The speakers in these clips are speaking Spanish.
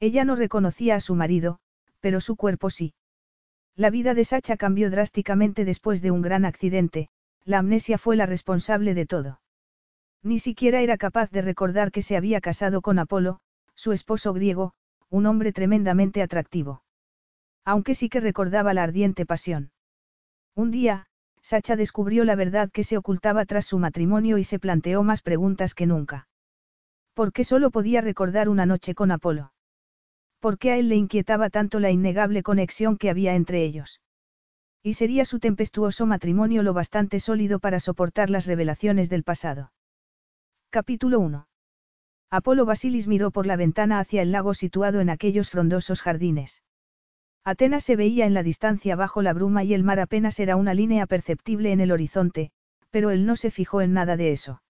Ella no reconocía a su marido, pero su cuerpo sí. La vida de Sacha cambió drásticamente después de un gran accidente, la amnesia fue la responsable de todo. Ni siquiera era capaz de recordar que se había casado con Apolo, su esposo griego, un hombre tremendamente atractivo. Aunque sí que recordaba la ardiente pasión. Un día, Sacha descubrió la verdad que se ocultaba tras su matrimonio y se planteó más preguntas que nunca. ¿Por qué solo podía recordar una noche con Apolo? ¿Por qué a él le inquietaba tanto la innegable conexión que había entre ellos? Y sería su tempestuoso matrimonio lo bastante sólido para soportar las revelaciones del pasado. Capítulo 1. Apolo Basilis miró por la ventana hacia el lago situado en aquellos frondosos jardines. Atenas se veía en la distancia bajo la bruma y el mar apenas era una línea perceptible en el horizonte, pero él no se fijó en nada de eso.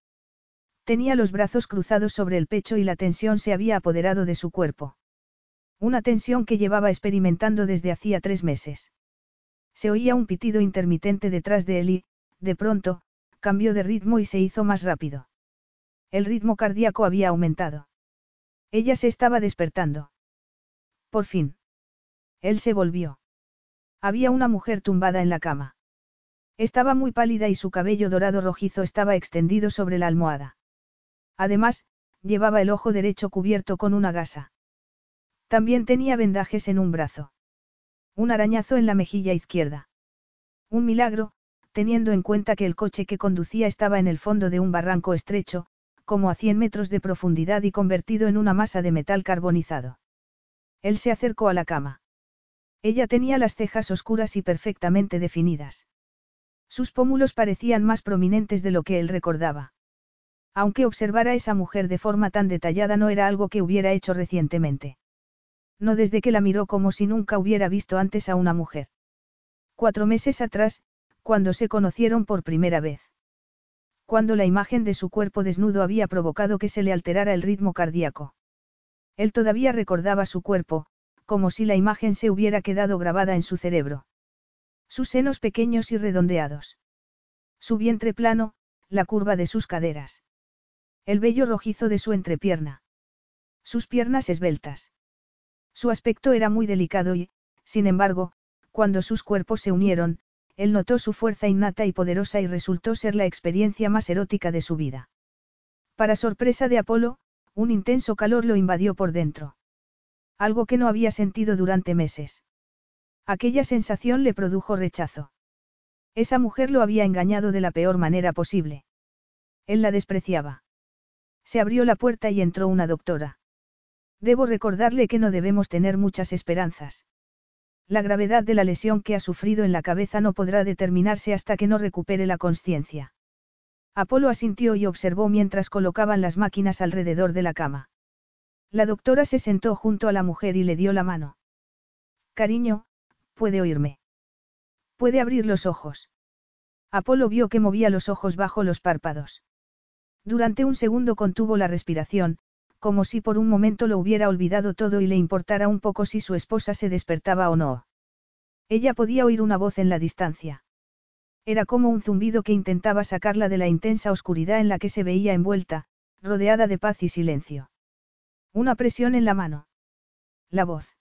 Tenía los brazos cruzados sobre el pecho y la tensión se había apoderado de su cuerpo. Una tensión que llevaba experimentando desde hacía tres meses. Se oía un pitido intermitente detrás de él y, de pronto, cambió de ritmo y se hizo más rápido. El ritmo cardíaco había aumentado. Ella se estaba despertando. Por fin. Él se volvió. Había una mujer tumbada en la cama. Estaba muy pálida y su cabello dorado rojizo estaba extendido sobre la almohada. Además, llevaba el ojo derecho cubierto con una gasa. También tenía vendajes en un brazo. Un arañazo en la mejilla izquierda. Un milagro, teniendo en cuenta que el coche que conducía estaba en el fondo de un barranco estrecho, como a 100 metros de profundidad y convertido en una masa de metal carbonizado. Él se acercó a la cama. Ella tenía las cejas oscuras y perfectamente definidas. Sus pómulos parecían más prominentes de lo que él recordaba. Aunque observar a esa mujer de forma tan detallada no era algo que hubiera hecho recientemente. No desde que la miró como si nunca hubiera visto antes a una mujer. Cuatro meses atrás, cuando se conocieron por primera vez. Cuando la imagen de su cuerpo desnudo había provocado que se le alterara el ritmo cardíaco. Él todavía recordaba su cuerpo, como si la imagen se hubiera quedado grabada en su cerebro. Sus senos pequeños y redondeados. Su vientre plano, la curva de sus caderas. El vello rojizo de su entrepierna. Sus piernas esbeltas. Su aspecto era muy delicado y, sin embargo, cuando sus cuerpos se unieron, él notó su fuerza innata y poderosa y resultó ser la experiencia más erótica de su vida. Para sorpresa de Apolo, un intenso calor lo invadió por dentro. Algo que no había sentido durante meses. Aquella sensación le produjo rechazo. Esa mujer lo había engañado de la peor manera posible. Él la despreciaba. Se abrió la puerta y entró una doctora. Debo recordarle que no debemos tener muchas esperanzas. La gravedad de la lesión que ha sufrido en la cabeza no podrá determinarse hasta que no recupere la conciencia. Apolo asintió y observó mientras colocaban las máquinas alrededor de la cama. La doctora se sentó junto a la mujer y le dio la mano. Cariño, puede oírme. Puede abrir los ojos. Apolo vio que movía los ojos bajo los párpados. Durante un segundo contuvo la respiración, como si por un momento lo hubiera olvidado todo y le importara un poco si su esposa se despertaba o no. Ella podía oír una voz en la distancia. Era como un zumbido que intentaba sacarla de la intensa oscuridad en la que se veía envuelta, rodeada de paz y silencio. Una presión en la mano. La voz.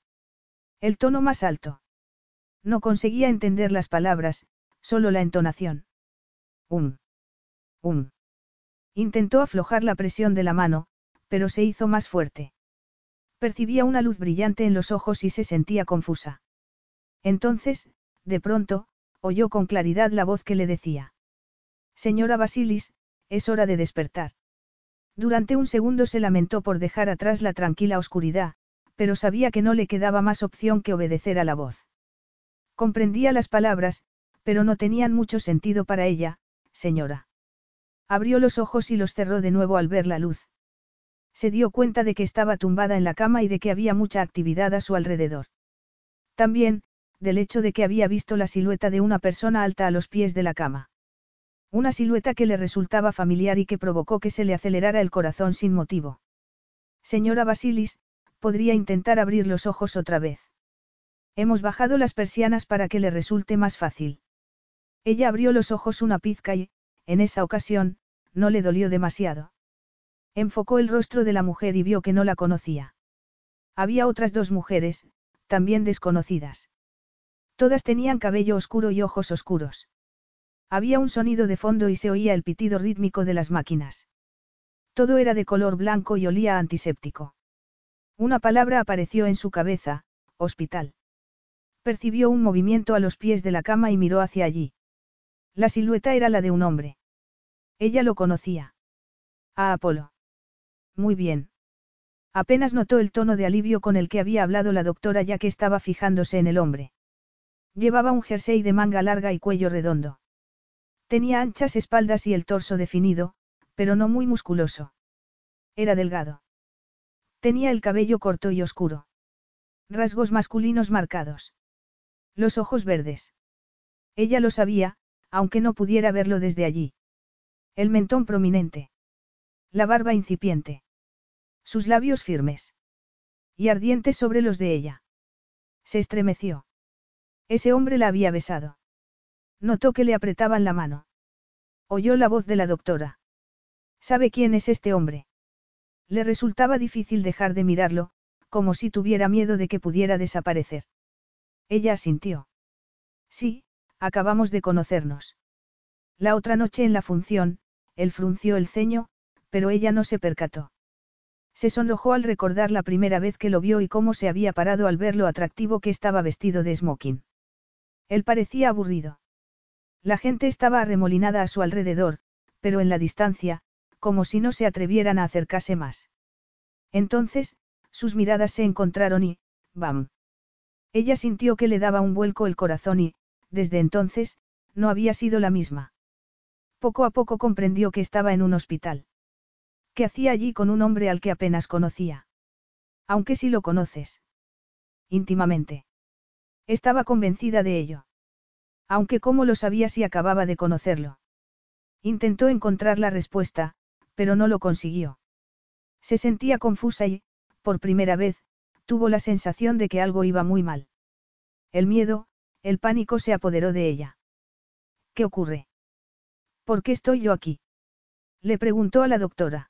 El tono más alto. No conseguía entender las palabras, solo la entonación. Um. Um. Intentó aflojar la presión de la mano, pero se hizo más fuerte. Percibía una luz brillante en los ojos y se sentía confusa. Entonces, de pronto, oyó con claridad la voz que le decía. Señora Basilis, es hora de despertar. Durante un segundo se lamentó por dejar atrás la tranquila oscuridad, pero sabía que no le quedaba más opción que obedecer a la voz. Comprendía las palabras, pero no tenían mucho sentido para ella, señora. Abrió los ojos y los cerró de nuevo al ver la luz. Se dio cuenta de que estaba tumbada en la cama y de que había mucha actividad a su alrededor. También, del hecho de que había visto la silueta de una persona alta a los pies de la cama. Una silueta que le resultaba familiar y que provocó que se le acelerara el corazón sin motivo. Señora Basilis, podría intentar abrir los ojos otra vez. Hemos bajado las persianas para que le resulte más fácil. Ella abrió los ojos una pizca y, en esa ocasión, no le dolió demasiado. Enfocó el rostro de la mujer y vio que no la conocía. Había otras dos mujeres, también desconocidas. Todas tenían cabello oscuro y ojos oscuros. Había un sonido de fondo y se oía el pitido rítmico de las máquinas. Todo era de color blanco y olía a antiséptico. Una palabra apareció en su cabeza, hospital. Percibió un movimiento a los pies de la cama y miró hacia allí. La silueta era la de un hombre. Ella lo conocía. A Apolo. Muy bien. Apenas notó el tono de alivio con el que había hablado la doctora ya que estaba fijándose en el hombre. Llevaba un jersey de manga larga y cuello redondo. Tenía anchas espaldas y el torso definido, pero no muy musculoso. Era delgado. Tenía el cabello corto y oscuro. Rasgos masculinos marcados. Los ojos verdes. Ella lo sabía, aunque no pudiera verlo desde allí. El mentón prominente. La barba incipiente. Sus labios firmes. Y ardientes sobre los de ella. Se estremeció. Ese hombre la había besado. Notó que le apretaban la mano. Oyó la voz de la doctora. ¿Sabe quién es este hombre? Le resultaba difícil dejar de mirarlo, como si tuviera miedo de que pudiera desaparecer. Ella asintió. Sí, acabamos de conocernos. La otra noche en la función, él frunció el ceño, pero ella no se percató. Se sonrojó al recordar la primera vez que lo vio y cómo se había parado al ver lo atractivo que estaba vestido de smoking. Él parecía aburrido. La gente estaba arremolinada a su alrededor, pero en la distancia, como si no se atrevieran a acercarse más. Entonces, sus miradas se encontraron y, ¡bam! Ella sintió que le daba un vuelco el corazón y, desde entonces, no había sido la misma. Poco a poco comprendió que estaba en un hospital. ¿Qué hacía allí con un hombre al que apenas conocía? Aunque sí lo conoces. Íntimamente. Estaba convencida de ello. Aunque cómo lo sabía si acababa de conocerlo. Intentó encontrar la respuesta, pero no lo consiguió. Se sentía confusa y, por primera vez, tuvo la sensación de que algo iba muy mal. El miedo, el pánico se apoderó de ella. ¿Qué ocurre? ¿Por qué estoy yo aquí? Le preguntó a la doctora.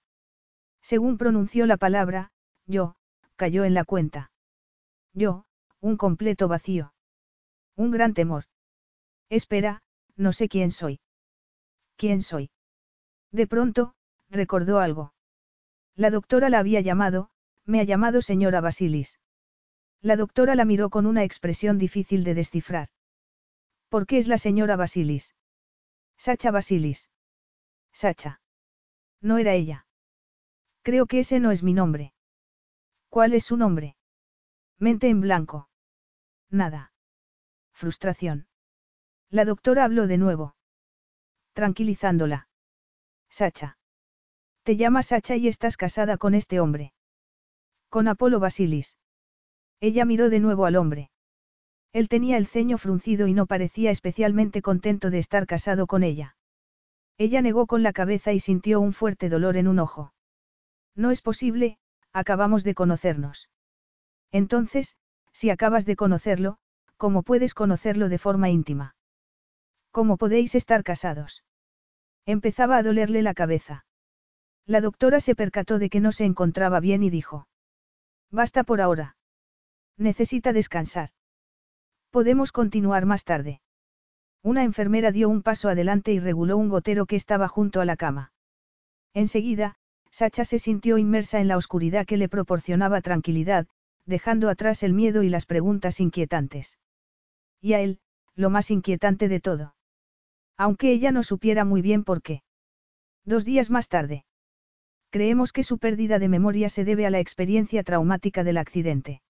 Según pronunció la palabra, yo, cayó en la cuenta. Yo, un completo vacío. Un gran temor. Espera, no sé quién soy. ¿Quién soy? De pronto, recordó algo. La doctora la había llamado, me ha llamado señora Basilis. La doctora la miró con una expresión difícil de descifrar. ¿Por qué es la señora Basilis? Sacha Basilis. Sacha. No era ella. Creo que ese no es mi nombre. ¿Cuál es su nombre? Mente en blanco. Nada. Frustración. La doctora habló de nuevo. Tranquilizándola. Sacha. Te llamas Sacha y estás casada con este hombre. Con Apolo Basilis. Ella miró de nuevo al hombre. Él tenía el ceño fruncido y no parecía especialmente contento de estar casado con ella. Ella negó con la cabeza y sintió un fuerte dolor en un ojo. No es posible, acabamos de conocernos. Entonces, si acabas de conocerlo, ¿cómo puedes conocerlo de forma íntima? ¿Cómo podéis estar casados? Empezaba a dolerle la cabeza. La doctora se percató de que no se encontraba bien y dijo. Basta por ahora. Necesita descansar. Podemos continuar más tarde. Una enfermera dio un paso adelante y reguló un gotero que estaba junto a la cama. Enseguida, Sacha se sintió inmersa en la oscuridad que le proporcionaba tranquilidad, dejando atrás el miedo y las preguntas inquietantes. Y a él, lo más inquietante de todo. Aunque ella no supiera muy bien por qué. Dos días más tarde. Creemos que su pérdida de memoria se debe a la experiencia traumática del accidente.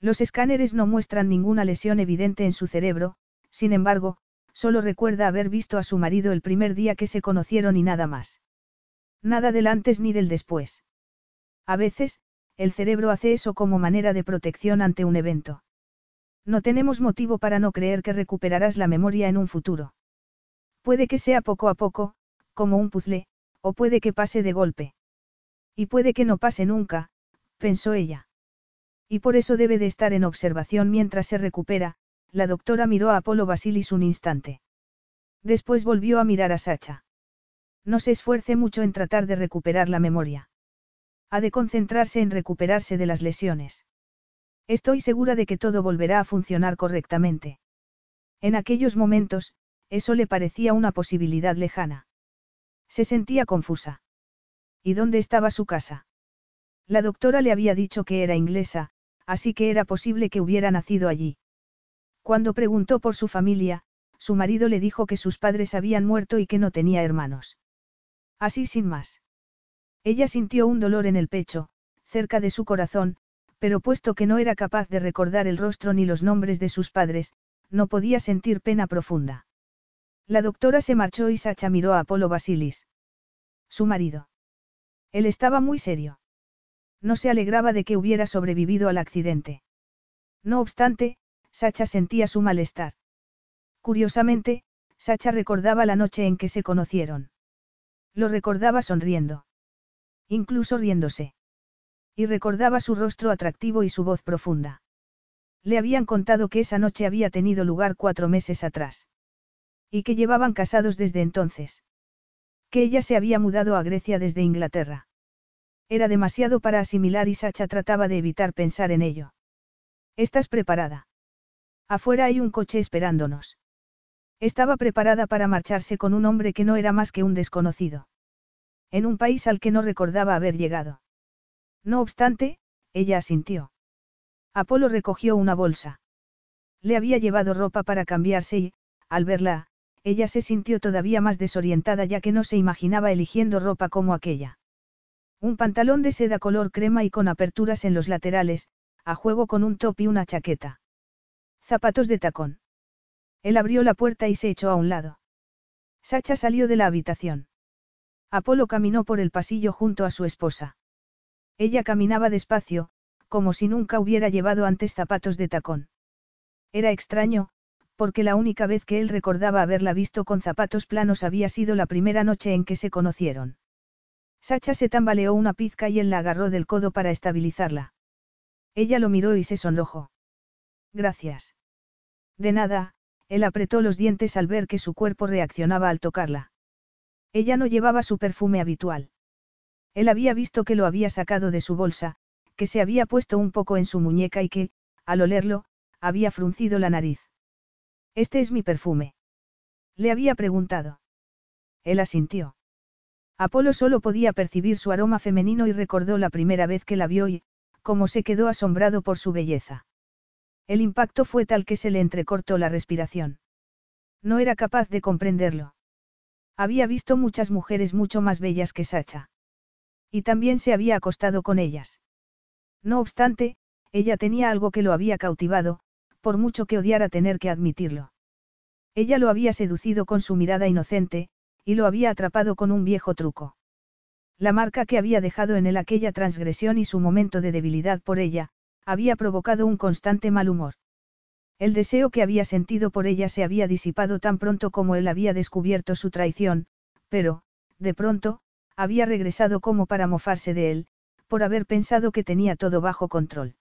Los escáneres no muestran ninguna lesión evidente en su cerebro, sin embargo, solo recuerda haber visto a su marido el primer día que se conocieron y nada más. Nada del antes ni del después. A veces, el cerebro hace eso como manera de protección ante un evento. No tenemos motivo para no creer que recuperarás la memoria en un futuro. Puede que sea poco a poco, como un puzzle, o puede que pase de golpe. Y puede que no pase nunca, pensó ella. Y por eso debe de estar en observación mientras se recupera, la doctora miró a Apolo Basilis un instante. Después volvió a mirar a Sacha. No se esfuerce mucho en tratar de recuperar la memoria. Ha de concentrarse en recuperarse de las lesiones. Estoy segura de que todo volverá a funcionar correctamente. En aquellos momentos, eso le parecía una posibilidad lejana. Se sentía confusa. ¿Y dónde estaba su casa? La doctora le había dicho que era inglesa, así que era posible que hubiera nacido allí. Cuando preguntó por su familia, su marido le dijo que sus padres habían muerto y que no tenía hermanos. Así sin más. Ella sintió un dolor en el pecho, cerca de su corazón, pero puesto que no era capaz de recordar el rostro ni los nombres de sus padres, no podía sentir pena profunda. La doctora se marchó y Sacha miró a Apolo Basilis. Su marido. Él estaba muy serio. No se alegraba de que hubiera sobrevivido al accidente. No obstante, Sacha sentía su malestar. Curiosamente, Sacha recordaba la noche en que se conocieron. Lo recordaba sonriendo. Incluso riéndose. Y recordaba su rostro atractivo y su voz profunda. Le habían contado que esa noche había tenido lugar cuatro meses atrás. Y que llevaban casados desde entonces. Que ella se había mudado a Grecia desde Inglaterra. Era demasiado para asimilar y Sacha trataba de evitar pensar en ello. ¿Estás preparada? Afuera hay un coche esperándonos. Estaba preparada para marcharse con un hombre que no era más que un desconocido. En un país al que no recordaba haber llegado. No obstante, ella asintió. Apolo recogió una bolsa. Le había llevado ropa para cambiarse y, al verla, ella se sintió todavía más desorientada ya que no se imaginaba eligiendo ropa como aquella. Un pantalón de seda color crema y con aperturas en los laterales, a juego con un top y una chaqueta. Zapatos de tacón. Él abrió la puerta y se echó a un lado. Sacha salió de la habitación. Apolo caminó por el pasillo junto a su esposa. Ella caminaba despacio, como si nunca hubiera llevado antes zapatos de tacón. Era extraño, porque la única vez que él recordaba haberla visto con zapatos planos había sido la primera noche en que se conocieron. Sacha se tambaleó una pizca y él la agarró del codo para estabilizarla. Ella lo miró y se sonrojó. Gracias. De nada, él apretó los dientes al ver que su cuerpo reaccionaba al tocarla. Ella no llevaba su perfume habitual. Él había visto que lo había sacado de su bolsa, que se había puesto un poco en su muñeca y que, al olerlo, había fruncido la nariz. Este es mi perfume. Le había preguntado. Él asintió. Apolo solo podía percibir su aroma femenino y recordó la primera vez que la vio y, cómo se quedó asombrado por su belleza. El impacto fue tal que se le entrecortó la respiración. No era capaz de comprenderlo. Había visto muchas mujeres mucho más bellas que Sacha. Y también se había acostado con ellas. No obstante, ella tenía algo que lo había cautivado, por mucho que odiara tener que admitirlo. Ella lo había seducido con su mirada inocente, y lo había atrapado con un viejo truco. La marca que había dejado en él aquella transgresión y su momento de debilidad por ella, había provocado un constante mal humor. El deseo que había sentido por ella se había disipado tan pronto como él había descubierto su traición, pero, de pronto, había regresado como para mofarse de él, por haber pensado que tenía todo bajo control.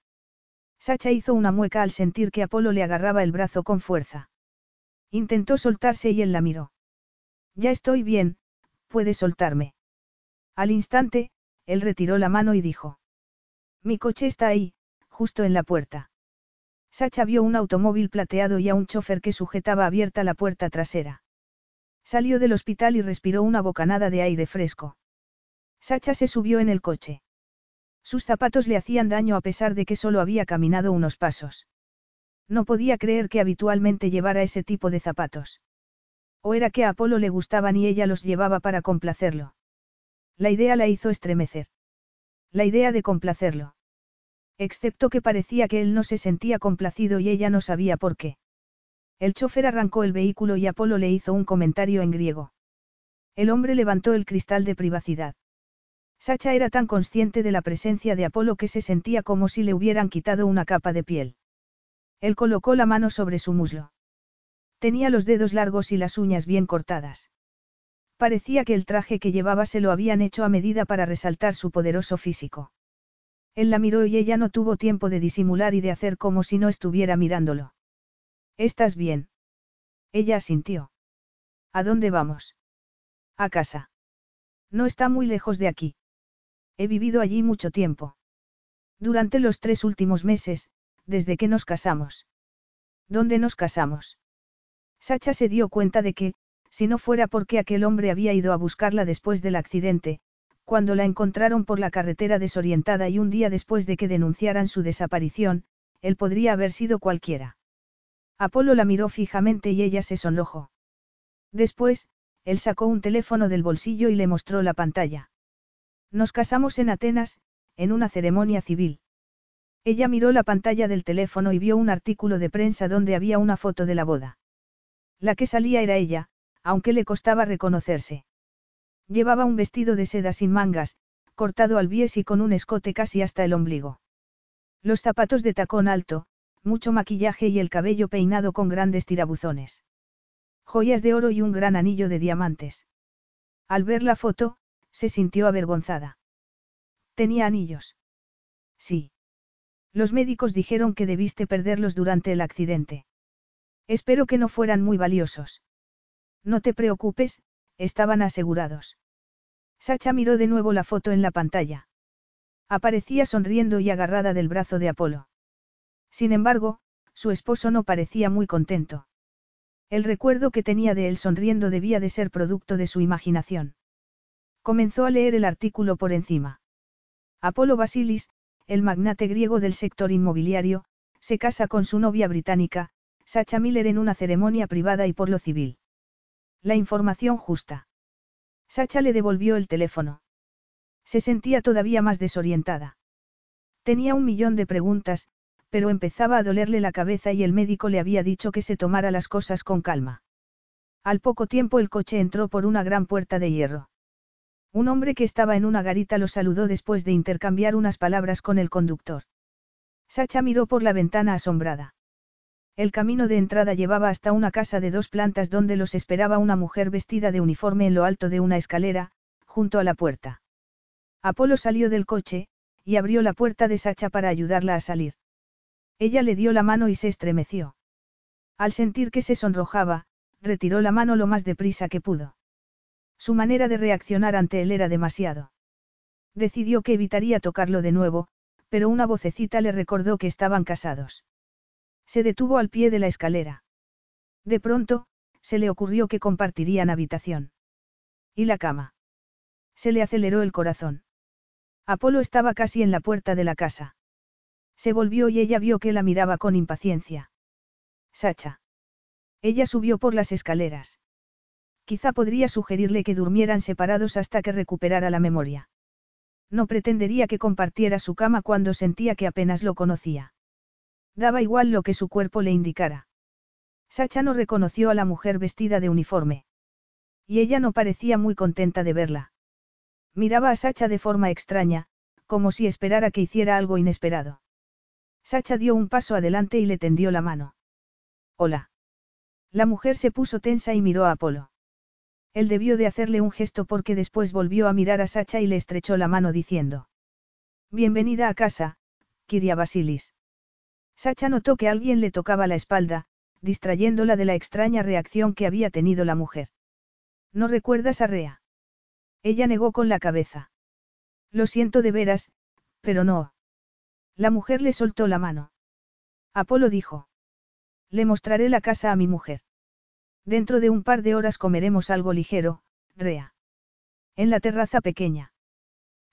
Sacha hizo una mueca al sentir que Apolo le agarraba el brazo con fuerza. Intentó soltarse y él la miró. Ya estoy bien, puedes soltarme. Al instante, él retiró la mano y dijo. Mi coche está ahí, justo en la puerta. Sacha vio un automóvil plateado y a un chofer que sujetaba abierta la puerta trasera. Salió del hospital y respiró una bocanada de aire fresco. Sacha se subió en el coche. Sus zapatos le hacían daño a pesar de que solo había caminado unos pasos. No podía creer que habitualmente llevara ese tipo de zapatos. O era que a Apolo le gustaban y ella los llevaba para complacerlo. La idea la hizo estremecer. La idea de complacerlo. Excepto que parecía que él no se sentía complacido y ella no sabía por qué. El chofer arrancó el vehículo y Apolo le hizo un comentario en griego. El hombre levantó el cristal de privacidad. Sacha era tan consciente de la presencia de Apolo que se sentía como si le hubieran quitado una capa de piel. Él colocó la mano sobre su muslo. Tenía los dedos largos y las uñas bien cortadas. Parecía que el traje que llevaba se lo habían hecho a medida para resaltar su poderoso físico. Él la miró y ella no tuvo tiempo de disimular y de hacer como si no estuviera mirándolo. ¿Estás bien? Ella asintió. ¿A dónde vamos? A casa. No está muy lejos de aquí. He vivido allí mucho tiempo. Durante los tres últimos meses, desde que nos casamos. ¿Dónde nos casamos? Sacha se dio cuenta de que, si no fuera porque aquel hombre había ido a buscarla después del accidente, cuando la encontraron por la carretera desorientada y un día después de que denunciaran su desaparición, él podría haber sido cualquiera. Apolo la miró fijamente y ella se sonrojó. Después, él sacó un teléfono del bolsillo y le mostró la pantalla. Nos casamos en Atenas, en una ceremonia civil. Ella miró la pantalla del teléfono y vio un artículo de prensa donde había una foto de la boda. La que salía era ella, aunque le costaba reconocerse. Llevaba un vestido de seda sin mangas, cortado al bies y con un escote casi hasta el ombligo. Los zapatos de tacón alto, mucho maquillaje y el cabello peinado con grandes tirabuzones. Joyas de oro y un gran anillo de diamantes. Al ver la foto, se sintió avergonzada. ¿Tenía anillos? Sí. Los médicos dijeron que debiste perderlos durante el accidente. Espero que no fueran muy valiosos. No te preocupes, estaban asegurados. Sacha miró de nuevo la foto en la pantalla. Aparecía sonriendo y agarrada del brazo de Apolo. Sin embargo, su esposo no parecía muy contento. El recuerdo que tenía de él sonriendo debía de ser producto de su imaginación. Comenzó a leer el artículo por encima. Apolo Basilis, el magnate griego del sector inmobiliario, se casa con su novia británica, Sacha Miller en una ceremonia privada y por lo civil. La información justa. Sacha le devolvió el teléfono. Se sentía todavía más desorientada. Tenía un millón de preguntas, pero empezaba a dolerle la cabeza y el médico le había dicho que se tomara las cosas con calma. Al poco tiempo el coche entró por una gran puerta de hierro. Un hombre que estaba en una garita lo saludó después de intercambiar unas palabras con el conductor. Sacha miró por la ventana asombrada. El camino de entrada llevaba hasta una casa de dos plantas donde los esperaba una mujer vestida de uniforme en lo alto de una escalera, junto a la puerta. Apolo salió del coche, y abrió la puerta de Sacha para ayudarla a salir. Ella le dio la mano y se estremeció. Al sentir que se sonrojaba, retiró la mano lo más deprisa que pudo. Su manera de reaccionar ante él era demasiado. Decidió que evitaría tocarlo de nuevo, pero una vocecita le recordó que estaban casados. Se detuvo al pie de la escalera. De pronto, se le ocurrió que compartirían habitación. ¿Y la cama? Se le aceleró el corazón. Apolo estaba casi en la puerta de la casa. Se volvió y ella vio que la miraba con impaciencia. Sacha. Ella subió por las escaleras. Quizá podría sugerirle que durmieran separados hasta que recuperara la memoria. No pretendería que compartiera su cama cuando sentía que apenas lo conocía. Daba igual lo que su cuerpo le indicara. Sacha no reconoció a la mujer vestida de uniforme. Y ella no parecía muy contenta de verla. Miraba a Sacha de forma extraña, como si esperara que hiciera algo inesperado. Sacha dio un paso adelante y le tendió la mano. Hola. La mujer se puso tensa y miró a Apolo. Él debió de hacerle un gesto porque después volvió a mirar a Sacha y le estrechó la mano diciendo. Bienvenida a casa, Kiria Basilis. Sacha notó que alguien le tocaba la espalda, distrayéndola de la extraña reacción que había tenido la mujer. ¿No recuerdas a Rea? Ella negó con la cabeza. Lo siento de veras, pero no. La mujer le soltó la mano. Apolo dijo. Le mostraré la casa a mi mujer. Dentro de un par de horas comeremos algo ligero, Rea. En la terraza pequeña.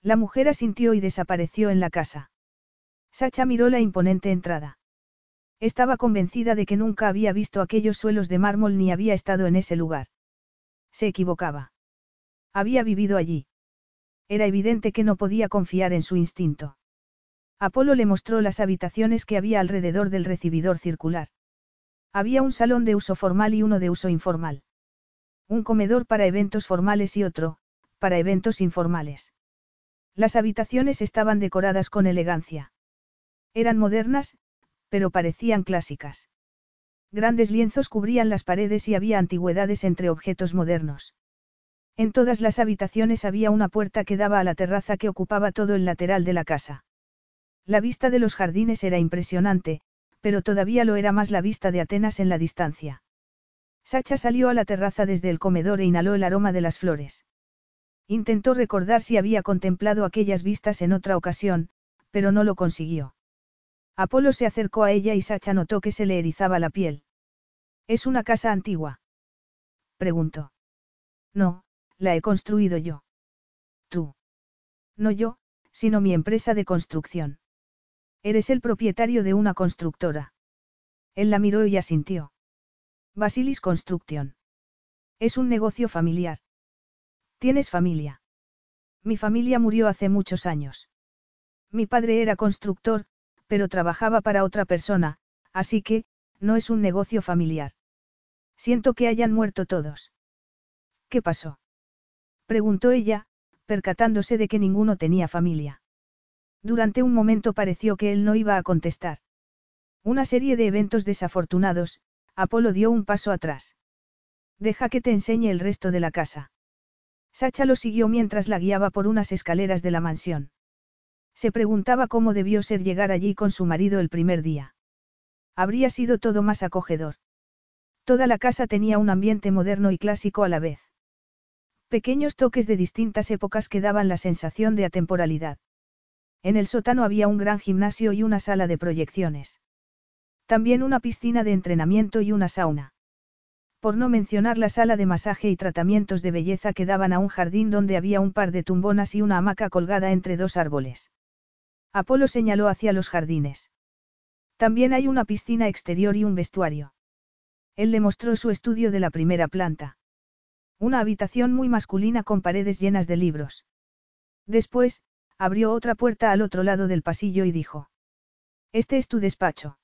La mujer asintió y desapareció en la casa. Sacha miró la imponente entrada. Estaba convencida de que nunca había visto aquellos suelos de mármol ni había estado en ese lugar. Se equivocaba. Había vivido allí. Era evidente que no podía confiar en su instinto. Apolo le mostró las habitaciones que había alrededor del recibidor circular. Había un salón de uso formal y uno de uso informal. Un comedor para eventos formales y otro, para eventos informales. Las habitaciones estaban decoradas con elegancia. Eran modernas, pero parecían clásicas. Grandes lienzos cubrían las paredes y había antigüedades entre objetos modernos. En todas las habitaciones había una puerta que daba a la terraza que ocupaba todo el lateral de la casa. La vista de los jardines era impresionante, pero todavía lo era más la vista de Atenas en la distancia. Sacha salió a la terraza desde el comedor e inhaló el aroma de las flores. Intentó recordar si había contemplado aquellas vistas en otra ocasión, pero no lo consiguió. Apolo se acercó a ella y Sacha notó que se le erizaba la piel. ¿Es una casa antigua? preguntó. No, la he construido yo. Tú. No yo, sino mi empresa de construcción. Eres el propietario de una constructora. Él la miró y asintió. Basilis Construction. Es un negocio familiar. ¿Tienes familia? Mi familia murió hace muchos años. Mi padre era constructor, pero trabajaba para otra persona, así que, no es un negocio familiar. Siento que hayan muerto todos. ¿Qué pasó? Preguntó ella, percatándose de que ninguno tenía familia. Durante un momento pareció que él no iba a contestar. Una serie de eventos desafortunados, Apolo dio un paso atrás. Deja que te enseñe el resto de la casa. Sacha lo siguió mientras la guiaba por unas escaleras de la mansión. Se preguntaba cómo debió ser llegar allí con su marido el primer día. Habría sido todo más acogedor. Toda la casa tenía un ambiente moderno y clásico a la vez. Pequeños toques de distintas épocas que daban la sensación de atemporalidad. En el sótano había un gran gimnasio y una sala de proyecciones. También una piscina de entrenamiento y una sauna por no mencionar la sala de masaje y tratamientos de belleza que daban a un jardín donde había un par de tumbonas y una hamaca colgada entre dos árboles. Apolo señaló hacia los jardines. También hay una piscina exterior y un vestuario. Él le mostró su estudio de la primera planta. Una habitación muy masculina con paredes llenas de libros. Después, abrió otra puerta al otro lado del pasillo y dijo. Este es tu despacho.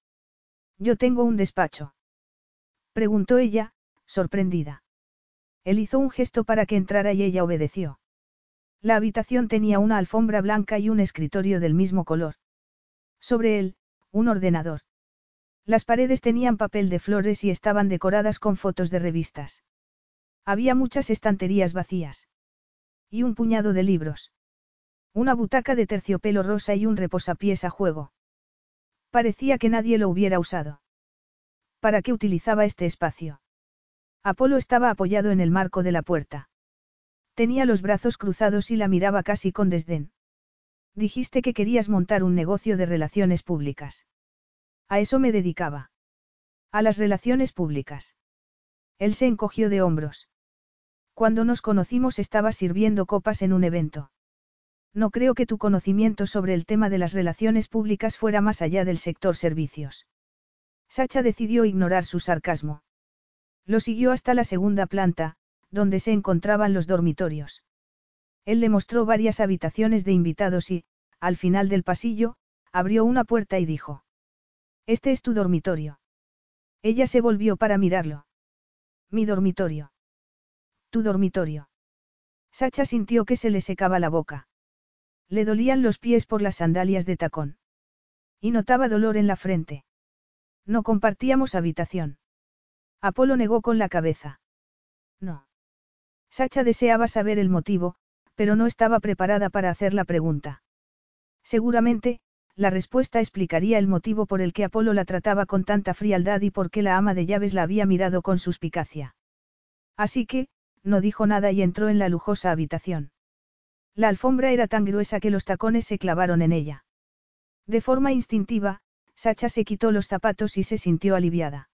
Yo tengo un despacho. Preguntó ella, sorprendida. Él hizo un gesto para que entrara y ella obedeció. La habitación tenía una alfombra blanca y un escritorio del mismo color. Sobre él, un ordenador. Las paredes tenían papel de flores y estaban decoradas con fotos de revistas. Había muchas estanterías vacías. Y un puñado de libros. Una butaca de terciopelo rosa y un reposapiés a juego. Parecía que nadie lo hubiera usado. ¿Para qué utilizaba este espacio? Apolo estaba apoyado en el marco de la puerta. Tenía los brazos cruzados y la miraba casi con desdén. Dijiste que querías montar un negocio de relaciones públicas. A eso me dedicaba. A las relaciones públicas. Él se encogió de hombros. Cuando nos conocimos estaba sirviendo copas en un evento. No creo que tu conocimiento sobre el tema de las relaciones públicas fuera más allá del sector servicios. Sacha decidió ignorar su sarcasmo. Lo siguió hasta la segunda planta, donde se encontraban los dormitorios. Él le mostró varias habitaciones de invitados y, al final del pasillo, abrió una puerta y dijo. Este es tu dormitorio. Ella se volvió para mirarlo. Mi dormitorio. Tu dormitorio. Sacha sintió que se le secaba la boca. Le dolían los pies por las sandalias de tacón. Y notaba dolor en la frente. No compartíamos habitación. Apolo negó con la cabeza. No. Sacha deseaba saber el motivo, pero no estaba preparada para hacer la pregunta. Seguramente, la respuesta explicaría el motivo por el que Apolo la trataba con tanta frialdad y por qué la ama de llaves la había mirado con suspicacia. Así que, no dijo nada y entró en la lujosa habitación. La alfombra era tan gruesa que los tacones se clavaron en ella. De forma instintiva, Sacha se quitó los zapatos y se sintió aliviada.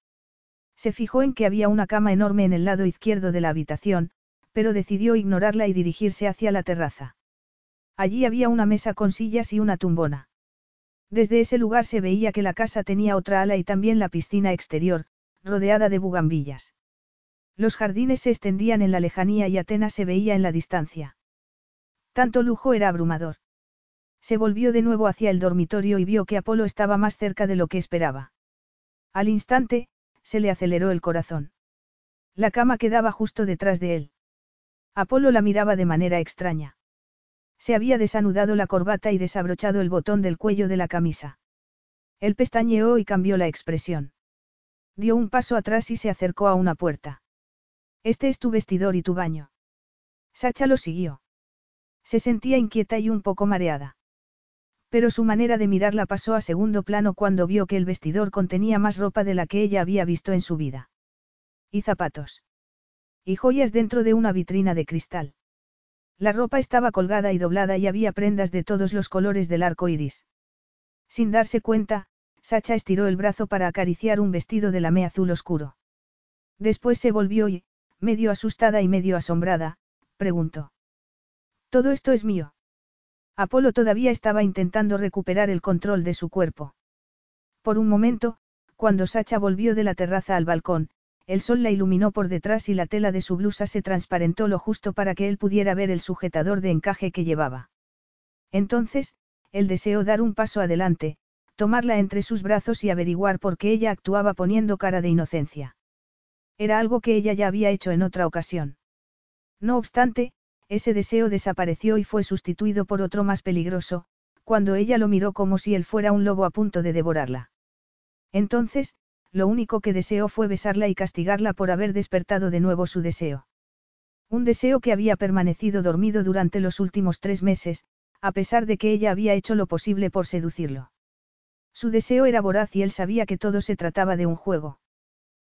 Se fijó en que había una cama enorme en el lado izquierdo de la habitación, pero decidió ignorarla y dirigirse hacia la terraza. Allí había una mesa con sillas y una tumbona. Desde ese lugar se veía que la casa tenía otra ala y también la piscina exterior, rodeada de bugambillas. Los jardines se extendían en la lejanía y Atenas se veía en la distancia. Tanto lujo era abrumador. Se volvió de nuevo hacia el dormitorio y vio que Apolo estaba más cerca de lo que esperaba. Al instante, se le aceleró el corazón. La cama quedaba justo detrás de él. Apolo la miraba de manera extraña. Se había desanudado la corbata y desabrochado el botón del cuello de la camisa. Él pestañeó y cambió la expresión. Dio un paso atrás y se acercó a una puerta. Este es tu vestidor y tu baño. Sacha lo siguió. Se sentía inquieta y un poco mareada. Pero su manera de mirarla pasó a segundo plano cuando vio que el vestidor contenía más ropa de la que ella había visto en su vida. Y zapatos. Y joyas dentro de una vitrina de cristal. La ropa estaba colgada y doblada y había prendas de todos los colores del arco iris. Sin darse cuenta, Sacha estiró el brazo para acariciar un vestido de lamé azul oscuro. Después se volvió y, medio asustada y medio asombrada, preguntó. Todo esto es mío. Apolo todavía estaba intentando recuperar el control de su cuerpo. Por un momento, cuando Sacha volvió de la terraza al balcón, el sol la iluminó por detrás y la tela de su blusa se transparentó lo justo para que él pudiera ver el sujetador de encaje que llevaba. Entonces, él deseó dar un paso adelante, tomarla entre sus brazos y averiguar por qué ella actuaba poniendo cara de inocencia. Era algo que ella ya había hecho en otra ocasión. No obstante, ese deseo desapareció y fue sustituido por otro más peligroso, cuando ella lo miró como si él fuera un lobo a punto de devorarla. Entonces, lo único que deseó fue besarla y castigarla por haber despertado de nuevo su deseo. Un deseo que había permanecido dormido durante los últimos tres meses, a pesar de que ella había hecho lo posible por seducirlo. Su deseo era voraz y él sabía que todo se trataba de un juego.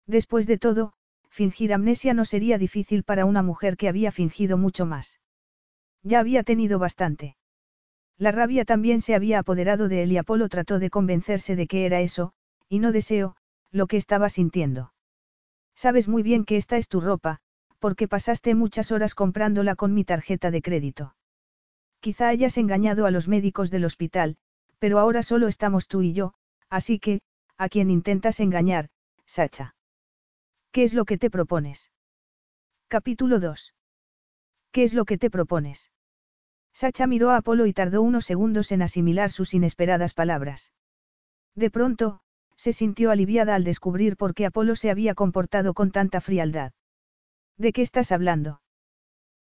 Después de todo, fingir amnesia no sería difícil para una mujer que había fingido mucho más. Ya había tenido bastante. La rabia también se había apoderado de él y Apolo trató de convencerse de que era eso, y no deseo, lo que estaba sintiendo. Sabes muy bien que esta es tu ropa, porque pasaste muchas horas comprándola con mi tarjeta de crédito. Quizá hayas engañado a los médicos del hospital, pero ahora solo estamos tú y yo, así que, a quien intentas engañar, Sacha. ¿Qué es lo que te propones? Capítulo 2. ¿Qué es lo que te propones? Sacha miró a Apolo y tardó unos segundos en asimilar sus inesperadas palabras. De pronto, se sintió aliviada al descubrir por qué Apolo se había comportado con tanta frialdad. ¿De qué estás hablando?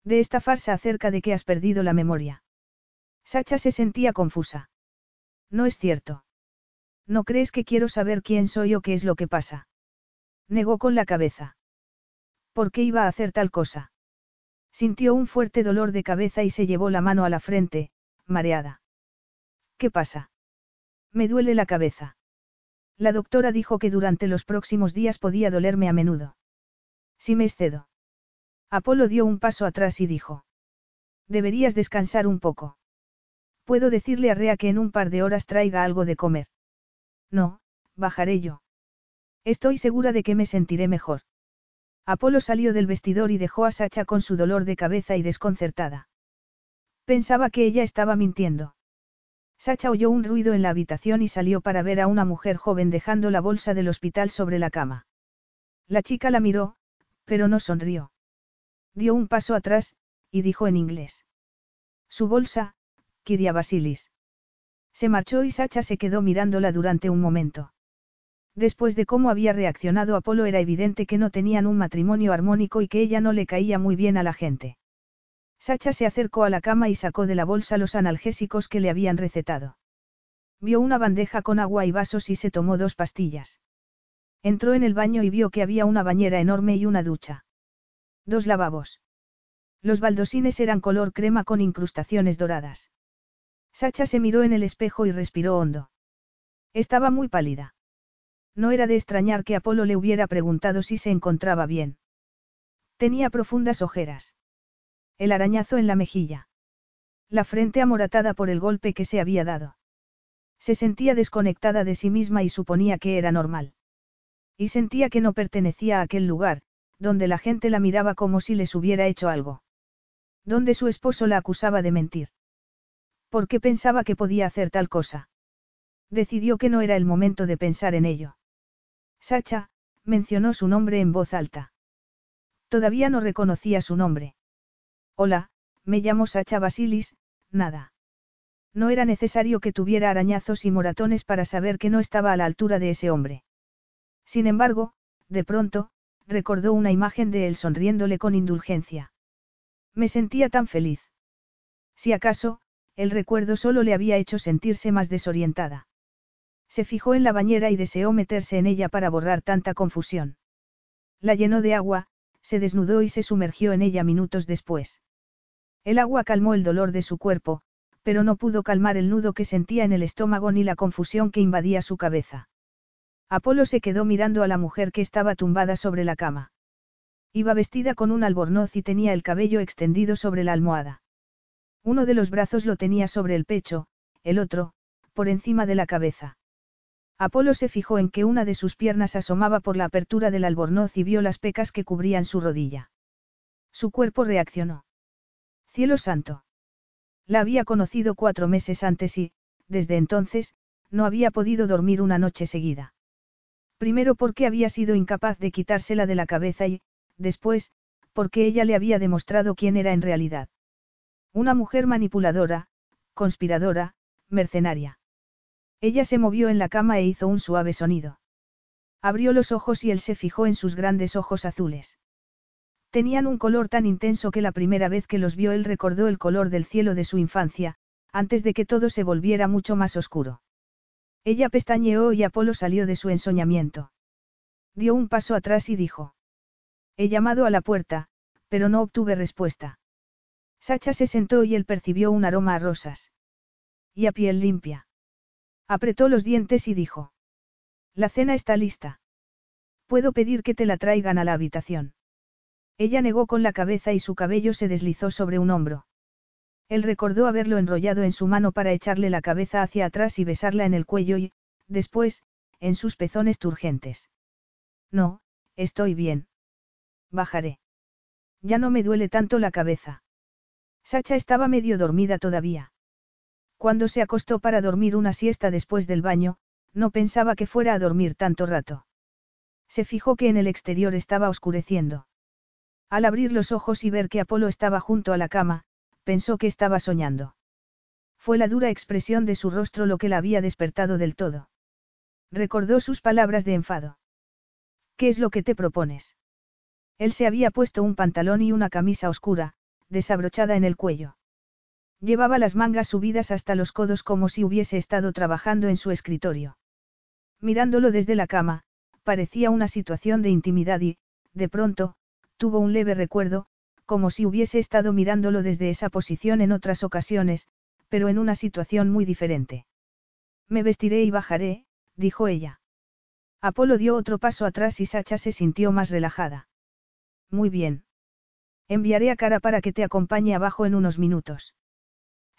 De esta farsa acerca de que has perdido la memoria. Sacha se sentía confusa. No es cierto. ¿No crees que quiero saber quién soy o qué es lo que pasa? Negó con la cabeza. ¿Por qué iba a hacer tal cosa? Sintió un fuerte dolor de cabeza y se llevó la mano a la frente, mareada. ¿Qué pasa? Me duele la cabeza. La doctora dijo que durante los próximos días podía dolerme a menudo. Si me excedo. Apolo dio un paso atrás y dijo. Deberías descansar un poco. Puedo decirle a Rea que en un par de horas traiga algo de comer. No, bajaré yo. Estoy segura de que me sentiré mejor. Apolo salió del vestidor y dejó a Sacha con su dolor de cabeza y desconcertada. Pensaba que ella estaba mintiendo. Sacha oyó un ruido en la habitación y salió para ver a una mujer joven dejando la bolsa del hospital sobre la cama. La chica la miró, pero no sonrió. Dio un paso atrás, y dijo en inglés. Su bolsa, Kiria Basilis. Se marchó y Sacha se quedó mirándola durante un momento. Después de cómo había reaccionado Apolo era evidente que no tenían un matrimonio armónico y que ella no le caía muy bien a la gente. Sacha se acercó a la cama y sacó de la bolsa los analgésicos que le habían recetado. Vio una bandeja con agua y vasos y se tomó dos pastillas. Entró en el baño y vio que había una bañera enorme y una ducha. Dos lavabos. Los baldosines eran color crema con incrustaciones doradas. Sacha se miró en el espejo y respiró hondo. Estaba muy pálida. No era de extrañar que Apolo le hubiera preguntado si se encontraba bien. Tenía profundas ojeras. El arañazo en la mejilla. La frente amoratada por el golpe que se había dado. Se sentía desconectada de sí misma y suponía que era normal. Y sentía que no pertenecía a aquel lugar, donde la gente la miraba como si les hubiera hecho algo. Donde su esposo la acusaba de mentir. ¿Por qué pensaba que podía hacer tal cosa? Decidió que no era el momento de pensar en ello. Sacha, mencionó su nombre en voz alta. Todavía no reconocía su nombre. Hola, me llamo Sacha Basilis, nada. No era necesario que tuviera arañazos y moratones para saber que no estaba a la altura de ese hombre. Sin embargo, de pronto, recordó una imagen de él sonriéndole con indulgencia. Me sentía tan feliz. Si acaso, el recuerdo solo le había hecho sentirse más desorientada. Se fijó en la bañera y deseó meterse en ella para borrar tanta confusión. La llenó de agua, se desnudó y se sumergió en ella minutos después. El agua calmó el dolor de su cuerpo, pero no pudo calmar el nudo que sentía en el estómago ni la confusión que invadía su cabeza. Apolo se quedó mirando a la mujer que estaba tumbada sobre la cama. Iba vestida con un albornoz y tenía el cabello extendido sobre la almohada. Uno de los brazos lo tenía sobre el pecho, el otro, por encima de la cabeza. Apolo se fijó en que una de sus piernas asomaba por la apertura del albornoz y vio las pecas que cubrían su rodilla. Su cuerpo reaccionó. Cielo santo. La había conocido cuatro meses antes y, desde entonces, no había podido dormir una noche seguida. Primero porque había sido incapaz de quitársela de la cabeza y, después, porque ella le había demostrado quién era en realidad. Una mujer manipuladora, conspiradora, mercenaria. Ella se movió en la cama e hizo un suave sonido. Abrió los ojos y él se fijó en sus grandes ojos azules. Tenían un color tan intenso que la primera vez que los vio él recordó el color del cielo de su infancia, antes de que todo se volviera mucho más oscuro. Ella pestañeó y Apolo salió de su ensoñamiento. Dio un paso atrás y dijo. He llamado a la puerta, pero no obtuve respuesta. Sacha se sentó y él percibió un aroma a rosas. Y a piel limpia. Apretó los dientes y dijo. La cena está lista. Puedo pedir que te la traigan a la habitación. Ella negó con la cabeza y su cabello se deslizó sobre un hombro. Él recordó haberlo enrollado en su mano para echarle la cabeza hacia atrás y besarla en el cuello y, después, en sus pezones turgentes. No, estoy bien. Bajaré. Ya no me duele tanto la cabeza. Sacha estaba medio dormida todavía. Cuando se acostó para dormir una siesta después del baño, no pensaba que fuera a dormir tanto rato. Se fijó que en el exterior estaba oscureciendo. Al abrir los ojos y ver que Apolo estaba junto a la cama, pensó que estaba soñando. Fue la dura expresión de su rostro lo que la había despertado del todo. Recordó sus palabras de enfado. ¿Qué es lo que te propones? Él se había puesto un pantalón y una camisa oscura, desabrochada en el cuello. Llevaba las mangas subidas hasta los codos como si hubiese estado trabajando en su escritorio. Mirándolo desde la cama, parecía una situación de intimidad y, de pronto, tuvo un leve recuerdo, como si hubiese estado mirándolo desde esa posición en otras ocasiones, pero en una situación muy diferente. Me vestiré y bajaré, dijo ella. Apolo dio otro paso atrás y Sacha se sintió más relajada. Muy bien. Enviaré a Cara para que te acompañe abajo en unos minutos.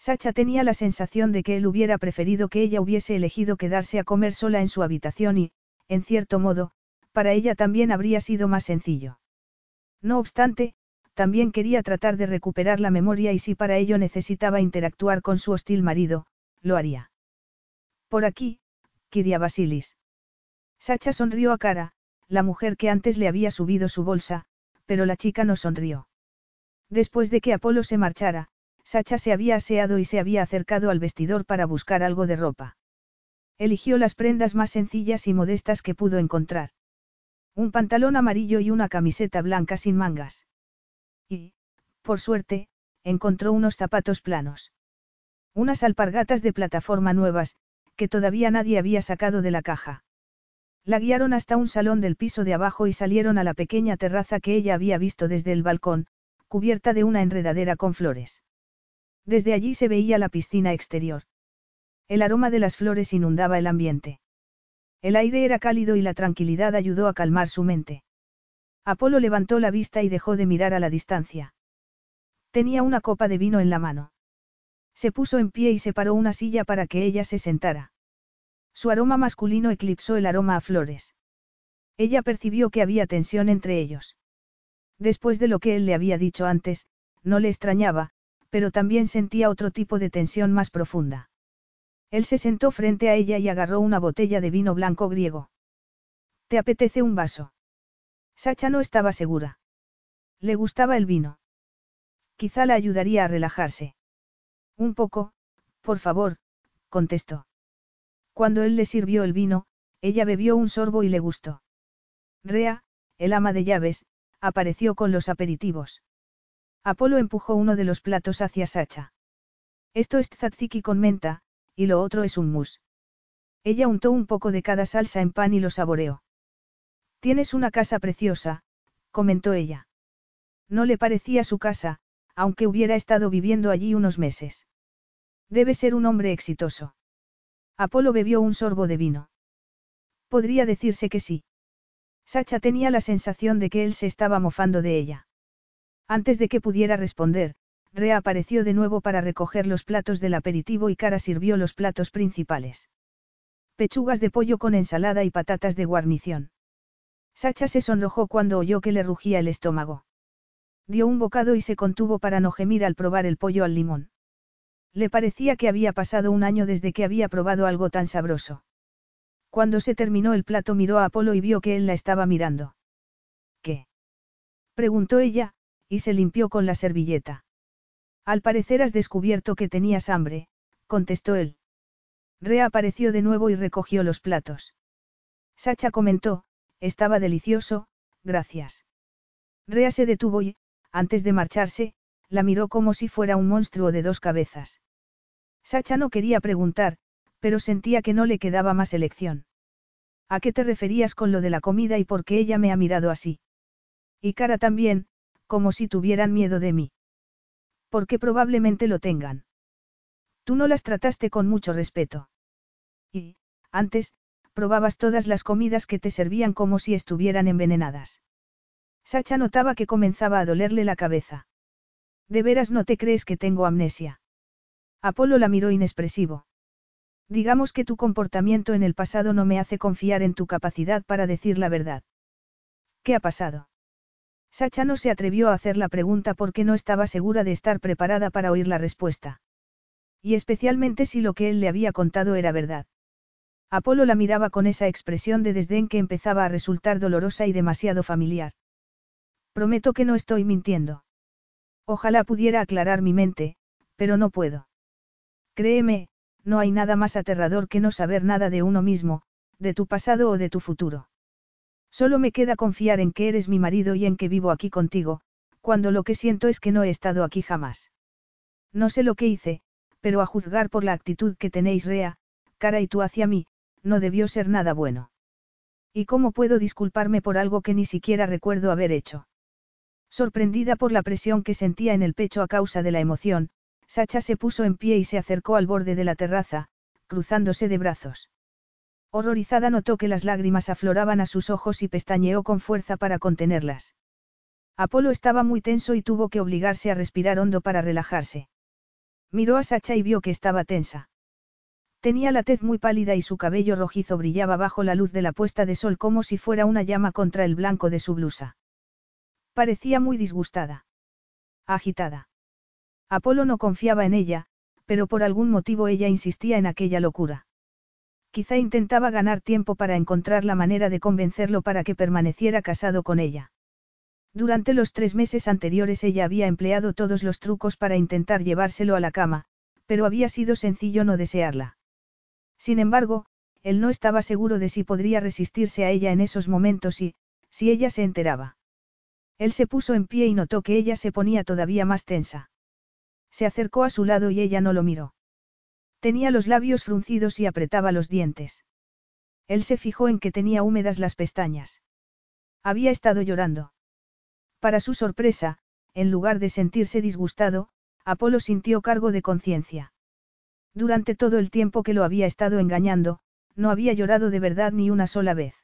Sacha tenía la sensación de que él hubiera preferido que ella hubiese elegido quedarse a comer sola en su habitación y, en cierto modo, para ella también habría sido más sencillo. No obstante, también quería tratar de recuperar la memoria y si para ello necesitaba interactuar con su hostil marido, lo haría. Por aquí, Kiria Basilis. Sacha sonrió a cara, la mujer que antes le había subido su bolsa, pero la chica no sonrió. Después de que Apolo se marchara, Sacha se había aseado y se había acercado al vestidor para buscar algo de ropa. Eligió las prendas más sencillas y modestas que pudo encontrar. Un pantalón amarillo y una camiseta blanca sin mangas. Y, por suerte, encontró unos zapatos planos. Unas alpargatas de plataforma nuevas, que todavía nadie había sacado de la caja. La guiaron hasta un salón del piso de abajo y salieron a la pequeña terraza que ella había visto desde el balcón, cubierta de una enredadera con flores. Desde allí se veía la piscina exterior. El aroma de las flores inundaba el ambiente. El aire era cálido y la tranquilidad ayudó a calmar su mente. Apolo levantó la vista y dejó de mirar a la distancia. Tenía una copa de vino en la mano. Se puso en pie y separó una silla para que ella se sentara. Su aroma masculino eclipsó el aroma a flores. Ella percibió que había tensión entre ellos. Después de lo que él le había dicho antes, no le extrañaba, pero también sentía otro tipo de tensión más profunda. Él se sentó frente a ella y agarró una botella de vino blanco griego. ¿Te apetece un vaso? Sacha no estaba segura. Le gustaba el vino. Quizá la ayudaría a relajarse. Un poco, por favor, contestó. Cuando él le sirvió el vino, ella bebió un sorbo y le gustó. Rea, el ama de llaves, apareció con los aperitivos. Apolo empujó uno de los platos hacia Sacha. Esto es tzatziki con menta, y lo otro es un mousse. Ella untó un poco de cada salsa en pan y lo saboreó. Tienes una casa preciosa, comentó ella. No le parecía su casa, aunque hubiera estado viviendo allí unos meses. Debe ser un hombre exitoso. Apolo bebió un sorbo de vino. Podría decirse que sí. Sacha tenía la sensación de que él se estaba mofando de ella. Antes de que pudiera responder, Rea apareció de nuevo para recoger los platos del aperitivo y Cara sirvió los platos principales. Pechugas de pollo con ensalada y patatas de guarnición. Sacha se sonrojó cuando oyó que le rugía el estómago. Dio un bocado y se contuvo para no gemir al probar el pollo al limón. Le parecía que había pasado un año desde que había probado algo tan sabroso. Cuando se terminó el plato miró a Apolo y vio que él la estaba mirando. ¿Qué? preguntó ella, y se limpió con la servilleta. Al parecer has descubierto que tenías hambre, contestó él. Rea apareció de nuevo y recogió los platos. Sacha comentó, estaba delicioso, gracias. Rea se detuvo y, antes de marcharse, la miró como si fuera un monstruo de dos cabezas. Sacha no quería preguntar, pero sentía que no le quedaba más elección. ¿A qué te referías con lo de la comida y por qué ella me ha mirado así? Y cara también, como si tuvieran miedo de mí. Porque probablemente lo tengan. Tú no las trataste con mucho respeto. Y, antes, probabas todas las comidas que te servían como si estuvieran envenenadas. Sacha notaba que comenzaba a dolerle la cabeza. ¿De veras no te crees que tengo amnesia? Apolo la miró inexpresivo. Digamos que tu comportamiento en el pasado no me hace confiar en tu capacidad para decir la verdad. ¿Qué ha pasado? Sacha no se atrevió a hacer la pregunta porque no estaba segura de estar preparada para oír la respuesta. Y especialmente si lo que él le había contado era verdad. Apolo la miraba con esa expresión de desdén que empezaba a resultar dolorosa y demasiado familiar. Prometo que no estoy mintiendo. Ojalá pudiera aclarar mi mente, pero no puedo. Créeme, no hay nada más aterrador que no saber nada de uno mismo, de tu pasado o de tu futuro. Solo me queda confiar en que eres mi marido y en que vivo aquí contigo, cuando lo que siento es que no he estado aquí jamás. No sé lo que hice, pero a juzgar por la actitud que tenéis Rea, cara y tú hacia mí, no debió ser nada bueno. ¿Y cómo puedo disculparme por algo que ni siquiera recuerdo haber hecho? Sorprendida por la presión que sentía en el pecho a causa de la emoción, Sacha se puso en pie y se acercó al borde de la terraza, cruzándose de brazos. Horrorizada notó que las lágrimas afloraban a sus ojos y pestañeó con fuerza para contenerlas. Apolo estaba muy tenso y tuvo que obligarse a respirar hondo para relajarse. Miró a Sacha y vio que estaba tensa. Tenía la tez muy pálida y su cabello rojizo brillaba bajo la luz de la puesta de sol como si fuera una llama contra el blanco de su blusa. Parecía muy disgustada. Agitada. Apolo no confiaba en ella, pero por algún motivo ella insistía en aquella locura. Quizá intentaba ganar tiempo para encontrar la manera de convencerlo para que permaneciera casado con ella. Durante los tres meses anteriores ella había empleado todos los trucos para intentar llevárselo a la cama, pero había sido sencillo no desearla. Sin embargo, él no estaba seguro de si podría resistirse a ella en esos momentos y, si ella se enteraba. Él se puso en pie y notó que ella se ponía todavía más tensa. Se acercó a su lado y ella no lo miró. Tenía los labios fruncidos y apretaba los dientes. Él se fijó en que tenía húmedas las pestañas. Había estado llorando. Para su sorpresa, en lugar de sentirse disgustado, Apolo sintió cargo de conciencia. Durante todo el tiempo que lo había estado engañando, no había llorado de verdad ni una sola vez.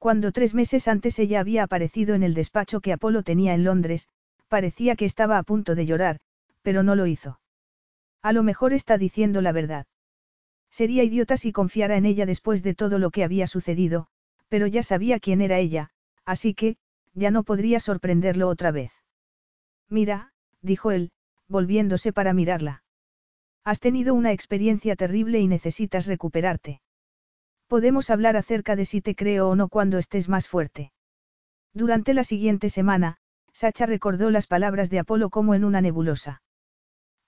Cuando tres meses antes ella había aparecido en el despacho que Apolo tenía en Londres, parecía que estaba a punto de llorar, pero no lo hizo. A lo mejor está diciendo la verdad. Sería idiota si confiara en ella después de todo lo que había sucedido, pero ya sabía quién era ella, así que, ya no podría sorprenderlo otra vez. Mira, dijo él, volviéndose para mirarla. Has tenido una experiencia terrible y necesitas recuperarte. Podemos hablar acerca de si te creo o no cuando estés más fuerte. Durante la siguiente semana, Sacha recordó las palabras de Apolo como en una nebulosa.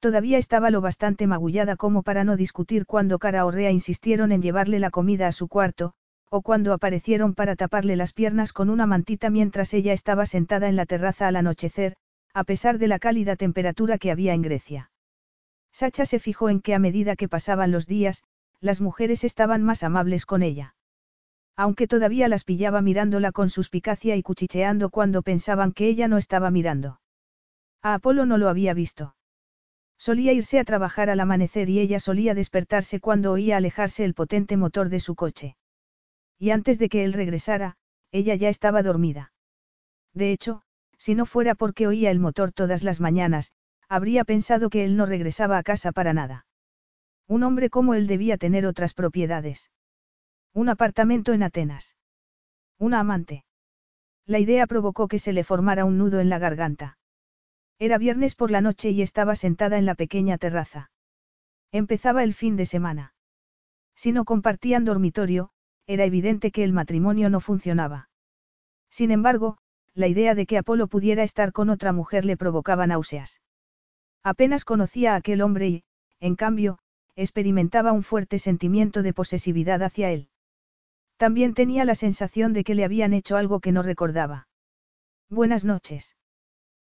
Todavía estaba lo bastante magullada como para no discutir cuando Cara o Rea insistieron en llevarle la comida a su cuarto, o cuando aparecieron para taparle las piernas con una mantita mientras ella estaba sentada en la terraza al anochecer, a pesar de la cálida temperatura que había en Grecia. Sacha se fijó en que a medida que pasaban los días, las mujeres estaban más amables con ella. Aunque todavía las pillaba mirándola con suspicacia y cuchicheando cuando pensaban que ella no estaba mirando. A Apolo no lo había visto. Solía irse a trabajar al amanecer y ella solía despertarse cuando oía alejarse el potente motor de su coche. Y antes de que él regresara, ella ya estaba dormida. De hecho, si no fuera porque oía el motor todas las mañanas, habría pensado que él no regresaba a casa para nada. Un hombre como él debía tener otras propiedades. Un apartamento en Atenas. Una amante. La idea provocó que se le formara un nudo en la garganta. Era viernes por la noche y estaba sentada en la pequeña terraza. Empezaba el fin de semana. Si no compartían dormitorio, era evidente que el matrimonio no funcionaba. Sin embargo, la idea de que Apolo pudiera estar con otra mujer le provocaba náuseas. Apenas conocía a aquel hombre y, en cambio, experimentaba un fuerte sentimiento de posesividad hacia él. También tenía la sensación de que le habían hecho algo que no recordaba. Buenas noches.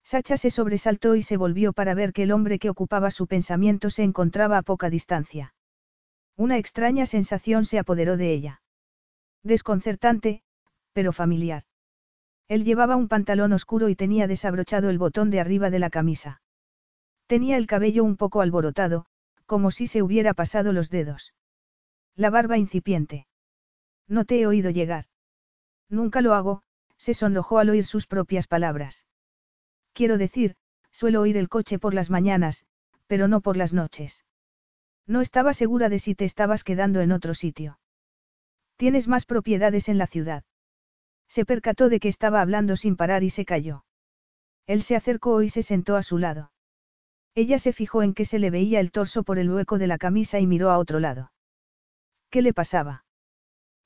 Sacha se sobresaltó y se volvió para ver que el hombre que ocupaba su pensamiento se encontraba a poca distancia. Una extraña sensación se apoderó de ella. Desconcertante, pero familiar. Él llevaba un pantalón oscuro y tenía desabrochado el botón de arriba de la camisa. Tenía el cabello un poco alborotado, como si se hubiera pasado los dedos. La barba incipiente. No te he oído llegar. Nunca lo hago, se sonrojó al oír sus propias palabras. Quiero decir, suelo oír el coche por las mañanas, pero no por las noches. No estaba segura de si te estabas quedando en otro sitio. Tienes más propiedades en la ciudad. Se percató de que estaba hablando sin parar y se calló. Él se acercó y se sentó a su lado. Ella se fijó en que se le veía el torso por el hueco de la camisa y miró a otro lado. ¿Qué le pasaba?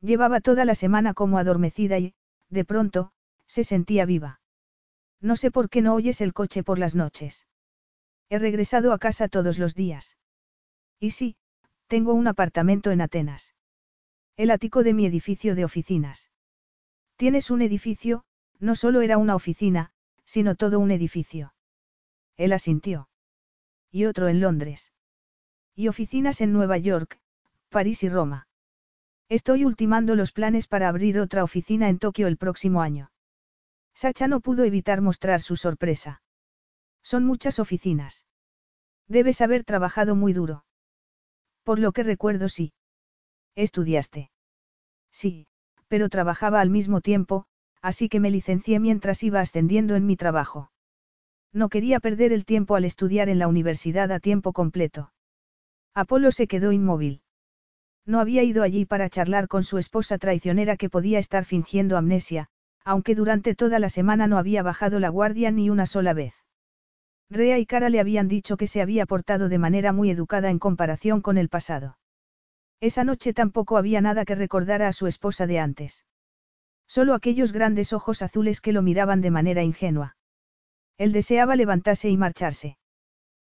Llevaba toda la semana como adormecida y, de pronto, se sentía viva. No sé por qué no oyes el coche por las noches. He regresado a casa todos los días. Y sí, tengo un apartamento en Atenas. El ático de mi edificio de oficinas. Tienes un edificio, no solo era una oficina, sino todo un edificio. Él asintió y otro en Londres. Y oficinas en Nueva York, París y Roma. Estoy ultimando los planes para abrir otra oficina en Tokio el próximo año. Sacha no pudo evitar mostrar su sorpresa. Son muchas oficinas. Debes haber trabajado muy duro. Por lo que recuerdo sí. ¿Estudiaste? Sí, pero trabajaba al mismo tiempo, así que me licencié mientras iba ascendiendo en mi trabajo. No quería perder el tiempo al estudiar en la universidad a tiempo completo. Apolo se quedó inmóvil. No había ido allí para charlar con su esposa traicionera que podía estar fingiendo amnesia, aunque durante toda la semana no había bajado la guardia ni una sola vez. Rea y Cara le habían dicho que se había portado de manera muy educada en comparación con el pasado. Esa noche tampoco había nada que recordara a su esposa de antes. Solo aquellos grandes ojos azules que lo miraban de manera ingenua. Él deseaba levantarse y marcharse.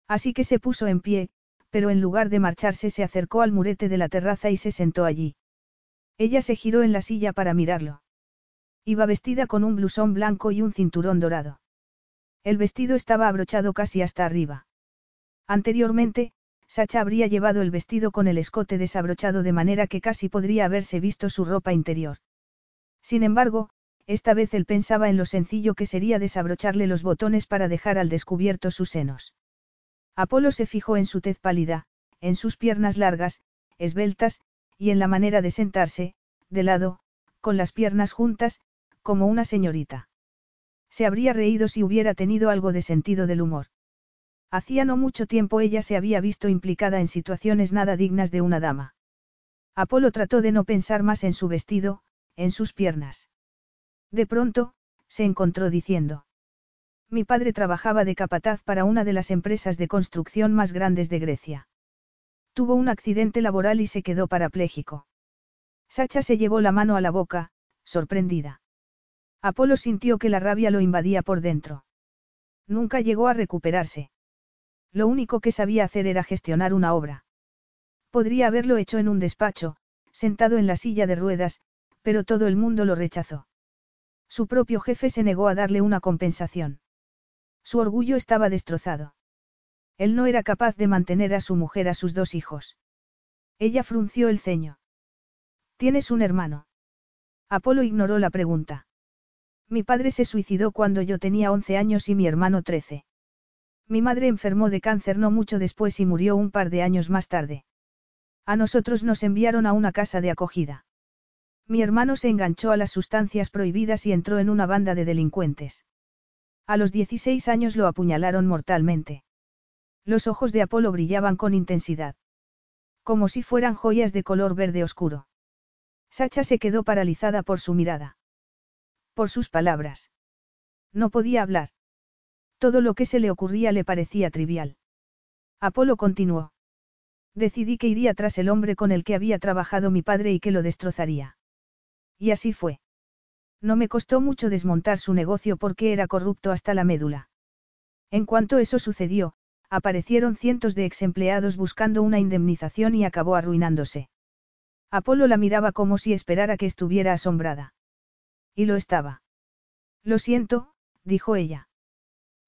Así que se puso en pie, pero en lugar de marcharse se acercó al murete de la terraza y se sentó allí. Ella se giró en la silla para mirarlo. Iba vestida con un blusón blanco y un cinturón dorado. El vestido estaba abrochado casi hasta arriba. Anteriormente, Sacha habría llevado el vestido con el escote desabrochado de manera que casi podría haberse visto su ropa interior. Sin embargo, esta vez él pensaba en lo sencillo que sería desabrocharle los botones para dejar al descubierto sus senos. Apolo se fijó en su tez pálida, en sus piernas largas, esbeltas, y en la manera de sentarse, de lado, con las piernas juntas, como una señorita. Se habría reído si hubiera tenido algo de sentido del humor. Hacía no mucho tiempo ella se había visto implicada en situaciones nada dignas de una dama. Apolo trató de no pensar más en su vestido, en sus piernas. De pronto, se encontró diciendo. Mi padre trabajaba de capataz para una de las empresas de construcción más grandes de Grecia. Tuvo un accidente laboral y se quedó parapléjico. Sacha se llevó la mano a la boca, sorprendida. Apolo sintió que la rabia lo invadía por dentro. Nunca llegó a recuperarse. Lo único que sabía hacer era gestionar una obra. Podría haberlo hecho en un despacho, sentado en la silla de ruedas, pero todo el mundo lo rechazó. Su propio jefe se negó a darle una compensación. Su orgullo estaba destrozado. Él no era capaz de mantener a su mujer a sus dos hijos. Ella frunció el ceño. ¿Tienes un hermano? Apolo ignoró la pregunta. Mi padre se suicidó cuando yo tenía 11 años y mi hermano 13. Mi madre enfermó de cáncer no mucho después y murió un par de años más tarde. A nosotros nos enviaron a una casa de acogida. Mi hermano se enganchó a las sustancias prohibidas y entró en una banda de delincuentes. A los 16 años lo apuñalaron mortalmente. Los ojos de Apolo brillaban con intensidad. Como si fueran joyas de color verde oscuro. Sacha se quedó paralizada por su mirada. Por sus palabras. No podía hablar. Todo lo que se le ocurría le parecía trivial. Apolo continuó. Decidí que iría tras el hombre con el que había trabajado mi padre y que lo destrozaría. Y así fue. No me costó mucho desmontar su negocio porque era corrupto hasta la médula. En cuanto eso sucedió, aparecieron cientos de exempleados buscando una indemnización y acabó arruinándose. Apolo la miraba como si esperara que estuviera asombrada. Y lo estaba. Lo siento, dijo ella.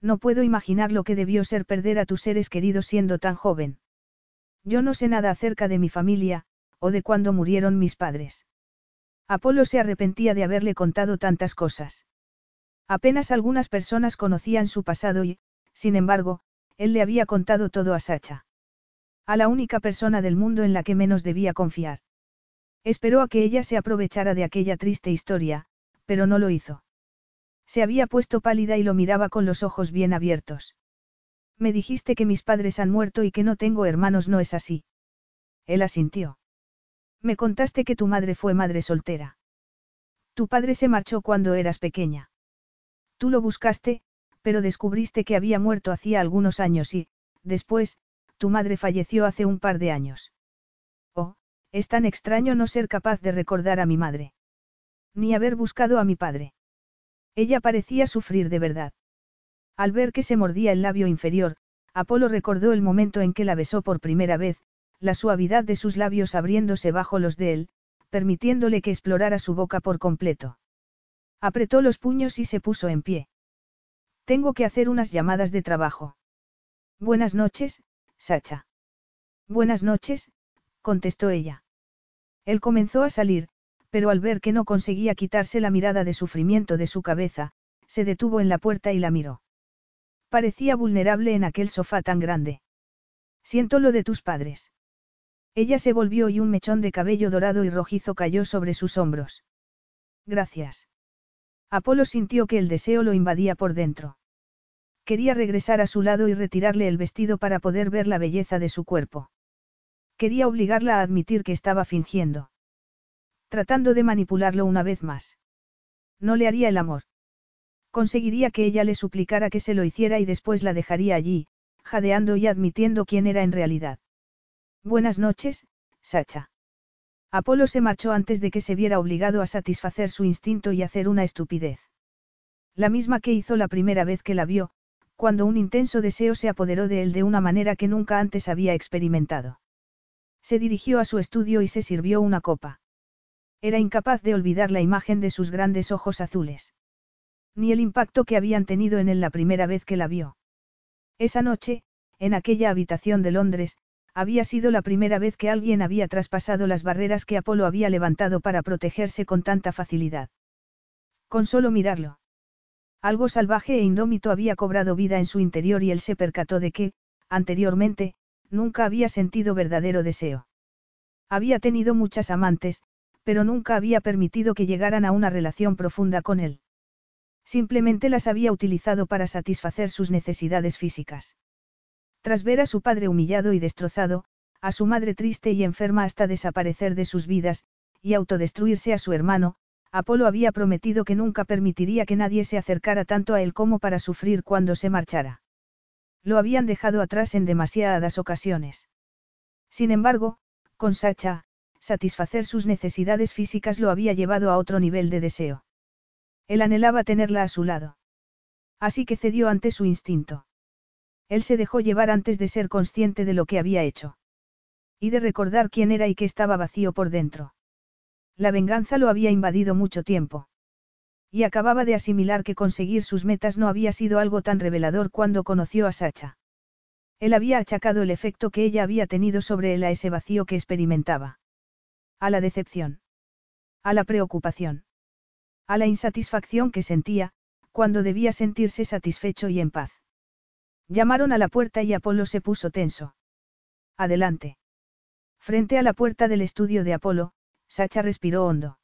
No puedo imaginar lo que debió ser perder a tus seres queridos siendo tan joven. Yo no sé nada acerca de mi familia, o de cuándo murieron mis padres. Apolo se arrepentía de haberle contado tantas cosas. Apenas algunas personas conocían su pasado y, sin embargo, él le había contado todo a Sacha. A la única persona del mundo en la que menos debía confiar. Esperó a que ella se aprovechara de aquella triste historia, pero no lo hizo. Se había puesto pálida y lo miraba con los ojos bien abiertos. Me dijiste que mis padres han muerto y que no tengo hermanos, ¿no es así? Él asintió. Me contaste que tu madre fue madre soltera. Tu padre se marchó cuando eras pequeña. Tú lo buscaste, pero descubriste que había muerto hacía algunos años y, después, tu madre falleció hace un par de años. Oh, es tan extraño no ser capaz de recordar a mi madre. Ni haber buscado a mi padre. Ella parecía sufrir de verdad. Al ver que se mordía el labio inferior, Apolo recordó el momento en que la besó por primera vez, la suavidad de sus labios abriéndose bajo los de él, permitiéndole que explorara su boca por completo. Apretó los puños y se puso en pie. Tengo que hacer unas llamadas de trabajo. Buenas noches, Sacha. Buenas noches, contestó ella. Él comenzó a salir, pero al ver que no conseguía quitarse la mirada de sufrimiento de su cabeza, se detuvo en la puerta y la miró. Parecía vulnerable en aquel sofá tan grande. Siento lo de tus padres. Ella se volvió y un mechón de cabello dorado y rojizo cayó sobre sus hombros. Gracias. Apolo sintió que el deseo lo invadía por dentro. Quería regresar a su lado y retirarle el vestido para poder ver la belleza de su cuerpo. Quería obligarla a admitir que estaba fingiendo tratando de manipularlo una vez más. No le haría el amor. Conseguiría que ella le suplicara que se lo hiciera y después la dejaría allí, jadeando y admitiendo quién era en realidad. Buenas noches, Sacha. Apolo se marchó antes de que se viera obligado a satisfacer su instinto y hacer una estupidez. La misma que hizo la primera vez que la vio, cuando un intenso deseo se apoderó de él de una manera que nunca antes había experimentado. Se dirigió a su estudio y se sirvió una copa. Era incapaz de olvidar la imagen de sus grandes ojos azules. Ni el impacto que habían tenido en él la primera vez que la vio. Esa noche, en aquella habitación de Londres, había sido la primera vez que alguien había traspasado las barreras que Apolo había levantado para protegerse con tanta facilidad. Con solo mirarlo. Algo salvaje e indómito había cobrado vida en su interior y él se percató de que, anteriormente, nunca había sentido verdadero deseo. Había tenido muchas amantes, pero nunca había permitido que llegaran a una relación profunda con él. Simplemente las había utilizado para satisfacer sus necesidades físicas. Tras ver a su padre humillado y destrozado, a su madre triste y enferma hasta desaparecer de sus vidas, y autodestruirse a su hermano, Apolo había prometido que nunca permitiría que nadie se acercara tanto a él como para sufrir cuando se marchara. Lo habían dejado atrás en demasiadas ocasiones. Sin embargo, con Sacha, satisfacer sus necesidades físicas lo había llevado a otro nivel de deseo. Él anhelaba tenerla a su lado. Así que cedió ante su instinto. Él se dejó llevar antes de ser consciente de lo que había hecho. Y de recordar quién era y que estaba vacío por dentro. La venganza lo había invadido mucho tiempo. Y acababa de asimilar que conseguir sus metas no había sido algo tan revelador cuando conoció a Sacha. Él había achacado el efecto que ella había tenido sobre él a ese vacío que experimentaba. A la decepción. A la preocupación. A la insatisfacción que sentía, cuando debía sentirse satisfecho y en paz. Llamaron a la puerta y Apolo se puso tenso. Adelante. Frente a la puerta del estudio de Apolo, Sacha respiró hondo.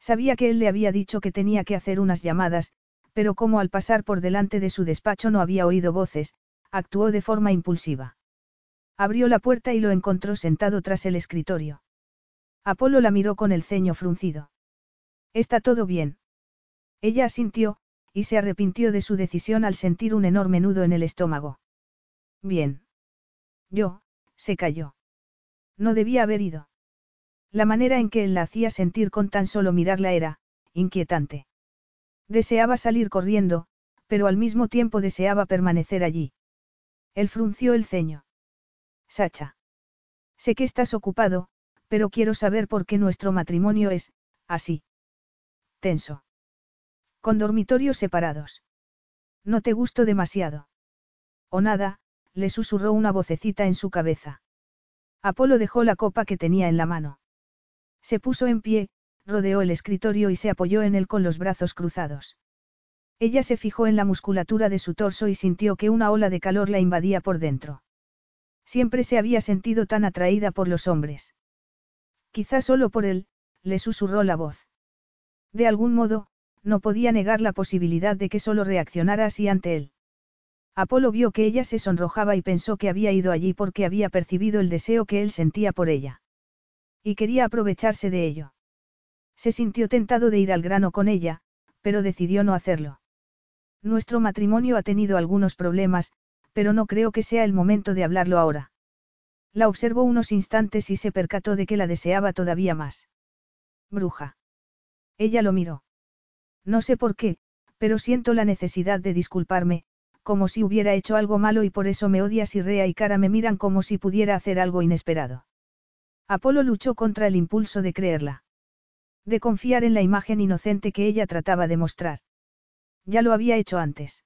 Sabía que él le había dicho que tenía que hacer unas llamadas, pero como al pasar por delante de su despacho no había oído voces, actuó de forma impulsiva. Abrió la puerta y lo encontró sentado tras el escritorio. Apolo la miró con el ceño fruncido. ¿Está todo bien? Ella asintió, y se arrepintió de su decisión al sentir un enorme nudo en el estómago. Bien. Yo, se cayó. No debía haber ido. La manera en que él la hacía sentir con tan solo mirarla era, inquietante. Deseaba salir corriendo, pero al mismo tiempo deseaba permanecer allí. Él frunció el ceño. Sacha. Sé que estás ocupado, pero quiero saber por qué nuestro matrimonio es, así. Tenso. Con dormitorios separados. No te gusto demasiado. O nada, le susurró una vocecita en su cabeza. Apolo dejó la copa que tenía en la mano. Se puso en pie, rodeó el escritorio y se apoyó en él con los brazos cruzados. Ella se fijó en la musculatura de su torso y sintió que una ola de calor la invadía por dentro. Siempre se había sentido tan atraída por los hombres. Quizá solo por él, le susurró la voz. De algún modo, no podía negar la posibilidad de que solo reaccionara así ante él. Apolo vio que ella se sonrojaba y pensó que había ido allí porque había percibido el deseo que él sentía por ella. Y quería aprovecharse de ello. Se sintió tentado de ir al grano con ella, pero decidió no hacerlo. Nuestro matrimonio ha tenido algunos problemas, pero no creo que sea el momento de hablarlo ahora. La observó unos instantes y se percató de que la deseaba todavía más. Bruja. Ella lo miró. No sé por qué, pero siento la necesidad de disculparme, como si hubiera hecho algo malo y por eso me odias y Rea y Cara me miran como si pudiera hacer algo inesperado. Apolo luchó contra el impulso de creerla. De confiar en la imagen inocente que ella trataba de mostrar. Ya lo había hecho antes.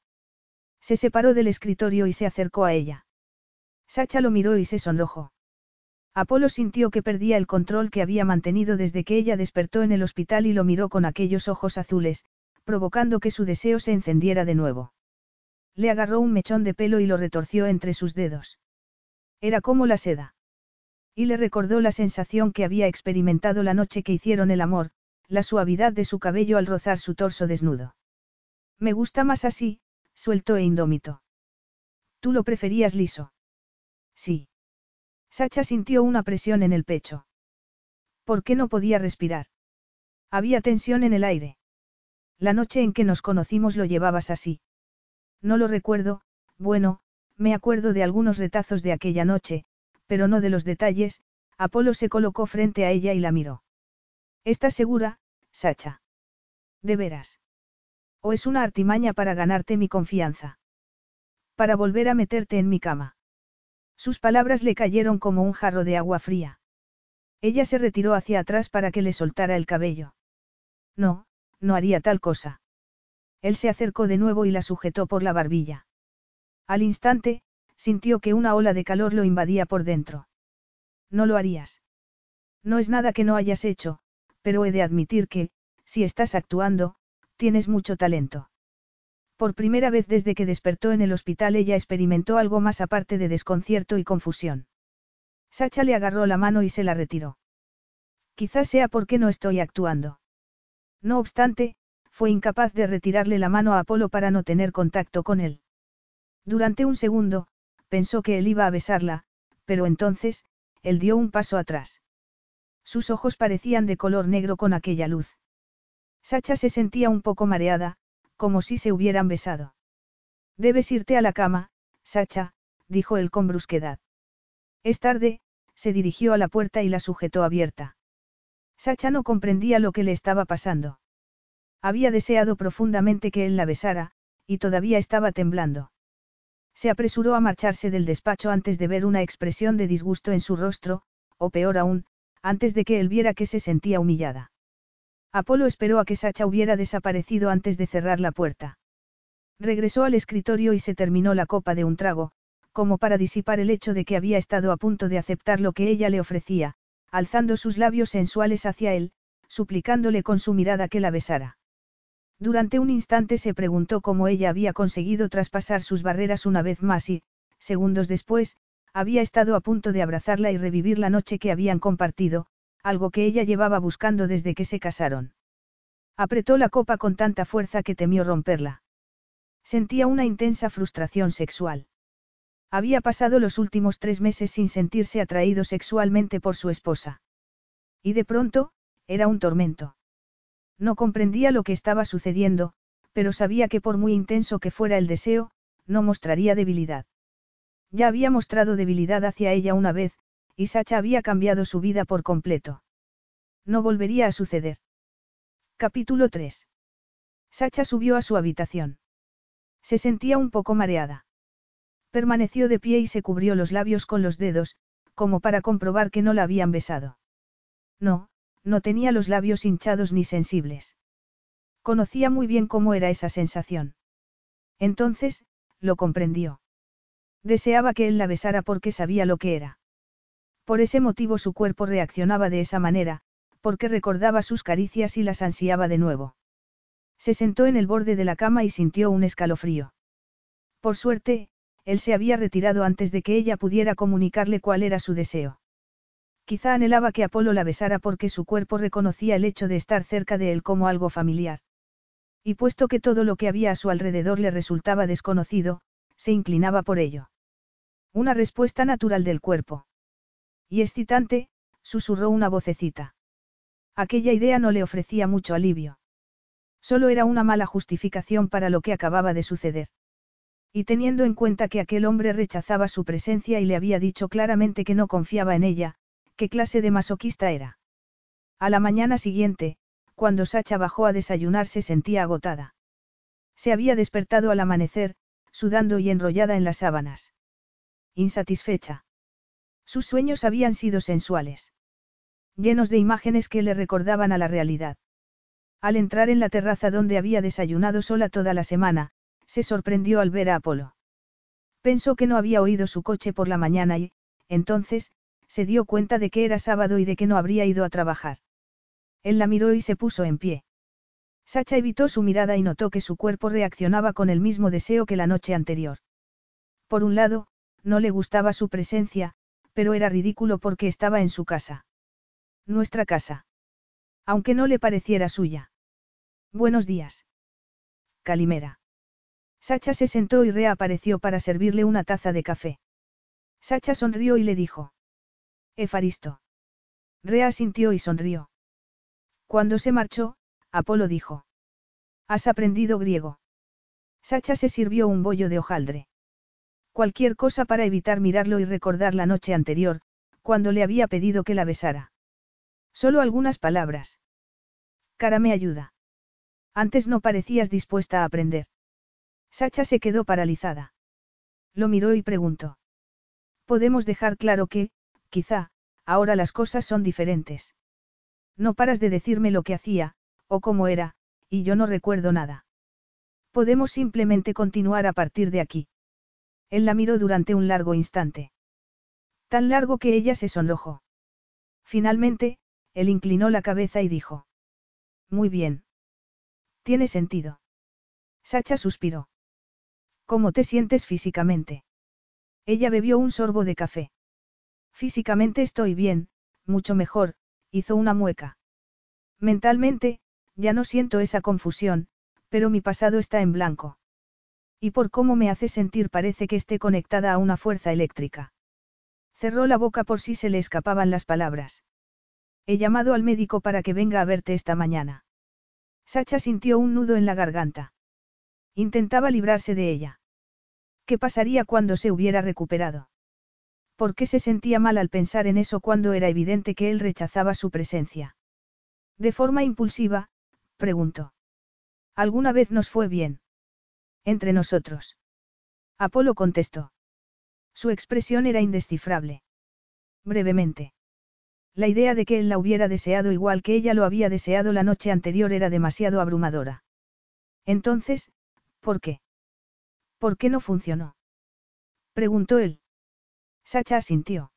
Se separó del escritorio y se acercó a ella. Sacha lo miró y se sonrojó. Apolo sintió que perdía el control que había mantenido desde que ella despertó en el hospital y lo miró con aquellos ojos azules, provocando que su deseo se encendiera de nuevo. Le agarró un mechón de pelo y lo retorció entre sus dedos. Era como la seda. Y le recordó la sensación que había experimentado la noche que hicieron el amor, la suavidad de su cabello al rozar su torso desnudo. Me gusta más así, suelto e indómito. ¿Tú lo preferías liso? Sí. Sacha sintió una presión en el pecho. ¿Por qué no podía respirar? Había tensión en el aire. La noche en que nos conocimos lo llevabas así. No lo recuerdo, bueno, me acuerdo de algunos retazos de aquella noche, pero no de los detalles, Apolo se colocó frente a ella y la miró. ¿Estás segura, Sacha? ¿De veras? ¿O es una artimaña para ganarte mi confianza? Para volver a meterte en mi cama. Sus palabras le cayeron como un jarro de agua fría. Ella se retiró hacia atrás para que le soltara el cabello. No, no haría tal cosa. Él se acercó de nuevo y la sujetó por la barbilla. Al instante, sintió que una ola de calor lo invadía por dentro. No lo harías. No es nada que no hayas hecho, pero he de admitir que, si estás actuando, tienes mucho talento. Por primera vez desde que despertó en el hospital ella experimentó algo más aparte de desconcierto y confusión. Sacha le agarró la mano y se la retiró. Quizás sea porque no estoy actuando. No obstante, fue incapaz de retirarle la mano a Apolo para no tener contacto con él. Durante un segundo, pensó que él iba a besarla, pero entonces, él dio un paso atrás. Sus ojos parecían de color negro con aquella luz. Sacha se sentía un poco mareada, como si se hubieran besado. Debes irte a la cama, Sacha, dijo él con brusquedad. Es tarde, se dirigió a la puerta y la sujetó abierta. Sacha no comprendía lo que le estaba pasando. Había deseado profundamente que él la besara, y todavía estaba temblando. Se apresuró a marcharse del despacho antes de ver una expresión de disgusto en su rostro, o peor aún, antes de que él viera que se sentía humillada. Apolo esperó a que Sacha hubiera desaparecido antes de cerrar la puerta. Regresó al escritorio y se terminó la copa de un trago, como para disipar el hecho de que había estado a punto de aceptar lo que ella le ofrecía, alzando sus labios sensuales hacia él, suplicándole con su mirada que la besara. Durante un instante se preguntó cómo ella había conseguido traspasar sus barreras una vez más y, segundos después, había estado a punto de abrazarla y revivir la noche que habían compartido, algo que ella llevaba buscando desde que se casaron. Apretó la copa con tanta fuerza que temió romperla. Sentía una intensa frustración sexual. Había pasado los últimos tres meses sin sentirse atraído sexualmente por su esposa. Y de pronto, era un tormento. No comprendía lo que estaba sucediendo, pero sabía que por muy intenso que fuera el deseo, no mostraría debilidad. Ya había mostrado debilidad hacia ella una vez, y Sacha había cambiado su vida por completo. No volvería a suceder. Capítulo 3. Sacha subió a su habitación. Se sentía un poco mareada. Permaneció de pie y se cubrió los labios con los dedos, como para comprobar que no la habían besado. No, no tenía los labios hinchados ni sensibles. Conocía muy bien cómo era esa sensación. Entonces, lo comprendió. Deseaba que él la besara porque sabía lo que era. Por ese motivo su cuerpo reaccionaba de esa manera, porque recordaba sus caricias y las ansiaba de nuevo. Se sentó en el borde de la cama y sintió un escalofrío. Por suerte, él se había retirado antes de que ella pudiera comunicarle cuál era su deseo. Quizá anhelaba que Apolo la besara porque su cuerpo reconocía el hecho de estar cerca de él como algo familiar. Y puesto que todo lo que había a su alrededor le resultaba desconocido, se inclinaba por ello. Una respuesta natural del cuerpo. Y excitante, susurró una vocecita. Aquella idea no le ofrecía mucho alivio. Solo era una mala justificación para lo que acababa de suceder. Y teniendo en cuenta que aquel hombre rechazaba su presencia y le había dicho claramente que no confiaba en ella, ¿qué clase de masoquista era? A la mañana siguiente, cuando Sacha bajó a desayunar se sentía agotada. Se había despertado al amanecer, sudando y enrollada en las sábanas. Insatisfecha. Sus sueños habían sido sensuales. Llenos de imágenes que le recordaban a la realidad. Al entrar en la terraza donde había desayunado sola toda la semana, se sorprendió al ver a Apolo. Pensó que no había oído su coche por la mañana y, entonces, se dio cuenta de que era sábado y de que no habría ido a trabajar. Él la miró y se puso en pie. Sacha evitó su mirada y notó que su cuerpo reaccionaba con el mismo deseo que la noche anterior. Por un lado, no le gustaba su presencia, pero era ridículo porque estaba en su casa. Nuestra casa. Aunque no le pareciera suya. Buenos días. Calimera. Sacha se sentó y reapareció para servirle una taza de café. Sacha sonrió y le dijo. Efaristo. Rea sintió y sonrió. Cuando se marchó, Apolo dijo. ¿Has aprendido griego? Sacha se sirvió un bollo de hojaldre. Cualquier cosa para evitar mirarlo y recordar la noche anterior, cuando le había pedido que la besara. Solo algunas palabras. Cara me ayuda. Antes no parecías dispuesta a aprender. Sacha se quedó paralizada. Lo miró y preguntó. Podemos dejar claro que, quizá, ahora las cosas son diferentes. No paras de decirme lo que hacía, o cómo era, y yo no recuerdo nada. Podemos simplemente continuar a partir de aquí. Él la miró durante un largo instante. Tan largo que ella se sonrojó. Finalmente, él inclinó la cabeza y dijo. Muy bien. Tiene sentido. Sacha suspiró. ¿Cómo te sientes físicamente? Ella bebió un sorbo de café. Físicamente estoy bien, mucho mejor, hizo una mueca. Mentalmente, ya no siento esa confusión, pero mi pasado está en blanco. Y por cómo me hace sentir parece que esté conectada a una fuerza eléctrica. Cerró la boca por si se le escapaban las palabras. He llamado al médico para que venga a verte esta mañana. Sacha sintió un nudo en la garganta. Intentaba librarse de ella. ¿Qué pasaría cuando se hubiera recuperado? ¿Por qué se sentía mal al pensar en eso cuando era evidente que él rechazaba su presencia? De forma impulsiva, preguntó. ¿Alguna vez nos fue bien? Entre nosotros. Apolo contestó. Su expresión era indescifrable. Brevemente. La idea de que él la hubiera deseado igual que ella lo había deseado la noche anterior era demasiado abrumadora. Entonces, ¿por qué? ¿Por qué no funcionó? Preguntó él. Sacha asintió.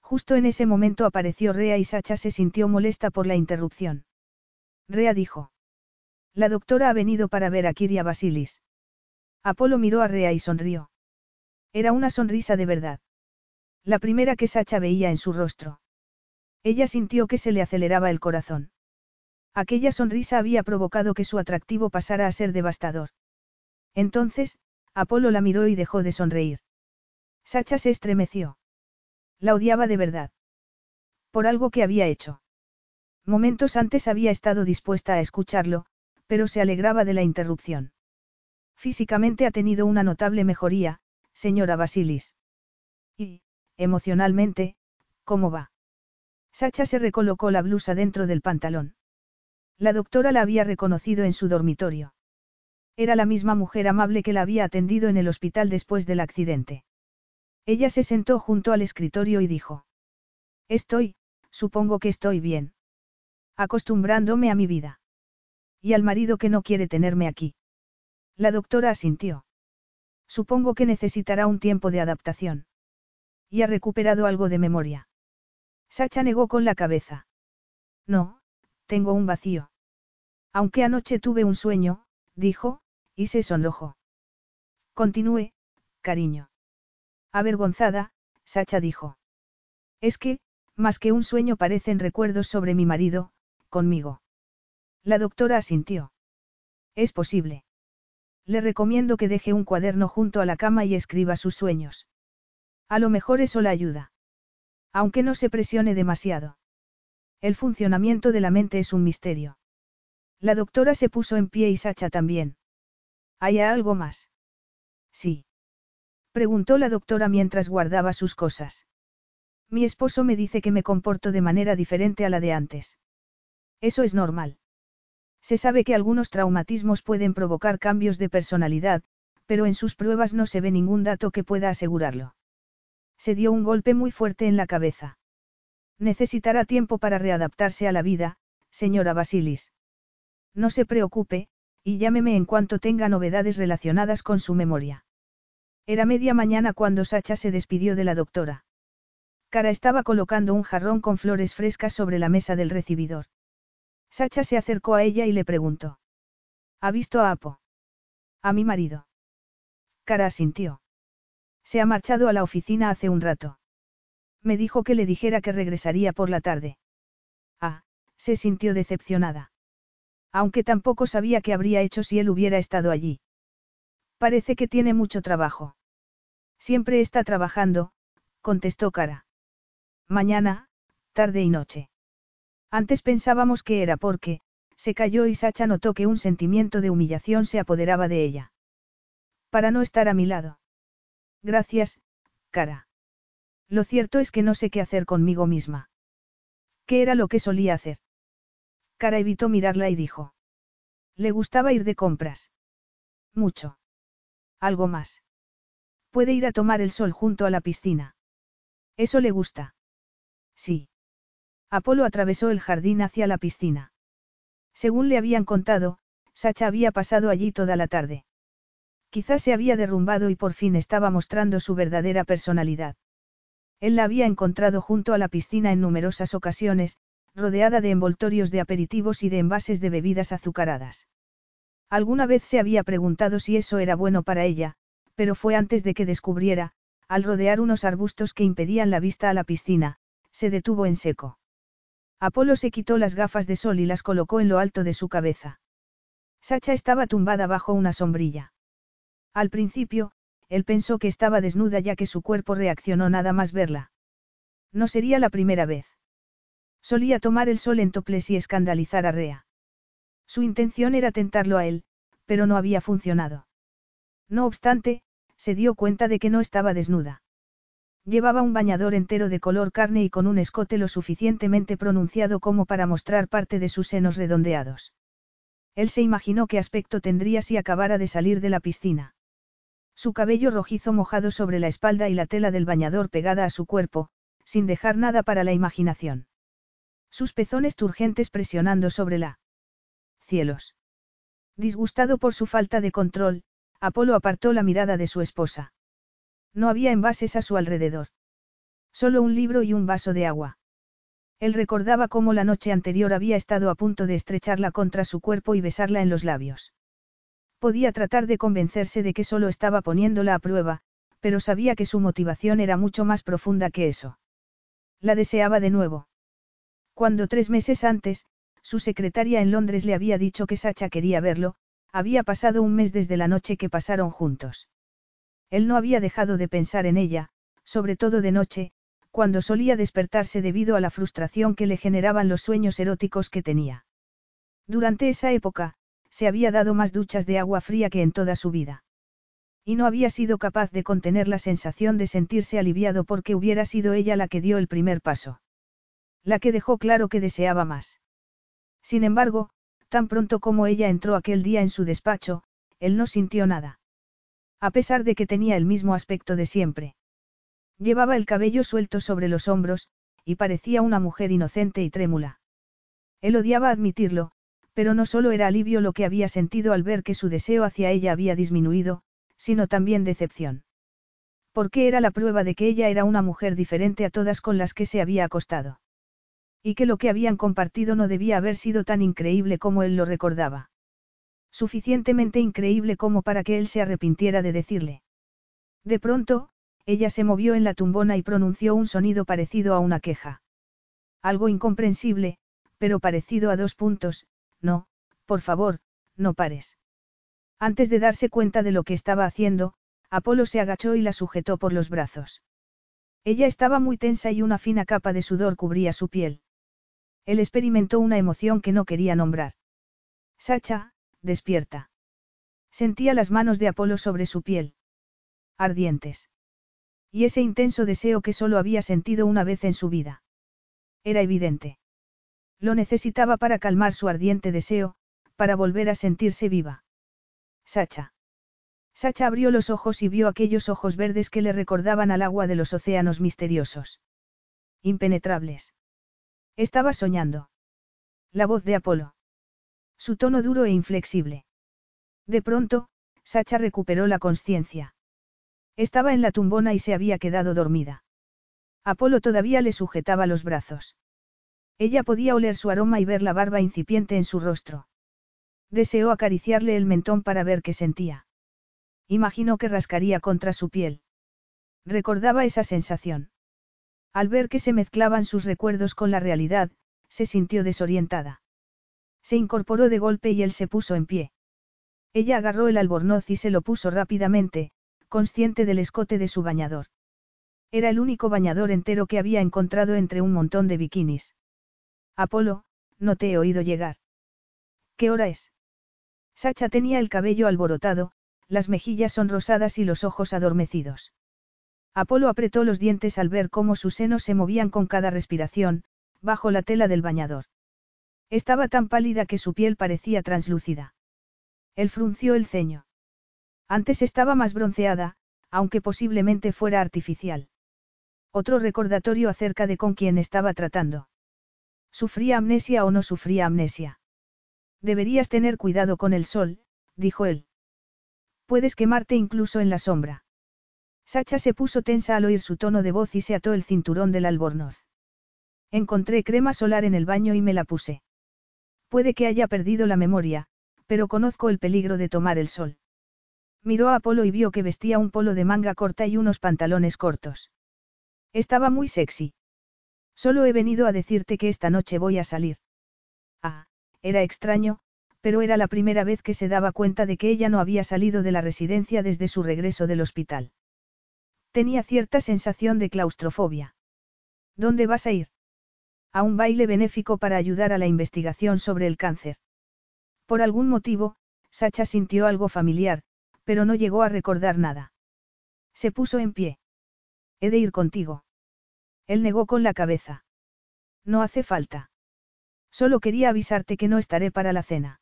Justo en ese momento apareció Rea y Sacha se sintió molesta por la interrupción. Rea dijo. La doctora ha venido para ver a Kiria Basilis. Apolo miró a Rea y sonrió. Era una sonrisa de verdad. La primera que Sacha veía en su rostro. Ella sintió que se le aceleraba el corazón. Aquella sonrisa había provocado que su atractivo pasara a ser devastador. Entonces, Apolo la miró y dejó de sonreír. Sacha se estremeció. La odiaba de verdad. Por algo que había hecho. Momentos antes había estado dispuesta a escucharlo, pero se alegraba de la interrupción. Físicamente ha tenido una notable mejoría, señora Basilis. Y, emocionalmente, ¿cómo va? Sacha se recolocó la blusa dentro del pantalón. La doctora la había reconocido en su dormitorio. Era la misma mujer amable que la había atendido en el hospital después del accidente. Ella se sentó junto al escritorio y dijo. Estoy, supongo que estoy bien. Acostumbrándome a mi vida. Y al marido que no quiere tenerme aquí. La doctora asintió. Supongo que necesitará un tiempo de adaptación. Y ha recuperado algo de memoria. Sacha negó con la cabeza. No, tengo un vacío. Aunque anoche tuve un sueño, dijo, y se sonrojó. Continúe, cariño. Avergonzada, Sacha dijo. Es que, más que un sueño parecen recuerdos sobre mi marido, conmigo. La doctora asintió. Es posible. Le recomiendo que deje un cuaderno junto a la cama y escriba sus sueños. A lo mejor eso la ayuda. Aunque no se presione demasiado. El funcionamiento de la mente es un misterio. La doctora se puso en pie y Sacha también. ¿Hay algo más? Sí. Preguntó la doctora mientras guardaba sus cosas. Mi esposo me dice que me comporto de manera diferente a la de antes. Eso es normal. Se sabe que algunos traumatismos pueden provocar cambios de personalidad, pero en sus pruebas no se ve ningún dato que pueda asegurarlo. Se dio un golpe muy fuerte en la cabeza. Necesitará tiempo para readaptarse a la vida, señora Basilis. No se preocupe, y llámeme en cuanto tenga novedades relacionadas con su memoria. Era media mañana cuando Sacha se despidió de la doctora. Cara estaba colocando un jarrón con flores frescas sobre la mesa del recibidor. Sacha se acercó a ella y le preguntó. ¿Ha visto a Apo? A mi marido. Cara asintió. Se ha marchado a la oficina hace un rato. Me dijo que le dijera que regresaría por la tarde. Ah, se sintió decepcionada. Aunque tampoco sabía qué habría hecho si él hubiera estado allí. Parece que tiene mucho trabajo. Siempre está trabajando, contestó Cara. Mañana, tarde y noche. Antes pensábamos que era porque, se cayó y Sacha notó que un sentimiento de humillación se apoderaba de ella. Para no estar a mi lado. Gracias, Cara. Lo cierto es que no sé qué hacer conmigo misma. ¿Qué era lo que solía hacer? Cara evitó mirarla y dijo. Le gustaba ir de compras. Mucho. Algo más. Puede ir a tomar el sol junto a la piscina. ¿Eso le gusta? Sí. Apolo atravesó el jardín hacia la piscina. Según le habían contado, Sacha había pasado allí toda la tarde. Quizás se había derrumbado y por fin estaba mostrando su verdadera personalidad. Él la había encontrado junto a la piscina en numerosas ocasiones, rodeada de envoltorios de aperitivos y de envases de bebidas azucaradas. Alguna vez se había preguntado si eso era bueno para ella, pero fue antes de que descubriera, al rodear unos arbustos que impedían la vista a la piscina, se detuvo en seco. Apolo se quitó las gafas de sol y las colocó en lo alto de su cabeza. Sacha estaba tumbada bajo una sombrilla. Al principio, él pensó que estaba desnuda ya que su cuerpo reaccionó nada más verla. No sería la primera vez. Solía tomar el sol en toples y escandalizar a Rea. Su intención era tentarlo a él, pero no había funcionado. No obstante, se dio cuenta de que no estaba desnuda. Llevaba un bañador entero de color carne y con un escote lo suficientemente pronunciado como para mostrar parte de sus senos redondeados. Él se imaginó qué aspecto tendría si acabara de salir de la piscina. Su cabello rojizo mojado sobre la espalda y la tela del bañador pegada a su cuerpo, sin dejar nada para la imaginación. Sus pezones turgentes presionando sobre la. Cielos. Disgustado por su falta de control, Apolo apartó la mirada de su esposa. No había envases a su alrededor. Solo un libro y un vaso de agua. Él recordaba cómo la noche anterior había estado a punto de estrecharla contra su cuerpo y besarla en los labios. Podía tratar de convencerse de que solo estaba poniéndola a prueba, pero sabía que su motivación era mucho más profunda que eso. La deseaba de nuevo. Cuando tres meses antes, su secretaria en Londres le había dicho que Sacha quería verlo, había pasado un mes desde la noche que pasaron juntos. Él no había dejado de pensar en ella, sobre todo de noche, cuando solía despertarse debido a la frustración que le generaban los sueños eróticos que tenía. Durante esa época, se había dado más duchas de agua fría que en toda su vida. Y no había sido capaz de contener la sensación de sentirse aliviado porque hubiera sido ella la que dio el primer paso. La que dejó claro que deseaba más. Sin embargo, tan pronto como ella entró aquel día en su despacho, él no sintió nada. A pesar de que tenía el mismo aspecto de siempre. Llevaba el cabello suelto sobre los hombros, y parecía una mujer inocente y trémula. Él odiaba admitirlo, pero no solo era alivio lo que había sentido al ver que su deseo hacia ella había disminuido, sino también decepción. Porque era la prueba de que ella era una mujer diferente a todas con las que se había acostado. Y que lo que habían compartido no debía haber sido tan increíble como él lo recordaba. Suficientemente increíble como para que él se arrepintiera de decirle. De pronto, ella se movió en la tumbona y pronunció un sonido parecido a una queja. Algo incomprensible, pero parecido a dos puntos, no, por favor, no pares. Antes de darse cuenta de lo que estaba haciendo, Apolo se agachó y la sujetó por los brazos. Ella estaba muy tensa y una fina capa de sudor cubría su piel. Él experimentó una emoción que no quería nombrar. Sacha, despierta. Sentía las manos de Apolo sobre su piel. Ardientes. Y ese intenso deseo que solo había sentido una vez en su vida. Era evidente. Lo necesitaba para calmar su ardiente deseo, para volver a sentirse viva. Sacha. Sacha abrió los ojos y vio aquellos ojos verdes que le recordaban al agua de los océanos misteriosos. Impenetrables. Estaba soñando. La voz de Apolo. Su tono duro e inflexible. De pronto, Sacha recuperó la conciencia. Estaba en la tumbona y se había quedado dormida. Apolo todavía le sujetaba los brazos. Ella podía oler su aroma y ver la barba incipiente en su rostro. Deseó acariciarle el mentón para ver qué sentía. Imaginó que rascaría contra su piel. Recordaba esa sensación. Al ver que se mezclaban sus recuerdos con la realidad, se sintió desorientada. Se incorporó de golpe y él se puso en pie. Ella agarró el albornoz y se lo puso rápidamente, consciente del escote de su bañador. Era el único bañador entero que había encontrado entre un montón de bikinis. Apolo, no te he oído llegar. ¿Qué hora es? Sacha tenía el cabello alborotado, las mejillas sonrosadas y los ojos adormecidos. Apolo apretó los dientes al ver cómo sus senos se movían con cada respiración, bajo la tela del bañador. Estaba tan pálida que su piel parecía translúcida. Él frunció el ceño. Antes estaba más bronceada, aunque posiblemente fuera artificial. Otro recordatorio acerca de con quién estaba tratando. ¿Sufría amnesia o no sufría amnesia? Deberías tener cuidado con el sol, dijo él. Puedes quemarte incluso en la sombra. Sacha se puso tensa al oír su tono de voz y se ató el cinturón del albornoz. Encontré crema solar en el baño y me la puse. Puede que haya perdido la memoria, pero conozco el peligro de tomar el sol. Miró a Apolo y vio que vestía un polo de manga corta y unos pantalones cortos. Estaba muy sexy. Solo he venido a decirte que esta noche voy a salir. Ah, era extraño, pero era la primera vez que se daba cuenta de que ella no había salido de la residencia desde su regreso del hospital. Tenía cierta sensación de claustrofobia. ¿Dónde vas a ir? A un baile benéfico para ayudar a la investigación sobre el cáncer. Por algún motivo, Sacha sintió algo familiar, pero no llegó a recordar nada. Se puso en pie. He de ir contigo. Él negó con la cabeza. No hace falta. Solo quería avisarte que no estaré para la cena.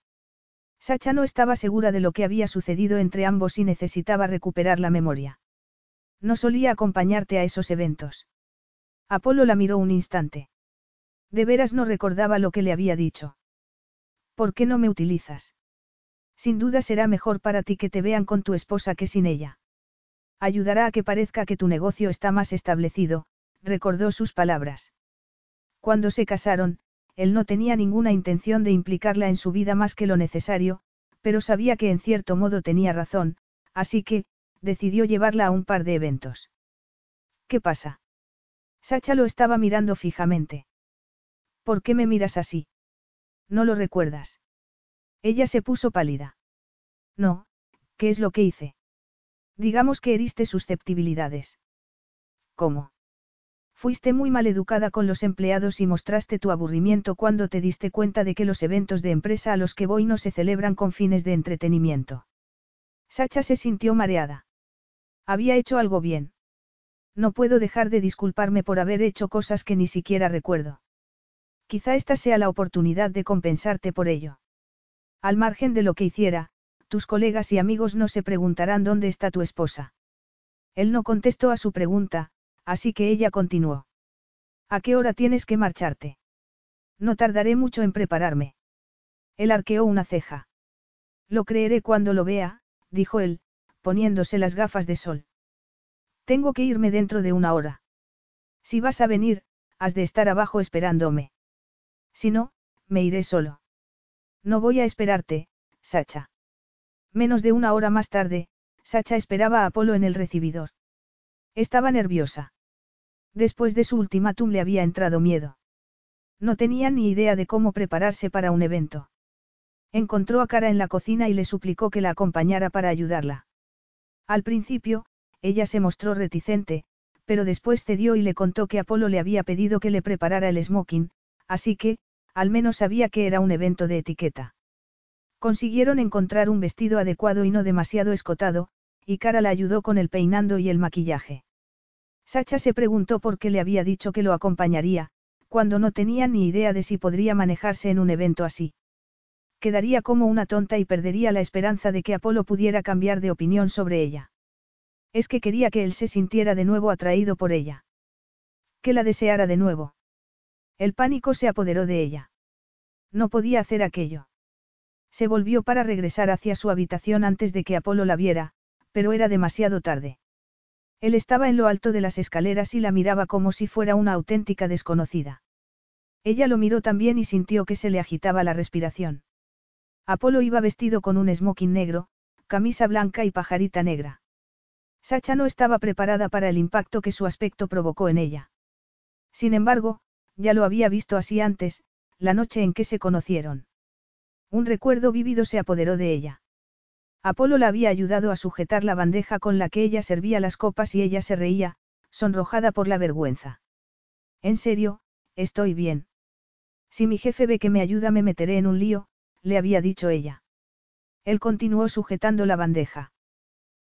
Sacha no estaba segura de lo que había sucedido entre ambos y necesitaba recuperar la memoria. No solía acompañarte a esos eventos. Apolo la miró un instante. De veras no recordaba lo que le había dicho. ¿Por qué no me utilizas? Sin duda será mejor para ti que te vean con tu esposa que sin ella. Ayudará a que parezca que tu negocio está más establecido, recordó sus palabras. Cuando se casaron, él no tenía ninguna intención de implicarla en su vida más que lo necesario, pero sabía que en cierto modo tenía razón, así que, decidió llevarla a un par de eventos. ¿Qué pasa? Sacha lo estaba mirando fijamente. ¿Por qué me miras así? ¿No lo recuerdas? Ella se puso pálida. No, ¿qué es lo que hice? Digamos que heriste susceptibilidades. ¿Cómo? Fuiste muy mal educada con los empleados y mostraste tu aburrimiento cuando te diste cuenta de que los eventos de empresa a los que voy no se celebran con fines de entretenimiento. Sacha se sintió mareada. Había hecho algo bien. No puedo dejar de disculparme por haber hecho cosas que ni siquiera recuerdo. Quizá esta sea la oportunidad de compensarte por ello. Al margen de lo que hiciera, tus colegas y amigos no se preguntarán dónde está tu esposa. Él no contestó a su pregunta, así que ella continuó. ¿A qué hora tienes que marcharte? No tardaré mucho en prepararme. Él arqueó una ceja. Lo creeré cuando lo vea, dijo él, poniéndose las gafas de sol. Tengo que irme dentro de una hora. Si vas a venir, has de estar abajo esperándome. Si no, me iré solo. No voy a esperarte, Sacha. Menos de una hora más tarde, Sacha esperaba a Apolo en el recibidor. Estaba nerviosa. Después de su ultimátum le había entrado miedo. No tenía ni idea de cómo prepararse para un evento. Encontró a Cara en la cocina y le suplicó que la acompañara para ayudarla. Al principio, ella se mostró reticente, pero después cedió y le contó que Apolo le había pedido que le preparara el smoking, así que, al menos sabía que era un evento de etiqueta. Consiguieron encontrar un vestido adecuado y no demasiado escotado, y Cara la ayudó con el peinando y el maquillaje. Sacha se preguntó por qué le había dicho que lo acompañaría, cuando no tenía ni idea de si podría manejarse en un evento así. Quedaría como una tonta y perdería la esperanza de que Apolo pudiera cambiar de opinión sobre ella. Es que quería que él se sintiera de nuevo atraído por ella. Que la deseara de nuevo. El pánico se apoderó de ella. No podía hacer aquello. Se volvió para regresar hacia su habitación antes de que Apolo la viera, pero era demasiado tarde. Él estaba en lo alto de las escaleras y la miraba como si fuera una auténtica desconocida. Ella lo miró también y sintió que se le agitaba la respiración. Apolo iba vestido con un smoking negro, camisa blanca y pajarita negra. Sacha no estaba preparada para el impacto que su aspecto provocó en ella. Sin embargo, ya lo había visto así antes, la noche en que se conocieron. Un recuerdo vívido se apoderó de ella. Apolo la había ayudado a sujetar la bandeja con la que ella servía las copas y ella se reía, sonrojada por la vergüenza. En serio, estoy bien. Si mi jefe ve que me ayuda me meteré en un lío, le había dicho ella. Él continuó sujetando la bandeja.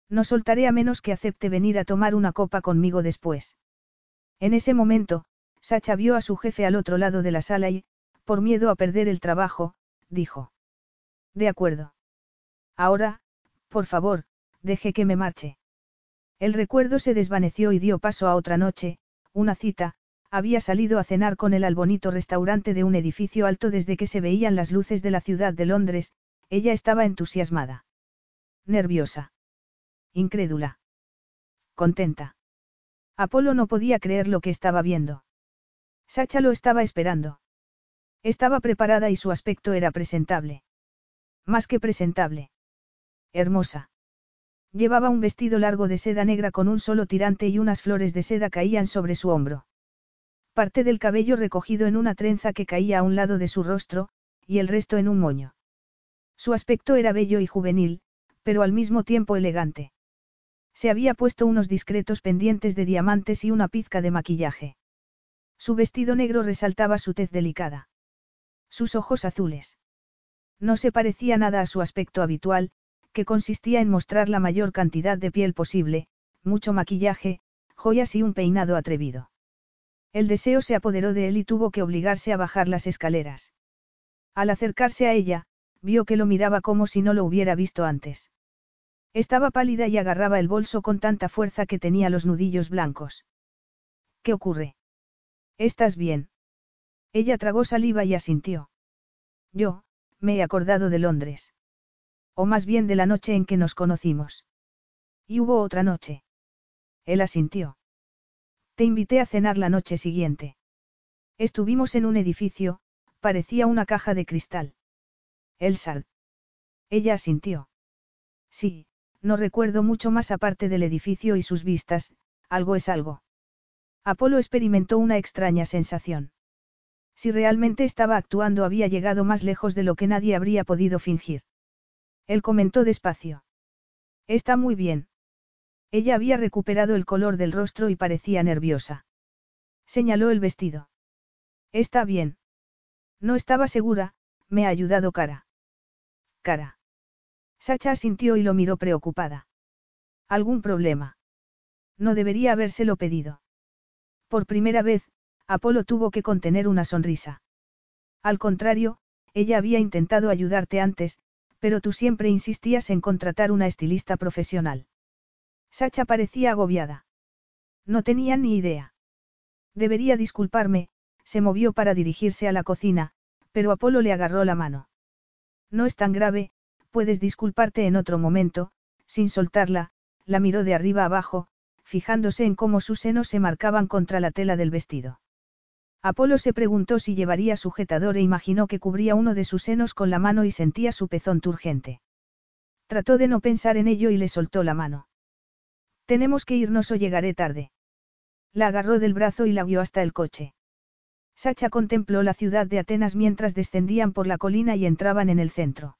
No soltaré a menos que acepte venir a tomar una copa conmigo después. En ese momento, Sacha vio a su jefe al otro lado de la sala y, por miedo a perder el trabajo, dijo. De acuerdo. Ahora, por favor, deje que me marche. El recuerdo se desvaneció y dio paso a otra noche, una cita, había salido a cenar con él al bonito restaurante de un edificio alto desde que se veían las luces de la ciudad de Londres, ella estaba entusiasmada. Nerviosa. Incrédula. Contenta. Apolo no podía creer lo que estaba viendo. Sacha lo estaba esperando. Estaba preparada y su aspecto era presentable. Más que presentable hermosa. Llevaba un vestido largo de seda negra con un solo tirante y unas flores de seda caían sobre su hombro. Parte del cabello recogido en una trenza que caía a un lado de su rostro, y el resto en un moño. Su aspecto era bello y juvenil, pero al mismo tiempo elegante. Se había puesto unos discretos pendientes de diamantes y una pizca de maquillaje. Su vestido negro resaltaba su tez delicada. Sus ojos azules. No se parecía nada a su aspecto habitual, que consistía en mostrar la mayor cantidad de piel posible, mucho maquillaje, joyas y un peinado atrevido. El deseo se apoderó de él y tuvo que obligarse a bajar las escaleras. Al acercarse a ella, vio que lo miraba como si no lo hubiera visto antes. Estaba pálida y agarraba el bolso con tanta fuerza que tenía los nudillos blancos. ¿Qué ocurre? ¿Estás bien? Ella tragó saliva y asintió. Yo, me he acordado de Londres. O más bien de la noche en que nos conocimos. Y hubo otra noche. Él asintió. Te invité a cenar la noche siguiente. Estuvimos en un edificio, parecía una caja de cristal. El Sard. Ella asintió. Sí, no recuerdo mucho más aparte del edificio y sus vistas, algo es algo. Apolo experimentó una extraña sensación. Si realmente estaba actuando había llegado más lejos de lo que nadie habría podido fingir. Él comentó despacio. Está muy bien. Ella había recuperado el color del rostro y parecía nerviosa. Señaló el vestido. Está bien. No estaba segura, me ha ayudado cara. Cara. Sacha asintió y lo miró preocupada. ¿Algún problema? No debería habérselo pedido. Por primera vez, Apolo tuvo que contener una sonrisa. Al contrario, ella había intentado ayudarte antes, pero tú siempre insistías en contratar una estilista profesional. Sacha parecía agobiada. No tenía ni idea. Debería disculparme, se movió para dirigirse a la cocina, pero Apolo le agarró la mano. No es tan grave, puedes disculparte en otro momento, sin soltarla, la miró de arriba abajo, fijándose en cómo sus senos se marcaban contra la tela del vestido. Apolo se preguntó si llevaría sujetador e imaginó que cubría uno de sus senos con la mano y sentía su pezón turgente. Trató de no pensar en ello y le soltó la mano. Tenemos que irnos o llegaré tarde. La agarró del brazo y la guió hasta el coche. Sacha contempló la ciudad de Atenas mientras descendían por la colina y entraban en el centro.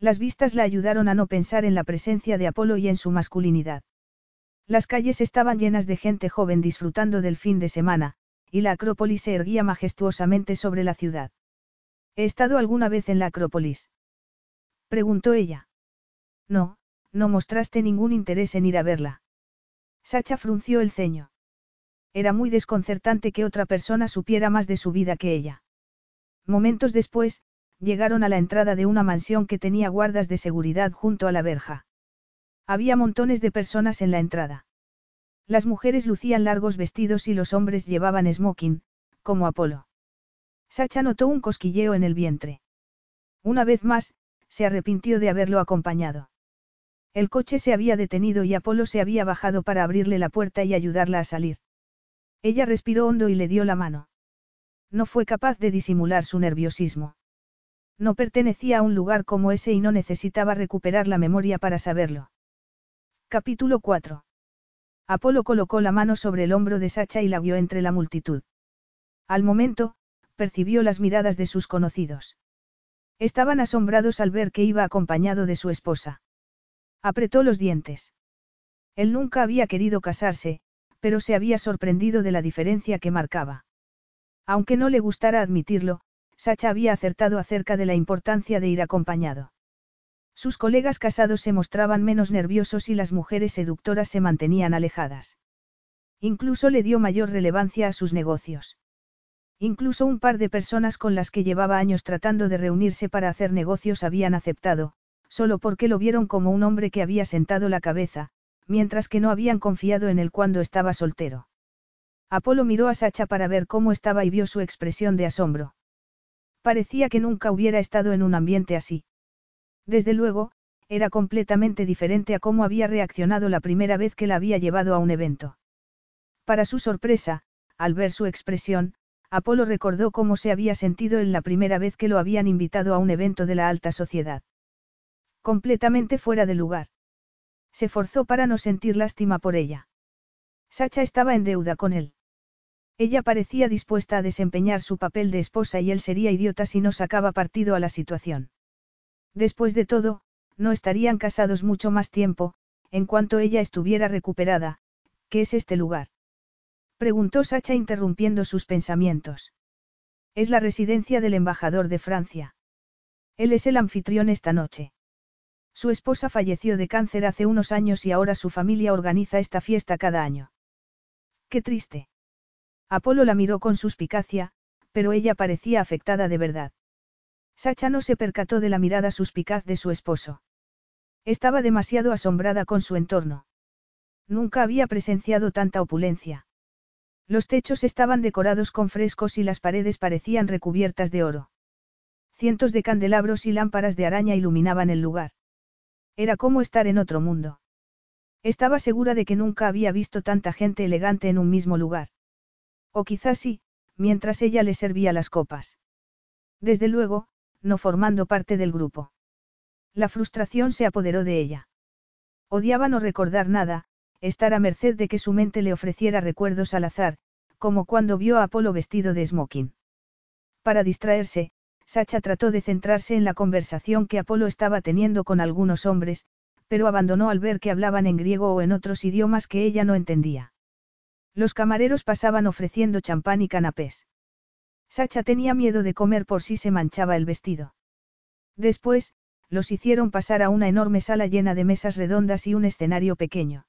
Las vistas la ayudaron a no pensar en la presencia de Apolo y en su masculinidad. Las calles estaban llenas de gente joven disfrutando del fin de semana, y la Acrópolis se erguía majestuosamente sobre la ciudad. ¿He estado alguna vez en la Acrópolis? preguntó ella. No, no mostraste ningún interés en ir a verla. Sacha frunció el ceño. Era muy desconcertante que otra persona supiera más de su vida que ella. Momentos después, llegaron a la entrada de una mansión que tenía guardas de seguridad junto a la verja. Había montones de personas en la entrada. Las mujeres lucían largos vestidos y los hombres llevaban smoking, como Apolo. Sacha notó un cosquilleo en el vientre. Una vez más, se arrepintió de haberlo acompañado. El coche se había detenido y Apolo se había bajado para abrirle la puerta y ayudarla a salir. Ella respiró hondo y le dio la mano. No fue capaz de disimular su nerviosismo. No pertenecía a un lugar como ese y no necesitaba recuperar la memoria para saberlo. Capítulo 4. Apolo colocó la mano sobre el hombro de Sacha y la guió entre la multitud. Al momento, percibió las miradas de sus conocidos. Estaban asombrados al ver que iba acompañado de su esposa. Apretó los dientes. Él nunca había querido casarse, pero se había sorprendido de la diferencia que marcaba. Aunque no le gustara admitirlo, Sacha había acertado acerca de la importancia de ir acompañado. Sus colegas casados se mostraban menos nerviosos y las mujeres seductoras se mantenían alejadas. Incluso le dio mayor relevancia a sus negocios. Incluso un par de personas con las que llevaba años tratando de reunirse para hacer negocios habían aceptado, solo porque lo vieron como un hombre que había sentado la cabeza, mientras que no habían confiado en él cuando estaba soltero. Apolo miró a Sacha para ver cómo estaba y vio su expresión de asombro. Parecía que nunca hubiera estado en un ambiente así. Desde luego, era completamente diferente a cómo había reaccionado la primera vez que la había llevado a un evento. Para su sorpresa, al ver su expresión, Apolo recordó cómo se había sentido en la primera vez que lo habían invitado a un evento de la alta sociedad. Completamente fuera de lugar. Se forzó para no sentir lástima por ella. Sacha estaba en deuda con él. Ella parecía dispuesta a desempeñar su papel de esposa y él sería idiota si no sacaba partido a la situación. Después de todo, no estarían casados mucho más tiempo, en cuanto ella estuviera recuperada, ¿qué es este lugar? Preguntó Sacha interrumpiendo sus pensamientos. Es la residencia del embajador de Francia. Él es el anfitrión esta noche. Su esposa falleció de cáncer hace unos años y ahora su familia organiza esta fiesta cada año. Qué triste. Apolo la miró con suspicacia, pero ella parecía afectada de verdad. Sacha no se percató de la mirada suspicaz de su esposo. Estaba demasiado asombrada con su entorno. Nunca había presenciado tanta opulencia. Los techos estaban decorados con frescos y las paredes parecían recubiertas de oro. Cientos de candelabros y lámparas de araña iluminaban el lugar. Era como estar en otro mundo. Estaba segura de que nunca había visto tanta gente elegante en un mismo lugar. O quizás sí, mientras ella le servía las copas. Desde luego, no formando parte del grupo. La frustración se apoderó de ella. Odiaba no recordar nada, estar a merced de que su mente le ofreciera recuerdos al azar, como cuando vio a Apolo vestido de smoking. Para distraerse, Sacha trató de centrarse en la conversación que Apolo estaba teniendo con algunos hombres, pero abandonó al ver que hablaban en griego o en otros idiomas que ella no entendía. Los camareros pasaban ofreciendo champán y canapés. Sacha tenía miedo de comer por si se manchaba el vestido. Después, los hicieron pasar a una enorme sala llena de mesas redondas y un escenario pequeño.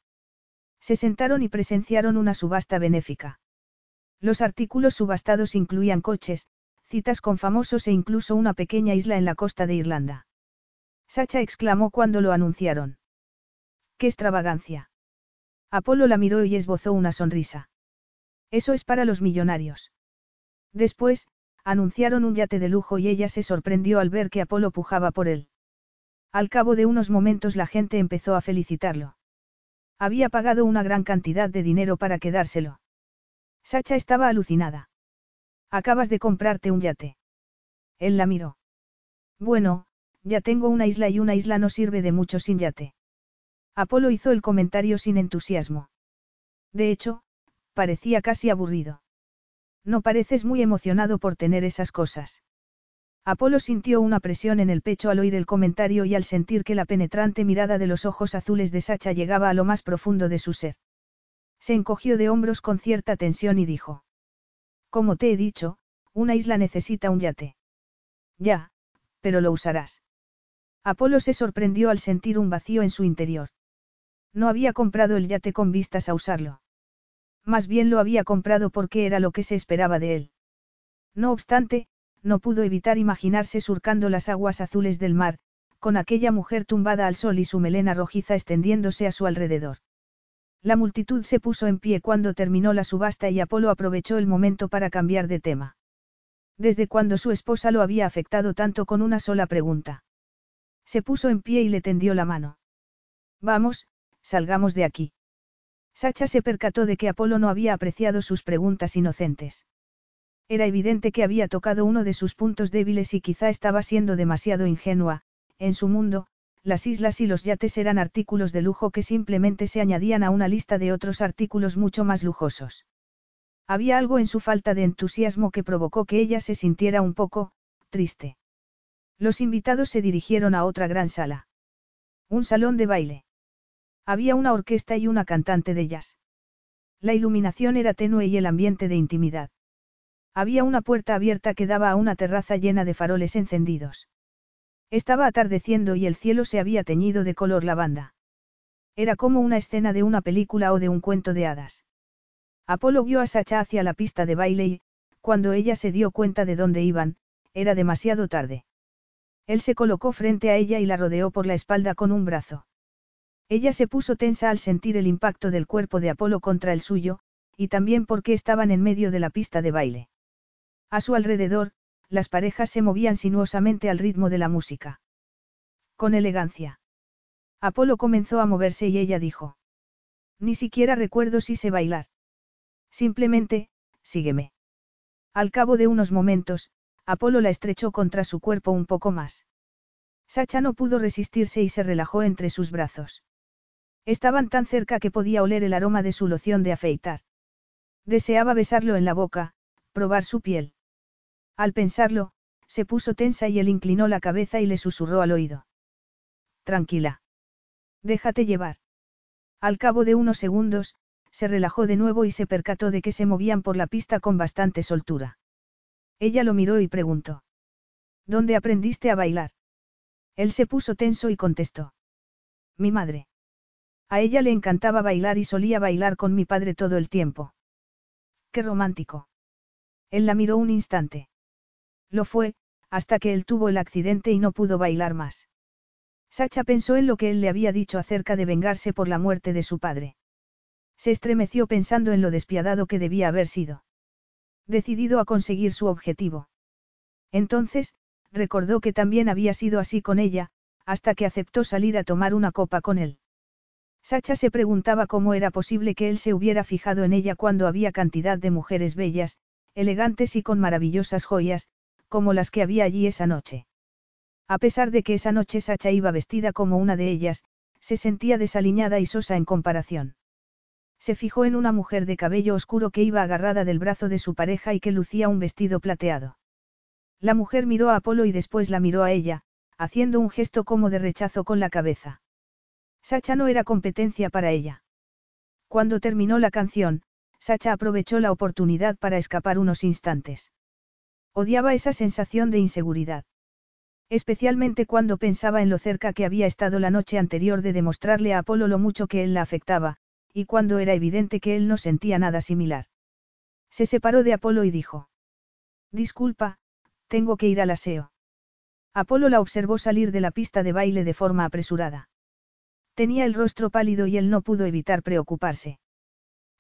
Se sentaron y presenciaron una subasta benéfica. Los artículos subastados incluían coches, citas con famosos e incluso una pequeña isla en la costa de Irlanda. Sacha exclamó cuando lo anunciaron. ¡Qué extravagancia! Apolo la miró y esbozó una sonrisa. Eso es para los millonarios. Después, anunciaron un yate de lujo y ella se sorprendió al ver que Apolo pujaba por él. Al cabo de unos momentos la gente empezó a felicitarlo. Había pagado una gran cantidad de dinero para quedárselo. Sacha estaba alucinada. Acabas de comprarte un yate. Él la miró. Bueno, ya tengo una isla y una isla no sirve de mucho sin yate. Apolo hizo el comentario sin entusiasmo. De hecho, parecía casi aburrido. No pareces muy emocionado por tener esas cosas. Apolo sintió una presión en el pecho al oír el comentario y al sentir que la penetrante mirada de los ojos azules de Sacha llegaba a lo más profundo de su ser. Se encogió de hombros con cierta tensión y dijo. Como te he dicho, una isla necesita un yate. Ya, pero lo usarás. Apolo se sorprendió al sentir un vacío en su interior. No había comprado el yate con vistas a usarlo. Más bien lo había comprado porque era lo que se esperaba de él. No obstante, no pudo evitar imaginarse surcando las aguas azules del mar, con aquella mujer tumbada al sol y su melena rojiza extendiéndose a su alrededor. La multitud se puso en pie cuando terminó la subasta y Apolo aprovechó el momento para cambiar de tema. Desde cuando su esposa lo había afectado tanto con una sola pregunta. Se puso en pie y le tendió la mano. Vamos, salgamos de aquí. Sacha se percató de que Apolo no había apreciado sus preguntas inocentes. Era evidente que había tocado uno de sus puntos débiles y quizá estaba siendo demasiado ingenua, en su mundo, las islas y los yates eran artículos de lujo que simplemente se añadían a una lista de otros artículos mucho más lujosos. Había algo en su falta de entusiasmo que provocó que ella se sintiera un poco, triste. Los invitados se dirigieron a otra gran sala. Un salón de baile. Había una orquesta y una cantante de jazz. La iluminación era tenue y el ambiente de intimidad. Había una puerta abierta que daba a una terraza llena de faroles encendidos. Estaba atardeciendo y el cielo se había teñido de color lavanda. Era como una escena de una película o de un cuento de hadas. Apolo guió a Sacha hacia la pista de baile y, cuando ella se dio cuenta de dónde iban, era demasiado tarde. Él se colocó frente a ella y la rodeó por la espalda con un brazo. Ella se puso tensa al sentir el impacto del cuerpo de Apolo contra el suyo, y también porque estaban en medio de la pista de baile. A su alrededor, las parejas se movían sinuosamente al ritmo de la música. Con elegancia. Apolo comenzó a moverse y ella dijo. Ni siquiera recuerdo si sé bailar. Simplemente, sígueme. Al cabo de unos momentos, Apolo la estrechó contra su cuerpo un poco más. Sacha no pudo resistirse y se relajó entre sus brazos. Estaban tan cerca que podía oler el aroma de su loción de afeitar. Deseaba besarlo en la boca, probar su piel. Al pensarlo, se puso tensa y él inclinó la cabeza y le susurró al oído. Tranquila. Déjate llevar. Al cabo de unos segundos, se relajó de nuevo y se percató de que se movían por la pista con bastante soltura. Ella lo miró y preguntó. ¿Dónde aprendiste a bailar? Él se puso tenso y contestó. Mi madre. A ella le encantaba bailar y solía bailar con mi padre todo el tiempo. Qué romántico. Él la miró un instante. Lo fue, hasta que él tuvo el accidente y no pudo bailar más. Sacha pensó en lo que él le había dicho acerca de vengarse por la muerte de su padre. Se estremeció pensando en lo despiadado que debía haber sido. Decidido a conseguir su objetivo. Entonces, recordó que también había sido así con ella, hasta que aceptó salir a tomar una copa con él. Sacha se preguntaba cómo era posible que él se hubiera fijado en ella cuando había cantidad de mujeres bellas, elegantes y con maravillosas joyas, como las que había allí esa noche. A pesar de que esa noche Sacha iba vestida como una de ellas, se sentía desaliñada y sosa en comparación. Se fijó en una mujer de cabello oscuro que iba agarrada del brazo de su pareja y que lucía un vestido plateado. La mujer miró a Apolo y después la miró a ella, haciendo un gesto como de rechazo con la cabeza. Sacha no era competencia para ella. Cuando terminó la canción, Sacha aprovechó la oportunidad para escapar unos instantes. Odiaba esa sensación de inseguridad. Especialmente cuando pensaba en lo cerca que había estado la noche anterior de demostrarle a Apolo lo mucho que él la afectaba, y cuando era evidente que él no sentía nada similar. Se separó de Apolo y dijo. Disculpa, tengo que ir al aseo. Apolo la observó salir de la pista de baile de forma apresurada. Tenía el rostro pálido y él no pudo evitar preocuparse.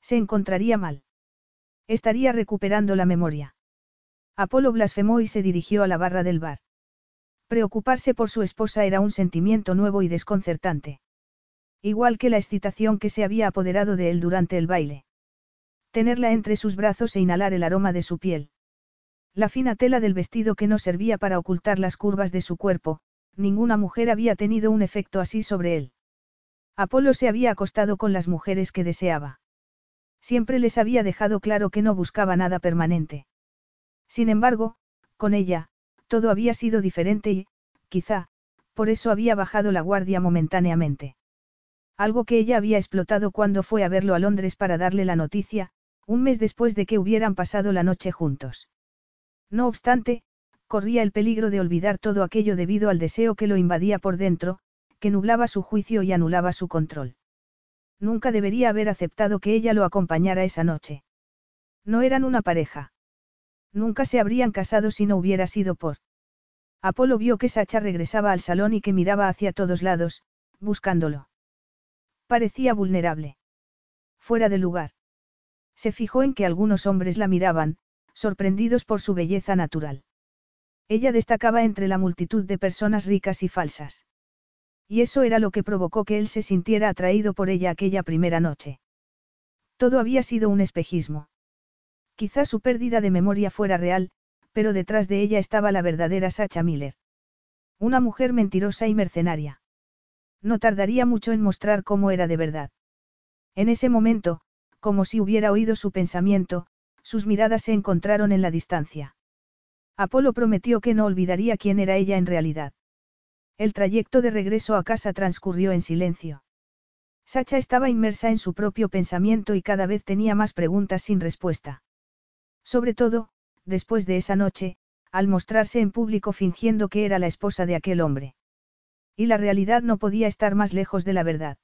Se encontraría mal. Estaría recuperando la memoria. Apolo blasfemó y se dirigió a la barra del bar. Preocuparse por su esposa era un sentimiento nuevo y desconcertante. Igual que la excitación que se había apoderado de él durante el baile. Tenerla entre sus brazos e inhalar el aroma de su piel. La fina tela del vestido que no servía para ocultar las curvas de su cuerpo, ninguna mujer había tenido un efecto así sobre él. Apolo se había acostado con las mujeres que deseaba. Siempre les había dejado claro que no buscaba nada permanente. Sin embargo, con ella, todo había sido diferente y, quizá, por eso había bajado la guardia momentáneamente. Algo que ella había explotado cuando fue a verlo a Londres para darle la noticia, un mes después de que hubieran pasado la noche juntos. No obstante, corría el peligro de olvidar todo aquello debido al deseo que lo invadía por dentro, que nublaba su juicio y anulaba su control. Nunca debería haber aceptado que ella lo acompañara esa noche. No eran una pareja. Nunca se habrían casado si no hubiera sido por. Apolo vio que Sacha regresaba al salón y que miraba hacia todos lados, buscándolo. Parecía vulnerable. Fuera de lugar. Se fijó en que algunos hombres la miraban, sorprendidos por su belleza natural. Ella destacaba entre la multitud de personas ricas y falsas. Y eso era lo que provocó que él se sintiera atraído por ella aquella primera noche. Todo había sido un espejismo. Quizá su pérdida de memoria fuera real, pero detrás de ella estaba la verdadera Sacha Miller. Una mujer mentirosa y mercenaria. No tardaría mucho en mostrar cómo era de verdad. En ese momento, como si hubiera oído su pensamiento, sus miradas se encontraron en la distancia. Apolo prometió que no olvidaría quién era ella en realidad. El trayecto de regreso a casa transcurrió en silencio. Sacha estaba inmersa en su propio pensamiento y cada vez tenía más preguntas sin respuesta. Sobre todo, después de esa noche, al mostrarse en público fingiendo que era la esposa de aquel hombre. Y la realidad no podía estar más lejos de la verdad.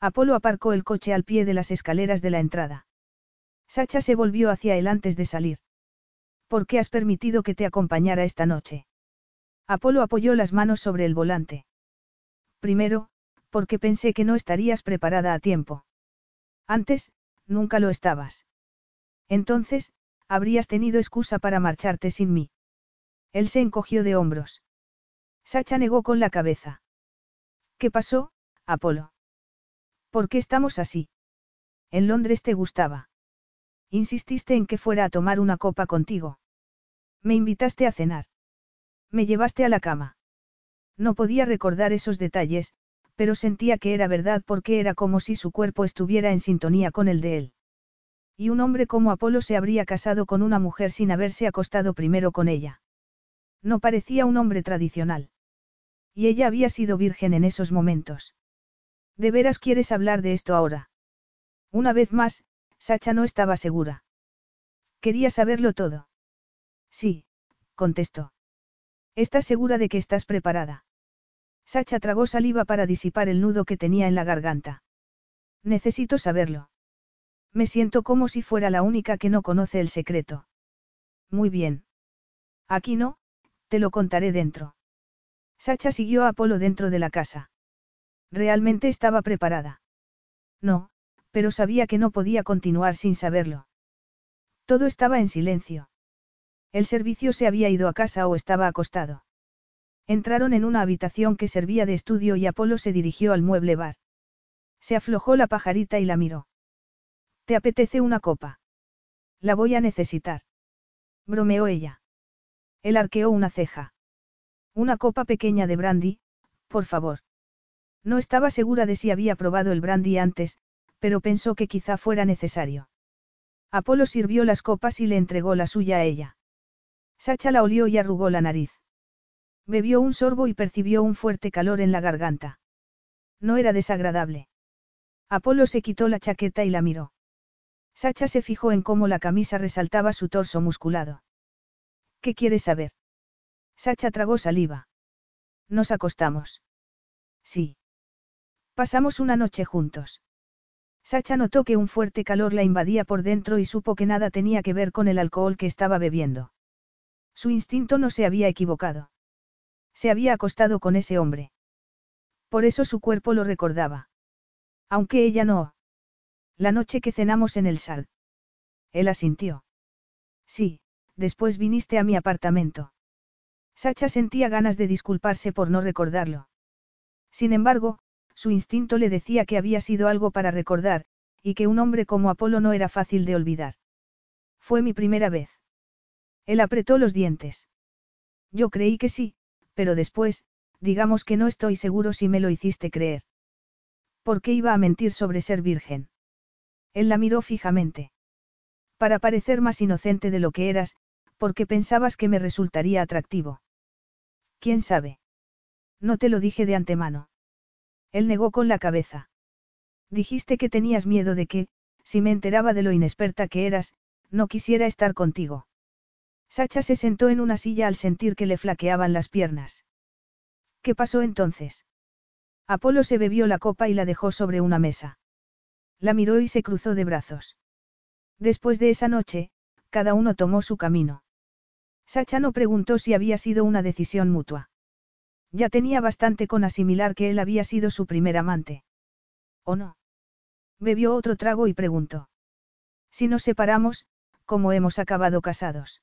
Apolo aparcó el coche al pie de las escaleras de la entrada. Sacha se volvió hacia él antes de salir. ¿Por qué has permitido que te acompañara esta noche? Apolo apoyó las manos sobre el volante. Primero, porque pensé que no estarías preparada a tiempo. Antes, nunca lo estabas. Entonces, habrías tenido excusa para marcharte sin mí. Él se encogió de hombros. Sacha negó con la cabeza. ¿Qué pasó, Apolo? ¿Por qué estamos así? En Londres te gustaba. Insististe en que fuera a tomar una copa contigo. Me invitaste a cenar. Me llevaste a la cama. No podía recordar esos detalles, pero sentía que era verdad porque era como si su cuerpo estuviera en sintonía con el de él. Y un hombre como Apolo se habría casado con una mujer sin haberse acostado primero con ella. No parecía un hombre tradicional. Y ella había sido virgen en esos momentos. ¿De veras quieres hablar de esto ahora? Una vez más, Sacha no estaba segura. Quería saberlo todo. Sí, contestó. ¿Estás segura de que estás preparada? Sacha tragó saliva para disipar el nudo que tenía en la garganta. Necesito saberlo. Me siento como si fuera la única que no conoce el secreto. Muy bien. Aquí no, te lo contaré dentro. Sacha siguió a Apolo dentro de la casa. Realmente estaba preparada. No, pero sabía que no podía continuar sin saberlo. Todo estaba en silencio. El servicio se había ido a casa o estaba acostado. Entraron en una habitación que servía de estudio y Apolo se dirigió al mueble bar. Se aflojó la pajarita y la miró. ¿Te apetece una copa? La voy a necesitar. Bromeó ella. Él arqueó una ceja. Una copa pequeña de brandy, por favor. No estaba segura de si había probado el brandy antes, pero pensó que quizá fuera necesario. Apolo sirvió las copas y le entregó la suya a ella. Sacha la olió y arrugó la nariz. Bebió un sorbo y percibió un fuerte calor en la garganta. No era desagradable. Apolo se quitó la chaqueta y la miró. Sacha se fijó en cómo la camisa resaltaba su torso musculado. ¿Qué quieres saber? Sacha tragó saliva. Nos acostamos. Sí. Pasamos una noche juntos. Sacha notó que un fuerte calor la invadía por dentro y supo que nada tenía que ver con el alcohol que estaba bebiendo. Su instinto no se había equivocado. Se había acostado con ese hombre. Por eso su cuerpo lo recordaba. Aunque ella no. La noche que cenamos en el Sard. Él asintió. Sí, después viniste a mi apartamento. Sacha sentía ganas de disculparse por no recordarlo. Sin embargo, su instinto le decía que había sido algo para recordar, y que un hombre como Apolo no era fácil de olvidar. Fue mi primera vez. Él apretó los dientes. Yo creí que sí, pero después, digamos que no estoy seguro si me lo hiciste creer. ¿Por qué iba a mentir sobre ser virgen? Él la miró fijamente. Para parecer más inocente de lo que eras, porque pensabas que me resultaría atractivo. ¿Quién sabe? No te lo dije de antemano. Él negó con la cabeza. Dijiste que tenías miedo de que, si me enteraba de lo inexperta que eras, no quisiera estar contigo. Sacha se sentó en una silla al sentir que le flaqueaban las piernas. ¿Qué pasó entonces? Apolo se bebió la copa y la dejó sobre una mesa. La miró y se cruzó de brazos. Después de esa noche, cada uno tomó su camino. Sacha no preguntó si había sido una decisión mutua. Ya tenía bastante con asimilar que él había sido su primer amante. ¿O no? Bebió otro trago y preguntó. Si nos separamos, ¿cómo hemos acabado casados?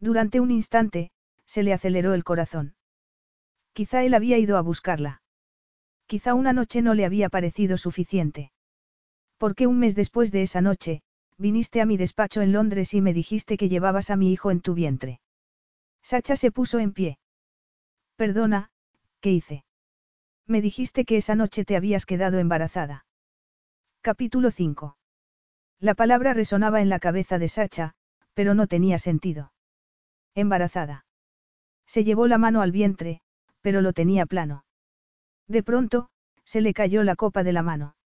Durante un instante, se le aceleró el corazón. Quizá él había ido a buscarla. Quizá una noche no le había parecido suficiente. Porque un mes después de esa noche, viniste a mi despacho en Londres y me dijiste que llevabas a mi hijo en tu vientre. Sacha se puso en pie. Perdona, ¿qué hice? Me dijiste que esa noche te habías quedado embarazada. Capítulo 5. La palabra resonaba en la cabeza de Sacha, pero no tenía sentido. Embarazada. Se llevó la mano al vientre, pero lo tenía plano. De pronto, se le cayó la copa de la mano.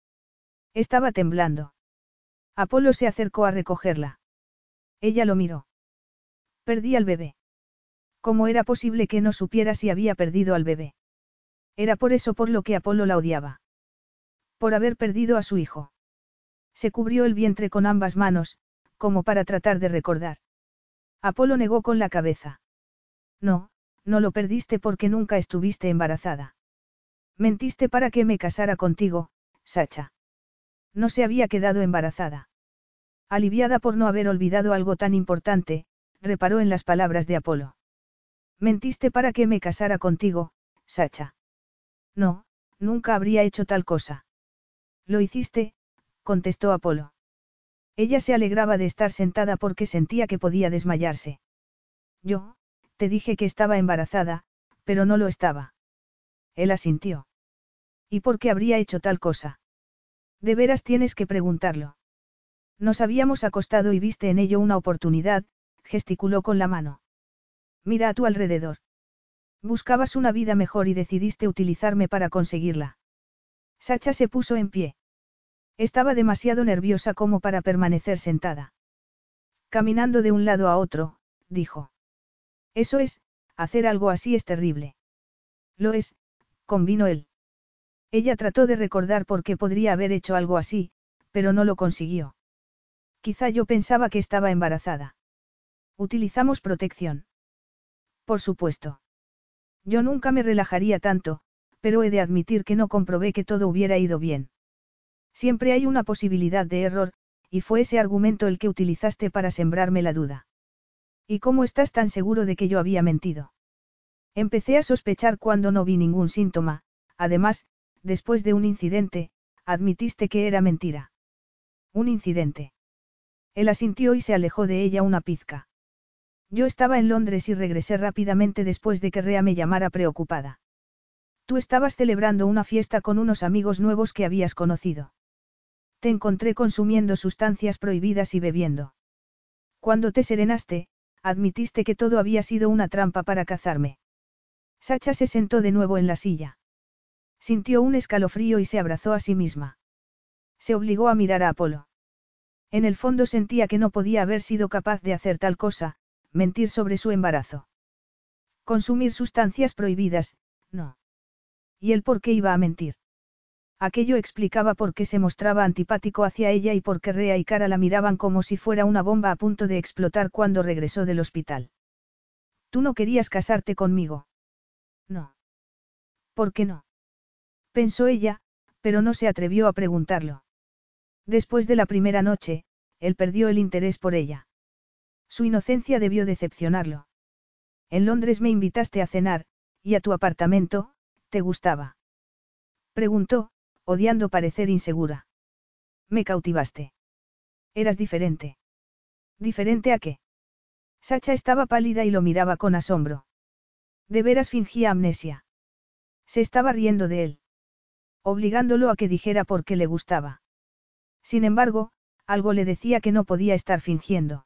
Estaba temblando. Apolo se acercó a recogerla. Ella lo miró. Perdí al bebé. ¿Cómo era posible que no supiera si había perdido al bebé? Era por eso por lo que Apolo la odiaba. Por haber perdido a su hijo. Se cubrió el vientre con ambas manos, como para tratar de recordar. Apolo negó con la cabeza. No, no lo perdiste porque nunca estuviste embarazada. Mentiste para que me casara contigo, Sacha. No se había quedado embarazada. Aliviada por no haber olvidado algo tan importante, reparó en las palabras de Apolo. Mentiste para que me casara contigo, Sacha. No, nunca habría hecho tal cosa. Lo hiciste, contestó Apolo. Ella se alegraba de estar sentada porque sentía que podía desmayarse. Yo, te dije que estaba embarazada, pero no lo estaba. Él asintió. ¿Y por qué habría hecho tal cosa? De veras tienes que preguntarlo. Nos habíamos acostado y viste en ello una oportunidad, gesticuló con la mano. Mira a tu alrededor. Buscabas una vida mejor y decidiste utilizarme para conseguirla. Sacha se puso en pie. Estaba demasiado nerviosa como para permanecer sentada. Caminando de un lado a otro, dijo. Eso es, hacer algo así es terrible. Lo es, convino él. Ella trató de recordar por qué podría haber hecho algo así, pero no lo consiguió. Quizá yo pensaba que estaba embarazada. Utilizamos protección. Por supuesto. Yo nunca me relajaría tanto, pero he de admitir que no comprobé que todo hubiera ido bien. Siempre hay una posibilidad de error, y fue ese argumento el que utilizaste para sembrarme la duda. ¿Y cómo estás tan seguro de que yo había mentido? Empecé a sospechar cuando no vi ningún síntoma, además, después de un incidente, admitiste que era mentira. Un incidente. Él asintió y se alejó de ella una pizca. Yo estaba en Londres y regresé rápidamente después de que Rea me llamara preocupada. Tú estabas celebrando una fiesta con unos amigos nuevos que habías conocido. Te encontré consumiendo sustancias prohibidas y bebiendo. Cuando te serenaste, admitiste que todo había sido una trampa para cazarme. Sacha se sentó de nuevo en la silla. Sintió un escalofrío y se abrazó a sí misma. Se obligó a mirar a Apolo. En el fondo sentía que no podía haber sido capaz de hacer tal cosa, mentir sobre su embarazo. Consumir sustancias prohibidas, no. ¿Y él por qué iba a mentir? Aquello explicaba por qué se mostraba antipático hacia ella y por qué Rea y Cara la miraban como si fuera una bomba a punto de explotar cuando regresó del hospital. Tú no querías casarte conmigo. No. ¿Por qué no? Pensó ella, pero no se atrevió a preguntarlo. Después de la primera noche, él perdió el interés por ella. Su inocencia debió decepcionarlo. En Londres me invitaste a cenar, y a tu apartamento, ¿te gustaba? Preguntó, odiando parecer insegura. Me cautivaste. Eras diferente. ¿Diferente a qué? Sacha estaba pálida y lo miraba con asombro. De veras fingía amnesia. Se estaba riendo de él. Obligándolo a que dijera por qué le gustaba. Sin embargo, algo le decía que no podía estar fingiendo.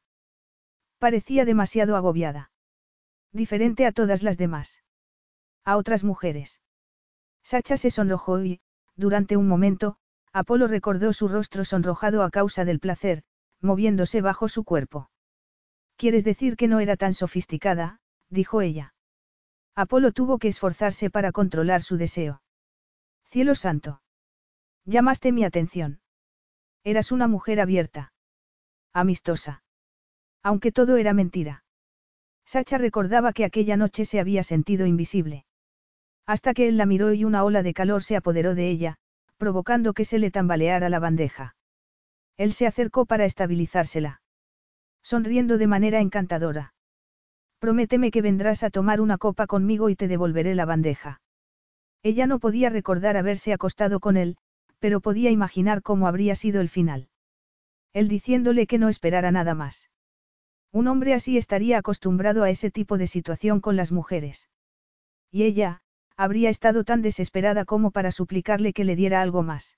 Parecía demasiado agobiada. Diferente a todas las demás. A otras mujeres. Sacha se sonrojó y, durante un momento, Apolo recordó su rostro sonrojado a causa del placer, moviéndose bajo su cuerpo. ¿Quieres decir que no era tan sofisticada? dijo ella. Apolo tuvo que esforzarse para controlar su deseo. Cielo santo. Llamaste mi atención. Eras una mujer abierta. Amistosa. Aunque todo era mentira. Sacha recordaba que aquella noche se había sentido invisible. Hasta que él la miró y una ola de calor se apoderó de ella, provocando que se le tambaleara la bandeja. Él se acercó para estabilizársela. Sonriendo de manera encantadora. Prométeme que vendrás a tomar una copa conmigo y te devolveré la bandeja. Ella no podía recordar haberse acostado con él, pero podía imaginar cómo habría sido el final. Él diciéndole que no esperara nada más. Un hombre así estaría acostumbrado a ese tipo de situación con las mujeres. Y ella, habría estado tan desesperada como para suplicarle que le diera algo más.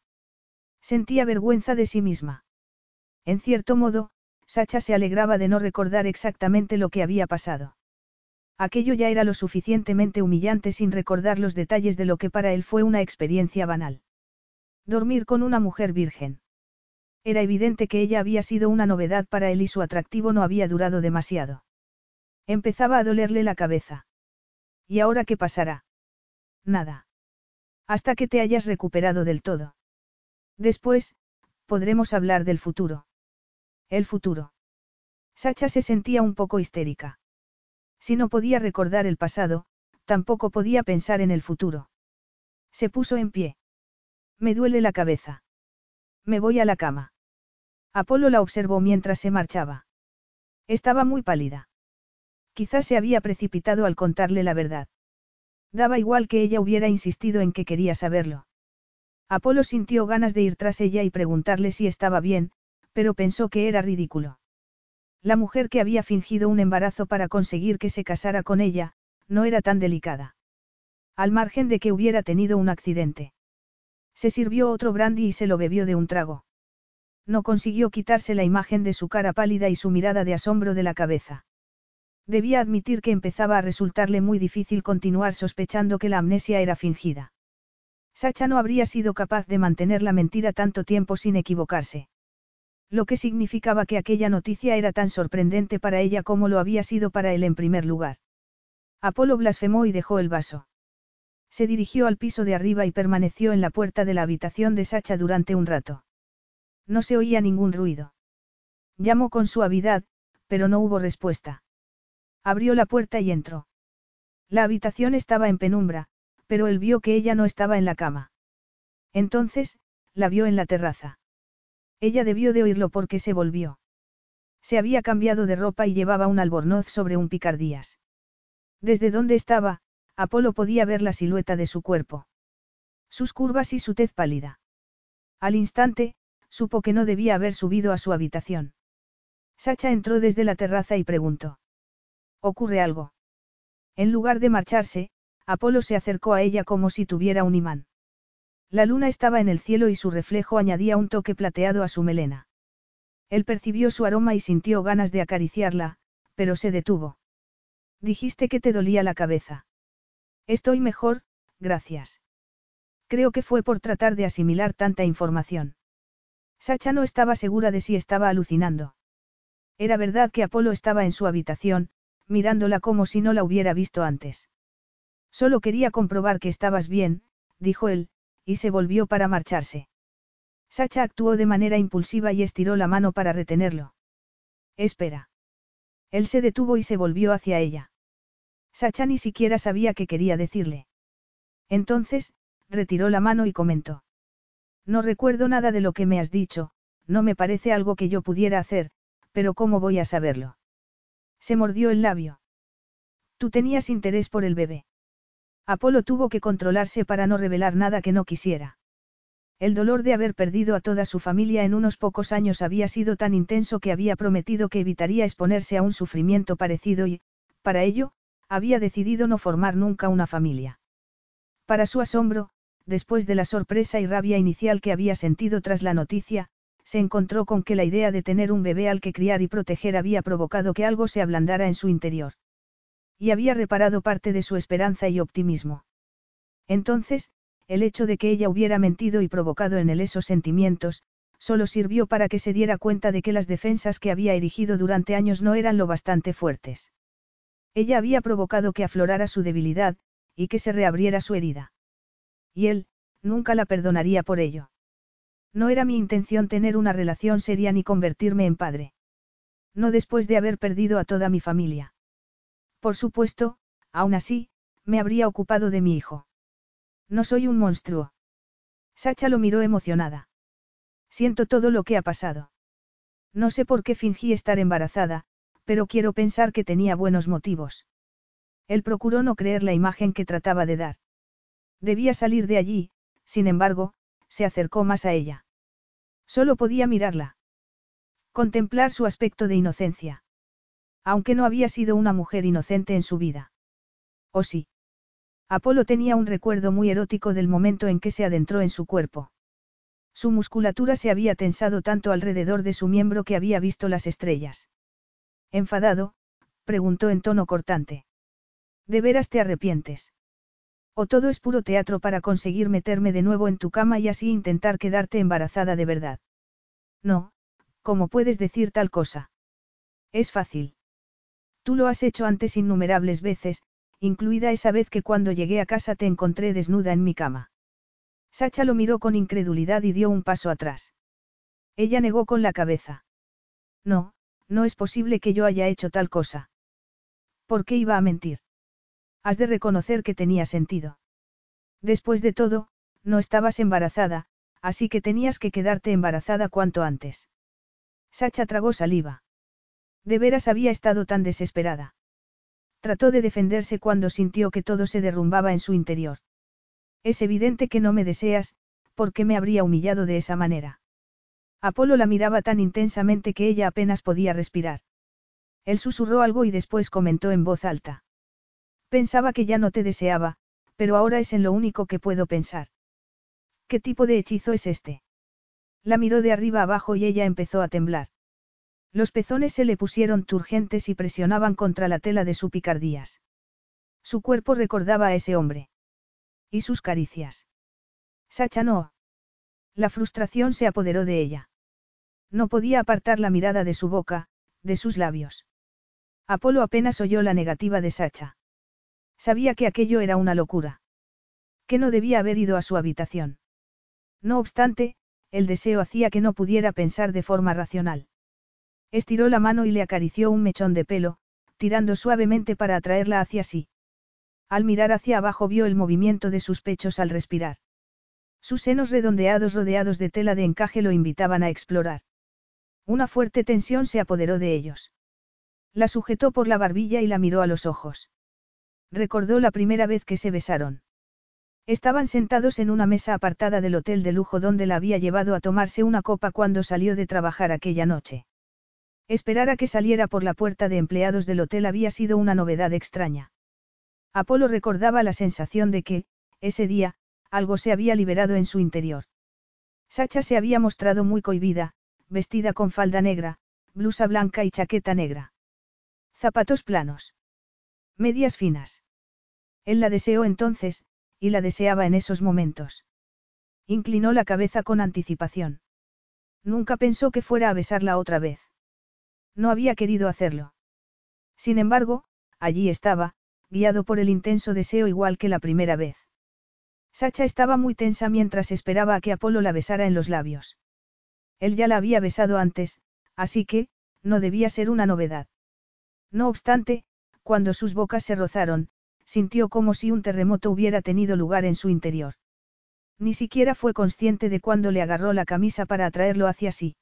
Sentía vergüenza de sí misma. En cierto modo, Sacha se alegraba de no recordar exactamente lo que había pasado. Aquello ya era lo suficientemente humillante sin recordar los detalles de lo que para él fue una experiencia banal. Dormir con una mujer virgen. Era evidente que ella había sido una novedad para él y su atractivo no había durado demasiado. Empezaba a dolerle la cabeza. ¿Y ahora qué pasará? Nada. Hasta que te hayas recuperado del todo. Después, podremos hablar del futuro. El futuro. Sacha se sentía un poco histérica. Si no podía recordar el pasado, tampoco podía pensar en el futuro. Se puso en pie. Me duele la cabeza. Me voy a la cama. Apolo la observó mientras se marchaba. Estaba muy pálida. Quizás se había precipitado al contarle la verdad. Daba igual que ella hubiera insistido en que quería saberlo. Apolo sintió ganas de ir tras ella y preguntarle si estaba bien, pero pensó que era ridículo. La mujer que había fingido un embarazo para conseguir que se casara con ella, no era tan delicada. Al margen de que hubiera tenido un accidente. Se sirvió otro brandy y se lo bebió de un trago. No consiguió quitarse la imagen de su cara pálida y su mirada de asombro de la cabeza. Debía admitir que empezaba a resultarle muy difícil continuar sospechando que la amnesia era fingida. Sacha no habría sido capaz de mantener la mentira tanto tiempo sin equivocarse. Lo que significaba que aquella noticia era tan sorprendente para ella como lo había sido para él en primer lugar. Apolo blasfemó y dejó el vaso. Se dirigió al piso de arriba y permaneció en la puerta de la habitación de Sacha durante un rato. No se oía ningún ruido. Llamó con suavidad, pero no hubo respuesta. Abrió la puerta y entró. La habitación estaba en penumbra, pero él vio que ella no estaba en la cama. Entonces, la vio en la terraza. Ella debió de oírlo porque se volvió. Se había cambiado de ropa y llevaba un albornoz sobre un picardías. Desde donde estaba, Apolo podía ver la silueta de su cuerpo. Sus curvas y su tez pálida. Al instante, supo que no debía haber subido a su habitación. Sacha entró desde la terraza y preguntó. ¿Ocurre algo? En lugar de marcharse, Apolo se acercó a ella como si tuviera un imán. La luna estaba en el cielo y su reflejo añadía un toque plateado a su melena. Él percibió su aroma y sintió ganas de acariciarla, pero se detuvo. Dijiste que te dolía la cabeza. Estoy mejor, gracias. Creo que fue por tratar de asimilar tanta información. Sacha no estaba segura de si estaba alucinando. Era verdad que Apolo estaba en su habitación, mirándola como si no la hubiera visto antes. Solo quería comprobar que estabas bien, dijo él, y se volvió para marcharse. Sacha actuó de manera impulsiva y estiró la mano para retenerlo. Espera. Él se detuvo y se volvió hacia ella. Sacha ni siquiera sabía qué quería decirle. Entonces, retiró la mano y comentó. No recuerdo nada de lo que me has dicho, no me parece algo que yo pudiera hacer, pero ¿cómo voy a saberlo? Se mordió el labio. Tú tenías interés por el bebé. Apolo tuvo que controlarse para no revelar nada que no quisiera. El dolor de haber perdido a toda su familia en unos pocos años había sido tan intenso que había prometido que evitaría exponerse a un sufrimiento parecido y, para ello, había decidido no formar nunca una familia. Para su asombro, después de la sorpresa y rabia inicial que había sentido tras la noticia, se encontró con que la idea de tener un bebé al que criar y proteger había provocado que algo se ablandara en su interior. Y había reparado parte de su esperanza y optimismo. Entonces, el hecho de que ella hubiera mentido y provocado en él esos sentimientos, solo sirvió para que se diera cuenta de que las defensas que había erigido durante años no eran lo bastante fuertes. Ella había provocado que aflorara su debilidad, y que se reabriera su herida. Y él, nunca la perdonaría por ello. No era mi intención tener una relación seria ni convertirme en padre. No después de haber perdido a toda mi familia. Por supuesto, aún así, me habría ocupado de mi hijo. No soy un monstruo. Sacha lo miró emocionada. Siento todo lo que ha pasado. No sé por qué fingí estar embarazada, pero quiero pensar que tenía buenos motivos. Él procuró no creer la imagen que trataba de dar. Debía salir de allí, sin embargo, se acercó más a ella. Solo podía mirarla. Contemplar su aspecto de inocencia. Aunque no había sido una mujer inocente en su vida. ¿O sí? Apolo tenía un recuerdo muy erótico del momento en que se adentró en su cuerpo. Su musculatura se había tensado tanto alrededor de su miembro que había visto las estrellas. Enfadado, preguntó en tono cortante. ¿De veras te arrepientes? ¿O todo es puro teatro para conseguir meterme de nuevo en tu cama y así intentar quedarte embarazada de verdad? No, ¿cómo puedes decir tal cosa? Es fácil. Tú lo has hecho antes innumerables veces, incluida esa vez que cuando llegué a casa te encontré desnuda en mi cama. Sacha lo miró con incredulidad y dio un paso atrás. Ella negó con la cabeza. No, no es posible que yo haya hecho tal cosa. ¿Por qué iba a mentir? Has de reconocer que tenía sentido. Después de todo, no estabas embarazada, así que tenías que quedarte embarazada cuanto antes. Sacha tragó saliva. De veras había estado tan desesperada. Trató de defenderse cuando sintió que todo se derrumbaba en su interior. Es evidente que no me deseas, porque me habría humillado de esa manera. Apolo la miraba tan intensamente que ella apenas podía respirar. Él susurró algo y después comentó en voz alta. Pensaba que ya no te deseaba, pero ahora es en lo único que puedo pensar. ¿Qué tipo de hechizo es este? La miró de arriba abajo y ella empezó a temblar. Los pezones se le pusieron turgentes y presionaban contra la tela de su picardías. Su cuerpo recordaba a ese hombre. Y sus caricias. Sacha no. La frustración se apoderó de ella. No podía apartar la mirada de su boca, de sus labios. Apolo apenas oyó la negativa de Sacha. Sabía que aquello era una locura. Que no debía haber ido a su habitación. No obstante, el deseo hacía que no pudiera pensar de forma racional. Estiró la mano y le acarició un mechón de pelo, tirando suavemente para atraerla hacia sí. Al mirar hacia abajo vio el movimiento de sus pechos al respirar. Sus senos redondeados rodeados de tela de encaje lo invitaban a explorar. Una fuerte tensión se apoderó de ellos. La sujetó por la barbilla y la miró a los ojos. Recordó la primera vez que se besaron. Estaban sentados en una mesa apartada del hotel de lujo donde la había llevado a tomarse una copa cuando salió de trabajar aquella noche. Esperar a que saliera por la puerta de empleados del hotel había sido una novedad extraña. Apolo recordaba la sensación de que, ese día, algo se había liberado en su interior. Sacha se había mostrado muy cohibida, vestida con falda negra, blusa blanca y chaqueta negra. Zapatos planos. Medias finas. Él la deseó entonces, y la deseaba en esos momentos. Inclinó la cabeza con anticipación. Nunca pensó que fuera a besarla otra vez. No había querido hacerlo. Sin embargo, allí estaba, guiado por el intenso deseo igual que la primera vez. Sacha estaba muy tensa mientras esperaba a que Apolo la besara en los labios. Él ya la había besado antes, así que, no debía ser una novedad. No obstante, cuando sus bocas se rozaron, sintió como si un terremoto hubiera tenido lugar en su interior. Ni siquiera fue consciente de cuando le agarró la camisa para atraerlo hacia sí.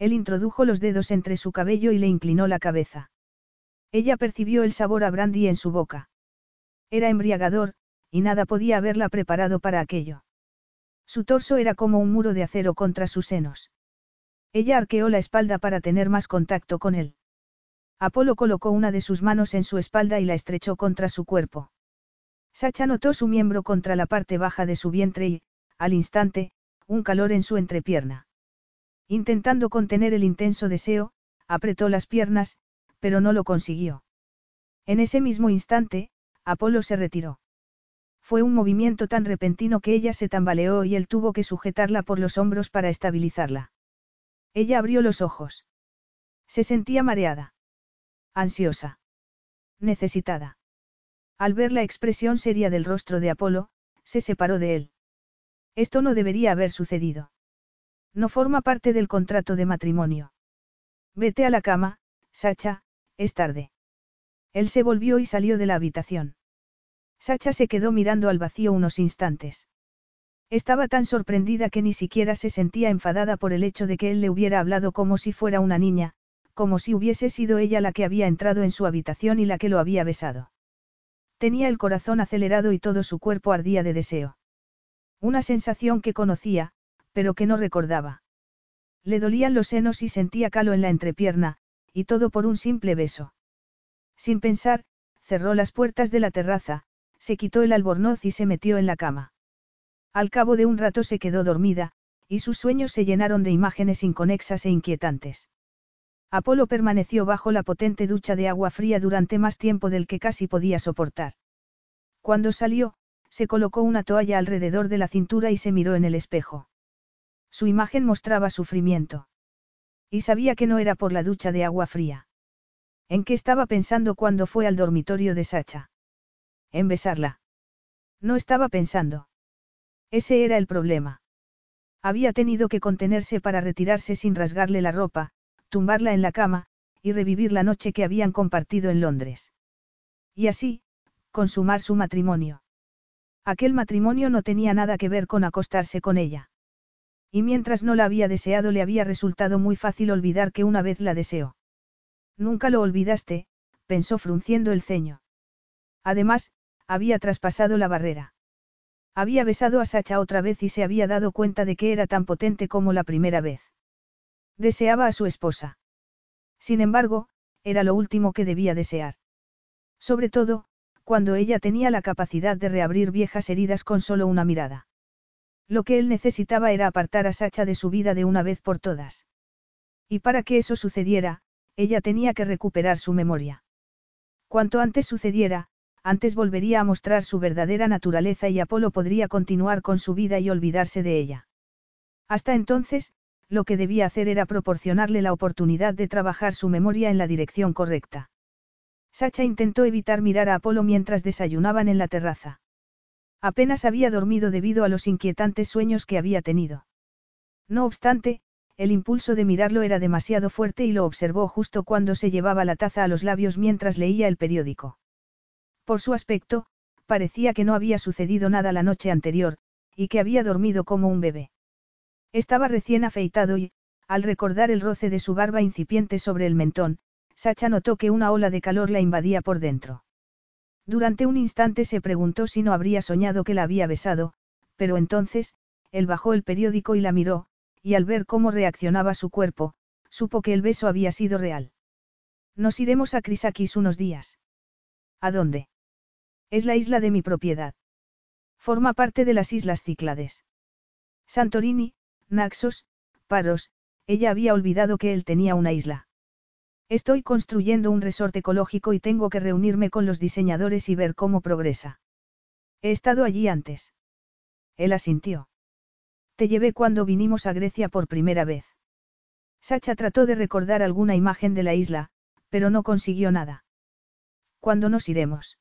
Él introdujo los dedos entre su cabello y le inclinó la cabeza. Ella percibió el sabor a brandy en su boca. Era embriagador, y nada podía haberla preparado para aquello. Su torso era como un muro de acero contra sus senos. Ella arqueó la espalda para tener más contacto con él. Apolo colocó una de sus manos en su espalda y la estrechó contra su cuerpo. Sacha notó su miembro contra la parte baja de su vientre y, al instante, un calor en su entrepierna. Intentando contener el intenso deseo, apretó las piernas, pero no lo consiguió. En ese mismo instante, Apolo se retiró. Fue un movimiento tan repentino que ella se tambaleó y él tuvo que sujetarla por los hombros para estabilizarla. Ella abrió los ojos. Se sentía mareada. Ansiosa. Necesitada. Al ver la expresión seria del rostro de Apolo, se separó de él. Esto no debería haber sucedido. No forma parte del contrato de matrimonio. Vete a la cama, Sacha, es tarde. Él se volvió y salió de la habitación. Sacha se quedó mirando al vacío unos instantes. Estaba tan sorprendida que ni siquiera se sentía enfadada por el hecho de que él le hubiera hablado como si fuera una niña, como si hubiese sido ella la que había entrado en su habitación y la que lo había besado. Tenía el corazón acelerado y todo su cuerpo ardía de deseo. Una sensación que conocía, pero que no recordaba. Le dolían los senos y sentía calo en la entrepierna, y todo por un simple beso. Sin pensar, cerró las puertas de la terraza, se quitó el albornoz y se metió en la cama. Al cabo de un rato se quedó dormida, y sus sueños se llenaron de imágenes inconexas e inquietantes. Apolo permaneció bajo la potente ducha de agua fría durante más tiempo del que casi podía soportar. Cuando salió, se colocó una toalla alrededor de la cintura y se miró en el espejo. Su imagen mostraba sufrimiento. Y sabía que no era por la ducha de agua fría. ¿En qué estaba pensando cuando fue al dormitorio de Sacha? En besarla. No estaba pensando. Ese era el problema. Había tenido que contenerse para retirarse sin rasgarle la ropa, tumbarla en la cama, y revivir la noche que habían compartido en Londres. Y así, consumar su matrimonio. Aquel matrimonio no tenía nada que ver con acostarse con ella. Y mientras no la había deseado le había resultado muy fácil olvidar que una vez la deseó. Nunca lo olvidaste, pensó frunciendo el ceño. Además, había traspasado la barrera. Había besado a Sacha otra vez y se había dado cuenta de que era tan potente como la primera vez. Deseaba a su esposa. Sin embargo, era lo último que debía desear. Sobre todo, cuando ella tenía la capacidad de reabrir viejas heridas con solo una mirada. Lo que él necesitaba era apartar a Sacha de su vida de una vez por todas. Y para que eso sucediera, ella tenía que recuperar su memoria. Cuanto antes sucediera, antes volvería a mostrar su verdadera naturaleza y Apolo podría continuar con su vida y olvidarse de ella. Hasta entonces, lo que debía hacer era proporcionarle la oportunidad de trabajar su memoria en la dirección correcta. Sacha intentó evitar mirar a Apolo mientras desayunaban en la terraza. Apenas había dormido debido a los inquietantes sueños que había tenido. No obstante, el impulso de mirarlo era demasiado fuerte y lo observó justo cuando se llevaba la taza a los labios mientras leía el periódico. Por su aspecto, parecía que no había sucedido nada la noche anterior, y que había dormido como un bebé. Estaba recién afeitado y, al recordar el roce de su barba incipiente sobre el mentón, Sacha notó que una ola de calor la invadía por dentro. Durante un instante se preguntó si no habría soñado que la había besado, pero entonces, él bajó el periódico y la miró, y al ver cómo reaccionaba su cuerpo, supo que el beso había sido real. Nos iremos a Crisakis unos días. ¿A dónde? Es la isla de mi propiedad. Forma parte de las Islas Cíclades. Santorini, Naxos, Paros, ella había olvidado que él tenía una isla. Estoy construyendo un resort ecológico y tengo que reunirme con los diseñadores y ver cómo progresa. He estado allí antes. Él asintió. Te llevé cuando vinimos a Grecia por primera vez. Sacha trató de recordar alguna imagen de la isla, pero no consiguió nada. ¿Cuándo nos iremos?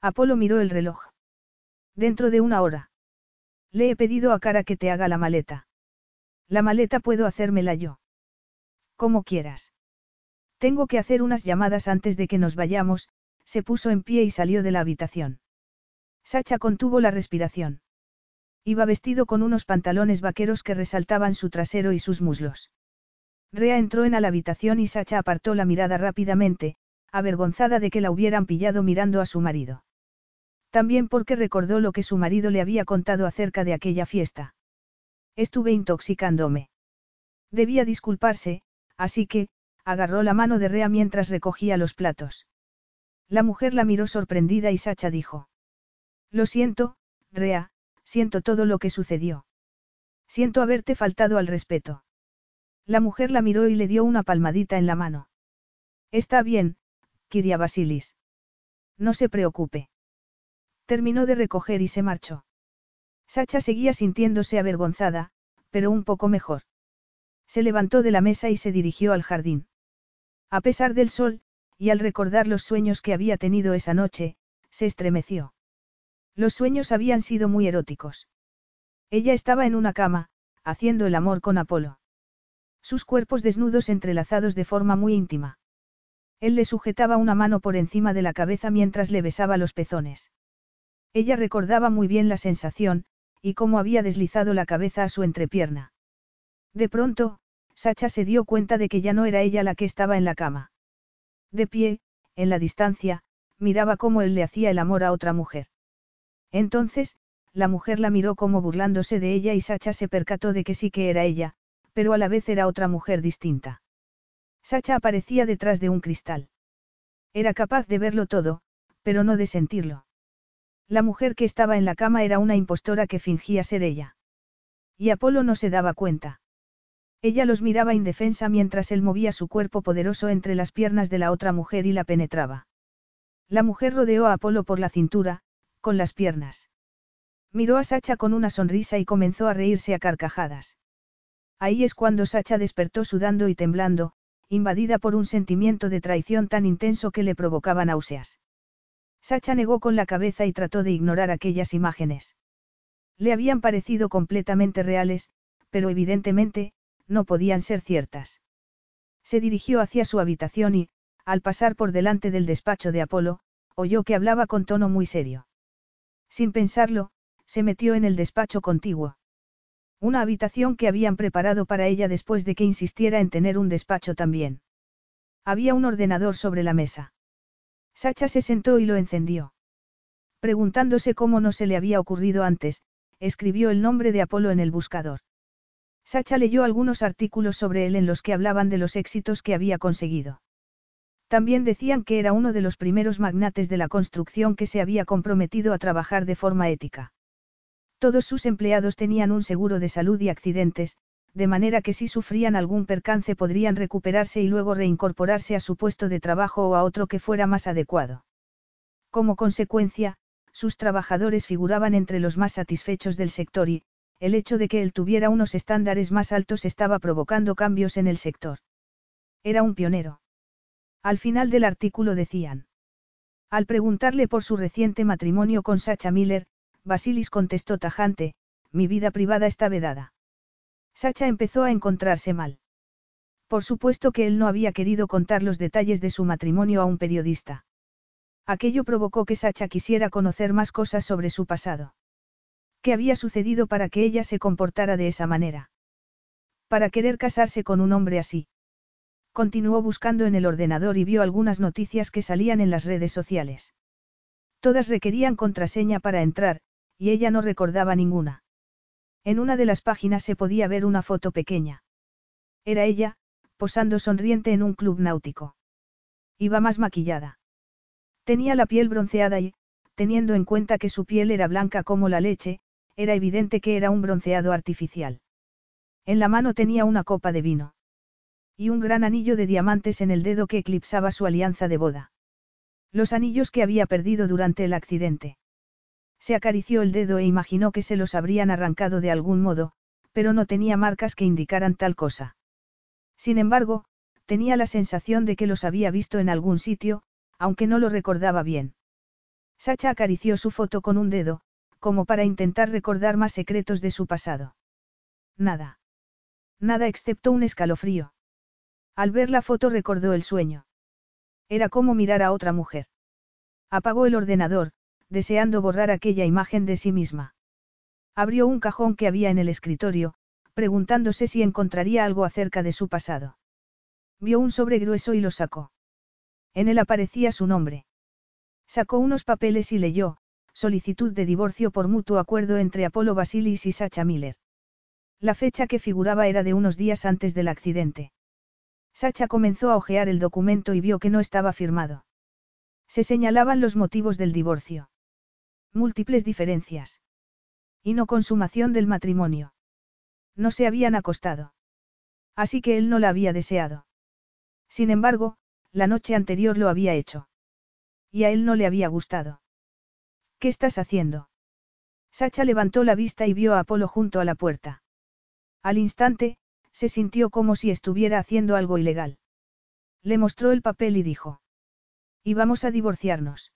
Apolo miró el reloj. Dentro de una hora. Le he pedido a Cara que te haga la maleta. La maleta puedo hacérmela yo. Como quieras. Tengo que hacer unas llamadas antes de que nos vayamos, se puso en pie y salió de la habitación. Sacha contuvo la respiración. Iba vestido con unos pantalones vaqueros que resaltaban su trasero y sus muslos. Rea entró en la habitación y Sacha apartó la mirada rápidamente, avergonzada de que la hubieran pillado mirando a su marido. También porque recordó lo que su marido le había contado acerca de aquella fiesta. Estuve intoxicándome. Debía disculparse, así que, agarró la mano de Rea mientras recogía los platos. La mujer la miró sorprendida y Sacha dijo. Lo siento, Rea, siento todo lo que sucedió. Siento haberte faltado al respeto. La mujer la miró y le dio una palmadita en la mano. Está bien, Kiria Basilis. No se preocupe. Terminó de recoger y se marchó. Sacha seguía sintiéndose avergonzada, pero un poco mejor. Se levantó de la mesa y se dirigió al jardín. A pesar del sol, y al recordar los sueños que había tenido esa noche, se estremeció. Los sueños habían sido muy eróticos. Ella estaba en una cama, haciendo el amor con Apolo. Sus cuerpos desnudos entrelazados de forma muy íntima. Él le sujetaba una mano por encima de la cabeza mientras le besaba los pezones. Ella recordaba muy bien la sensación, y cómo había deslizado la cabeza a su entrepierna. De pronto, Sacha se dio cuenta de que ya no era ella la que estaba en la cama. De pie, en la distancia, miraba cómo él le hacía el amor a otra mujer. Entonces, la mujer la miró como burlándose de ella y Sacha se percató de que sí que era ella, pero a la vez era otra mujer distinta. Sacha aparecía detrás de un cristal. Era capaz de verlo todo, pero no de sentirlo. La mujer que estaba en la cama era una impostora que fingía ser ella. Y Apolo no se daba cuenta. Ella los miraba indefensa mientras él movía su cuerpo poderoso entre las piernas de la otra mujer y la penetraba. La mujer rodeó a Apolo por la cintura, con las piernas. Miró a Sacha con una sonrisa y comenzó a reírse a carcajadas. Ahí es cuando Sacha despertó sudando y temblando, invadida por un sentimiento de traición tan intenso que le provocaba náuseas. Sacha negó con la cabeza y trató de ignorar aquellas imágenes. Le habían parecido completamente reales, pero evidentemente, no podían ser ciertas. Se dirigió hacia su habitación y, al pasar por delante del despacho de Apolo, oyó que hablaba con tono muy serio. Sin pensarlo, se metió en el despacho contiguo. Una habitación que habían preparado para ella después de que insistiera en tener un despacho también. Había un ordenador sobre la mesa. Sacha se sentó y lo encendió. Preguntándose cómo no se le había ocurrido antes, escribió el nombre de Apolo en el buscador. Sacha leyó algunos artículos sobre él en los que hablaban de los éxitos que había conseguido. También decían que era uno de los primeros magnates de la construcción que se había comprometido a trabajar de forma ética. Todos sus empleados tenían un seguro de salud y accidentes, de manera que si sufrían algún percance podrían recuperarse y luego reincorporarse a su puesto de trabajo o a otro que fuera más adecuado. Como consecuencia, sus trabajadores figuraban entre los más satisfechos del sector y, el hecho de que él tuviera unos estándares más altos estaba provocando cambios en el sector. Era un pionero. Al final del artículo decían. Al preguntarle por su reciente matrimonio con Sacha Miller, Basilis contestó tajante, mi vida privada está vedada. Sacha empezó a encontrarse mal. Por supuesto que él no había querido contar los detalles de su matrimonio a un periodista. Aquello provocó que Sacha quisiera conocer más cosas sobre su pasado. ¿Qué había sucedido para que ella se comportara de esa manera? Para querer casarse con un hombre así. Continuó buscando en el ordenador y vio algunas noticias que salían en las redes sociales. Todas requerían contraseña para entrar, y ella no recordaba ninguna. En una de las páginas se podía ver una foto pequeña. Era ella, posando sonriente en un club náutico. Iba más maquillada. Tenía la piel bronceada y, teniendo en cuenta que su piel era blanca como la leche, era evidente que era un bronceado artificial. En la mano tenía una copa de vino. Y un gran anillo de diamantes en el dedo que eclipsaba su alianza de boda. Los anillos que había perdido durante el accidente. Se acarició el dedo e imaginó que se los habrían arrancado de algún modo, pero no tenía marcas que indicaran tal cosa. Sin embargo, tenía la sensación de que los había visto en algún sitio, aunque no lo recordaba bien. Sacha acarició su foto con un dedo, como para intentar recordar más secretos de su pasado. Nada. Nada excepto un escalofrío. Al ver la foto recordó el sueño. Era como mirar a otra mujer. Apagó el ordenador, deseando borrar aquella imagen de sí misma. Abrió un cajón que había en el escritorio, preguntándose si encontraría algo acerca de su pasado. Vio un sobre grueso y lo sacó. En él aparecía su nombre. Sacó unos papeles y leyó, solicitud de divorcio por mutuo acuerdo entre Apolo Basilis y Sacha Miller. La fecha que figuraba era de unos días antes del accidente. Sacha comenzó a hojear el documento y vio que no estaba firmado. Se señalaban los motivos del divorcio. Múltiples diferencias. Y no consumación del matrimonio. No se habían acostado. Así que él no la había deseado. Sin embargo, la noche anterior lo había hecho. Y a él no le había gustado. ¿Qué estás haciendo? Sacha levantó la vista y vio a Apolo junto a la puerta. Al instante, se sintió como si estuviera haciendo algo ilegal. Le mostró el papel y dijo. Y vamos a divorciarnos.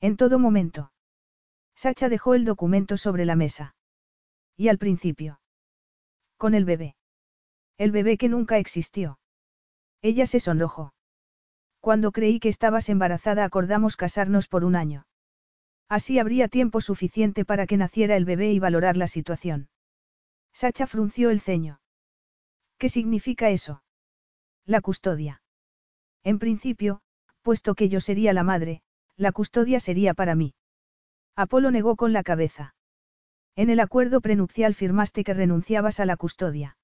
En todo momento. Sacha dejó el documento sobre la mesa. Y al principio. Con el bebé. El bebé que nunca existió. Ella se sonrojó. Cuando creí que estabas embarazada acordamos casarnos por un año. Así habría tiempo suficiente para que naciera el bebé y valorar la situación. Sacha frunció el ceño. ¿Qué significa eso? La custodia. En principio, puesto que yo sería la madre, la custodia sería para mí. Apolo negó con la cabeza. En el acuerdo prenupcial firmaste que renunciabas a la custodia.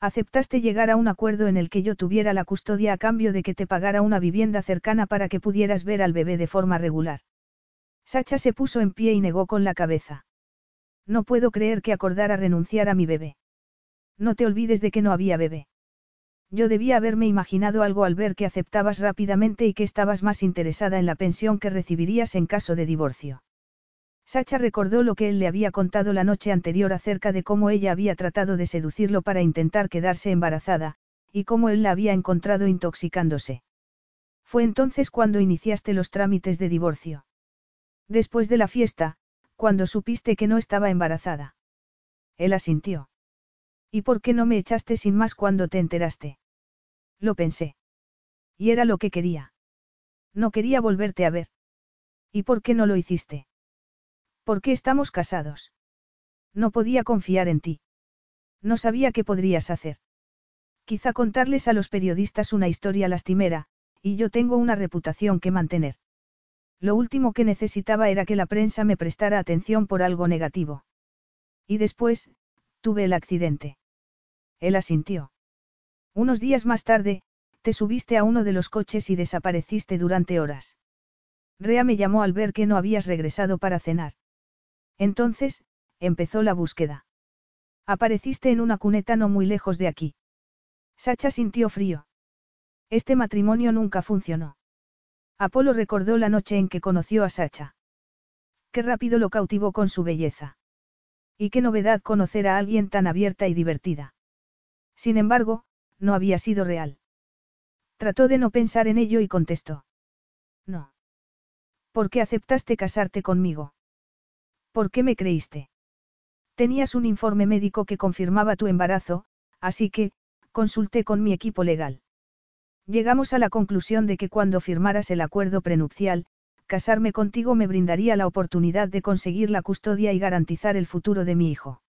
Aceptaste llegar a un acuerdo en el que yo tuviera la custodia a cambio de que te pagara una vivienda cercana para que pudieras ver al bebé de forma regular. Sacha se puso en pie y negó con la cabeza. No puedo creer que acordara renunciar a mi bebé. No te olvides de que no había bebé. Yo debía haberme imaginado algo al ver que aceptabas rápidamente y que estabas más interesada en la pensión que recibirías en caso de divorcio. Sacha recordó lo que él le había contado la noche anterior acerca de cómo ella había tratado de seducirlo para intentar quedarse embarazada, y cómo él la había encontrado intoxicándose. Fue entonces cuando iniciaste los trámites de divorcio. Después de la fiesta, cuando supiste que no estaba embarazada. Él asintió. ¿Y por qué no me echaste sin más cuando te enteraste? Lo pensé. Y era lo que quería. No quería volverte a ver. ¿Y por qué no lo hiciste? ¿Por qué estamos casados? No podía confiar en ti. No sabía qué podrías hacer. Quizá contarles a los periodistas una historia lastimera, y yo tengo una reputación que mantener. Lo último que necesitaba era que la prensa me prestara atención por algo negativo. Y después, tuve el accidente. Él asintió. Unos días más tarde, te subiste a uno de los coches y desapareciste durante horas. Rea me llamó al ver que no habías regresado para cenar. Entonces, empezó la búsqueda. Apareciste en una cuneta no muy lejos de aquí. Sacha sintió frío. Este matrimonio nunca funcionó. Apolo recordó la noche en que conoció a Sacha. Qué rápido lo cautivó con su belleza. Y qué novedad conocer a alguien tan abierta y divertida. Sin embargo, no había sido real. Trató de no pensar en ello y contestó. No. ¿Por qué aceptaste casarte conmigo? ¿Por qué me creíste? Tenías un informe médico que confirmaba tu embarazo, así que, consulté con mi equipo legal. Llegamos a la conclusión de que cuando firmaras el acuerdo prenupcial, casarme contigo me brindaría la oportunidad de conseguir la custodia y garantizar el futuro de mi hijo.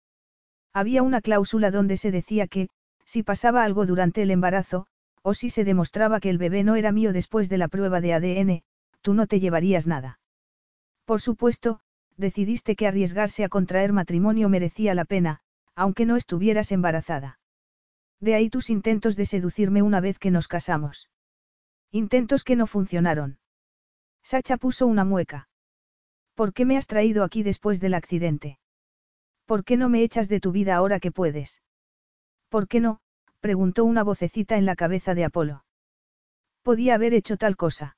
Había una cláusula donde se decía que, si pasaba algo durante el embarazo, o si se demostraba que el bebé no era mío después de la prueba de ADN, tú no te llevarías nada. Por supuesto, decidiste que arriesgarse a contraer matrimonio merecía la pena, aunque no estuvieras embarazada. De ahí tus intentos de seducirme una vez que nos casamos. Intentos que no funcionaron. Sacha puso una mueca. ¿Por qué me has traído aquí después del accidente? ¿Por qué no me echas de tu vida ahora que puedes? ¿Por qué no? preguntó una vocecita en la cabeza de Apolo. Podía haber hecho tal cosa.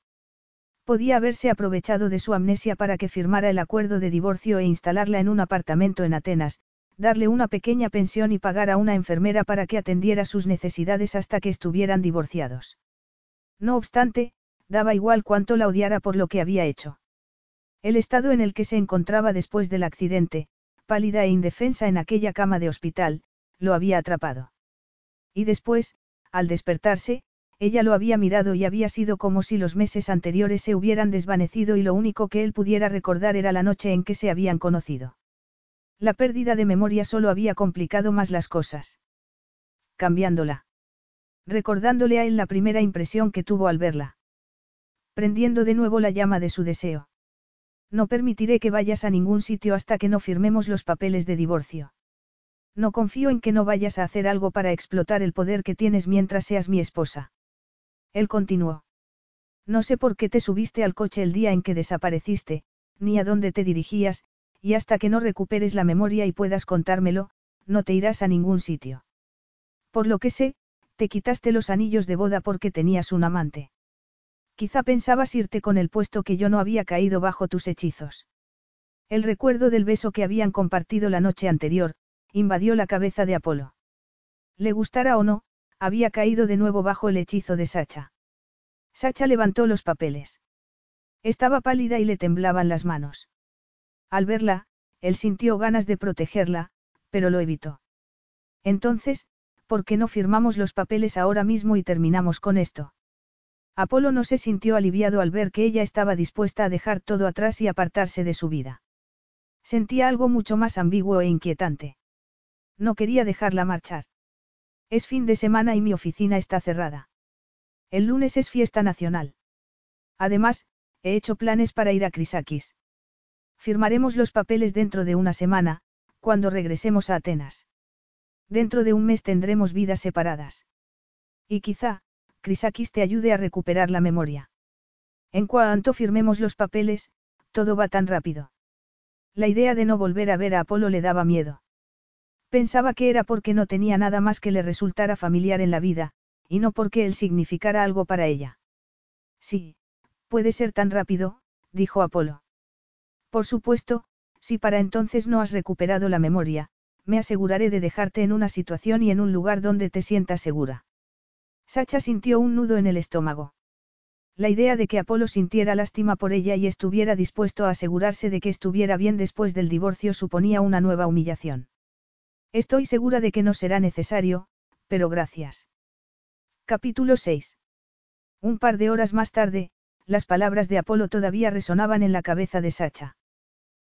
Podía haberse aprovechado de su amnesia para que firmara el acuerdo de divorcio e instalarla en un apartamento en Atenas, darle una pequeña pensión y pagar a una enfermera para que atendiera sus necesidades hasta que estuvieran divorciados. No obstante, daba igual cuánto la odiara por lo que había hecho. El estado en el que se encontraba después del accidente, pálida e indefensa en aquella cama de hospital, lo había atrapado. Y después, al despertarse, ella lo había mirado y había sido como si los meses anteriores se hubieran desvanecido y lo único que él pudiera recordar era la noche en que se habían conocido. La pérdida de memoria solo había complicado más las cosas. Cambiándola. Recordándole a él la primera impresión que tuvo al verla. Prendiendo de nuevo la llama de su deseo. No permitiré que vayas a ningún sitio hasta que no firmemos los papeles de divorcio. No confío en que no vayas a hacer algo para explotar el poder que tienes mientras seas mi esposa. Él continuó. No sé por qué te subiste al coche el día en que desapareciste, ni a dónde te dirigías, y hasta que no recuperes la memoria y puedas contármelo, no te irás a ningún sitio. Por lo que sé, te quitaste los anillos de boda porque tenías un amante. Quizá pensabas irte con el puesto que yo no había caído bajo tus hechizos. El recuerdo del beso que habían compartido la noche anterior, invadió la cabeza de Apolo. Le gustara o no, había caído de nuevo bajo el hechizo de Sacha. Sacha levantó los papeles. Estaba pálida y le temblaban las manos. Al verla, él sintió ganas de protegerla, pero lo evitó. Entonces, ¿por qué no firmamos los papeles ahora mismo y terminamos con esto? Apolo no se sintió aliviado al ver que ella estaba dispuesta a dejar todo atrás y apartarse de su vida. Sentía algo mucho más ambiguo e inquietante. No quería dejarla marchar. Es fin de semana y mi oficina está cerrada. El lunes es fiesta nacional. Además, he hecho planes para ir a Crisakis. Firmaremos los papeles dentro de una semana, cuando regresemos a Atenas. Dentro de un mes tendremos vidas separadas. Y quizá, Crisakis te ayude a recuperar la memoria. En cuanto firmemos los papeles, todo va tan rápido. La idea de no volver a ver a Apolo le daba miedo. Pensaba que era porque no tenía nada más que le resultara familiar en la vida, y no porque él significara algo para ella. Sí, puede ser tan rápido, dijo Apolo. Por supuesto, si para entonces no has recuperado la memoria, me aseguraré de dejarte en una situación y en un lugar donde te sientas segura. Sacha sintió un nudo en el estómago. La idea de que Apolo sintiera lástima por ella y estuviera dispuesto a asegurarse de que estuviera bien después del divorcio suponía una nueva humillación. Estoy segura de que no será necesario, pero gracias. Capítulo 6. Un par de horas más tarde, las palabras de Apolo todavía resonaban en la cabeza de Sacha.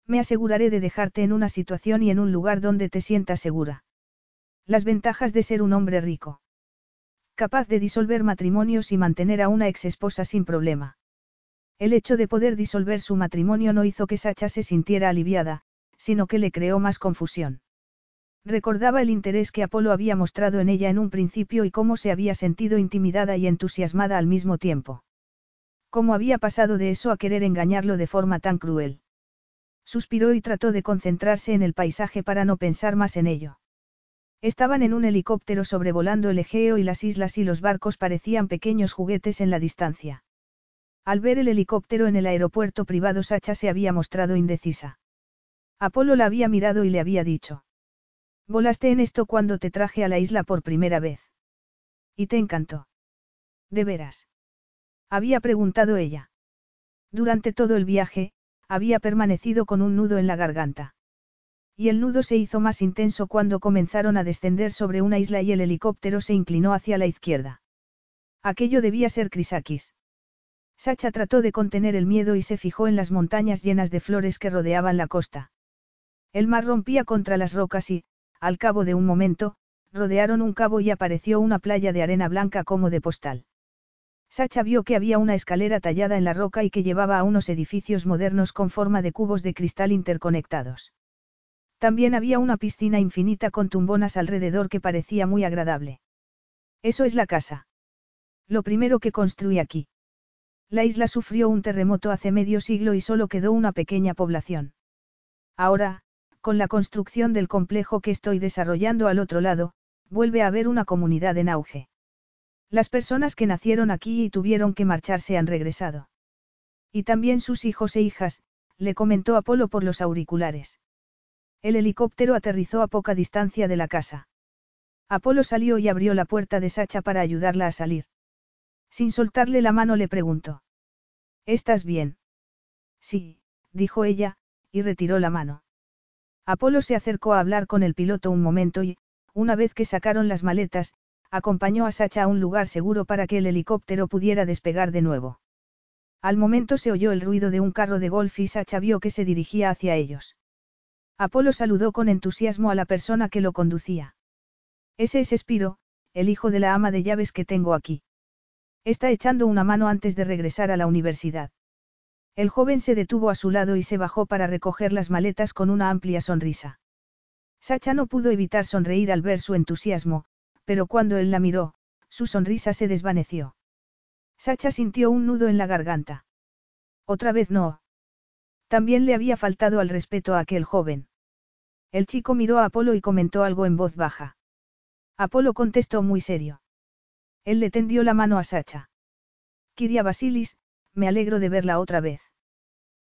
Me aseguraré de dejarte en una situación y en un lugar donde te sientas segura. Las ventajas de ser un hombre rico. Capaz de disolver matrimonios y mantener a una ex esposa sin problema. El hecho de poder disolver su matrimonio no hizo que Sacha se sintiera aliviada, sino que le creó más confusión. Recordaba el interés que Apolo había mostrado en ella en un principio y cómo se había sentido intimidada y entusiasmada al mismo tiempo. Cómo había pasado de eso a querer engañarlo de forma tan cruel. Suspiró y trató de concentrarse en el paisaje para no pensar más en ello. Estaban en un helicóptero sobrevolando el Egeo y las islas y los barcos parecían pequeños juguetes en la distancia. Al ver el helicóptero en el aeropuerto privado Sacha se había mostrado indecisa. Apolo la había mirado y le había dicho. Volaste en esto cuando te traje a la isla por primera vez. Y te encantó. ¿De veras? Había preguntado ella. Durante todo el viaje, había permanecido con un nudo en la garganta. Y el nudo se hizo más intenso cuando comenzaron a descender sobre una isla y el helicóptero se inclinó hacia la izquierda. Aquello debía ser Crisakis. Sacha trató de contener el miedo y se fijó en las montañas llenas de flores que rodeaban la costa. El mar rompía contra las rocas y, al cabo de un momento, rodearon un cabo y apareció una playa de arena blanca como de postal. Sacha vio que había una escalera tallada en la roca y que llevaba a unos edificios modernos con forma de cubos de cristal interconectados. También había una piscina infinita con tumbonas alrededor que parecía muy agradable. Eso es la casa. Lo primero que construí aquí. La isla sufrió un terremoto hace medio siglo y solo quedó una pequeña población. Ahora, con la construcción del complejo que estoy desarrollando al otro lado, vuelve a haber una comunidad en auge. Las personas que nacieron aquí y tuvieron que marcharse han regresado. Y también sus hijos e hijas, le comentó Apolo por los auriculares. El helicóptero aterrizó a poca distancia de la casa. Apolo salió y abrió la puerta de Sacha para ayudarla a salir. Sin soltarle la mano le preguntó. ¿Estás bien? Sí, dijo ella, y retiró la mano. Apolo se acercó a hablar con el piloto un momento y, una vez que sacaron las maletas, acompañó a Sacha a un lugar seguro para que el helicóptero pudiera despegar de nuevo. Al momento se oyó el ruido de un carro de golf y Sacha vio que se dirigía hacia ellos. Apolo saludó con entusiasmo a la persona que lo conducía. Ese es Espiro, el hijo de la ama de llaves que tengo aquí. Está echando una mano antes de regresar a la universidad. El joven se detuvo a su lado y se bajó para recoger las maletas con una amplia sonrisa. Sacha no pudo evitar sonreír al ver su entusiasmo, pero cuando él la miró, su sonrisa se desvaneció. Sacha sintió un nudo en la garganta. Otra vez no. También le había faltado al respeto a aquel joven. El chico miró a Apolo y comentó algo en voz baja. Apolo contestó muy serio. Él le tendió la mano a Sacha. Kiria Basilis, me alegro de verla otra vez.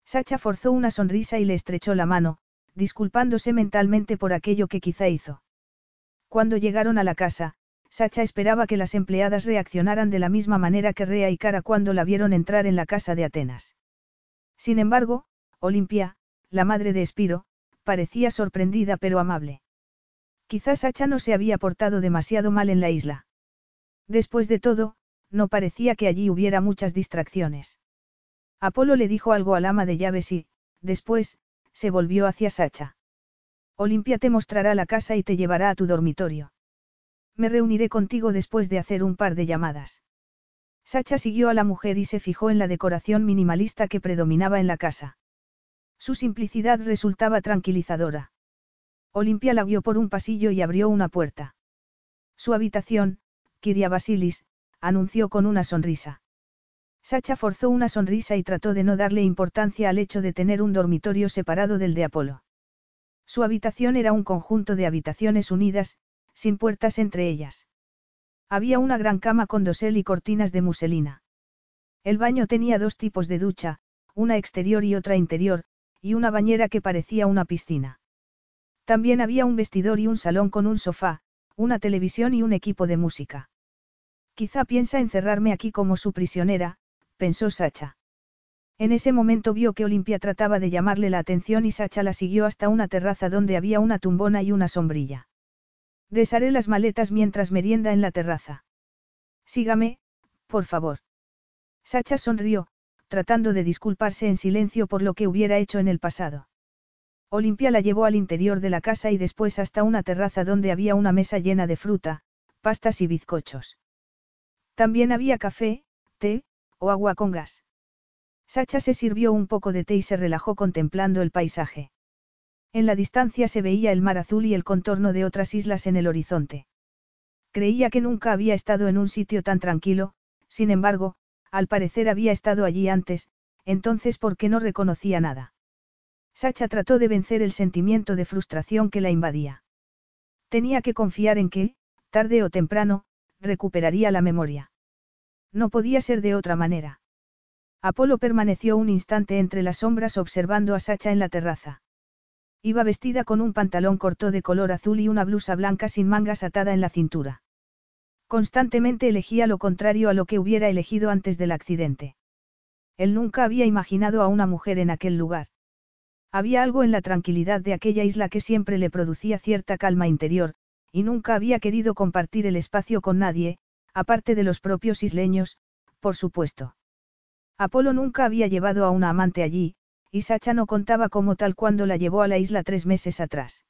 Sacha forzó una sonrisa y le estrechó la mano, disculpándose mentalmente por aquello que quizá hizo. Cuando llegaron a la casa, Sacha esperaba que las empleadas reaccionaran de la misma manera que Rea y Cara cuando la vieron entrar en la casa de Atenas. Sin embargo, Olimpia, la madre de Espiro, parecía sorprendida pero amable. Quizás Sacha no se había portado demasiado mal en la isla. Después de todo, no parecía que allí hubiera muchas distracciones. Apolo le dijo algo al ama de llaves y, después, se volvió hacia Sacha. Olimpia te mostrará la casa y te llevará a tu dormitorio. Me reuniré contigo después de hacer un par de llamadas. Sacha siguió a la mujer y se fijó en la decoración minimalista que predominaba en la casa. Su simplicidad resultaba tranquilizadora. Olimpia la guió por un pasillo y abrió una puerta. Su habitación, Kiria Basilis, anunció con una sonrisa. Sacha forzó una sonrisa y trató de no darle importancia al hecho de tener un dormitorio separado del de Apolo. Su habitación era un conjunto de habitaciones unidas, sin puertas entre ellas. Había una gran cama con dosel y cortinas de muselina. El baño tenía dos tipos de ducha, una exterior y otra interior, y una bañera que parecía una piscina. También había un vestidor y un salón con un sofá, una televisión y un equipo de música. Quizá piensa encerrarme aquí como su prisionera, pensó Sacha. En ese momento vio que Olimpia trataba de llamarle la atención y Sacha la siguió hasta una terraza donde había una tumbona y una sombrilla. Desharé las maletas mientras merienda en la terraza. Sígame, por favor. Sacha sonrió, tratando de disculparse en silencio por lo que hubiera hecho en el pasado. Olimpia la llevó al interior de la casa y después hasta una terraza donde había una mesa llena de fruta, pastas y bizcochos. También había café, té, o agua con gas. Sacha se sirvió un poco de té y se relajó contemplando el paisaje. En la distancia se veía el mar azul y el contorno de otras islas en el horizonte. Creía que nunca había estado en un sitio tan tranquilo, sin embargo, al parecer había estado allí antes, entonces ¿por qué no reconocía nada? Sacha trató de vencer el sentimiento de frustración que la invadía. Tenía que confiar en que, tarde o temprano, recuperaría la memoria. No podía ser de otra manera. Apolo permaneció un instante entre las sombras observando a Sacha en la terraza. Iba vestida con un pantalón corto de color azul y una blusa blanca sin mangas atada en la cintura. Constantemente elegía lo contrario a lo que hubiera elegido antes del accidente. Él nunca había imaginado a una mujer en aquel lugar. Había algo en la tranquilidad de aquella isla que siempre le producía cierta calma interior, y nunca había querido compartir el espacio con nadie, aparte de los propios isleños, por supuesto. Apolo nunca había llevado a una amante allí, y Sacha no contaba como tal cuando la llevó a la isla tres meses atrás.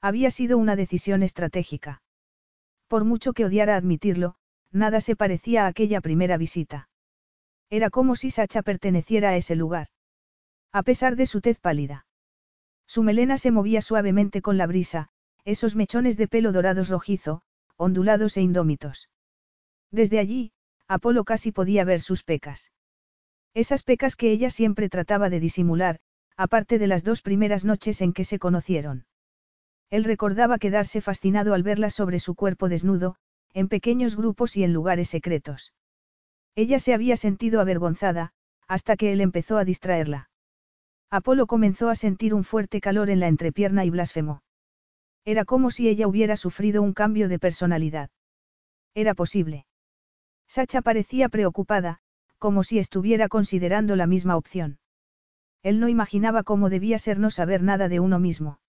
Había sido una decisión estratégica. Por mucho que odiara admitirlo, nada se parecía a aquella primera visita. Era como si Sacha perteneciera a ese lugar. A pesar de su tez pálida. Su melena se movía suavemente con la brisa, esos mechones de pelo dorados rojizo, ondulados e indómitos. Desde allí, Apolo casi podía ver sus pecas. Esas pecas que ella siempre trataba de disimular, aparte de las dos primeras noches en que se conocieron. Él recordaba quedarse fascinado al verla sobre su cuerpo desnudo, en pequeños grupos y en lugares secretos. Ella se había sentido avergonzada, hasta que él empezó a distraerla. Apolo comenzó a sentir un fuerte calor en la entrepierna y blasfemó. Era como si ella hubiera sufrido un cambio de personalidad. Era posible. Sacha parecía preocupada, como si estuviera considerando la misma opción. Él no imaginaba cómo debía ser no saber nada de uno mismo.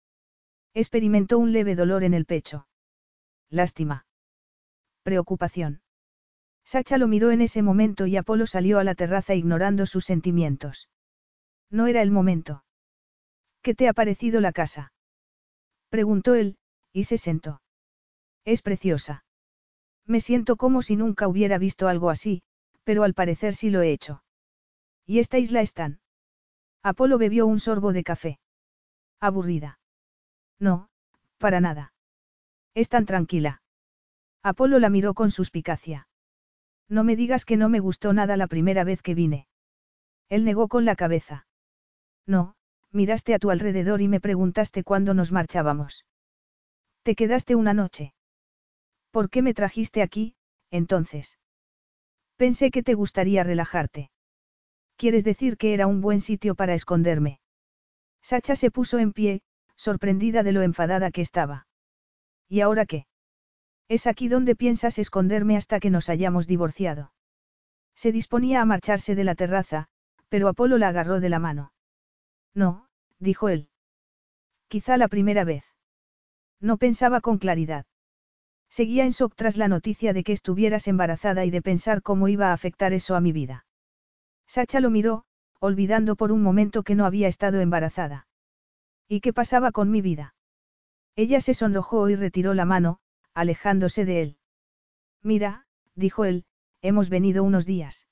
Experimentó un leve dolor en el pecho. Lástima. Preocupación. Sacha lo miró en ese momento y Apolo salió a la terraza ignorando sus sentimientos. No era el momento. ¿Qué te ha parecido la casa? Preguntó él, y se sentó. Es preciosa. Me siento como si nunca hubiera visto algo así, pero al parecer sí lo he hecho. ¿Y esta isla están? Apolo bebió un sorbo de café. Aburrida. No, para nada. Es tan tranquila. Apolo la miró con suspicacia. No me digas que no me gustó nada la primera vez que vine. Él negó con la cabeza. No, miraste a tu alrededor y me preguntaste cuándo nos marchábamos. Te quedaste una noche. ¿Por qué me trajiste aquí, entonces? Pensé que te gustaría relajarte. ¿Quieres decir que era un buen sitio para esconderme? Sacha se puso en pie, sorprendida de lo enfadada que estaba. ¿Y ahora qué? Es aquí donde piensas esconderme hasta que nos hayamos divorciado. Se disponía a marcharse de la terraza, pero Apolo la agarró de la mano. No, dijo él. Quizá la primera vez. No pensaba con claridad. Seguía en shock tras la noticia de que estuvieras embarazada y de pensar cómo iba a afectar eso a mi vida. Sacha lo miró, olvidando por un momento que no había estado embarazada. ¿Y qué pasaba con mi vida? Ella se sonrojó y retiró la mano, alejándose de él. Mira, dijo él, hemos venido unos días.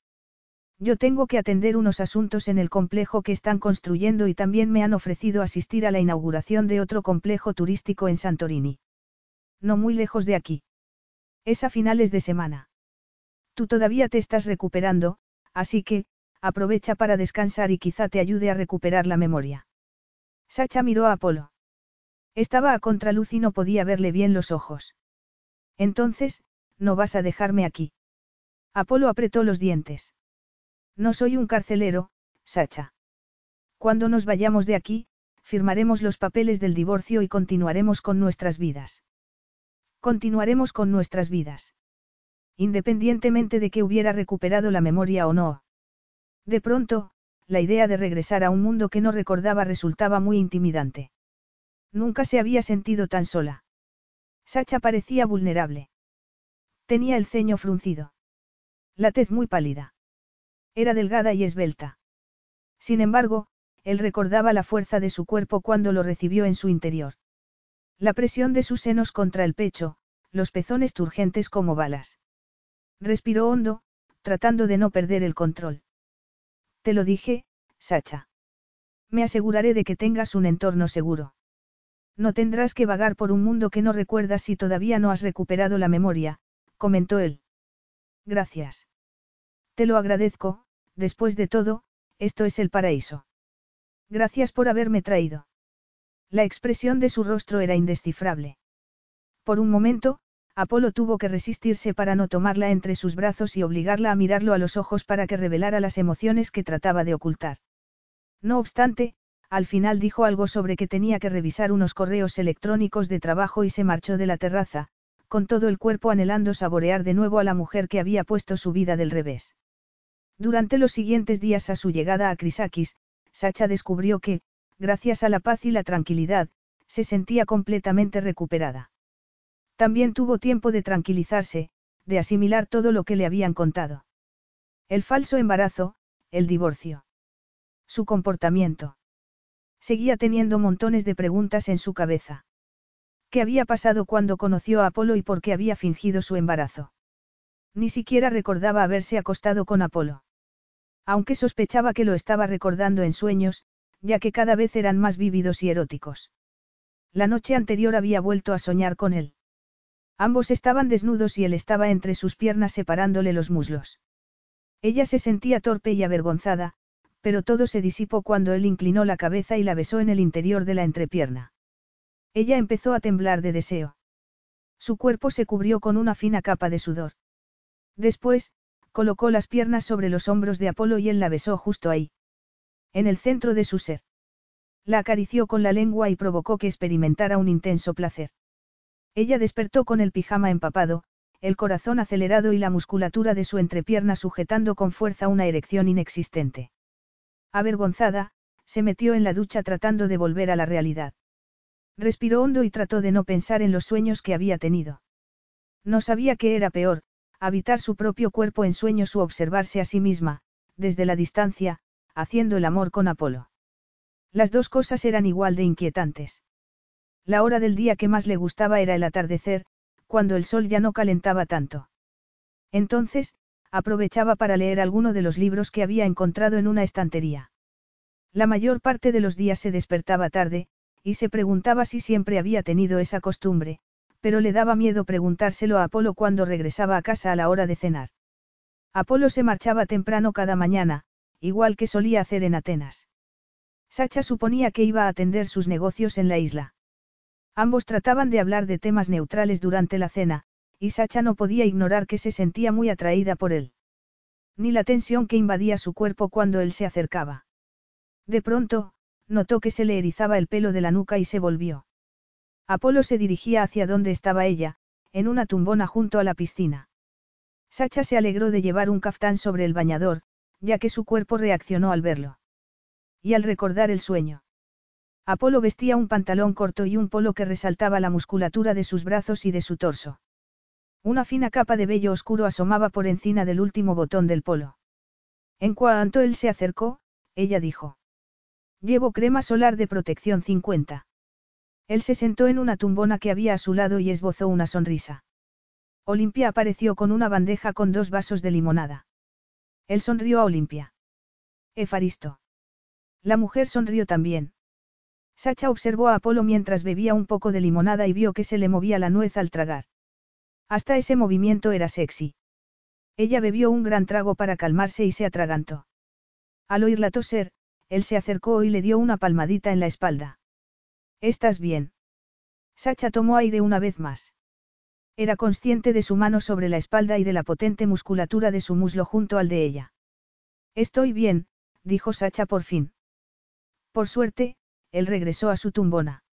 Yo tengo que atender unos asuntos en el complejo que están construyendo y también me han ofrecido asistir a la inauguración de otro complejo turístico en Santorini. No muy lejos de aquí. Es a finales de semana. Tú todavía te estás recuperando, así que, aprovecha para descansar y quizá te ayude a recuperar la memoria. Sacha miró a Apolo. Estaba a contraluz y no podía verle bien los ojos. Entonces, no vas a dejarme aquí. Apolo apretó los dientes. No soy un carcelero, Sacha. Cuando nos vayamos de aquí, firmaremos los papeles del divorcio y continuaremos con nuestras vidas. Continuaremos con nuestras vidas. Independientemente de que hubiera recuperado la memoria o no. De pronto, la idea de regresar a un mundo que no recordaba resultaba muy intimidante. Nunca se había sentido tan sola. Sacha parecía vulnerable. Tenía el ceño fruncido. La tez muy pálida. Era delgada y esbelta. Sin embargo, él recordaba la fuerza de su cuerpo cuando lo recibió en su interior. La presión de sus senos contra el pecho, los pezones turgentes como balas. Respiró hondo, tratando de no perder el control. Te lo dije, Sacha. Me aseguraré de que tengas un entorno seguro. No tendrás que vagar por un mundo que no recuerdas si todavía no has recuperado la memoria, comentó él. Gracias. Te lo agradezco, después de todo, esto es el paraíso. Gracias por haberme traído. La expresión de su rostro era indescifrable. Por un momento, Apolo tuvo que resistirse para no tomarla entre sus brazos y obligarla a mirarlo a los ojos para que revelara las emociones que trataba de ocultar. No obstante, al final dijo algo sobre que tenía que revisar unos correos electrónicos de trabajo y se marchó de la terraza, con todo el cuerpo anhelando saborear de nuevo a la mujer que había puesto su vida del revés. Durante los siguientes días a su llegada a Crisakis, Sacha descubrió que, gracias a la paz y la tranquilidad, se sentía completamente recuperada. También tuvo tiempo de tranquilizarse, de asimilar todo lo que le habían contado. El falso embarazo, el divorcio. Su comportamiento. Seguía teniendo montones de preguntas en su cabeza. ¿Qué había pasado cuando conoció a Apolo y por qué había fingido su embarazo? Ni siquiera recordaba haberse acostado con Apolo. Aunque sospechaba que lo estaba recordando en sueños, ya que cada vez eran más vívidos y eróticos. La noche anterior había vuelto a soñar con él. Ambos estaban desnudos y él estaba entre sus piernas separándole los muslos. Ella se sentía torpe y avergonzada, pero todo se disipó cuando él inclinó la cabeza y la besó en el interior de la entrepierna. Ella empezó a temblar de deseo. Su cuerpo se cubrió con una fina capa de sudor. Después, colocó las piernas sobre los hombros de Apolo y él la besó justo ahí. En el centro de su ser. La acarició con la lengua y provocó que experimentara un intenso placer. Ella despertó con el pijama empapado, el corazón acelerado y la musculatura de su entrepierna sujetando con fuerza una erección inexistente. Avergonzada, se metió en la ducha tratando de volver a la realidad. Respiró hondo y trató de no pensar en los sueños que había tenido. No sabía qué era peor, habitar su propio cuerpo en sueños o observarse a sí misma, desde la distancia, haciendo el amor con Apolo. Las dos cosas eran igual de inquietantes. La hora del día que más le gustaba era el atardecer, cuando el sol ya no calentaba tanto. Entonces, aprovechaba para leer alguno de los libros que había encontrado en una estantería. La mayor parte de los días se despertaba tarde, y se preguntaba si siempre había tenido esa costumbre, pero le daba miedo preguntárselo a Apolo cuando regresaba a casa a la hora de cenar. Apolo se marchaba temprano cada mañana, igual que solía hacer en Atenas. Sacha suponía que iba a atender sus negocios en la isla. Ambos trataban de hablar de temas neutrales durante la cena, y Sacha no podía ignorar que se sentía muy atraída por él. Ni la tensión que invadía su cuerpo cuando él se acercaba. De pronto, notó que se le erizaba el pelo de la nuca y se volvió. Apolo se dirigía hacia donde estaba ella, en una tumbona junto a la piscina. Sacha se alegró de llevar un caftán sobre el bañador, ya que su cuerpo reaccionó al verlo. Y al recordar el sueño. Apolo vestía un pantalón corto y un polo que resaltaba la musculatura de sus brazos y de su torso. Una fina capa de vello oscuro asomaba por encima del último botón del polo. En cuanto él se acercó, ella dijo. Llevo crema solar de protección 50. Él se sentó en una tumbona que había a su lado y esbozó una sonrisa. Olimpia apareció con una bandeja con dos vasos de limonada. Él sonrió a Olimpia. Efaristo. La mujer sonrió también. Sacha observó a Apolo mientras bebía un poco de limonada y vio que se le movía la nuez al tragar. Hasta ese movimiento era sexy. Ella bebió un gran trago para calmarse y se atragantó. Al oírla toser, él se acercó y le dio una palmadita en la espalda. ¿Estás bien? Sacha tomó aire una vez más. Era consciente de su mano sobre la espalda y de la potente musculatura de su muslo junto al de ella. Estoy bien, dijo Sacha por fin. Por suerte, él regresó a su tumbona.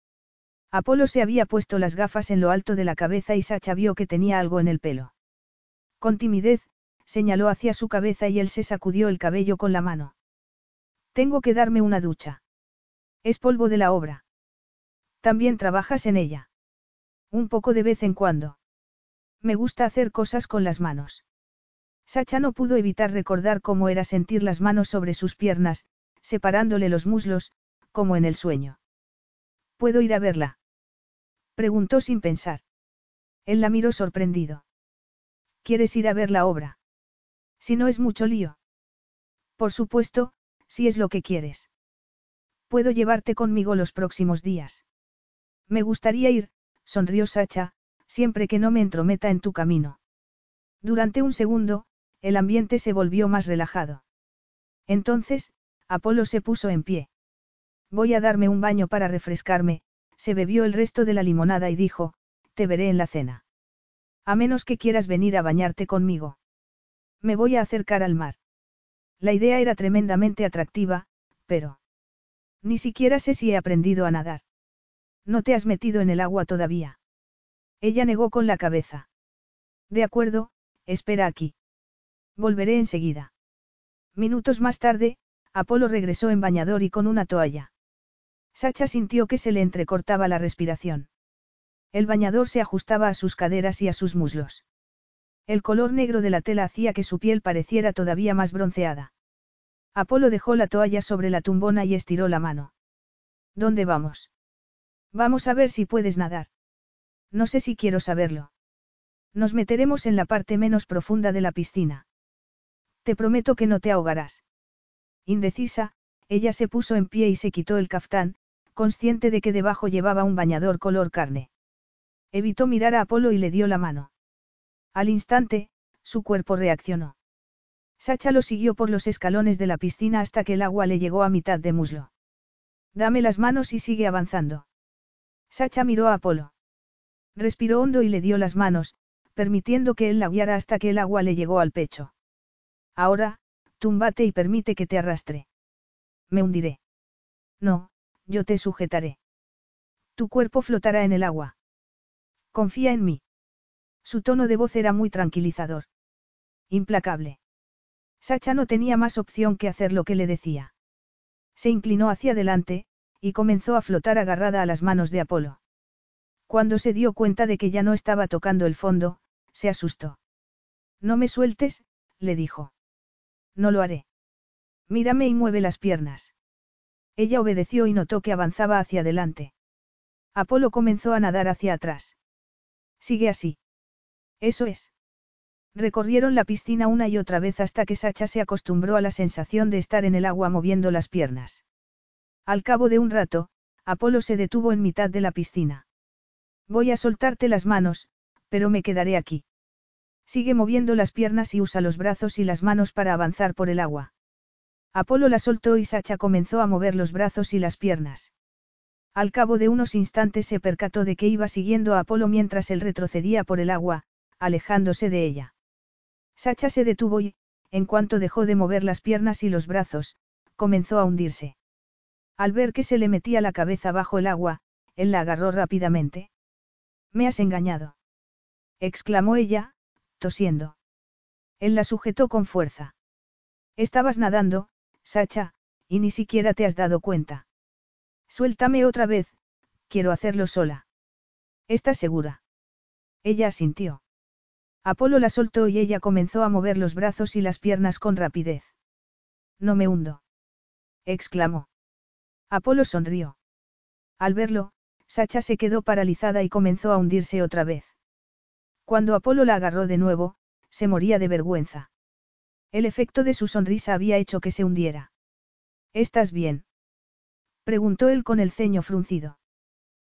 Apolo se había puesto las gafas en lo alto de la cabeza y Sacha vio que tenía algo en el pelo. Con timidez, señaló hacia su cabeza y él se sacudió el cabello con la mano. Tengo que darme una ducha. Es polvo de la obra. También trabajas en ella. Un poco de vez en cuando. Me gusta hacer cosas con las manos. Sacha no pudo evitar recordar cómo era sentir las manos sobre sus piernas, separándole los muslos, como en el sueño. ¿Puedo ir a verla? Preguntó sin pensar. Él la miró sorprendido. ¿Quieres ir a ver la obra? Si no es mucho lío. Por supuesto, si es lo que quieres. Puedo llevarte conmigo los próximos días. Me gustaría ir, sonrió Sacha, siempre que no me entrometa en tu camino. Durante un segundo, el ambiente se volvió más relajado. Entonces, Apolo se puso en pie. Voy a darme un baño para refrescarme, se bebió el resto de la limonada y dijo, te veré en la cena. A menos que quieras venir a bañarte conmigo. Me voy a acercar al mar. La idea era tremendamente atractiva, pero... Ni siquiera sé si he aprendido a nadar. No te has metido en el agua todavía. Ella negó con la cabeza. De acuerdo, espera aquí. Volveré enseguida. Minutos más tarde, Apolo regresó en bañador y con una toalla. Sacha sintió que se le entrecortaba la respiración. El bañador se ajustaba a sus caderas y a sus muslos. El color negro de la tela hacía que su piel pareciera todavía más bronceada. Apolo dejó la toalla sobre la tumbona y estiró la mano. ¿Dónde vamos? Vamos a ver si puedes nadar. No sé si quiero saberlo. Nos meteremos en la parte menos profunda de la piscina. Te prometo que no te ahogarás. Indecisa, ella se puso en pie y se quitó el caftán, consciente de que debajo llevaba un bañador color carne. Evitó mirar a Apolo y le dio la mano. Al instante, su cuerpo reaccionó. Sacha lo siguió por los escalones de la piscina hasta que el agua le llegó a mitad de muslo. Dame las manos y sigue avanzando. Sacha miró a Apolo. Respiró hondo y le dio las manos, permitiendo que él la guiara hasta que el agua le llegó al pecho. Ahora, túmbate y permite que te arrastre. Me hundiré. No, yo te sujetaré. Tu cuerpo flotará en el agua. Confía en mí. Su tono de voz era muy tranquilizador. Implacable. Sacha no tenía más opción que hacer lo que le decía. Se inclinó hacia adelante, y comenzó a flotar agarrada a las manos de Apolo. Cuando se dio cuenta de que ya no estaba tocando el fondo, se asustó. No me sueltes, le dijo. No lo haré. Mírame y mueve las piernas. Ella obedeció y notó que avanzaba hacia adelante. Apolo comenzó a nadar hacia atrás. Sigue así. Eso es. Recorrieron la piscina una y otra vez hasta que Sacha se acostumbró a la sensación de estar en el agua moviendo las piernas. Al cabo de un rato, Apolo se detuvo en mitad de la piscina. Voy a soltarte las manos, pero me quedaré aquí. Sigue moviendo las piernas y usa los brazos y las manos para avanzar por el agua. Apolo la soltó y Sacha comenzó a mover los brazos y las piernas. Al cabo de unos instantes se percató de que iba siguiendo a Apolo mientras él retrocedía por el agua, alejándose de ella. Sacha se detuvo y, en cuanto dejó de mover las piernas y los brazos, comenzó a hundirse. Al ver que se le metía la cabeza bajo el agua, él la agarró rápidamente. Me has engañado. exclamó ella, tosiendo. Él la sujetó con fuerza. Estabas nadando, Sacha, y ni siquiera te has dado cuenta. Suéltame otra vez, quiero hacerlo sola. ¿Estás segura? Ella asintió. Apolo la soltó y ella comenzó a mover los brazos y las piernas con rapidez. No me hundo. exclamó. Apolo sonrió. Al verlo, Sacha se quedó paralizada y comenzó a hundirse otra vez. Cuando Apolo la agarró de nuevo, se moría de vergüenza. El efecto de su sonrisa había hecho que se hundiera. ¿Estás bien? preguntó él con el ceño fruncido.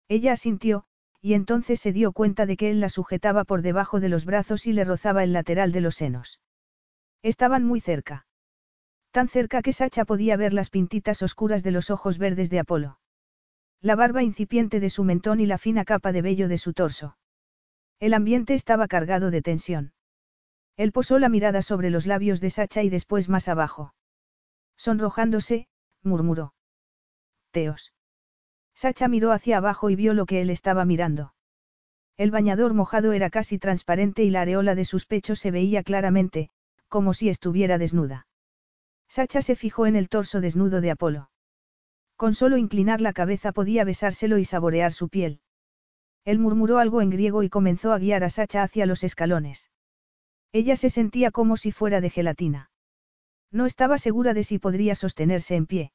Ella asintió, y entonces se dio cuenta de que él la sujetaba por debajo de los brazos y le rozaba el lateral de los senos. Estaban muy cerca. Tan cerca que Sacha podía ver las pintitas oscuras de los ojos verdes de Apolo. La barba incipiente de su mentón y la fina capa de vello de su torso. El ambiente estaba cargado de tensión. Él posó la mirada sobre los labios de Sacha y después más abajo. Sonrojándose, murmuró. Teos. Sacha miró hacia abajo y vio lo que él estaba mirando. El bañador mojado era casi transparente y la areola de sus pechos se veía claramente, como si estuviera desnuda. Sacha se fijó en el torso desnudo de Apolo. Con solo inclinar la cabeza podía besárselo y saborear su piel. Él murmuró algo en griego y comenzó a guiar a Sacha hacia los escalones. Ella se sentía como si fuera de gelatina. No estaba segura de si podría sostenerse en pie.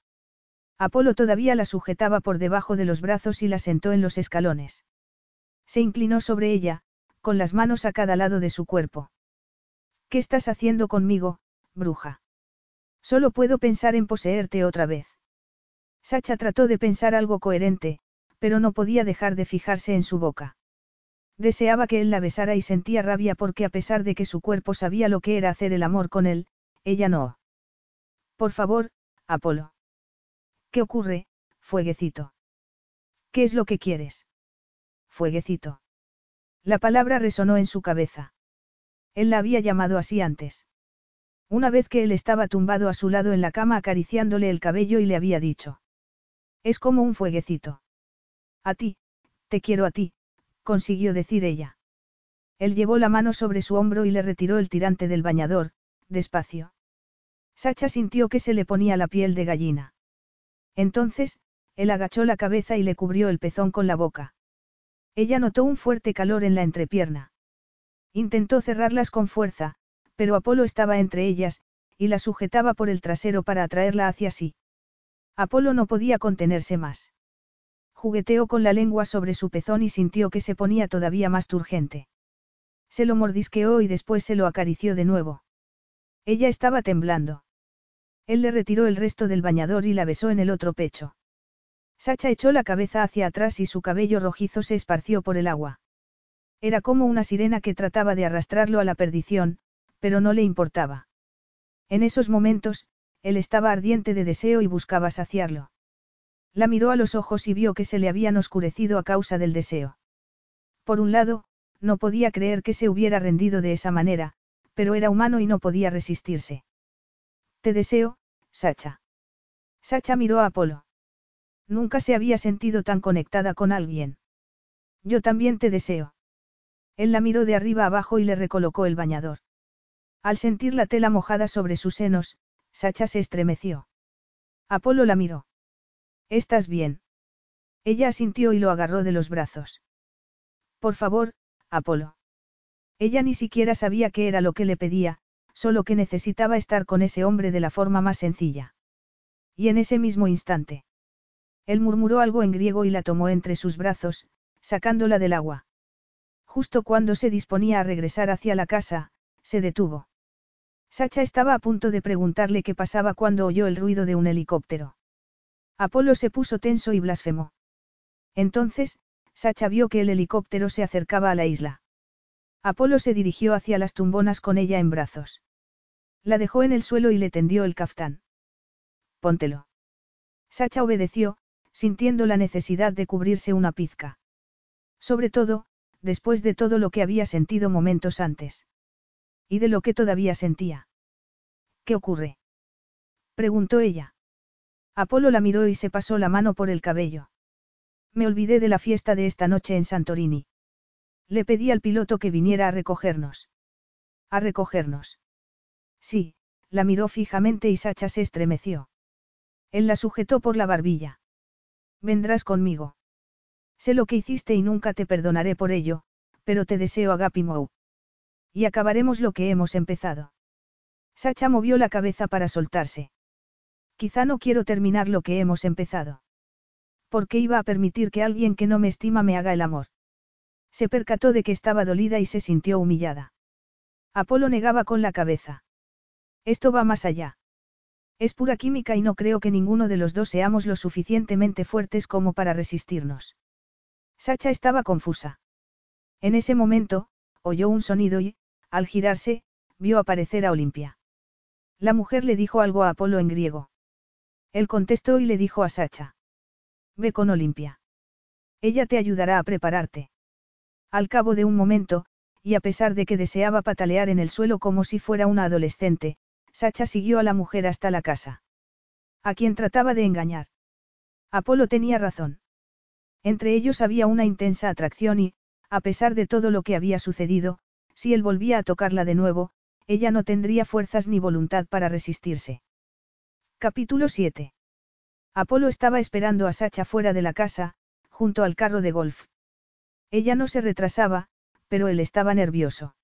Apolo todavía la sujetaba por debajo de los brazos y la sentó en los escalones. Se inclinó sobre ella, con las manos a cada lado de su cuerpo. ¿Qué estás haciendo conmigo, bruja? Solo puedo pensar en poseerte otra vez. Sacha trató de pensar algo coherente, pero no podía dejar de fijarse en su boca. Deseaba que él la besara y sentía rabia porque a pesar de que su cuerpo sabía lo que era hacer el amor con él, ella no. Por favor, Apolo. ¿Qué ocurre, fueguecito? ¿Qué es lo que quieres? Fueguecito. La palabra resonó en su cabeza. Él la había llamado así antes. Una vez que él estaba tumbado a su lado en la cama acariciándole el cabello y le había dicho. Es como un fueguecito. A ti, te quiero a ti, consiguió decir ella. Él llevó la mano sobre su hombro y le retiró el tirante del bañador, despacio. Sacha sintió que se le ponía la piel de gallina. Entonces, él agachó la cabeza y le cubrió el pezón con la boca. Ella notó un fuerte calor en la entrepierna. Intentó cerrarlas con fuerza, pero Apolo estaba entre ellas, y la sujetaba por el trasero para atraerla hacia sí. Apolo no podía contenerse más. Jugueteó con la lengua sobre su pezón y sintió que se ponía todavía más turgente. Se lo mordisqueó y después se lo acarició de nuevo. Ella estaba temblando. Él le retiró el resto del bañador y la besó en el otro pecho. Sacha echó la cabeza hacia atrás y su cabello rojizo se esparció por el agua. Era como una sirena que trataba de arrastrarlo a la perdición, pero no le importaba. En esos momentos, él estaba ardiente de deseo y buscaba saciarlo. La miró a los ojos y vio que se le habían oscurecido a causa del deseo. Por un lado, no podía creer que se hubiera rendido de esa manera, pero era humano y no podía resistirse. Te deseo, Sacha. Sacha miró a Apolo. Nunca se había sentido tan conectada con alguien. Yo también te deseo. Él la miró de arriba abajo y le recolocó el bañador. Al sentir la tela mojada sobre sus senos, Sacha se estremeció. Apolo la miró. ¿Estás bien? Ella asintió y lo agarró de los brazos. Por favor, Apolo. Ella ni siquiera sabía qué era lo que le pedía, solo que necesitaba estar con ese hombre de la forma más sencilla. Y en ese mismo instante. Él murmuró algo en griego y la tomó entre sus brazos, sacándola del agua. Justo cuando se disponía a regresar hacia la casa, se detuvo. Sacha estaba a punto de preguntarle qué pasaba cuando oyó el ruido de un helicóptero. Apolo se puso tenso y blasfemó. Entonces, Sacha vio que el helicóptero se acercaba a la isla. Apolo se dirigió hacia las tumbonas con ella en brazos. La dejó en el suelo y le tendió el caftán. Póntelo. Sacha obedeció, sintiendo la necesidad de cubrirse una pizca. Sobre todo, después de todo lo que había sentido momentos antes. Y de lo que todavía sentía. ¿Qué ocurre? preguntó ella. Apolo la miró y se pasó la mano por el cabello. Me olvidé de la fiesta de esta noche en Santorini. Le pedí al piloto que viniera a recogernos. A recogernos. Sí, la miró fijamente y Sacha se estremeció. Él la sujetó por la barbilla. Vendrás conmigo. Sé lo que hiciste y nunca te perdonaré por ello, pero te deseo Agapimou. Y acabaremos lo que hemos empezado. Sacha movió la cabeza para soltarse. Quizá no quiero terminar lo que hemos empezado. ¿Por qué iba a permitir que alguien que no me estima me haga el amor? Se percató de que estaba dolida y se sintió humillada. Apolo negaba con la cabeza. Esto va más allá. Es pura química y no creo que ninguno de los dos seamos lo suficientemente fuertes como para resistirnos. Sacha estaba confusa. En ese momento, oyó un sonido y, al girarse, vio aparecer a Olimpia. La mujer le dijo algo a Apolo en griego. Él contestó y le dijo a Sacha. Ve con Olimpia. Ella te ayudará a prepararte. Al cabo de un momento, y a pesar de que deseaba patalear en el suelo como si fuera una adolescente, Sacha siguió a la mujer hasta la casa. A quien trataba de engañar. Apolo tenía razón. Entre ellos había una intensa atracción y, a pesar de todo lo que había sucedido, si él volvía a tocarla de nuevo, ella no tendría fuerzas ni voluntad para resistirse. Capítulo 7. Apolo estaba esperando a Sacha fuera de la casa, junto al carro de golf. Ella no se retrasaba, pero él estaba nervioso.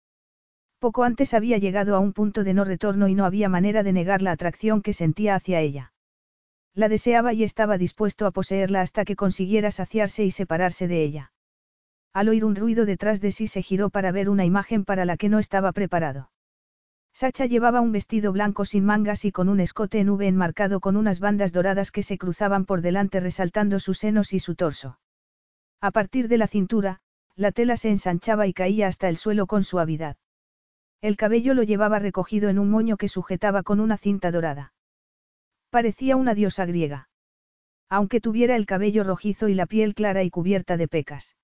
Poco antes había llegado a un punto de no retorno y no había manera de negar la atracción que sentía hacia ella. La deseaba y estaba dispuesto a poseerla hasta que consiguiera saciarse y separarse de ella. Al oír un ruido detrás de sí se giró para ver una imagen para la que no estaba preparado. Sacha llevaba un vestido blanco sin mangas y con un escote en V enmarcado con unas bandas doradas que se cruzaban por delante resaltando sus senos y su torso. A partir de la cintura, la tela se ensanchaba y caía hasta el suelo con suavidad. El cabello lo llevaba recogido en un moño que sujetaba con una cinta dorada. Parecía una diosa griega. Aunque tuviera el cabello rojizo y la piel clara y cubierta de pecas.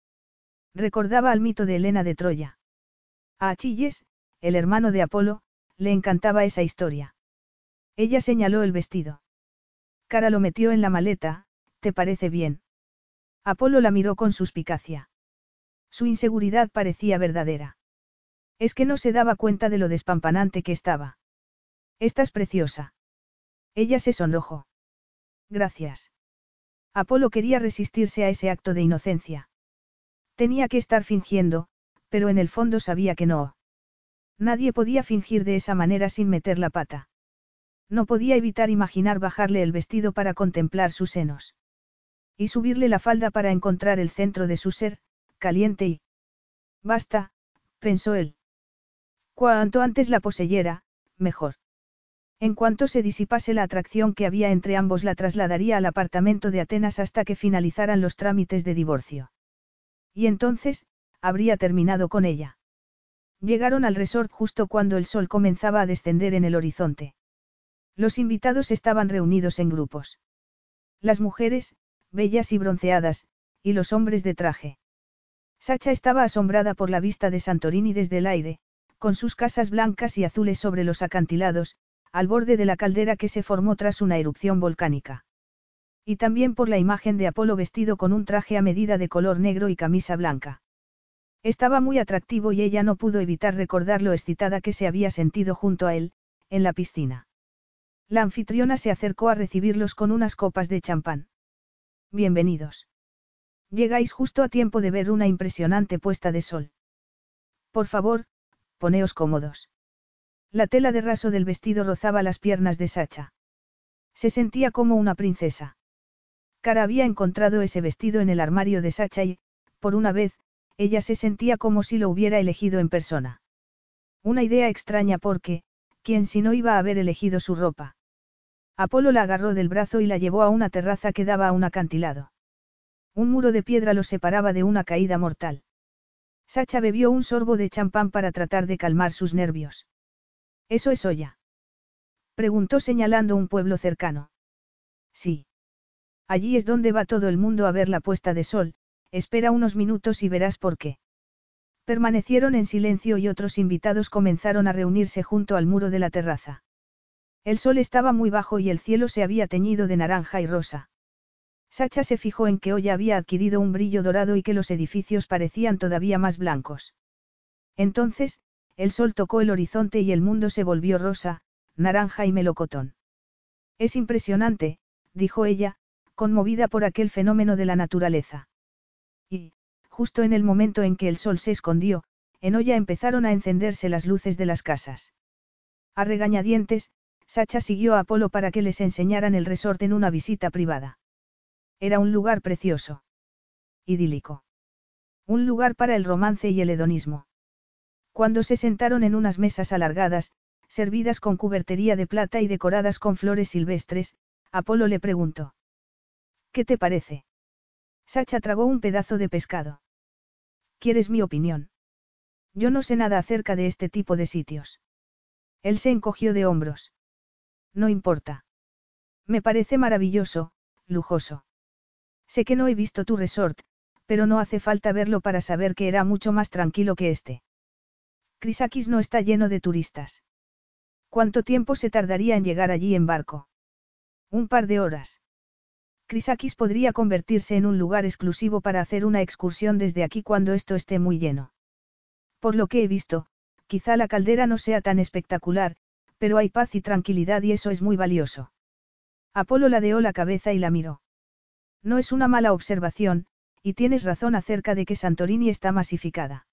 Recordaba al mito de Helena de Troya. A Achilles, el hermano de Apolo, le encantaba esa historia. Ella señaló el vestido. Cara lo metió en la maleta, ¿te parece bien? Apolo la miró con suspicacia. Su inseguridad parecía verdadera. Es que no se daba cuenta de lo despampanante que estaba. Estás preciosa. Ella se sonrojó. Gracias. Apolo quería resistirse a ese acto de inocencia. Tenía que estar fingiendo, pero en el fondo sabía que no. Nadie podía fingir de esa manera sin meter la pata. No podía evitar imaginar bajarle el vestido para contemplar sus senos. Y subirle la falda para encontrar el centro de su ser, caliente y... Basta, pensó él. Cuanto antes la poseyera, mejor. En cuanto se disipase la atracción que había entre ambos la trasladaría al apartamento de Atenas hasta que finalizaran los trámites de divorcio. Y entonces, habría terminado con ella. Llegaron al resort justo cuando el sol comenzaba a descender en el horizonte. Los invitados estaban reunidos en grupos. Las mujeres, bellas y bronceadas, y los hombres de traje. Sacha estaba asombrada por la vista de Santorini desde el aire, con sus casas blancas y azules sobre los acantilados, al borde de la caldera que se formó tras una erupción volcánica. Y también por la imagen de Apolo vestido con un traje a medida de color negro y camisa blanca. Estaba muy atractivo y ella no pudo evitar recordar lo excitada que se había sentido junto a él, en la piscina. La anfitriona se acercó a recibirlos con unas copas de champán. Bienvenidos. Llegáis justo a tiempo de ver una impresionante puesta de sol. Por favor, poneos cómodos. La tela de raso del vestido rozaba las piernas de Sacha. Se sentía como una princesa. Cara había encontrado ese vestido en el armario de Sacha y, por una vez, ella se sentía como si lo hubiera elegido en persona. Una idea extraña porque, ¿quién si no iba a haber elegido su ropa? Apolo la agarró del brazo y la llevó a una terraza que daba a un acantilado. Un muro de piedra los separaba de una caída mortal. Sacha bebió un sorbo de champán para tratar de calmar sus nervios. ¿Eso es Oya? Preguntó señalando un pueblo cercano. Sí. Allí es donde va todo el mundo a ver la puesta de sol, Espera unos minutos y verás por qué. Permanecieron en silencio y otros invitados comenzaron a reunirse junto al muro de la terraza. El sol estaba muy bajo y el cielo se había teñido de naranja y rosa. Sacha se fijó en que hoy había adquirido un brillo dorado y que los edificios parecían todavía más blancos. Entonces, el sol tocó el horizonte y el mundo se volvió rosa, naranja y melocotón. Es impresionante, dijo ella, conmovida por aquel fenómeno de la naturaleza. Y, justo en el momento en que el sol se escondió, en olla empezaron a encenderse las luces de las casas. A regañadientes, Sacha siguió a Apolo para que les enseñaran el resort en una visita privada. Era un lugar precioso. Idílico. Un lugar para el romance y el hedonismo. Cuando se sentaron en unas mesas alargadas, servidas con cubertería de plata y decoradas con flores silvestres, Apolo le preguntó. ¿Qué te parece? Sacha tragó un pedazo de pescado. ¿Quieres mi opinión? Yo no sé nada acerca de este tipo de sitios. Él se encogió de hombros. No importa. Me parece maravilloso, lujoso. Sé que no he visto tu resort, pero no hace falta verlo para saber que era mucho más tranquilo que este. Crisakis no está lleno de turistas. ¿Cuánto tiempo se tardaría en llegar allí en barco? Un par de horas. Crisakis podría convertirse en un lugar exclusivo para hacer una excursión desde aquí cuando esto esté muy lleno. Por lo que he visto, quizá la caldera no sea tan espectacular, pero hay paz y tranquilidad y eso es muy valioso. Apolo ladeó la cabeza y la miró. No es una mala observación, y tienes razón acerca de que Santorini está masificada.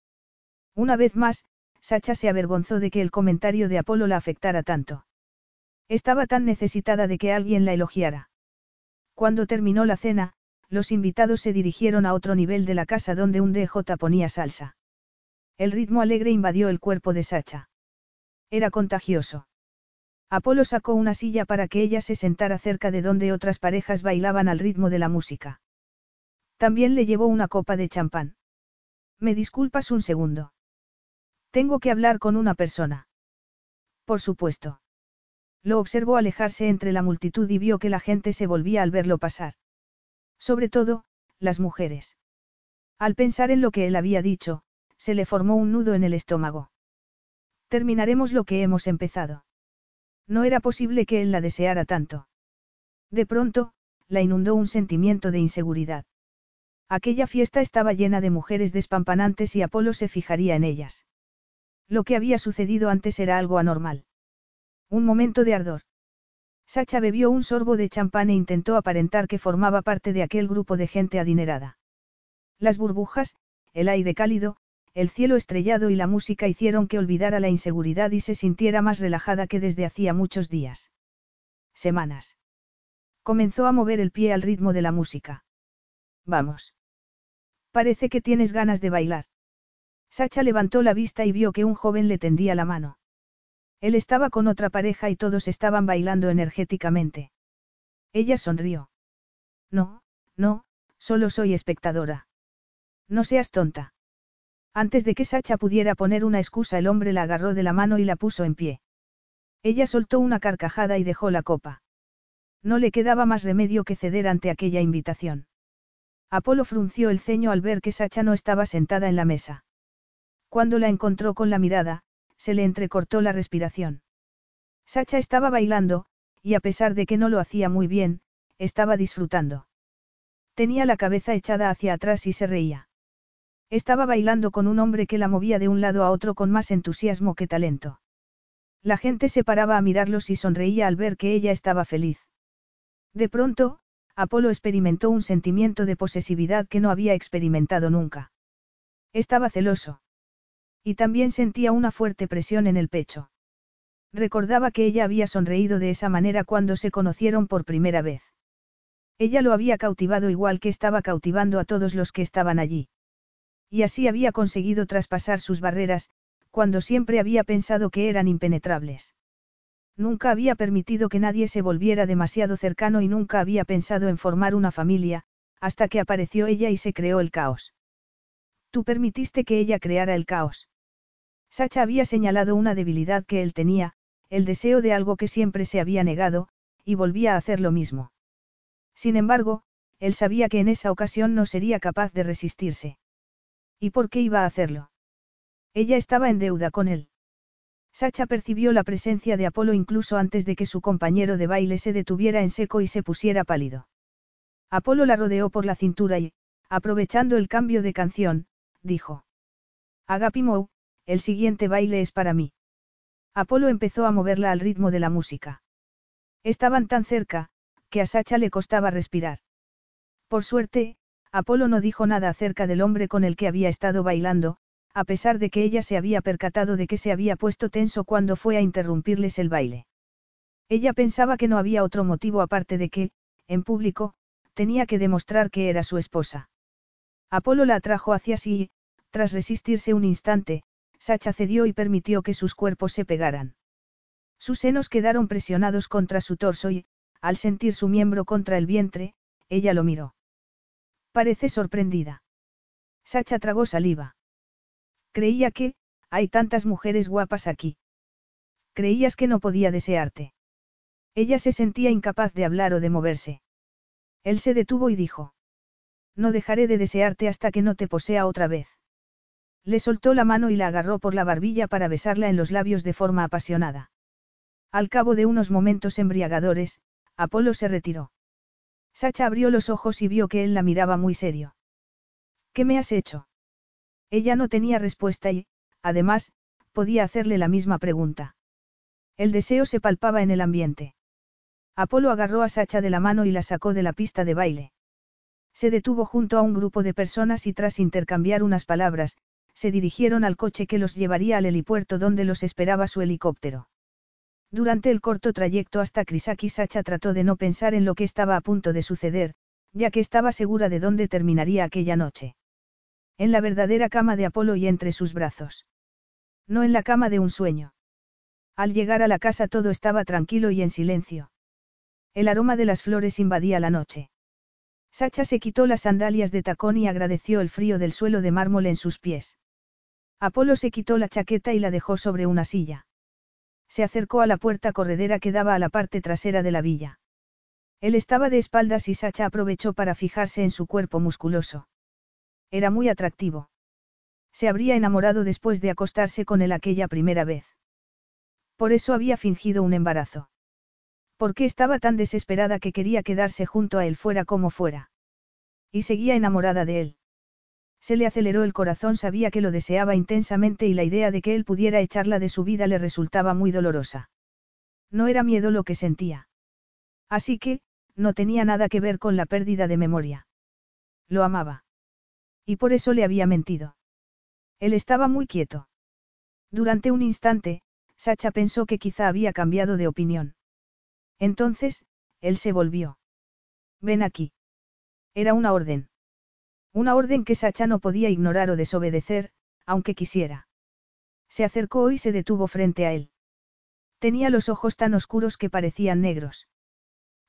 Una vez más, Sacha se avergonzó de que el comentario de Apolo la afectara tanto. Estaba tan necesitada de que alguien la elogiara. Cuando terminó la cena, los invitados se dirigieron a otro nivel de la casa donde un DJ ponía salsa. El ritmo alegre invadió el cuerpo de Sacha. Era contagioso. Apolo sacó una silla para que ella se sentara cerca de donde otras parejas bailaban al ritmo de la música. También le llevó una copa de champán. ¿Me disculpas un segundo? Tengo que hablar con una persona. Por supuesto. Lo observó alejarse entre la multitud y vio que la gente se volvía al verlo pasar. Sobre todo, las mujeres. Al pensar en lo que él había dicho, se le formó un nudo en el estómago. Terminaremos lo que hemos empezado. No era posible que él la deseara tanto. De pronto, la inundó un sentimiento de inseguridad. Aquella fiesta estaba llena de mujeres despampanantes y Apolo se fijaría en ellas. Lo que había sucedido antes era algo anormal. Un momento de ardor. Sacha bebió un sorbo de champán e intentó aparentar que formaba parte de aquel grupo de gente adinerada. Las burbujas, el aire cálido, el cielo estrellado y la música hicieron que olvidara la inseguridad y se sintiera más relajada que desde hacía muchos días. Semanas. Comenzó a mover el pie al ritmo de la música. Vamos. Parece que tienes ganas de bailar. Sacha levantó la vista y vio que un joven le tendía la mano. Él estaba con otra pareja y todos estaban bailando energéticamente. Ella sonrió. No, no, solo soy espectadora. No seas tonta. Antes de que Sacha pudiera poner una excusa, el hombre la agarró de la mano y la puso en pie. Ella soltó una carcajada y dejó la copa. No le quedaba más remedio que ceder ante aquella invitación. Apolo frunció el ceño al ver que Sacha no estaba sentada en la mesa. Cuando la encontró con la mirada, se le entrecortó la respiración. Sacha estaba bailando, y a pesar de que no lo hacía muy bien, estaba disfrutando. Tenía la cabeza echada hacia atrás y se reía. Estaba bailando con un hombre que la movía de un lado a otro con más entusiasmo que talento. La gente se paraba a mirarlos y sonreía al ver que ella estaba feliz. De pronto, Apolo experimentó un sentimiento de posesividad que no había experimentado nunca. Estaba celoso. Y también sentía una fuerte presión en el pecho. Recordaba que ella había sonreído de esa manera cuando se conocieron por primera vez. Ella lo había cautivado igual que estaba cautivando a todos los que estaban allí. Y así había conseguido traspasar sus barreras, cuando siempre había pensado que eran impenetrables. Nunca había permitido que nadie se volviera demasiado cercano y nunca había pensado en formar una familia, hasta que apareció ella y se creó el caos. Tú permitiste que ella creara el caos. Sacha había señalado una debilidad que él tenía, el deseo de algo que siempre se había negado, y volvía a hacer lo mismo. Sin embargo, él sabía que en esa ocasión no sería capaz de resistirse. ¿Y por qué iba a hacerlo? Ella estaba en deuda con él. Sacha percibió la presencia de Apolo incluso antes de que su compañero de baile se detuviera en seco y se pusiera pálido. Apolo la rodeó por la cintura y, aprovechando el cambio de canción, dijo. Agapimou, el siguiente baile es para mí. Apolo empezó a moverla al ritmo de la música. Estaban tan cerca, que a Sacha le costaba respirar. Por suerte, Apolo no dijo nada acerca del hombre con el que había estado bailando, a pesar de que ella se había percatado de que se había puesto tenso cuando fue a interrumpirles el baile. Ella pensaba que no había otro motivo aparte de que, en público, tenía que demostrar que era su esposa. Apolo la atrajo hacia sí y, tras resistirse un instante, Sacha cedió y permitió que sus cuerpos se pegaran. Sus senos quedaron presionados contra su torso y, al sentir su miembro contra el vientre, ella lo miró. Parece sorprendida. Sacha tragó saliva. Creía que, hay tantas mujeres guapas aquí. Creías que no podía desearte. Ella se sentía incapaz de hablar o de moverse. Él se detuvo y dijo. No dejaré de desearte hasta que no te posea otra vez. Le soltó la mano y la agarró por la barbilla para besarla en los labios de forma apasionada. Al cabo de unos momentos embriagadores, Apolo se retiró. Sacha abrió los ojos y vio que él la miraba muy serio. ¿Qué me has hecho? Ella no tenía respuesta y, además, podía hacerle la misma pregunta. El deseo se palpaba en el ambiente. Apolo agarró a Sacha de la mano y la sacó de la pista de baile. Se detuvo junto a un grupo de personas y tras intercambiar unas palabras, se dirigieron al coche que los llevaría al helipuerto donde los esperaba su helicóptero. Durante el corto trayecto hasta Crisaki Sacha trató de no pensar en lo que estaba a punto de suceder, ya que estaba segura de dónde terminaría aquella noche. En la verdadera cama de Apolo y entre sus brazos. No en la cama de un sueño. Al llegar a la casa todo estaba tranquilo y en silencio. El aroma de las flores invadía la noche. Sacha se quitó las sandalias de tacón y agradeció el frío del suelo de mármol en sus pies. Apolo se quitó la chaqueta y la dejó sobre una silla. Se acercó a la puerta corredera que daba a la parte trasera de la villa. Él estaba de espaldas y Sacha aprovechó para fijarse en su cuerpo musculoso. Era muy atractivo. Se habría enamorado después de acostarse con él aquella primera vez. Por eso había fingido un embarazo. ¿Por qué estaba tan desesperada que quería quedarse junto a él fuera como fuera? Y seguía enamorada de él. Se le aceleró el corazón, sabía que lo deseaba intensamente y la idea de que él pudiera echarla de su vida le resultaba muy dolorosa. No era miedo lo que sentía. Así que, no tenía nada que ver con la pérdida de memoria. Lo amaba. Y por eso le había mentido. Él estaba muy quieto. Durante un instante, Sacha pensó que quizá había cambiado de opinión. Entonces, él se volvió. Ven aquí. Era una orden. Una orden que Sacha no podía ignorar o desobedecer, aunque quisiera. Se acercó y se detuvo frente a él. Tenía los ojos tan oscuros que parecían negros.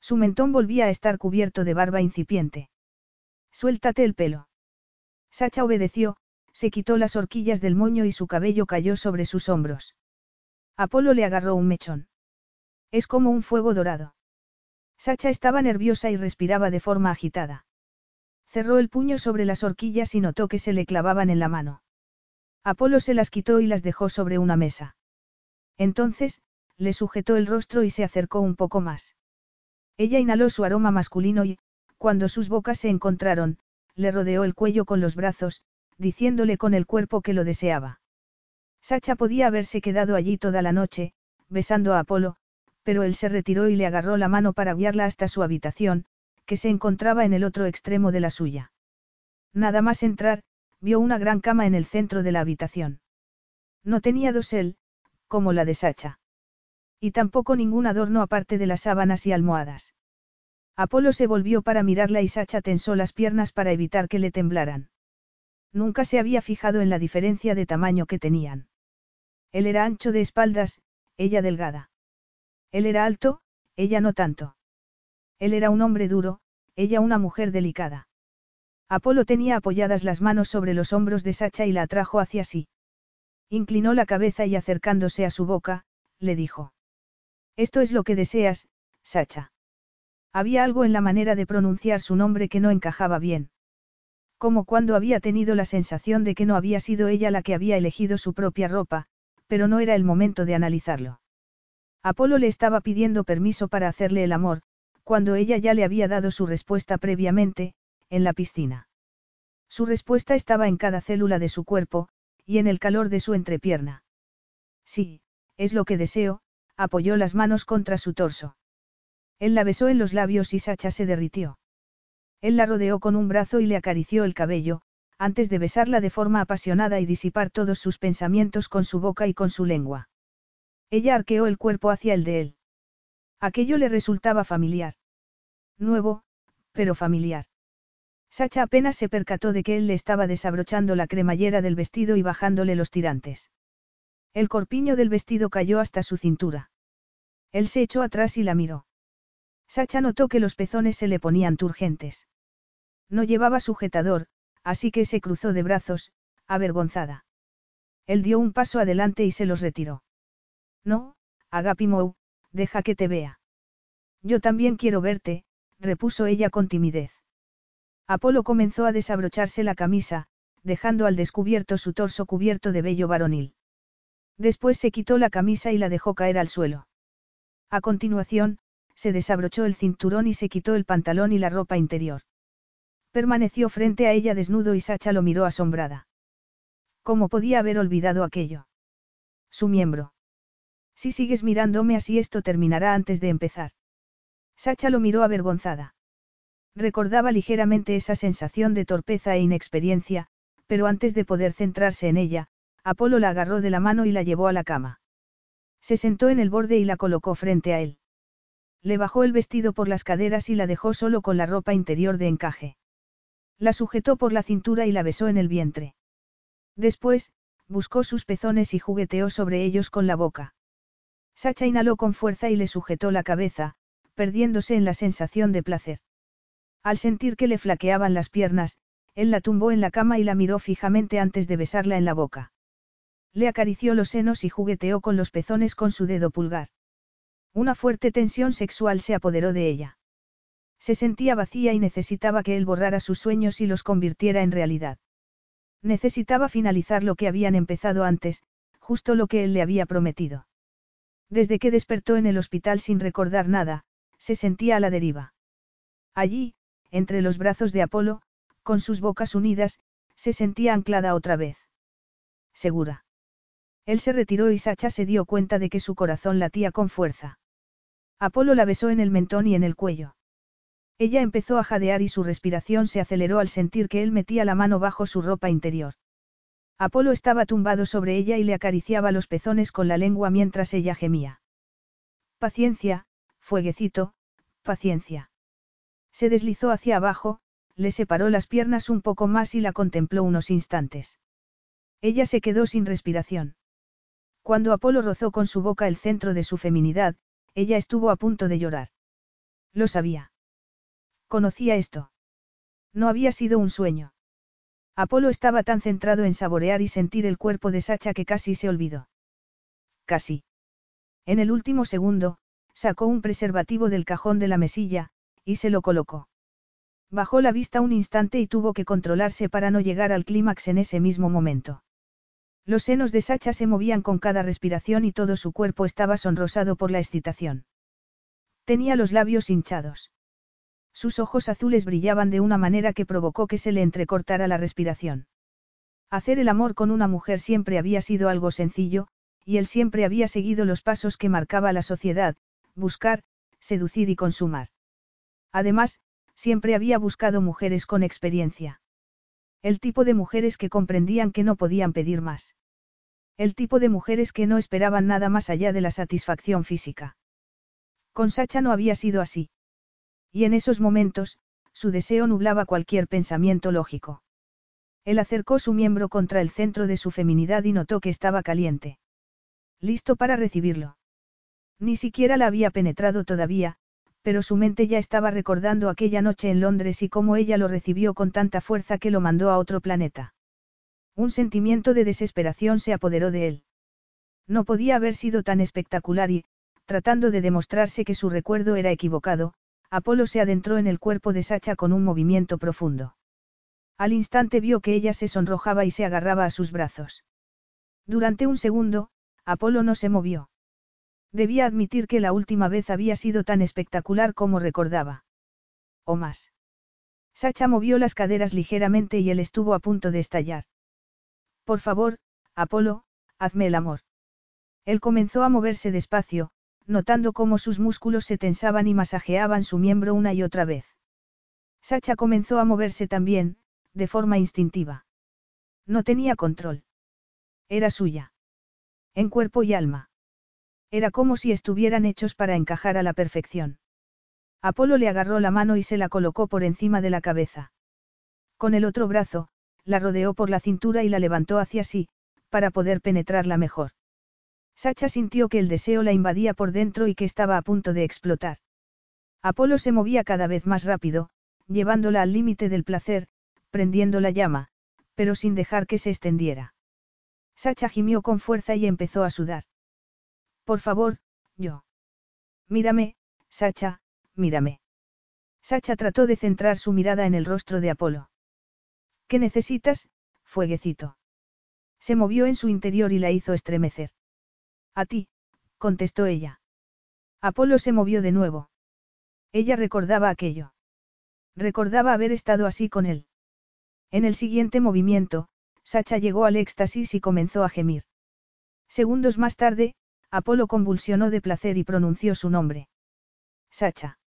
Su mentón volvía a estar cubierto de barba incipiente. Suéltate el pelo. Sacha obedeció, se quitó las horquillas del moño y su cabello cayó sobre sus hombros. Apolo le agarró un mechón. Es como un fuego dorado. Sacha estaba nerviosa y respiraba de forma agitada. Cerró el puño sobre las horquillas y notó que se le clavaban en la mano. Apolo se las quitó y las dejó sobre una mesa. Entonces, le sujetó el rostro y se acercó un poco más. Ella inhaló su aroma masculino y, cuando sus bocas se encontraron, le rodeó el cuello con los brazos, diciéndole con el cuerpo que lo deseaba. Sacha podía haberse quedado allí toda la noche, besando a Apolo, pero él se retiró y le agarró la mano para guiarla hasta su habitación, que se encontraba en el otro extremo de la suya. Nada más entrar, vio una gran cama en el centro de la habitación. No tenía dosel, como la de Sacha. Y tampoco ningún adorno aparte de las sábanas y almohadas. Apolo se volvió para mirarla y Sacha tensó las piernas para evitar que le temblaran. Nunca se había fijado en la diferencia de tamaño que tenían. Él era ancho de espaldas, ella delgada. Él era alto, ella no tanto. Él era un hombre duro, ella una mujer delicada. Apolo tenía apoyadas las manos sobre los hombros de Sacha y la atrajo hacia sí. Inclinó la cabeza y acercándose a su boca, le dijo. Esto es lo que deseas, Sacha. Había algo en la manera de pronunciar su nombre que no encajaba bien. Como cuando había tenido la sensación de que no había sido ella la que había elegido su propia ropa, pero no era el momento de analizarlo. Apolo le estaba pidiendo permiso para hacerle el amor, cuando ella ya le había dado su respuesta previamente, en la piscina. Su respuesta estaba en cada célula de su cuerpo, y en el calor de su entrepierna. Sí, es lo que deseo, apoyó las manos contra su torso. Él la besó en los labios y Sacha se derritió. Él la rodeó con un brazo y le acarició el cabello, antes de besarla de forma apasionada y disipar todos sus pensamientos con su boca y con su lengua. Ella arqueó el cuerpo hacia el de él. Aquello le resultaba familiar. Nuevo, pero familiar. Sacha apenas se percató de que él le estaba desabrochando la cremallera del vestido y bajándole los tirantes. El corpiño del vestido cayó hasta su cintura. Él se echó atrás y la miró. Sacha notó que los pezones se le ponían turgentes. No llevaba sujetador, así que se cruzó de brazos, avergonzada. Él dio un paso adelante y se los retiró. No, Agapimou, deja que te vea. Yo también quiero verte, repuso ella con timidez. Apolo comenzó a desabrocharse la camisa, dejando al descubierto su torso cubierto de vello varonil. Después se quitó la camisa y la dejó caer al suelo. A continuación, se desabrochó el cinturón y se quitó el pantalón y la ropa interior. Permaneció frente a ella desnudo y Sacha lo miró asombrada. ¿Cómo podía haber olvidado aquello? Su miembro. Si sigues mirándome así esto terminará antes de empezar. Sacha lo miró avergonzada. Recordaba ligeramente esa sensación de torpeza e inexperiencia, pero antes de poder centrarse en ella, Apolo la agarró de la mano y la llevó a la cama. Se sentó en el borde y la colocó frente a él. Le bajó el vestido por las caderas y la dejó solo con la ropa interior de encaje. La sujetó por la cintura y la besó en el vientre. Después, buscó sus pezones y jugueteó sobre ellos con la boca. Sacha inhaló con fuerza y le sujetó la cabeza, perdiéndose en la sensación de placer. Al sentir que le flaqueaban las piernas, él la tumbó en la cama y la miró fijamente antes de besarla en la boca. Le acarició los senos y jugueteó con los pezones con su dedo pulgar. Una fuerte tensión sexual se apoderó de ella. Se sentía vacía y necesitaba que él borrara sus sueños y los convirtiera en realidad. Necesitaba finalizar lo que habían empezado antes, justo lo que él le había prometido. Desde que despertó en el hospital sin recordar nada, se sentía a la deriva. Allí, entre los brazos de Apolo, con sus bocas unidas, se sentía anclada otra vez. Segura. Él se retiró y Sacha se dio cuenta de que su corazón latía con fuerza. Apolo la besó en el mentón y en el cuello. Ella empezó a jadear y su respiración se aceleró al sentir que él metía la mano bajo su ropa interior. Apolo estaba tumbado sobre ella y le acariciaba los pezones con la lengua mientras ella gemía. Paciencia, fueguecito, paciencia. Se deslizó hacia abajo, le separó las piernas un poco más y la contempló unos instantes. Ella se quedó sin respiración. Cuando Apolo rozó con su boca el centro de su feminidad, ella estuvo a punto de llorar. Lo sabía. Conocía esto. No había sido un sueño. Apolo estaba tan centrado en saborear y sentir el cuerpo de Sacha que casi se olvidó. Casi. En el último segundo, sacó un preservativo del cajón de la mesilla, y se lo colocó. Bajó la vista un instante y tuvo que controlarse para no llegar al clímax en ese mismo momento. Los senos de Sacha se movían con cada respiración y todo su cuerpo estaba sonrosado por la excitación. Tenía los labios hinchados. Sus ojos azules brillaban de una manera que provocó que se le entrecortara la respiración. Hacer el amor con una mujer siempre había sido algo sencillo, y él siempre había seguido los pasos que marcaba la sociedad, buscar, seducir y consumar. Además, siempre había buscado mujeres con experiencia. El tipo de mujeres que comprendían que no podían pedir más. El tipo de mujeres que no esperaban nada más allá de la satisfacción física. Con Sacha no había sido así. Y en esos momentos, su deseo nublaba cualquier pensamiento lógico. Él acercó su miembro contra el centro de su feminidad y notó que estaba caliente. Listo para recibirlo. Ni siquiera la había penetrado todavía, pero su mente ya estaba recordando aquella noche en Londres y cómo ella lo recibió con tanta fuerza que lo mandó a otro planeta. Un sentimiento de desesperación se apoderó de él. No podía haber sido tan espectacular y, tratando de demostrarse que su recuerdo era equivocado, Apolo se adentró en el cuerpo de Sacha con un movimiento profundo. Al instante vio que ella se sonrojaba y se agarraba a sus brazos. Durante un segundo, Apolo no se movió. Debía admitir que la última vez había sido tan espectacular como recordaba. O más. Sacha movió las caderas ligeramente y él estuvo a punto de estallar. Por favor, Apolo, hazme el amor. Él comenzó a moverse despacio, notando cómo sus músculos se tensaban y masajeaban su miembro una y otra vez. Sacha comenzó a moverse también, de forma instintiva. No tenía control. Era suya. En cuerpo y alma. Era como si estuvieran hechos para encajar a la perfección. Apolo le agarró la mano y se la colocó por encima de la cabeza. Con el otro brazo, la rodeó por la cintura y la levantó hacia sí, para poder penetrarla mejor. Sacha sintió que el deseo la invadía por dentro y que estaba a punto de explotar. Apolo se movía cada vez más rápido, llevándola al límite del placer, prendiendo la llama, pero sin dejar que se extendiera. Sacha gimió con fuerza y empezó a sudar. Por favor, yo. Mírame, Sacha, mírame. Sacha trató de centrar su mirada en el rostro de Apolo. ¿Qué necesitas, fueguecito? Se movió en su interior y la hizo estremecer. A ti, contestó ella. Apolo se movió de nuevo. Ella recordaba aquello. Recordaba haber estado así con él. En el siguiente movimiento, Sacha llegó al éxtasis y comenzó a gemir. Segundos más tarde, Apolo convulsionó de placer y pronunció su nombre. Sacha.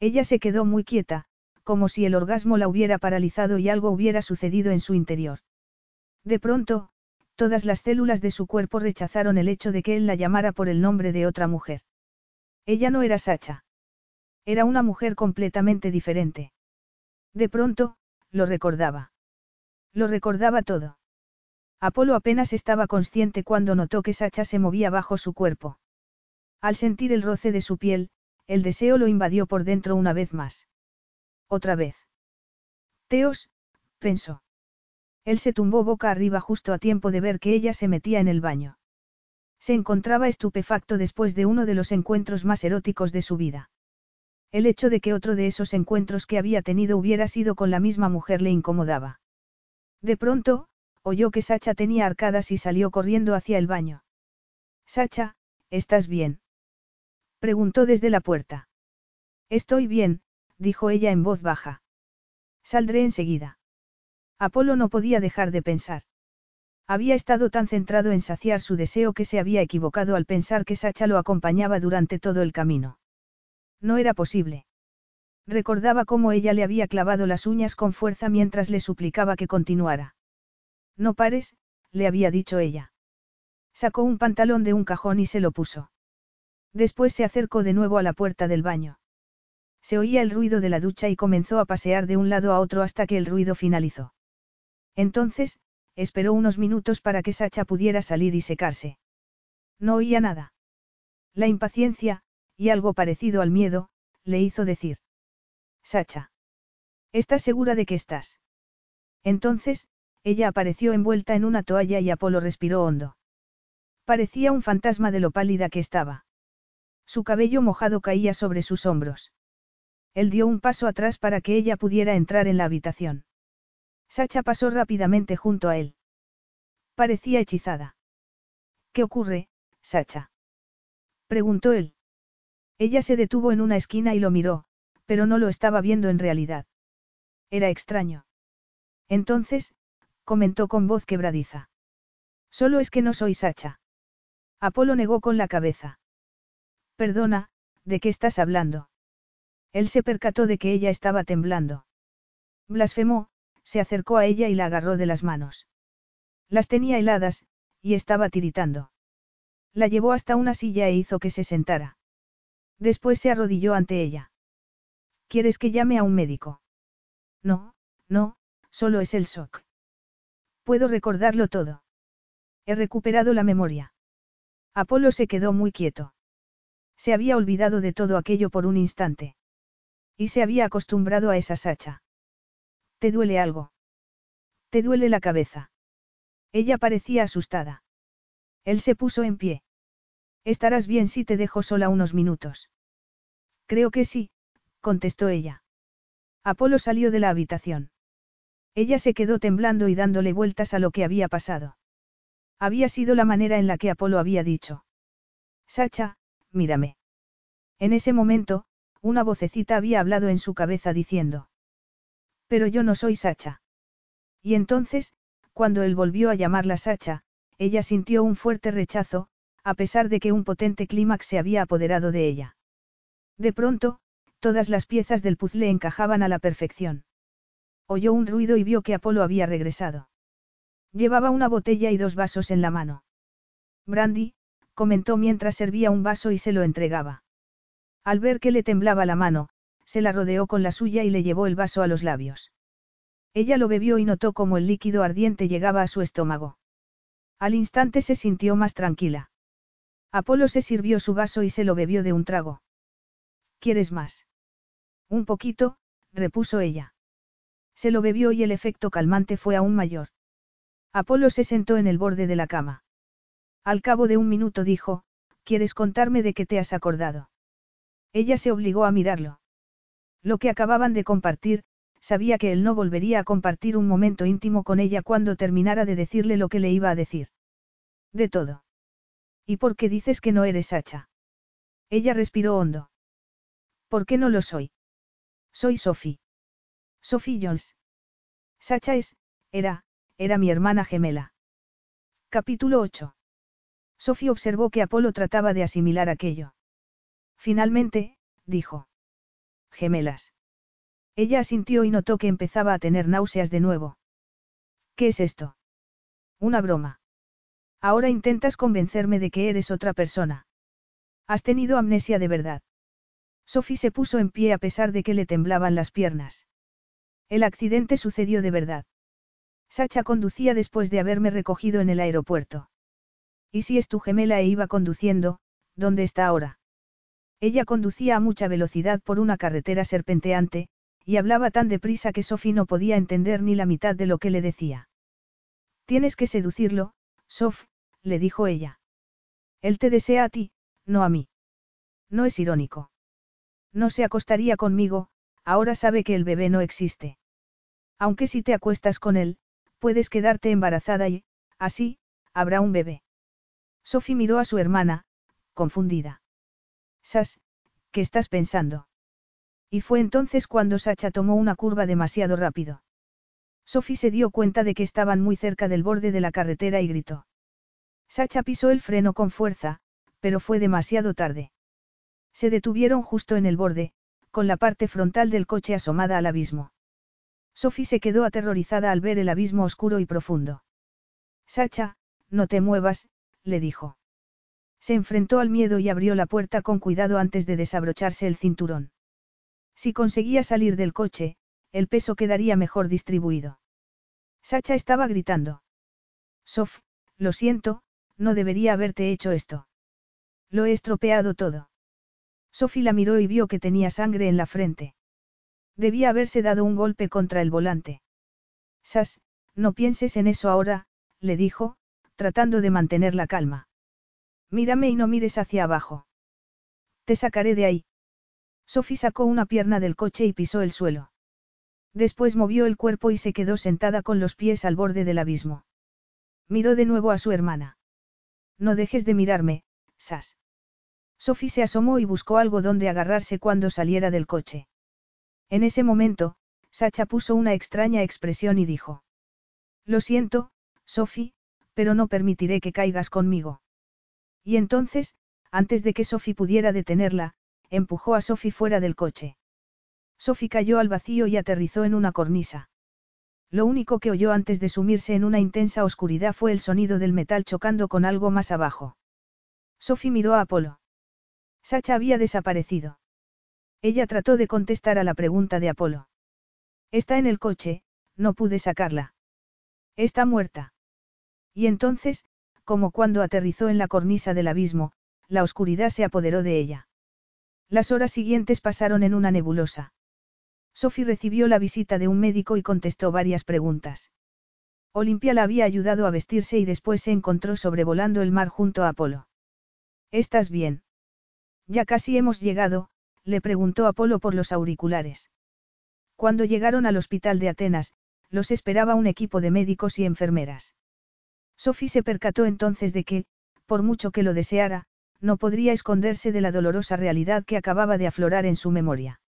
Ella se quedó muy quieta, como si el orgasmo la hubiera paralizado y algo hubiera sucedido en su interior. De pronto, todas las células de su cuerpo rechazaron el hecho de que él la llamara por el nombre de otra mujer. Ella no era Sacha. Era una mujer completamente diferente. De pronto, lo recordaba. Lo recordaba todo. Apolo apenas estaba consciente cuando notó que Sacha se movía bajo su cuerpo. Al sentir el roce de su piel, el deseo lo invadió por dentro una vez más. Otra vez. Teos, pensó. Él se tumbó boca arriba justo a tiempo de ver que ella se metía en el baño. Se encontraba estupefacto después de uno de los encuentros más eróticos de su vida. El hecho de que otro de esos encuentros que había tenido hubiera sido con la misma mujer le incomodaba. De pronto, oyó que Sacha tenía arcadas y salió corriendo hacia el baño. Sacha, ¿estás bien? Preguntó desde la puerta. Estoy bien, dijo ella en voz baja. Saldré enseguida. Apolo no podía dejar de pensar. Había estado tan centrado en saciar su deseo que se había equivocado al pensar que Sacha lo acompañaba durante todo el camino. No era posible. Recordaba cómo ella le había clavado las uñas con fuerza mientras le suplicaba que continuara. No pares, le había dicho ella. Sacó un pantalón de un cajón y se lo puso. Después se acercó de nuevo a la puerta del baño. Se oía el ruido de la ducha y comenzó a pasear de un lado a otro hasta que el ruido finalizó. Entonces, esperó unos minutos para que Sacha pudiera salir y secarse. No oía nada. La impaciencia, y algo parecido al miedo, le hizo decir. Sacha. ¿Estás segura de que estás? Entonces, ella apareció envuelta en una toalla y Apolo respiró hondo. Parecía un fantasma de lo pálida que estaba. Su cabello mojado caía sobre sus hombros. Él dio un paso atrás para que ella pudiera entrar en la habitación. Sacha pasó rápidamente junto a él. Parecía hechizada. ¿Qué ocurre, Sacha? preguntó él. Ella se detuvo en una esquina y lo miró, pero no lo estaba viendo en realidad. Era extraño. Entonces, comentó con voz quebradiza. Solo es que no soy Sacha. Apolo negó con la cabeza. Perdona, ¿de qué estás hablando? Él se percató de que ella estaba temblando. Blasfemó, se acercó a ella y la agarró de las manos. Las tenía heladas, y estaba tiritando. La llevó hasta una silla e hizo que se sentara. Después se arrodilló ante ella. ¿Quieres que llame a un médico? No, no, solo es el shock. Puedo recordarlo todo. He recuperado la memoria. Apolo se quedó muy quieto. Se había olvidado de todo aquello por un instante. Y se había acostumbrado a esa sacha. ¿Te duele algo? ¿Te duele la cabeza? Ella parecía asustada. Él se puso en pie. Estarás bien si te dejo sola unos minutos. Creo que sí, contestó ella. Apolo salió de la habitación. Ella se quedó temblando y dándole vueltas a lo que había pasado. Había sido la manera en la que Apolo había dicho. Sacha, mírame. En ese momento, una vocecita había hablado en su cabeza diciendo. Pero yo no soy Sacha. Y entonces, cuando él volvió a llamarla Sacha, ella sintió un fuerte rechazo, a pesar de que un potente clímax se había apoderado de ella. De pronto, todas las piezas del puzzle encajaban a la perfección. Oyó un ruido y vio que Apolo había regresado. Llevaba una botella y dos vasos en la mano. Brandy, comentó mientras servía un vaso y se lo entregaba. Al ver que le temblaba la mano, se la rodeó con la suya y le llevó el vaso a los labios. Ella lo bebió y notó cómo el líquido ardiente llegaba a su estómago. Al instante se sintió más tranquila. Apolo se sirvió su vaso y se lo bebió de un trago. ¿Quieres más? Un poquito, repuso ella. Se lo bebió y el efecto calmante fue aún mayor. Apolo se sentó en el borde de la cama. Al cabo de un minuto dijo, ¿quieres contarme de qué te has acordado? Ella se obligó a mirarlo. Lo que acababan de compartir, sabía que él no volvería a compartir un momento íntimo con ella cuando terminara de decirle lo que le iba a decir. De todo. ¿Y por qué dices que no eres Sacha? Ella respiró hondo. ¿Por qué no lo soy? Soy Sophie. Sophie Jones. Sacha es, era, era mi hermana gemela. Capítulo 8. Sophie observó que Apolo trataba de asimilar aquello. Finalmente, dijo. Gemelas. Ella asintió y notó que empezaba a tener náuseas de nuevo. ¿Qué es esto? Una broma. Ahora intentas convencerme de que eres otra persona. Has tenido amnesia de verdad. Sophie se puso en pie a pesar de que le temblaban las piernas. El accidente sucedió de verdad. Sacha conducía después de haberme recogido en el aeropuerto. ¿Y si es tu gemela e iba conduciendo, dónde está ahora? Ella conducía a mucha velocidad por una carretera serpenteante, y hablaba tan deprisa que Sophie no podía entender ni la mitad de lo que le decía. Tienes que seducirlo, Sof, le dijo ella. Él te desea a ti, no a mí. No es irónico. No se acostaría conmigo, ahora sabe que el bebé no existe. Aunque si te acuestas con él, puedes quedarte embarazada y, así, habrá un bebé. Sophie miró a su hermana, confundida. Sas, ¿qué estás pensando? Y fue entonces cuando Sacha tomó una curva demasiado rápido. Sophie se dio cuenta de que estaban muy cerca del borde de la carretera y gritó. Sacha pisó el freno con fuerza, pero fue demasiado tarde. Se detuvieron justo en el borde, con la parte frontal del coche asomada al abismo. Sophie se quedó aterrorizada al ver el abismo oscuro y profundo. Sacha, no te muevas, le dijo. Se enfrentó al miedo y abrió la puerta con cuidado antes de desabrocharse el cinturón. Si conseguía salir del coche, el peso quedaría mejor distribuido. Sacha estaba gritando. Sof, lo siento, no debería haberte hecho esto. Lo he estropeado todo. Sophie la miró y vio que tenía sangre en la frente. Debía haberse dado un golpe contra el volante. Sas, no pienses en eso ahora, le dijo, tratando de mantener la calma. Mírame y no mires hacia abajo. Te sacaré de ahí. Sophie sacó una pierna del coche y pisó el suelo. Después movió el cuerpo y se quedó sentada con los pies al borde del abismo. Miró de nuevo a su hermana. No dejes de mirarme, Sas. Sophie se asomó y buscó algo donde agarrarse cuando saliera del coche. En ese momento, Sacha puso una extraña expresión y dijo. Lo siento, Sophie, pero no permitiré que caigas conmigo. Y entonces, antes de que Sophie pudiera detenerla, empujó a Sophie fuera del coche. Sophie cayó al vacío y aterrizó en una cornisa. Lo único que oyó antes de sumirse en una intensa oscuridad fue el sonido del metal chocando con algo más abajo. Sophie miró a Apolo. Sacha había desaparecido. Ella trató de contestar a la pregunta de Apolo. Está en el coche, no pude sacarla. Está muerta. Y entonces, como cuando aterrizó en la cornisa del abismo, la oscuridad se apoderó de ella. Las horas siguientes pasaron en una nebulosa. Sophie recibió la visita de un médico y contestó varias preguntas. Olimpia la había ayudado a vestirse y después se encontró sobrevolando el mar junto a Apolo. ¿Estás bien? Ya casi hemos llegado, le preguntó Apolo por los auriculares. Cuando llegaron al hospital de Atenas, los esperaba un equipo de médicos y enfermeras. Sophie se percató entonces de que, por mucho que lo deseara, no podría esconderse de la dolorosa realidad que acababa de aflorar en su memoria.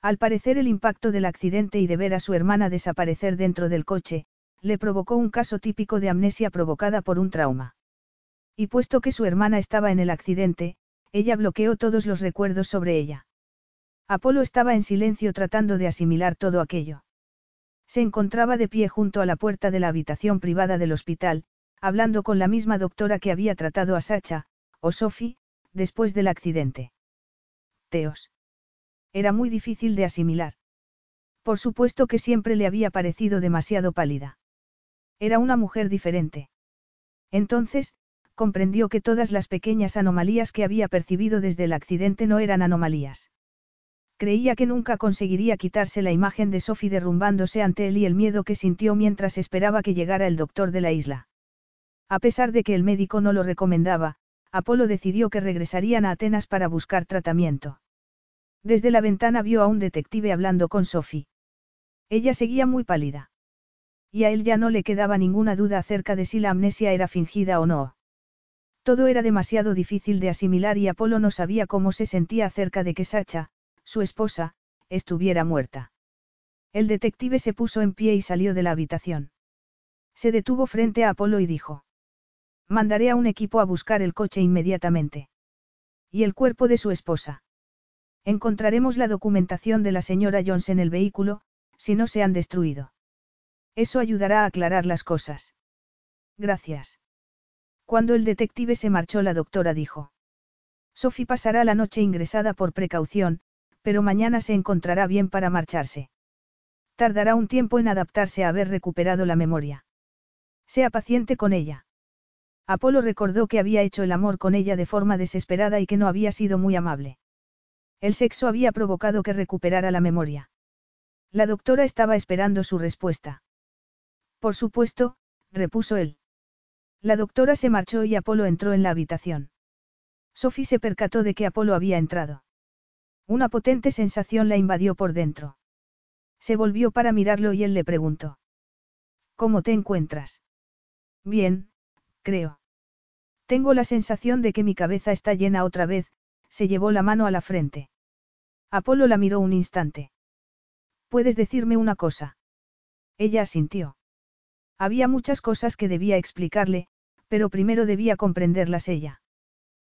Al parecer el impacto del accidente y de ver a su hermana desaparecer dentro del coche, le provocó un caso típico de amnesia provocada por un trauma. Y puesto que su hermana estaba en el accidente, ella bloqueó todos los recuerdos sobre ella. Apolo estaba en silencio tratando de asimilar todo aquello. Se encontraba de pie junto a la puerta de la habitación privada del hospital, hablando con la misma doctora que había tratado a Sacha, o Sophie, después del accidente. Teos. Era muy difícil de asimilar. Por supuesto que siempre le había parecido demasiado pálida. Era una mujer diferente. Entonces, comprendió que todas las pequeñas anomalías que había percibido desde el accidente no eran anomalías. Creía que nunca conseguiría quitarse la imagen de Sophie derrumbándose ante él y el miedo que sintió mientras esperaba que llegara el doctor de la isla. A pesar de que el médico no lo recomendaba, Apolo decidió que regresarían a Atenas para buscar tratamiento. Desde la ventana vio a un detective hablando con Sophie. Ella seguía muy pálida. Y a él ya no le quedaba ninguna duda acerca de si la amnesia era fingida o no. Todo era demasiado difícil de asimilar y Apolo no sabía cómo se sentía acerca de que Sacha, su esposa, estuviera muerta. El detective se puso en pie y salió de la habitación. Se detuvo frente a Apolo y dijo. Mandaré a un equipo a buscar el coche inmediatamente. ¿Y el cuerpo de su esposa? Encontraremos la documentación de la señora Jones en el vehículo, si no se han destruido. Eso ayudará a aclarar las cosas. Gracias. Cuando el detective se marchó, la doctora dijo. Sophie pasará la noche ingresada por precaución, pero mañana se encontrará bien para marcharse. Tardará un tiempo en adaptarse a haber recuperado la memoria. Sea paciente con ella. Apolo recordó que había hecho el amor con ella de forma desesperada y que no había sido muy amable. El sexo había provocado que recuperara la memoria. La doctora estaba esperando su respuesta. Por supuesto, repuso él. La doctora se marchó y Apolo entró en la habitación. Sophie se percató de que Apolo había entrado. Una potente sensación la invadió por dentro. Se volvió para mirarlo y él le preguntó. ¿Cómo te encuentras? Bien, creo. Tengo la sensación de que mi cabeza está llena otra vez, se llevó la mano a la frente. Apolo la miró un instante. ¿Puedes decirme una cosa? Ella asintió. Había muchas cosas que debía explicarle, pero primero debía comprenderlas ella.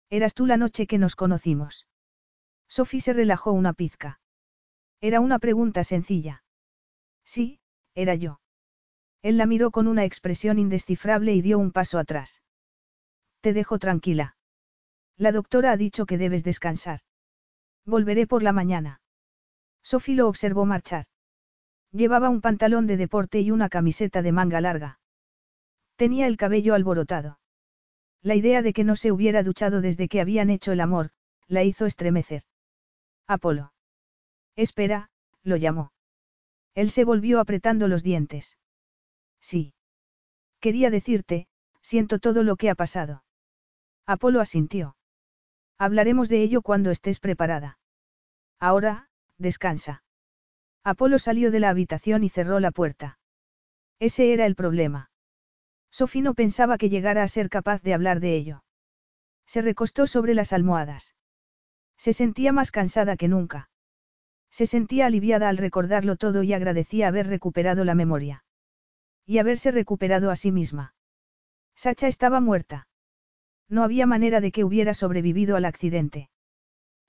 Eras tú la noche que nos conocimos. Sophie se relajó una pizca. Era una pregunta sencilla. Sí, era yo. Él la miró con una expresión indescifrable y dio un paso atrás. Te dejo tranquila. La doctora ha dicho que debes descansar. Volveré por la mañana. Sophie lo observó marchar. Llevaba un pantalón de deporte y una camiseta de manga larga. Tenía el cabello alborotado. La idea de que no se hubiera duchado desde que habían hecho el amor, la hizo estremecer. Apolo. Espera, lo llamó. Él se volvió apretando los dientes. Sí. Quería decirte, siento todo lo que ha pasado. Apolo asintió. Hablaremos de ello cuando estés preparada. Ahora, descansa. Apolo salió de la habitación y cerró la puerta. Ese era el problema. Sophie no pensaba que llegara a ser capaz de hablar de ello. Se recostó sobre las almohadas. Se sentía más cansada que nunca. Se sentía aliviada al recordarlo todo y agradecía haber recuperado la memoria. Y haberse recuperado a sí misma. Sacha estaba muerta. No había manera de que hubiera sobrevivido al accidente.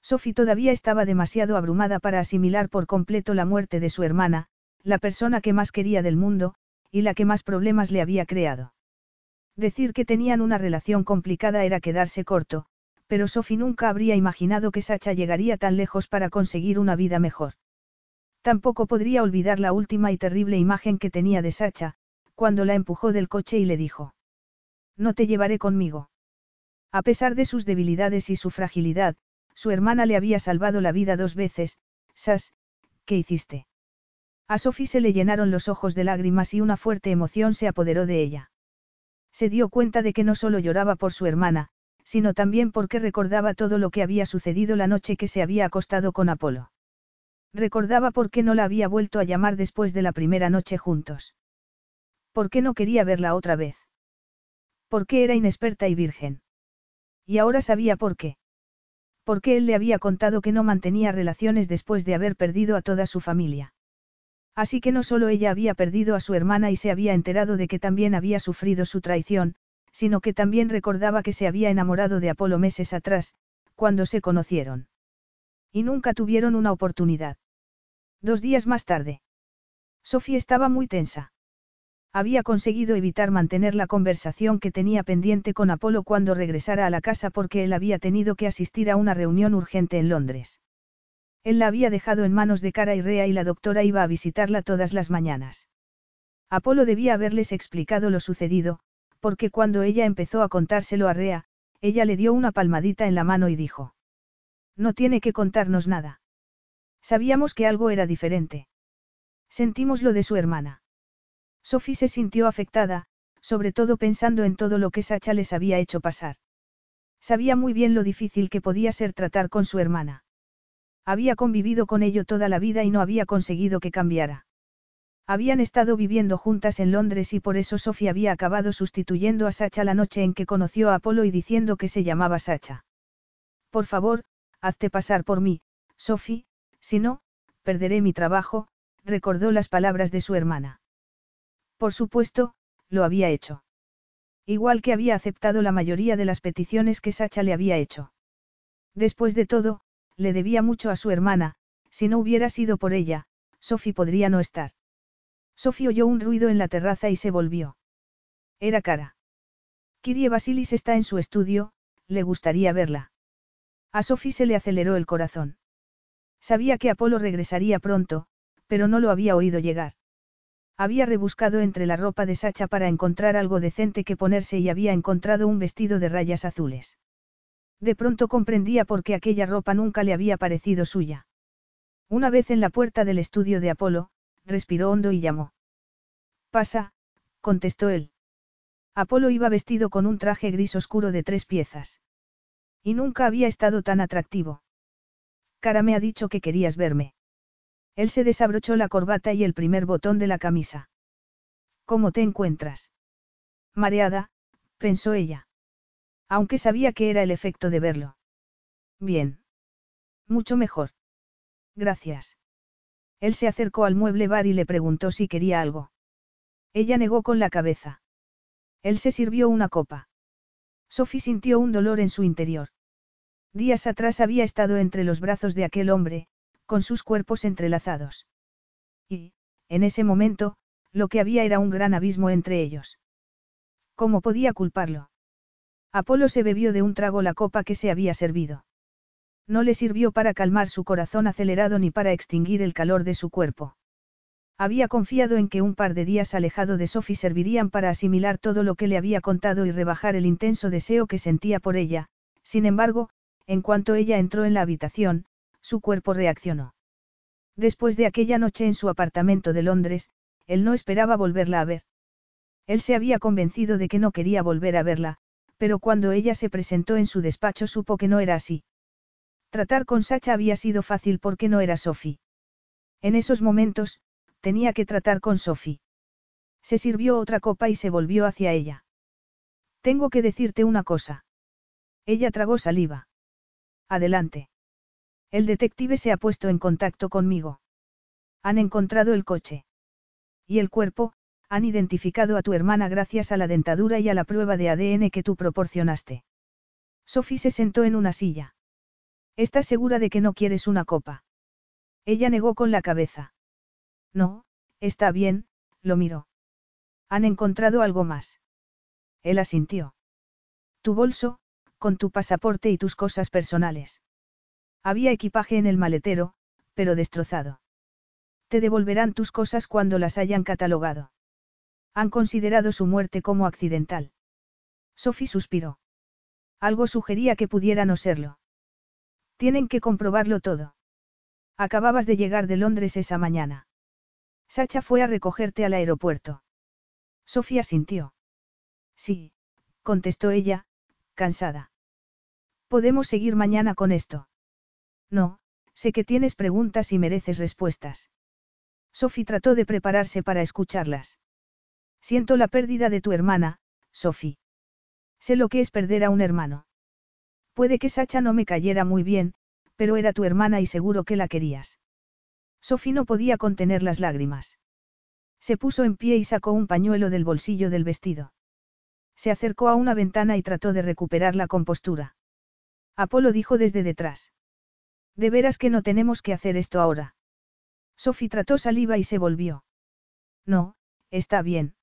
Sophie todavía estaba demasiado abrumada para asimilar por completo la muerte de su hermana, la persona que más quería del mundo, y la que más problemas le había creado. Decir que tenían una relación complicada era quedarse corto, pero Sophie nunca habría imaginado que Sacha llegaría tan lejos para conseguir una vida mejor. Tampoco podría olvidar la última y terrible imagen que tenía de Sacha, cuando la empujó del coche y le dijo. No te llevaré conmigo. A pesar de sus debilidades y su fragilidad, su hermana le había salvado la vida dos veces, Sas, ¿qué hiciste? A Sophie se le llenaron los ojos de lágrimas y una fuerte emoción se apoderó de ella. Se dio cuenta de que no solo lloraba por su hermana, sino también porque recordaba todo lo que había sucedido la noche que se había acostado con Apolo. Recordaba por qué no la había vuelto a llamar después de la primera noche juntos. ¿Por qué no quería verla otra vez? ¿Por qué era inexperta y virgen? Y ahora sabía por qué. Porque él le había contado que no mantenía relaciones después de haber perdido a toda su familia. Así que no solo ella había perdido a su hermana y se había enterado de que también había sufrido su traición, sino que también recordaba que se había enamorado de Apolo meses atrás, cuando se conocieron. Y nunca tuvieron una oportunidad. Dos días más tarde. Sofía estaba muy tensa. Había conseguido evitar mantener la conversación que tenía pendiente con Apolo cuando regresara a la casa porque él había tenido que asistir a una reunión urgente en Londres. Él la había dejado en manos de Cara y Rea y la doctora iba a visitarla todas las mañanas. Apolo debía haberles explicado lo sucedido, porque cuando ella empezó a contárselo a Rea, ella le dio una palmadita en la mano y dijo. No tiene que contarnos nada. Sabíamos que algo era diferente. Sentimos lo de su hermana. Sophie se sintió afectada, sobre todo pensando en todo lo que Sacha les había hecho pasar. Sabía muy bien lo difícil que podía ser tratar con su hermana. Había convivido con ello toda la vida y no había conseguido que cambiara. Habían estado viviendo juntas en Londres y por eso Sofía había acabado sustituyendo a Sacha la noche en que conoció a Apolo y diciendo que se llamaba Sacha. Por favor, hazte pasar por mí, Sophie, si no, perderé mi trabajo, recordó las palabras de su hermana. Por supuesto, lo había hecho. Igual que había aceptado la mayoría de las peticiones que Sacha le había hecho. Después de todo, le debía mucho a su hermana, si no hubiera sido por ella, Sophie podría no estar. Sofía oyó un ruido en la terraza y se volvió. Era cara. Kirie Basilis está en su estudio, le gustaría verla. A Sophie se le aceleró el corazón. Sabía que Apolo regresaría pronto, pero no lo había oído llegar. Había rebuscado entre la ropa de Sacha para encontrar algo decente que ponerse y había encontrado un vestido de rayas azules. De pronto comprendía por qué aquella ropa nunca le había parecido suya. Una vez en la puerta del estudio de Apolo, respiró hondo y llamó. Pasa, contestó él. Apolo iba vestido con un traje gris oscuro de tres piezas. Y nunca había estado tan atractivo. Cara me ha dicho que querías verme. Él se desabrochó la corbata y el primer botón de la camisa. ¿Cómo te encuentras? Mareada, pensó ella. Aunque sabía que era el efecto de verlo. Bien. Mucho mejor. Gracias. Él se acercó al mueble bar y le preguntó si quería algo. Ella negó con la cabeza. Él se sirvió una copa. Sophie sintió un dolor en su interior. Días atrás había estado entre los brazos de aquel hombre, con sus cuerpos entrelazados. Y, en ese momento, lo que había era un gran abismo entre ellos. ¿Cómo podía culparlo? Apolo se bebió de un trago la copa que se había servido. No le sirvió para calmar su corazón acelerado ni para extinguir el calor de su cuerpo. Había confiado en que un par de días alejado de Sophie servirían para asimilar todo lo que le había contado y rebajar el intenso deseo que sentía por ella, sin embargo, en cuanto ella entró en la habitación, su cuerpo reaccionó. Después de aquella noche en su apartamento de Londres, él no esperaba volverla a ver. Él se había convencido de que no quería volver a verla, pero cuando ella se presentó en su despacho supo que no era así. Tratar con Sacha había sido fácil porque no era Sophie. En esos momentos, tenía que tratar con Sophie. Se sirvió otra copa y se volvió hacia ella. Tengo que decirte una cosa. Ella tragó saliva. Adelante. El detective se ha puesto en contacto conmigo. Han encontrado el coche. Y el cuerpo, han identificado a tu hermana gracias a la dentadura y a la prueba de ADN que tú proporcionaste. Sophie se sentó en una silla. ¿Estás segura de que no quieres una copa? Ella negó con la cabeza. No, está bien, lo miró. Han encontrado algo más. Él asintió. Tu bolso, con tu pasaporte y tus cosas personales. Había equipaje en el maletero, pero destrozado. Te devolverán tus cosas cuando las hayan catalogado. Han considerado su muerte como accidental. Sophie suspiró. Algo sugería que pudiera no serlo. Tienen que comprobarlo todo. Acababas de llegar de Londres esa mañana. Sacha fue a recogerte al aeropuerto. Sofía sintió. Sí, contestó ella, cansada. Podemos seguir mañana con esto. No, sé que tienes preguntas y mereces respuestas. Sophie trató de prepararse para escucharlas. Siento la pérdida de tu hermana, Sophie. Sé lo que es perder a un hermano. Puede que Sacha no me cayera muy bien, pero era tu hermana y seguro que la querías. Sophie no podía contener las lágrimas. Se puso en pie y sacó un pañuelo del bolsillo del vestido. Se acercó a una ventana y trató de recuperar la compostura. Apolo dijo desde detrás. De veras que no tenemos que hacer esto ahora. Sophie trató saliva y se volvió. No, está bien.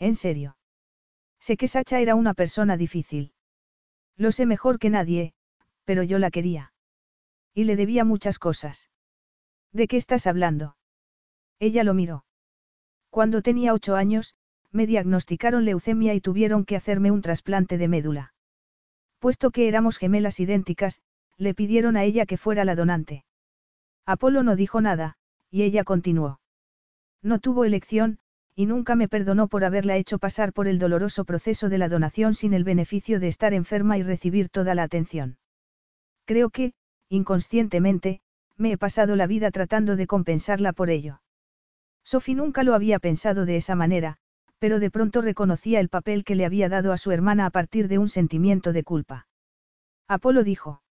En serio. Sé que Sacha era una persona difícil. Lo sé mejor que nadie, pero yo la quería. Y le debía muchas cosas. ¿De qué estás hablando? Ella lo miró. Cuando tenía ocho años, me diagnosticaron leucemia y tuvieron que hacerme un trasplante de médula. Puesto que éramos gemelas idénticas, le pidieron a ella que fuera la donante. Apolo no dijo nada, y ella continuó. No tuvo elección, y nunca me perdonó por haberla hecho pasar por el doloroso proceso de la donación sin el beneficio de estar enferma y recibir toda la atención. Creo que, inconscientemente, me he pasado la vida tratando de compensarla por ello. Sophie nunca lo había pensado de esa manera, pero de pronto reconocía el papel que le había dado a su hermana a partir de un sentimiento de culpa. Apolo dijo.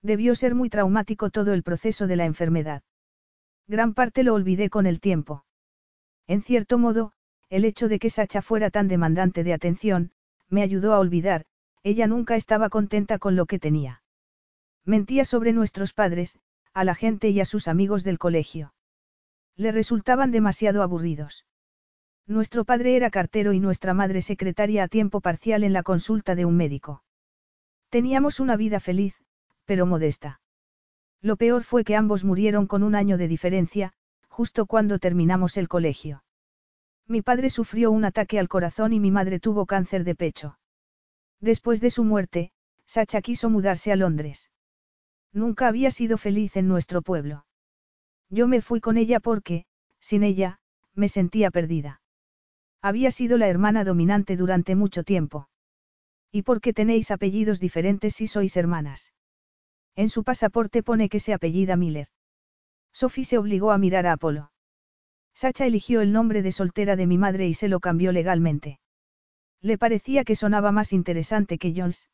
Debió ser muy traumático todo el proceso de la enfermedad. Gran parte lo olvidé con el tiempo. En cierto modo, el hecho de que Sacha fuera tan demandante de atención, me ayudó a olvidar, ella nunca estaba contenta con lo que tenía. Mentía sobre nuestros padres, a la gente y a sus amigos del colegio. Le resultaban demasiado aburridos. Nuestro padre era cartero y nuestra madre secretaria a tiempo parcial en la consulta de un médico. Teníamos una vida feliz, pero modesta. Lo peor fue que ambos murieron con un año de diferencia, justo cuando terminamos el colegio. Mi padre sufrió un ataque al corazón y mi madre tuvo cáncer de pecho. Después de su muerte, Sacha quiso mudarse a Londres. Nunca había sido feliz en nuestro pueblo. Yo me fui con ella porque, sin ella, me sentía perdida. Había sido la hermana dominante durante mucho tiempo. ¿Y por qué tenéis apellidos diferentes si sois hermanas? En su pasaporte pone que se apellida Miller. Sophie se obligó a mirar a Apolo. Sacha eligió el nombre de soltera de mi madre y se lo cambió legalmente. Le parecía que sonaba más interesante que Jones.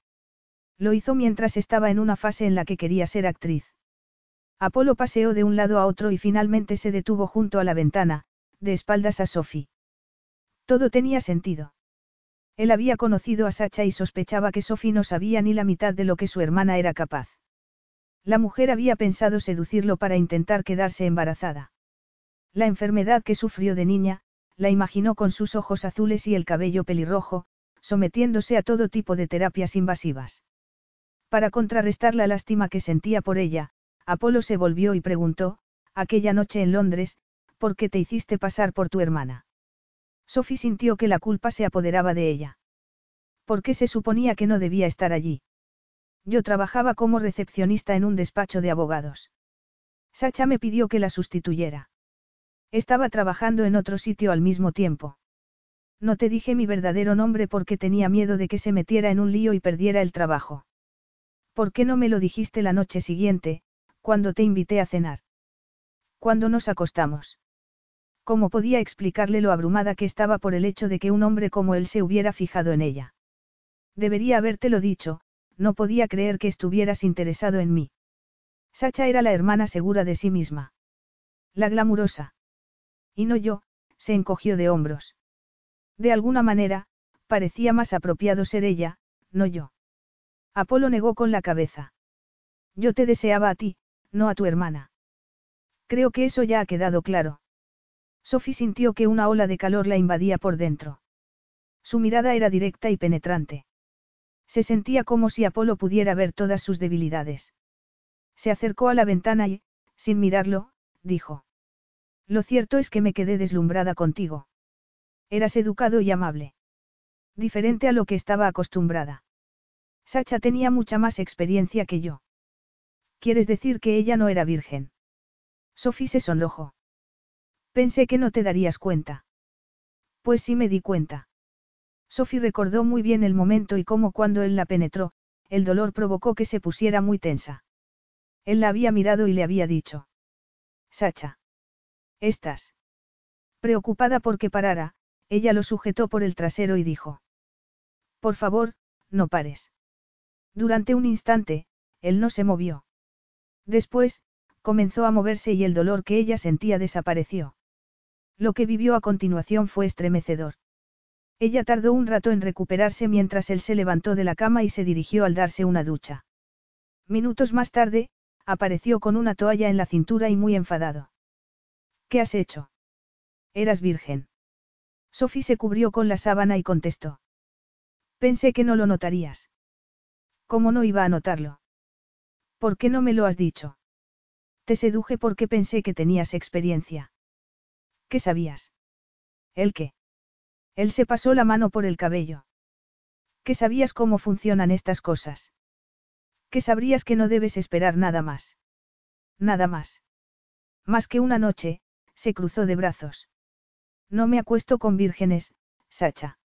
Lo hizo mientras estaba en una fase en la que quería ser actriz. Apolo paseó de un lado a otro y finalmente se detuvo junto a la ventana, de espaldas a Sophie. Todo tenía sentido. Él había conocido a Sacha y sospechaba que Sophie no sabía ni la mitad de lo que su hermana era capaz. La mujer había pensado seducirlo para intentar quedarse embarazada. La enfermedad que sufrió de niña, la imaginó con sus ojos azules y el cabello pelirrojo, sometiéndose a todo tipo de terapias invasivas. Para contrarrestar la lástima que sentía por ella, Apolo se volvió y preguntó, aquella noche en Londres, ¿Por qué te hiciste pasar por tu hermana? Sophie sintió que la culpa se apoderaba de ella. ¿Por qué se suponía que no debía estar allí? Yo trabajaba como recepcionista en un despacho de abogados. Sacha me pidió que la sustituyera. Estaba trabajando en otro sitio al mismo tiempo. No te dije mi verdadero nombre porque tenía miedo de que se metiera en un lío y perdiera el trabajo. ¿Por qué no me lo dijiste la noche siguiente, cuando te invité a cenar? Cuando nos acostamos. ¿Cómo podía explicarle lo abrumada que estaba por el hecho de que un hombre como él se hubiera fijado en ella? Debería habértelo dicho, no podía creer que estuvieras interesado en mí. Sacha era la hermana segura de sí misma. La glamurosa. Y no yo, se encogió de hombros. De alguna manera, parecía más apropiado ser ella, no yo. Apolo negó con la cabeza. Yo te deseaba a ti, no a tu hermana. Creo que eso ya ha quedado claro. Sophie sintió que una ola de calor la invadía por dentro. Su mirada era directa y penetrante. Se sentía como si Apolo pudiera ver todas sus debilidades. Se acercó a la ventana y, sin mirarlo, dijo. Lo cierto es que me quedé deslumbrada contigo. Eras educado y amable. Diferente a lo que estaba acostumbrada. Sacha tenía mucha más experiencia que yo. ¿Quieres decir que ella no era virgen? Sophie se sonrojó. Pensé que no te darías cuenta. Pues sí me di cuenta. Sophie recordó muy bien el momento y cómo cuando él la penetró, el dolor provocó que se pusiera muy tensa. Él la había mirado y le había dicho. Sacha. Estás. Preocupada porque parara, ella lo sujetó por el trasero y dijo. Por favor, no pares. Durante un instante, él no se movió. Después, comenzó a moverse y el dolor que ella sentía desapareció. Lo que vivió a continuación fue estremecedor. Ella tardó un rato en recuperarse mientras él se levantó de la cama y se dirigió al darse una ducha. Minutos más tarde, apareció con una toalla en la cintura y muy enfadado. ¿Qué has hecho? Eras virgen. Sophie se cubrió con la sábana y contestó. Pensé que no lo notarías. ¿Cómo no iba a notarlo? ¿Por qué no me lo has dicho? Te seduje porque pensé que tenías experiencia. ¿Qué sabías? ¿El qué? Él se pasó la mano por el cabello. ¿Qué sabías cómo funcionan estas cosas? ¿Qué sabrías que no debes esperar nada más? Nada más. Más que una noche, se cruzó de brazos. No me acuesto con vírgenes, Sacha.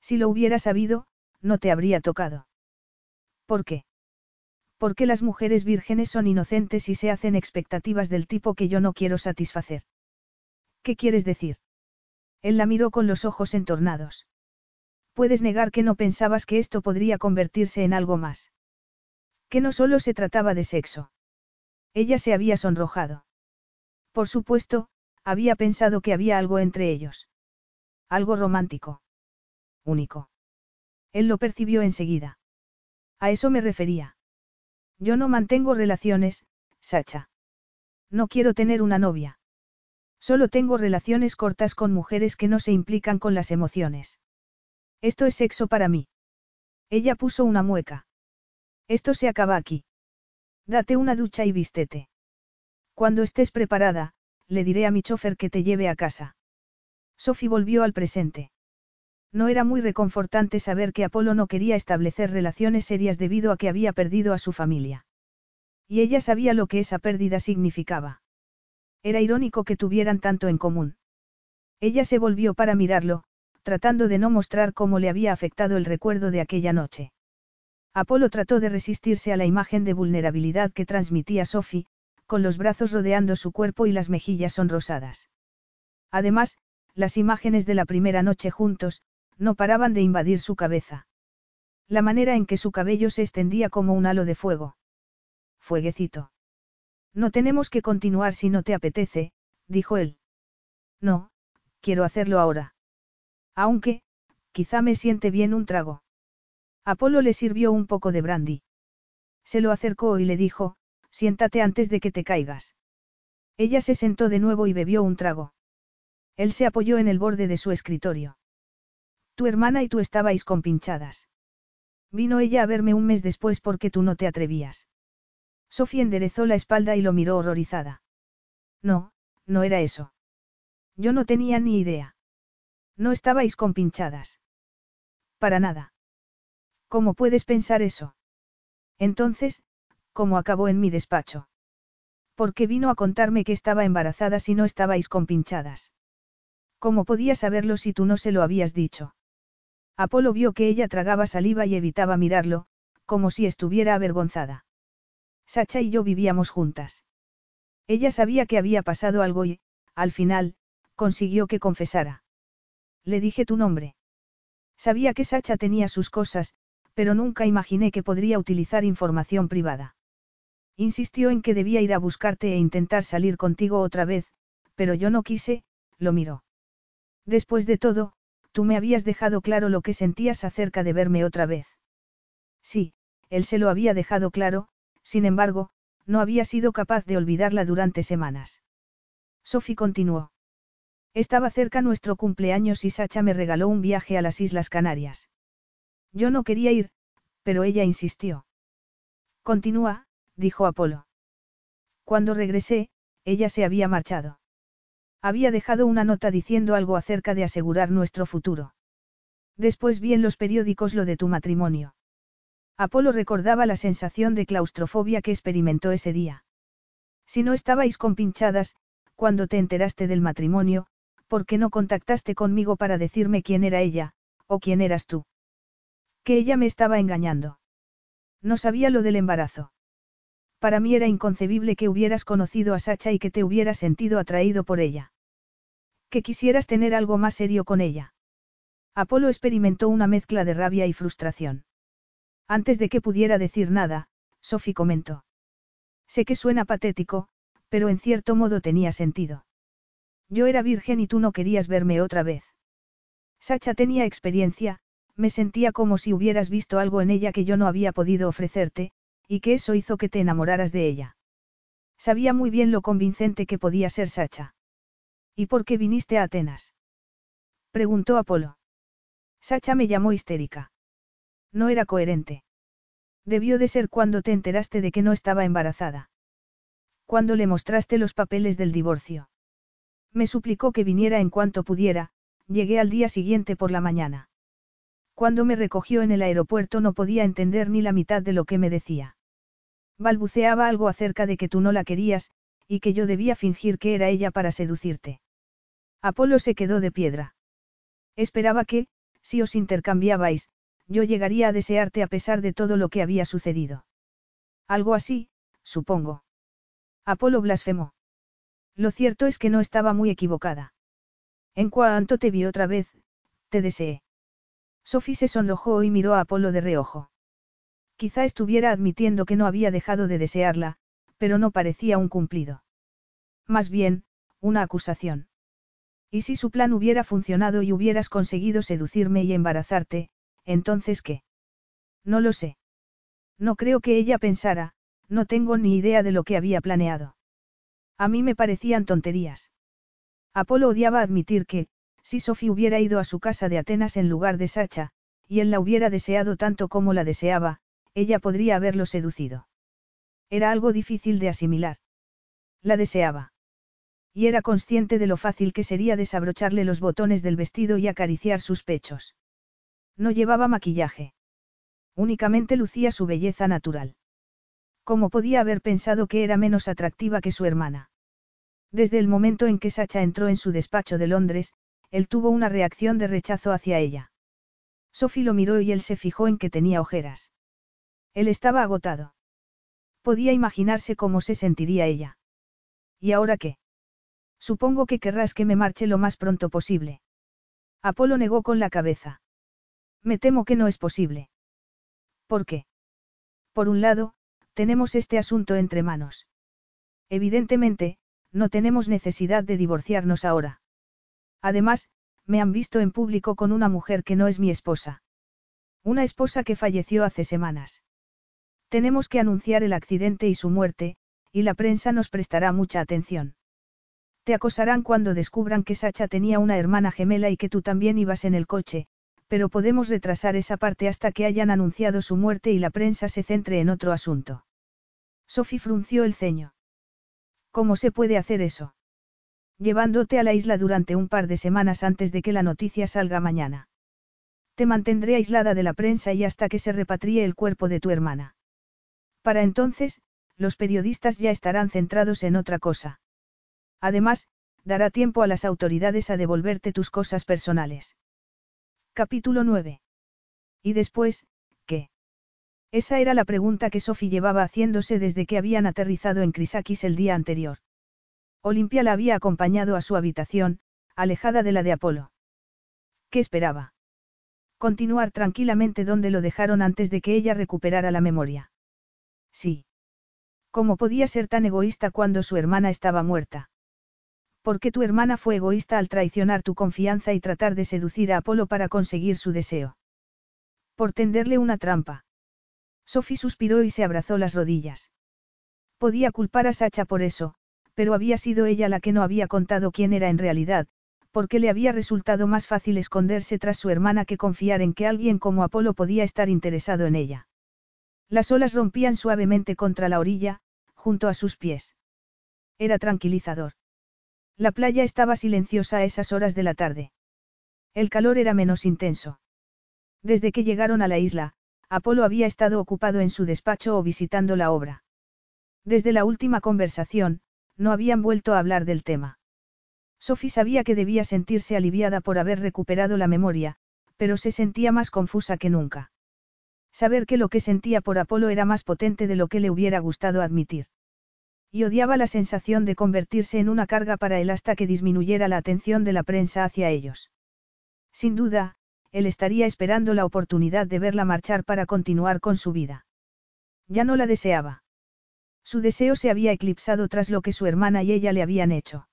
Si lo hubiera sabido, no te habría tocado. ¿Por qué? Porque las mujeres vírgenes son inocentes y se hacen expectativas del tipo que yo no quiero satisfacer. ¿Qué quieres decir? Él la miró con los ojos entornados. Puedes negar que no pensabas que esto podría convertirse en algo más. Que no solo se trataba de sexo. Ella se había sonrojado. Por supuesto, había pensado que había algo entre ellos. Algo romántico. Único. Él lo percibió enseguida. A eso me refería. Yo no mantengo relaciones, Sacha. No quiero tener una novia. Solo tengo relaciones cortas con mujeres que no se implican con las emociones. Esto es sexo para mí. Ella puso una mueca. Esto se acaba aquí. Date una ducha y vístete. Cuando estés preparada, le diré a mi chofer que te lleve a casa. Sophie volvió al presente. No era muy reconfortante saber que Apolo no quería establecer relaciones serias debido a que había perdido a su familia. Y ella sabía lo que esa pérdida significaba. Era irónico que tuvieran tanto en común. Ella se volvió para mirarlo, tratando de no mostrar cómo le había afectado el recuerdo de aquella noche. Apolo trató de resistirse a la imagen de vulnerabilidad que transmitía Sophie, con los brazos rodeando su cuerpo y las mejillas sonrosadas. Además, las imágenes de la primera noche juntos, no paraban de invadir su cabeza. La manera en que su cabello se extendía como un halo de fuego. Fueguecito. No tenemos que continuar si no te apetece, dijo él. No, quiero hacerlo ahora. Aunque, quizá me siente bien un trago. Apolo le sirvió un poco de brandy. Se lo acercó y le dijo, siéntate antes de que te caigas. Ella se sentó de nuevo y bebió un trago. Él se apoyó en el borde de su escritorio. Tu hermana y tú estabais compinchadas. Vino ella a verme un mes después porque tú no te atrevías. Sofía enderezó la espalda y lo miró horrorizada. No, no era eso. Yo no tenía ni idea. No estabais compinchadas. Para nada. ¿Cómo puedes pensar eso? Entonces, ¿cómo acabó en mi despacho? ¿Por qué vino a contarme que estaba embarazada si no estabais compinchadas? ¿Cómo podía saberlo si tú no se lo habías dicho? Apolo vio que ella tragaba saliva y evitaba mirarlo, como si estuviera avergonzada. Sacha y yo vivíamos juntas. Ella sabía que había pasado algo y, al final, consiguió que confesara. Le dije tu nombre. Sabía que Sacha tenía sus cosas, pero nunca imaginé que podría utilizar información privada. Insistió en que debía ir a buscarte e intentar salir contigo otra vez, pero yo no quise, lo miró. Después de todo, tú me habías dejado claro lo que sentías acerca de verme otra vez. Sí, él se lo había dejado claro, sin embargo, no había sido capaz de olvidarla durante semanas. Sophie continuó. Estaba cerca nuestro cumpleaños y Sacha me regaló un viaje a las Islas Canarias. Yo no quería ir, pero ella insistió. Continúa, dijo Apolo. Cuando regresé, ella se había marchado. Había dejado una nota diciendo algo acerca de asegurar nuestro futuro. Después vi en los periódicos lo de tu matrimonio. Apolo recordaba la sensación de claustrofobia que experimentó ese día. Si no estabais compinchadas, cuando te enteraste del matrimonio, ¿por qué no contactaste conmigo para decirme quién era ella, o quién eras tú? Que ella me estaba engañando. No sabía lo del embarazo. Para mí era inconcebible que hubieras conocido a Sacha y que te hubieras sentido atraído por ella. Que quisieras tener algo más serio con ella. Apolo experimentó una mezcla de rabia y frustración. Antes de que pudiera decir nada, Sophie comentó. Sé que suena patético, pero en cierto modo tenía sentido. Yo era virgen y tú no querías verme otra vez. Sacha tenía experiencia, me sentía como si hubieras visto algo en ella que yo no había podido ofrecerte, y que eso hizo que te enamoraras de ella. Sabía muy bien lo convincente que podía ser Sacha. ¿Y por qué viniste a Atenas? Preguntó Apolo. Sacha me llamó histérica. No era coherente. Debió de ser cuando te enteraste de que no estaba embarazada. Cuando le mostraste los papeles del divorcio. Me suplicó que viniera en cuanto pudiera, llegué al día siguiente por la mañana. Cuando me recogió en el aeropuerto no podía entender ni la mitad de lo que me decía. Balbuceaba algo acerca de que tú no la querías, y que yo debía fingir que era ella para seducirte. Apolo se quedó de piedra. Esperaba que, si os intercambiabais, yo llegaría a desearte a pesar de todo lo que había sucedido. Algo así, supongo. Apolo blasfemó. Lo cierto es que no estaba muy equivocada. En cuanto te vi otra vez, te deseé. Sophie se sonrojó y miró a Apolo de reojo. Quizá estuviera admitiendo que no había dejado de desearla, pero no parecía un cumplido. Más bien, una acusación. ¿Y si su plan hubiera funcionado y hubieras conseguido seducirme y embarazarte, entonces qué? No lo sé. No creo que ella pensara, no tengo ni idea de lo que había planeado. A mí me parecían tonterías. Apolo odiaba admitir que, si Sophie hubiera ido a su casa de Atenas en lugar de Sacha, y él la hubiera deseado tanto como la deseaba, ella podría haberlo seducido. Era algo difícil de asimilar. La deseaba. Y era consciente de lo fácil que sería desabrocharle los botones del vestido y acariciar sus pechos. No llevaba maquillaje. Únicamente lucía su belleza natural. ¿Cómo podía haber pensado que era menos atractiva que su hermana? Desde el momento en que Sacha entró en su despacho de Londres, él tuvo una reacción de rechazo hacia ella. Sophie lo miró y él se fijó en que tenía ojeras. Él estaba agotado. Podía imaginarse cómo se sentiría ella. ¿Y ahora qué? Supongo que querrás que me marche lo más pronto posible. Apolo negó con la cabeza. Me temo que no es posible. ¿Por qué? Por un lado, tenemos este asunto entre manos. Evidentemente, no tenemos necesidad de divorciarnos ahora. Además, me han visto en público con una mujer que no es mi esposa. Una esposa que falleció hace semanas. Tenemos que anunciar el accidente y su muerte, y la prensa nos prestará mucha atención. Te acosarán cuando descubran que Sacha tenía una hermana gemela y que tú también ibas en el coche, pero podemos retrasar esa parte hasta que hayan anunciado su muerte y la prensa se centre en otro asunto. Sophie frunció el ceño. ¿Cómo se puede hacer eso? llevándote a la isla durante un par de semanas antes de que la noticia salga mañana. Te mantendré aislada de la prensa y hasta que se repatrie el cuerpo de tu hermana. Para entonces, los periodistas ya estarán centrados en otra cosa. Además, dará tiempo a las autoridades a devolverte tus cosas personales. Capítulo 9. Y después, ¿qué? Esa era la pregunta que Sophie llevaba haciéndose desde que habían aterrizado en Crisakis el día anterior. Olimpia la había acompañado a su habitación, alejada de la de Apolo. ¿Qué esperaba? Continuar tranquilamente donde lo dejaron antes de que ella recuperara la memoria. Sí. ¿Cómo podía ser tan egoísta cuando su hermana estaba muerta? ¿Por qué tu hermana fue egoísta al traicionar tu confianza y tratar de seducir a Apolo para conseguir su deseo? Por tenderle una trampa. Sophie suspiró y se abrazó las rodillas. Podía culpar a Sacha por eso, pero había sido ella la que no había contado quién era en realidad, porque le había resultado más fácil esconderse tras su hermana que confiar en que alguien como Apolo podía estar interesado en ella. Las olas rompían suavemente contra la orilla, junto a sus pies. Era tranquilizador. La playa estaba silenciosa a esas horas de la tarde. El calor era menos intenso. Desde que llegaron a la isla, Apolo había estado ocupado en su despacho o visitando la obra. Desde la última conversación, no habían vuelto a hablar del tema. Sophie sabía que debía sentirse aliviada por haber recuperado la memoria, pero se sentía más confusa que nunca. Saber que lo que sentía por Apolo era más potente de lo que le hubiera gustado admitir. Y odiaba la sensación de convertirse en una carga para él hasta que disminuyera la atención de la prensa hacia ellos. Sin duda, él estaría esperando la oportunidad de verla marchar para continuar con su vida. Ya no la deseaba. Su deseo se había eclipsado tras lo que su hermana y ella le habían hecho.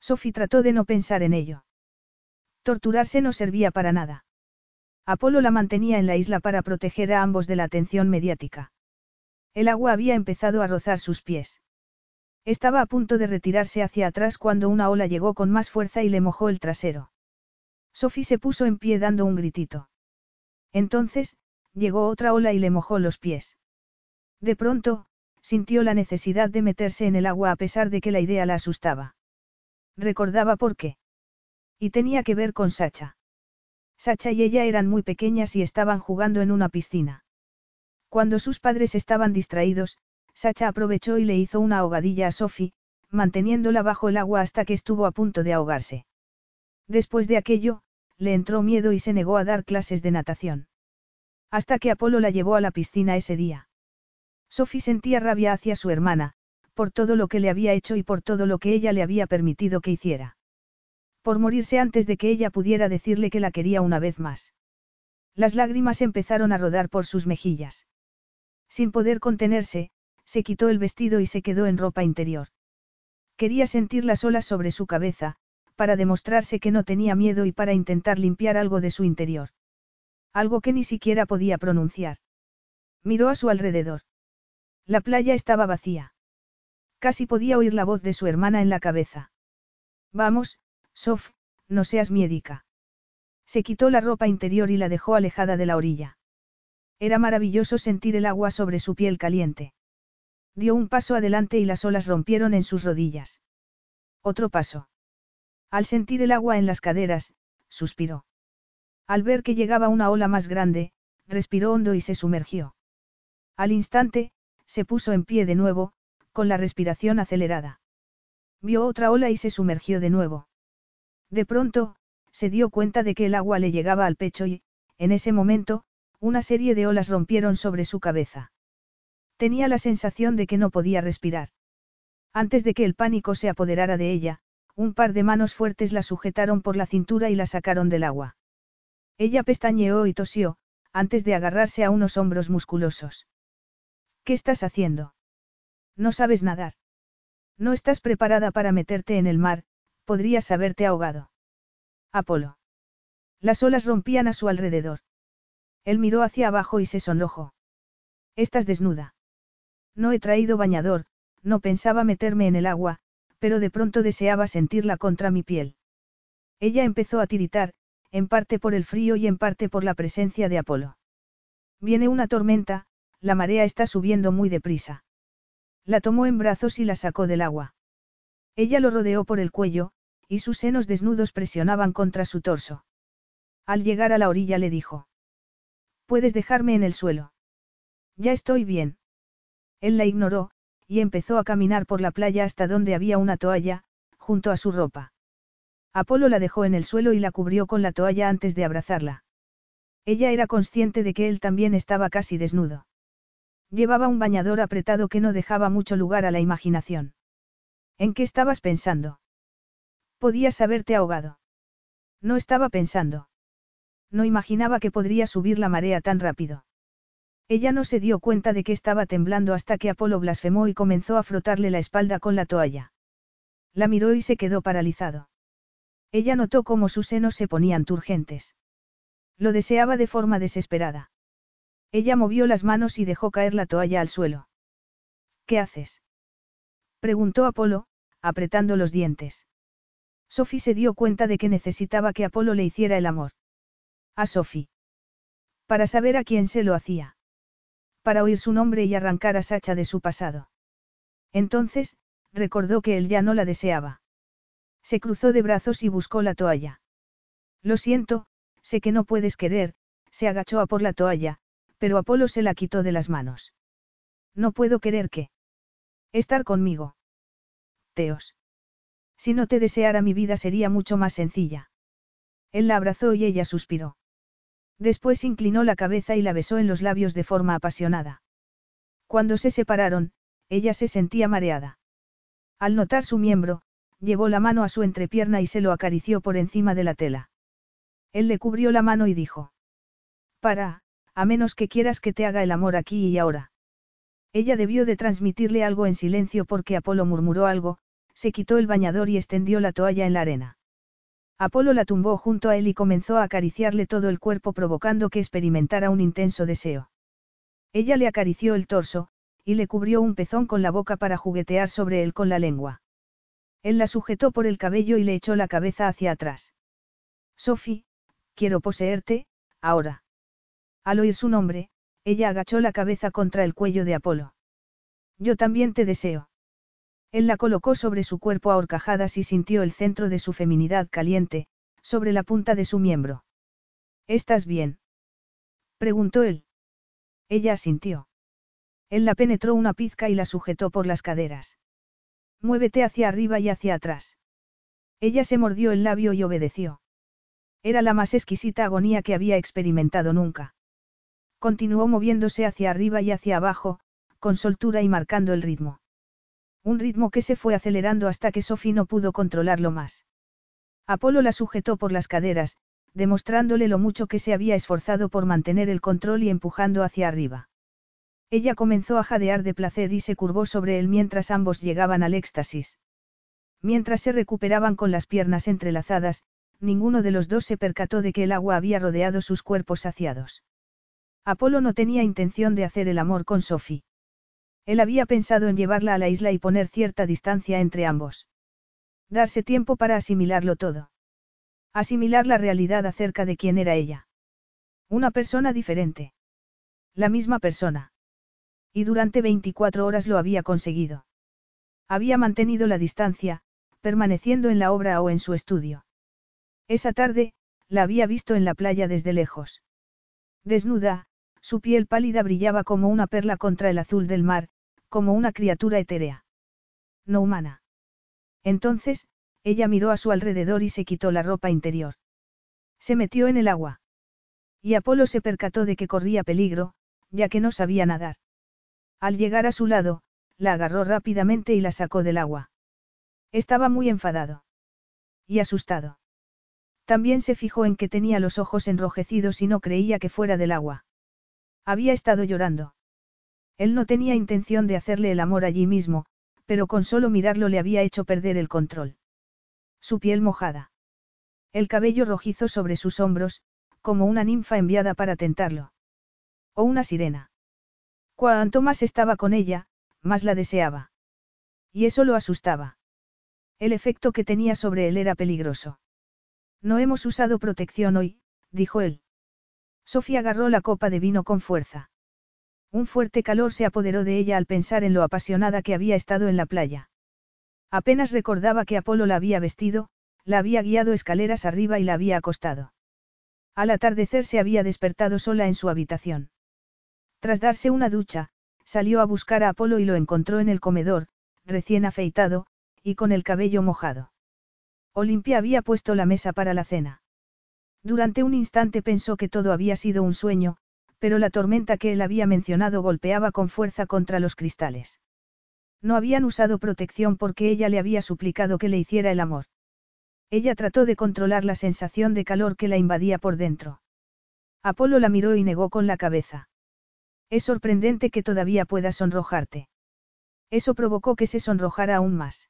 Sophie trató de no pensar en ello. Torturarse no servía para nada. Apolo la mantenía en la isla para proteger a ambos de la atención mediática. El agua había empezado a rozar sus pies. Estaba a punto de retirarse hacia atrás cuando una ola llegó con más fuerza y le mojó el trasero. Sophie se puso en pie dando un gritito. Entonces, llegó otra ola y le mojó los pies. De pronto, sintió la necesidad de meterse en el agua a pesar de que la idea la asustaba. Recordaba por qué. Y tenía que ver con Sacha. Sacha y ella eran muy pequeñas y estaban jugando en una piscina. Cuando sus padres estaban distraídos, Sacha aprovechó y le hizo una ahogadilla a Sophie, manteniéndola bajo el agua hasta que estuvo a punto de ahogarse. Después de aquello, le entró miedo y se negó a dar clases de natación. Hasta que Apolo la llevó a la piscina ese día. Sophie sentía rabia hacia su hermana, por todo lo que le había hecho y por todo lo que ella le había permitido que hiciera. Por morirse antes de que ella pudiera decirle que la quería una vez más. Las lágrimas empezaron a rodar por sus mejillas. Sin poder contenerse, se quitó el vestido y se quedó en ropa interior. Quería sentir las olas sobre su cabeza, para demostrarse que no tenía miedo y para intentar limpiar algo de su interior. Algo que ni siquiera podía pronunciar. Miró a su alrededor. La playa estaba vacía. Casi podía oír la voz de su hermana en la cabeza. Vamos, Sof, no seas miedica. Se quitó la ropa interior y la dejó alejada de la orilla. Era maravilloso sentir el agua sobre su piel caliente. Dio un paso adelante y las olas rompieron en sus rodillas. Otro paso. Al sentir el agua en las caderas, suspiró. Al ver que llegaba una ola más grande, respiró hondo y se sumergió. Al instante, se puso en pie de nuevo, con la respiración acelerada. Vio otra ola y se sumergió de nuevo. De pronto, se dio cuenta de que el agua le llegaba al pecho y, en ese momento, una serie de olas rompieron sobre su cabeza. Tenía la sensación de que no podía respirar. Antes de que el pánico se apoderara de ella, un par de manos fuertes la sujetaron por la cintura y la sacaron del agua. Ella pestañeó y tosió, antes de agarrarse a unos hombros musculosos. ¿Qué estás haciendo? No sabes nadar. No estás preparada para meterte en el mar, podrías haberte ahogado. Apolo. Las olas rompían a su alrededor. Él miró hacia abajo y se sonrojó. Estás desnuda. No he traído bañador, no pensaba meterme en el agua, pero de pronto deseaba sentirla contra mi piel. Ella empezó a tiritar, en parte por el frío y en parte por la presencia de Apolo. Viene una tormenta, la marea está subiendo muy deprisa. La tomó en brazos y la sacó del agua. Ella lo rodeó por el cuello, y sus senos desnudos presionaban contra su torso. Al llegar a la orilla le dijo. Puedes dejarme en el suelo. Ya estoy bien. Él la ignoró, y empezó a caminar por la playa hasta donde había una toalla, junto a su ropa. Apolo la dejó en el suelo y la cubrió con la toalla antes de abrazarla. Ella era consciente de que él también estaba casi desnudo. Llevaba un bañador apretado que no dejaba mucho lugar a la imaginación. ¿En qué estabas pensando? Podías haberte ahogado. No estaba pensando. No imaginaba que podría subir la marea tan rápido. Ella no se dio cuenta de que estaba temblando hasta que Apolo blasfemó y comenzó a frotarle la espalda con la toalla. La miró y se quedó paralizado. Ella notó cómo sus senos se ponían turgentes. Lo deseaba de forma desesperada. Ella movió las manos y dejó caer la toalla al suelo. ¿Qué haces? preguntó Apolo, apretando los dientes. Sophie se dio cuenta de que necesitaba que Apolo le hiciera el amor. A Sophie. Para saber a quién se lo hacía. Para oír su nombre y arrancar a Sacha de su pasado. Entonces, recordó que él ya no la deseaba. Se cruzó de brazos y buscó la toalla. Lo siento, sé que no puedes querer, se agachó a por la toalla, pero Apolo se la quitó de las manos. No puedo querer que. Estar conmigo. Teos. Si no te deseara mi vida sería mucho más sencilla. Él la abrazó y ella suspiró. Después inclinó la cabeza y la besó en los labios de forma apasionada. Cuando se separaron, ella se sentía mareada. Al notar su miembro, llevó la mano a su entrepierna y se lo acarició por encima de la tela. Él le cubrió la mano y dijo. Para, a menos que quieras que te haga el amor aquí y ahora. Ella debió de transmitirle algo en silencio porque Apolo murmuró algo, se quitó el bañador y extendió la toalla en la arena. Apolo la tumbó junto a él y comenzó a acariciarle todo el cuerpo provocando que experimentara un intenso deseo. Ella le acarició el torso, y le cubrió un pezón con la boca para juguetear sobre él con la lengua. Él la sujetó por el cabello y le echó la cabeza hacia atrás. Sophie, quiero poseerte, ahora. Al oír su nombre, ella agachó la cabeza contra el cuello de Apolo. Yo también te deseo. Él la colocó sobre su cuerpo a horcajadas y sintió el centro de su feminidad caliente, sobre la punta de su miembro. ¿Estás bien? preguntó él. Ella asintió. Él la penetró una pizca y la sujetó por las caderas. Muévete hacia arriba y hacia atrás. Ella se mordió el labio y obedeció. Era la más exquisita agonía que había experimentado nunca. Continuó moviéndose hacia arriba y hacia abajo, con soltura y marcando el ritmo. Un ritmo que se fue acelerando hasta que Sophie no pudo controlarlo más. Apolo la sujetó por las caderas, demostrándole lo mucho que se había esforzado por mantener el control y empujando hacia arriba. Ella comenzó a jadear de placer y se curvó sobre él mientras ambos llegaban al éxtasis. Mientras se recuperaban con las piernas entrelazadas, ninguno de los dos se percató de que el agua había rodeado sus cuerpos saciados. Apolo no tenía intención de hacer el amor con Sophie. Él había pensado en llevarla a la isla y poner cierta distancia entre ambos. Darse tiempo para asimilarlo todo. Asimilar la realidad acerca de quién era ella. Una persona diferente. La misma persona. Y durante 24 horas lo había conseguido. Había mantenido la distancia, permaneciendo en la obra o en su estudio. Esa tarde, la había visto en la playa desde lejos. Desnuda, su piel pálida brillaba como una perla contra el azul del mar, como una criatura etérea. No humana. Entonces, ella miró a su alrededor y se quitó la ropa interior. Se metió en el agua. Y Apolo se percató de que corría peligro, ya que no sabía nadar. Al llegar a su lado, la agarró rápidamente y la sacó del agua. Estaba muy enfadado. Y asustado. También se fijó en que tenía los ojos enrojecidos y no creía que fuera del agua. Había estado llorando. Él no tenía intención de hacerle el amor allí mismo, pero con solo mirarlo le había hecho perder el control. Su piel mojada. El cabello rojizo sobre sus hombros, como una ninfa enviada para tentarlo. O una sirena. Cuanto más estaba con ella, más la deseaba. Y eso lo asustaba. El efecto que tenía sobre él era peligroso. No hemos usado protección hoy, dijo él. Sofía agarró la copa de vino con fuerza. Un fuerte calor se apoderó de ella al pensar en lo apasionada que había estado en la playa. Apenas recordaba que Apolo la había vestido, la había guiado escaleras arriba y la había acostado. Al atardecer se había despertado sola en su habitación. Tras darse una ducha, salió a buscar a Apolo y lo encontró en el comedor, recién afeitado, y con el cabello mojado. Olimpia había puesto la mesa para la cena. Durante un instante pensó que todo había sido un sueño, pero la tormenta que él había mencionado golpeaba con fuerza contra los cristales. No habían usado protección porque ella le había suplicado que le hiciera el amor. Ella trató de controlar la sensación de calor que la invadía por dentro. Apolo la miró y negó con la cabeza. Es sorprendente que todavía puedas sonrojarte. Eso provocó que se sonrojara aún más.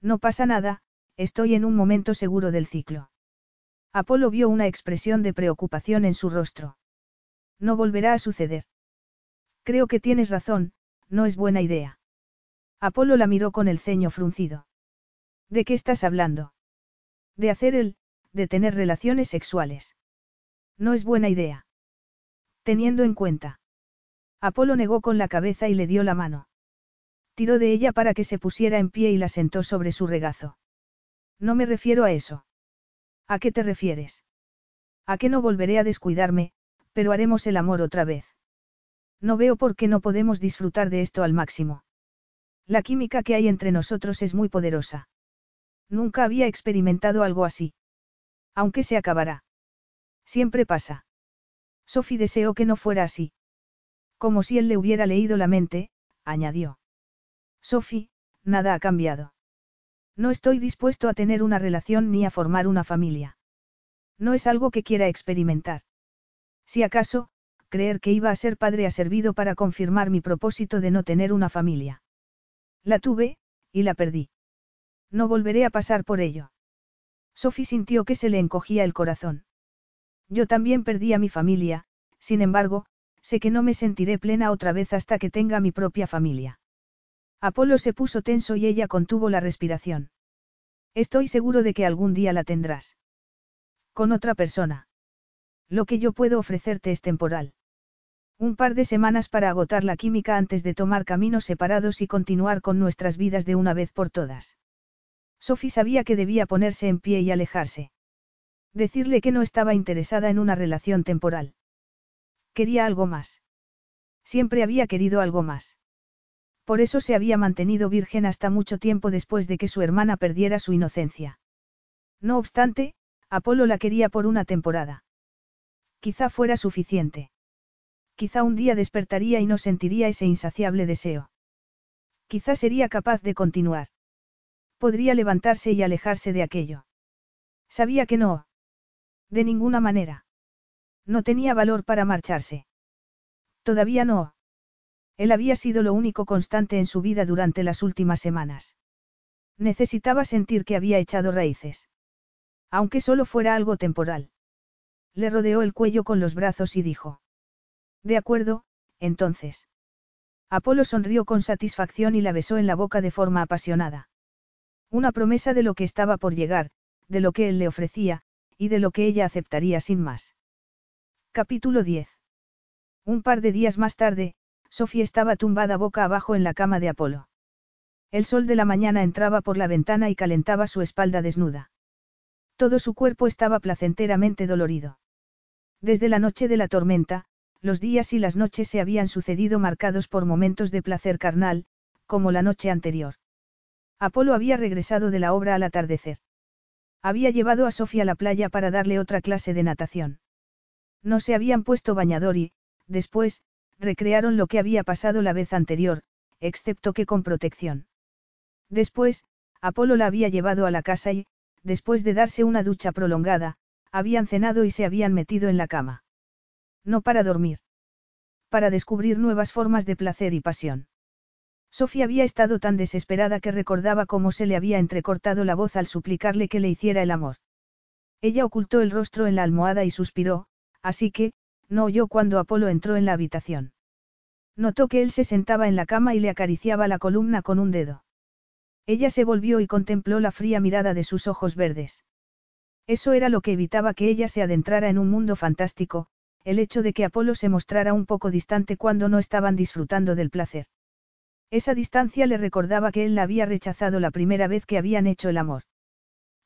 No pasa nada, estoy en un momento seguro del ciclo. Apolo vio una expresión de preocupación en su rostro. No volverá a suceder. Creo que tienes razón, no es buena idea. Apolo la miró con el ceño fruncido. ¿De qué estás hablando? De hacer el, de tener relaciones sexuales. No es buena idea. Teniendo en cuenta. Apolo negó con la cabeza y le dio la mano. Tiró de ella para que se pusiera en pie y la sentó sobre su regazo. No me refiero a eso. ¿A qué te refieres? A que no volveré a descuidarme, pero haremos el amor otra vez. No veo por qué no podemos disfrutar de esto al máximo. La química que hay entre nosotros es muy poderosa. Nunca había experimentado algo así. Aunque se acabará. Siempre pasa. Sophie deseó que no fuera así. Como si él le hubiera leído la mente, añadió. Sophie, nada ha cambiado. No estoy dispuesto a tener una relación ni a formar una familia. No es algo que quiera experimentar. Si acaso, creer que iba a ser padre ha servido para confirmar mi propósito de no tener una familia. La tuve, y la perdí. No volveré a pasar por ello. Sophie sintió que se le encogía el corazón. Yo también perdí a mi familia, sin embargo, sé que no me sentiré plena otra vez hasta que tenga mi propia familia. Apolo se puso tenso y ella contuvo la respiración. Estoy seguro de que algún día la tendrás. Con otra persona. Lo que yo puedo ofrecerte es temporal. Un par de semanas para agotar la química antes de tomar caminos separados y continuar con nuestras vidas de una vez por todas. Sophie sabía que debía ponerse en pie y alejarse. Decirle que no estaba interesada en una relación temporal. Quería algo más. Siempre había querido algo más. Por eso se había mantenido virgen hasta mucho tiempo después de que su hermana perdiera su inocencia. No obstante, Apolo la quería por una temporada. Quizá fuera suficiente. Quizá un día despertaría y no sentiría ese insaciable deseo. Quizá sería capaz de continuar. Podría levantarse y alejarse de aquello. Sabía que no. De ninguna manera. No tenía valor para marcharse. Todavía no. Él había sido lo único constante en su vida durante las últimas semanas. Necesitaba sentir que había echado raíces. Aunque solo fuera algo temporal. Le rodeó el cuello con los brazos y dijo. De acuerdo, entonces. Apolo sonrió con satisfacción y la besó en la boca de forma apasionada. Una promesa de lo que estaba por llegar, de lo que él le ofrecía, y de lo que ella aceptaría sin más. Capítulo 10. Un par de días más tarde, Sofía estaba tumbada boca abajo en la cama de Apolo. El sol de la mañana entraba por la ventana y calentaba su espalda desnuda. Todo su cuerpo estaba placenteramente dolorido. Desde la noche de la tormenta, los días y las noches se habían sucedido marcados por momentos de placer carnal, como la noche anterior. Apolo había regresado de la obra al atardecer. Había llevado a Sofía a la playa para darle otra clase de natación. No se habían puesto bañador y, después, recrearon lo que había pasado la vez anterior, excepto que con protección. Después, Apolo la había llevado a la casa y, después de darse una ducha prolongada, habían cenado y se habían metido en la cama. No para dormir. Para descubrir nuevas formas de placer y pasión. Sofía había estado tan desesperada que recordaba cómo se le había entrecortado la voz al suplicarle que le hiciera el amor. Ella ocultó el rostro en la almohada y suspiró, así que, no oyó cuando Apolo entró en la habitación. Notó que él se sentaba en la cama y le acariciaba la columna con un dedo. Ella se volvió y contempló la fría mirada de sus ojos verdes. Eso era lo que evitaba que ella se adentrara en un mundo fantástico, el hecho de que Apolo se mostrara un poco distante cuando no estaban disfrutando del placer. Esa distancia le recordaba que él la había rechazado la primera vez que habían hecho el amor.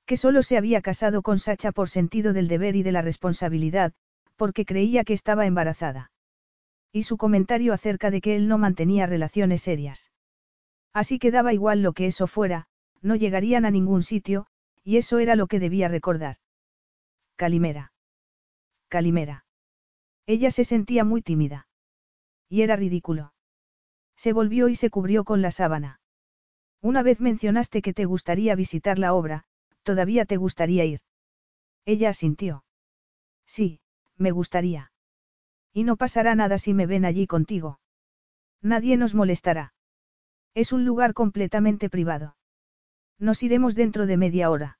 Que solo se había casado con Sacha por sentido del deber y de la responsabilidad, porque creía que estaba embarazada. Y su comentario acerca de que él no mantenía relaciones serias. Así que daba igual lo que eso fuera, no llegarían a ningún sitio, y eso era lo que debía recordar. Calimera. Calimera. Ella se sentía muy tímida. Y era ridículo. Se volvió y se cubrió con la sábana. Una vez mencionaste que te gustaría visitar la obra, todavía te gustaría ir. Ella asintió. Sí, me gustaría. Y no pasará nada si me ven allí contigo. Nadie nos molestará. Es un lugar completamente privado. Nos iremos dentro de media hora.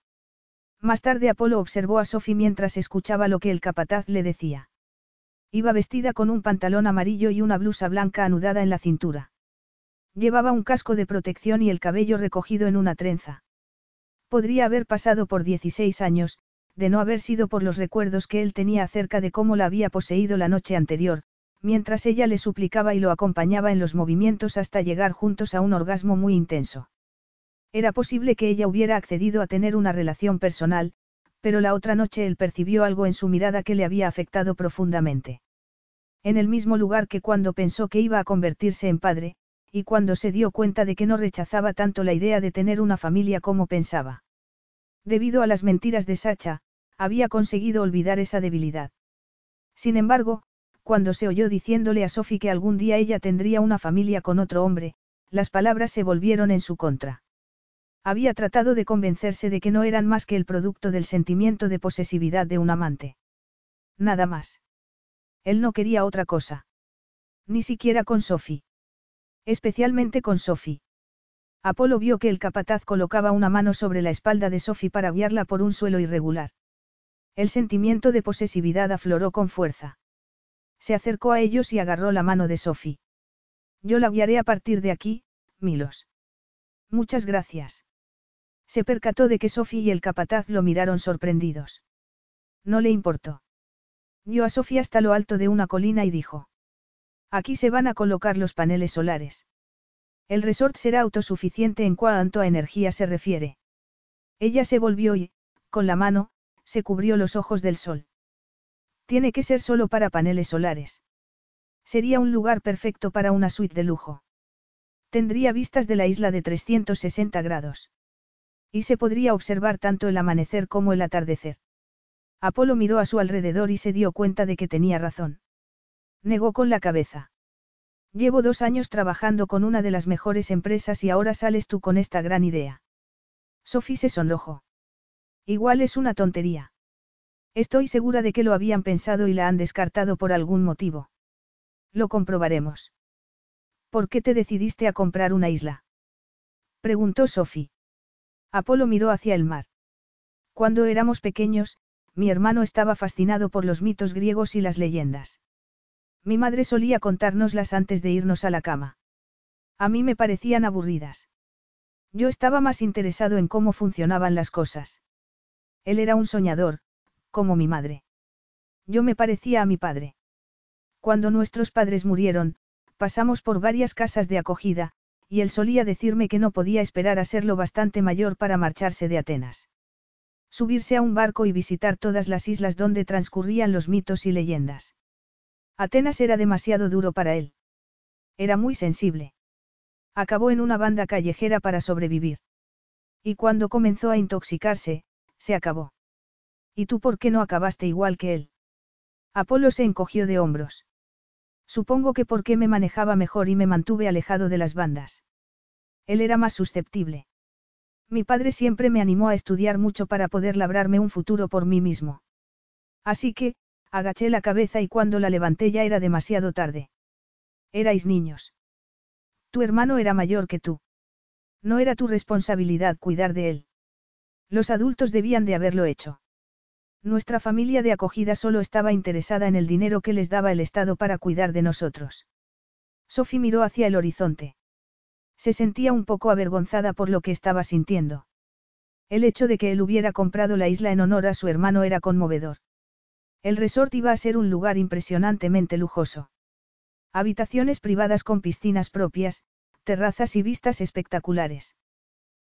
Más tarde Apolo observó a Sophie mientras escuchaba lo que el capataz le decía. Iba vestida con un pantalón amarillo y una blusa blanca anudada en la cintura. Llevaba un casco de protección y el cabello recogido en una trenza. Podría haber pasado por 16 años, de no haber sido por los recuerdos que él tenía acerca de cómo la había poseído la noche anterior, mientras ella le suplicaba y lo acompañaba en los movimientos hasta llegar juntos a un orgasmo muy intenso. Era posible que ella hubiera accedido a tener una relación personal, pero la otra noche él percibió algo en su mirada que le había afectado profundamente. En el mismo lugar que cuando pensó que iba a convertirse en padre, y cuando se dio cuenta de que no rechazaba tanto la idea de tener una familia como pensaba. Debido a las mentiras de Sacha, había conseguido olvidar esa debilidad. Sin embargo, cuando se oyó diciéndole a Sophie que algún día ella tendría una familia con otro hombre, las palabras se volvieron en su contra. Había tratado de convencerse de que no eran más que el producto del sentimiento de posesividad de un amante. Nada más. Él no quería otra cosa. Ni siquiera con Sophie. Especialmente con Sophie. Apolo vio que el capataz colocaba una mano sobre la espalda de Sophie para guiarla por un suelo irregular. El sentimiento de posesividad afloró con fuerza. Se acercó a ellos y agarró la mano de Sophie. Yo la guiaré a partir de aquí, Milos. Muchas gracias. Se percató de que Sophie y el capataz lo miraron sorprendidos. No le importó. Guió a Sophie hasta lo alto de una colina y dijo. Aquí se van a colocar los paneles solares. El resort será autosuficiente en cuanto a energía se refiere. Ella se volvió y, con la mano, se cubrió los ojos del sol. Tiene que ser solo para paneles solares. Sería un lugar perfecto para una suite de lujo. Tendría vistas de la isla de 360 grados. Y se podría observar tanto el amanecer como el atardecer. Apolo miró a su alrededor y se dio cuenta de que tenía razón. Negó con la cabeza. Llevo dos años trabajando con una de las mejores empresas y ahora sales tú con esta gran idea. Sophie se sonrojó. Igual es una tontería. Estoy segura de que lo habían pensado y la han descartado por algún motivo. Lo comprobaremos. ¿Por qué te decidiste a comprar una isla? Preguntó Sophie. Apolo miró hacia el mar. Cuando éramos pequeños, mi hermano estaba fascinado por los mitos griegos y las leyendas. Mi madre solía contárnoslas antes de irnos a la cama. A mí me parecían aburridas. Yo estaba más interesado en cómo funcionaban las cosas. Él era un soñador, como mi madre. Yo me parecía a mi padre. Cuando nuestros padres murieron, pasamos por varias casas de acogida, y él solía decirme que no podía esperar a ser lo bastante mayor para marcharse de Atenas. Subirse a un barco y visitar todas las islas donde transcurrían los mitos y leyendas. Atenas era demasiado duro para él. Era muy sensible. Acabó en una banda callejera para sobrevivir. Y cuando comenzó a intoxicarse, se acabó. ¿Y tú por qué no acabaste igual que él? Apolo se encogió de hombros. Supongo que porque me manejaba mejor y me mantuve alejado de las bandas. Él era más susceptible. Mi padre siempre me animó a estudiar mucho para poder labrarme un futuro por mí mismo. Así que, agaché la cabeza y cuando la levanté ya era demasiado tarde. Erais niños. Tu hermano era mayor que tú. No era tu responsabilidad cuidar de él. Los adultos debían de haberlo hecho. Nuestra familia de acogida solo estaba interesada en el dinero que les daba el Estado para cuidar de nosotros. Sophie miró hacia el horizonte. Se sentía un poco avergonzada por lo que estaba sintiendo. El hecho de que él hubiera comprado la isla en honor a su hermano era conmovedor. El resort iba a ser un lugar impresionantemente lujoso. Habitaciones privadas con piscinas propias, terrazas y vistas espectaculares.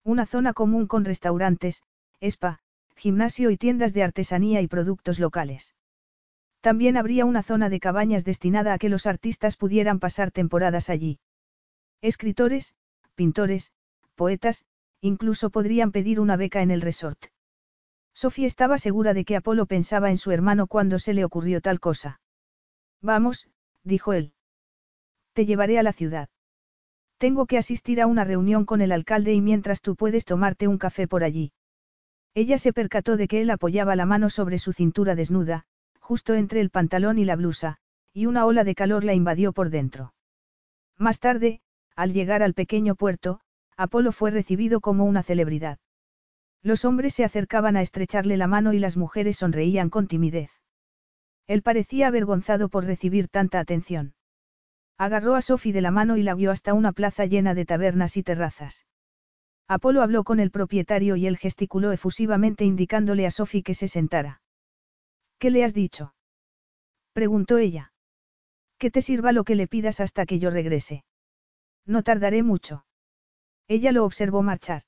Una zona común con restaurantes, spa, gimnasio y tiendas de artesanía y productos locales. También habría una zona de cabañas destinada a que los artistas pudieran pasar temporadas allí. Escritores, pintores, poetas, incluso podrían pedir una beca en el resort. Sophie estaba segura de que Apolo pensaba en su hermano cuando se le ocurrió tal cosa. Vamos, dijo él. Te llevaré a la ciudad. Tengo que asistir a una reunión con el alcalde y mientras tú puedes tomarte un café por allí. Ella se percató de que él apoyaba la mano sobre su cintura desnuda, justo entre el pantalón y la blusa, y una ola de calor la invadió por dentro. Más tarde, al llegar al pequeño puerto, Apolo fue recibido como una celebridad. Los hombres se acercaban a estrecharle la mano y las mujeres sonreían con timidez. Él parecía avergonzado por recibir tanta atención. Agarró a Sophie de la mano y la guió hasta una plaza llena de tabernas y terrazas. Apolo habló con el propietario y él gesticuló efusivamente indicándole a Sophie que se sentara. ¿Qué le has dicho? preguntó ella. Que te sirva lo que le pidas hasta que yo regrese. No tardaré mucho. Ella lo observó marchar.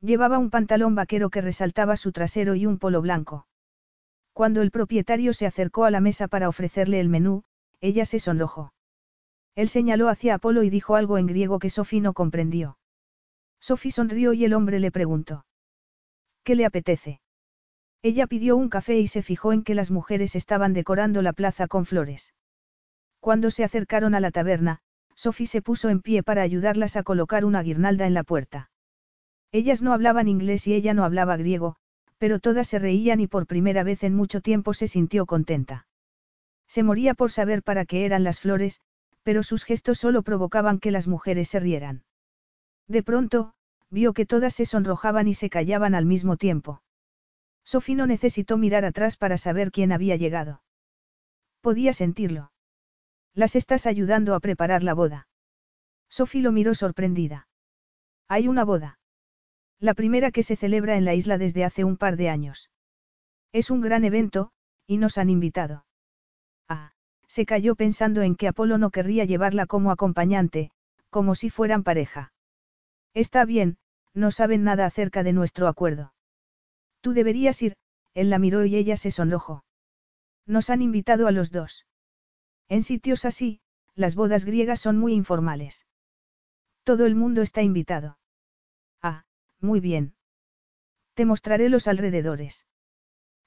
Llevaba un pantalón vaquero que resaltaba su trasero y un polo blanco. Cuando el propietario se acercó a la mesa para ofrecerle el menú, ella se sonrojó. Él señaló hacia Apolo y dijo algo en griego que Sophie no comprendió. Sophie sonrió y el hombre le preguntó. ¿Qué le apetece? Ella pidió un café y se fijó en que las mujeres estaban decorando la plaza con flores. Cuando se acercaron a la taberna, Sophie se puso en pie para ayudarlas a colocar una guirnalda en la puerta. Ellas no hablaban inglés y ella no hablaba griego, pero todas se reían y por primera vez en mucho tiempo se sintió contenta. Se moría por saber para qué eran las flores, pero sus gestos solo provocaban que las mujeres se rieran. De pronto, vio que todas se sonrojaban y se callaban al mismo tiempo. Sophie no necesitó mirar atrás para saber quién había llegado. Podía sentirlo. Las estás ayudando a preparar la boda. Sophie lo miró sorprendida. Hay una boda. La primera que se celebra en la isla desde hace un par de años. Es un gran evento, y nos han invitado. Ah, se cayó pensando en que Apolo no querría llevarla como acompañante, como si fueran pareja. Está bien, no saben nada acerca de nuestro acuerdo. Tú deberías ir, él la miró y ella se sonrojó. Nos han invitado a los dos. En sitios así, las bodas griegas son muy informales. Todo el mundo está invitado. Ah, muy bien. Te mostraré los alrededores.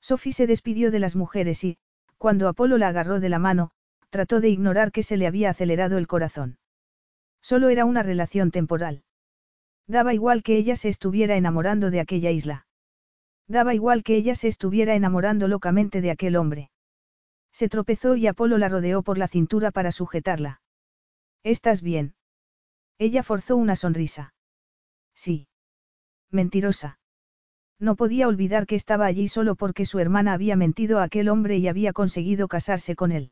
Sophie se despidió de las mujeres y, cuando Apolo la agarró de la mano, trató de ignorar que se le había acelerado el corazón. Solo era una relación temporal. Daba igual que ella se estuviera enamorando de aquella isla. Daba igual que ella se estuviera enamorando locamente de aquel hombre. Se tropezó y Apolo la rodeó por la cintura para sujetarla. ¿Estás bien? Ella forzó una sonrisa. Sí. Mentirosa. No podía olvidar que estaba allí solo porque su hermana había mentido a aquel hombre y había conseguido casarse con él.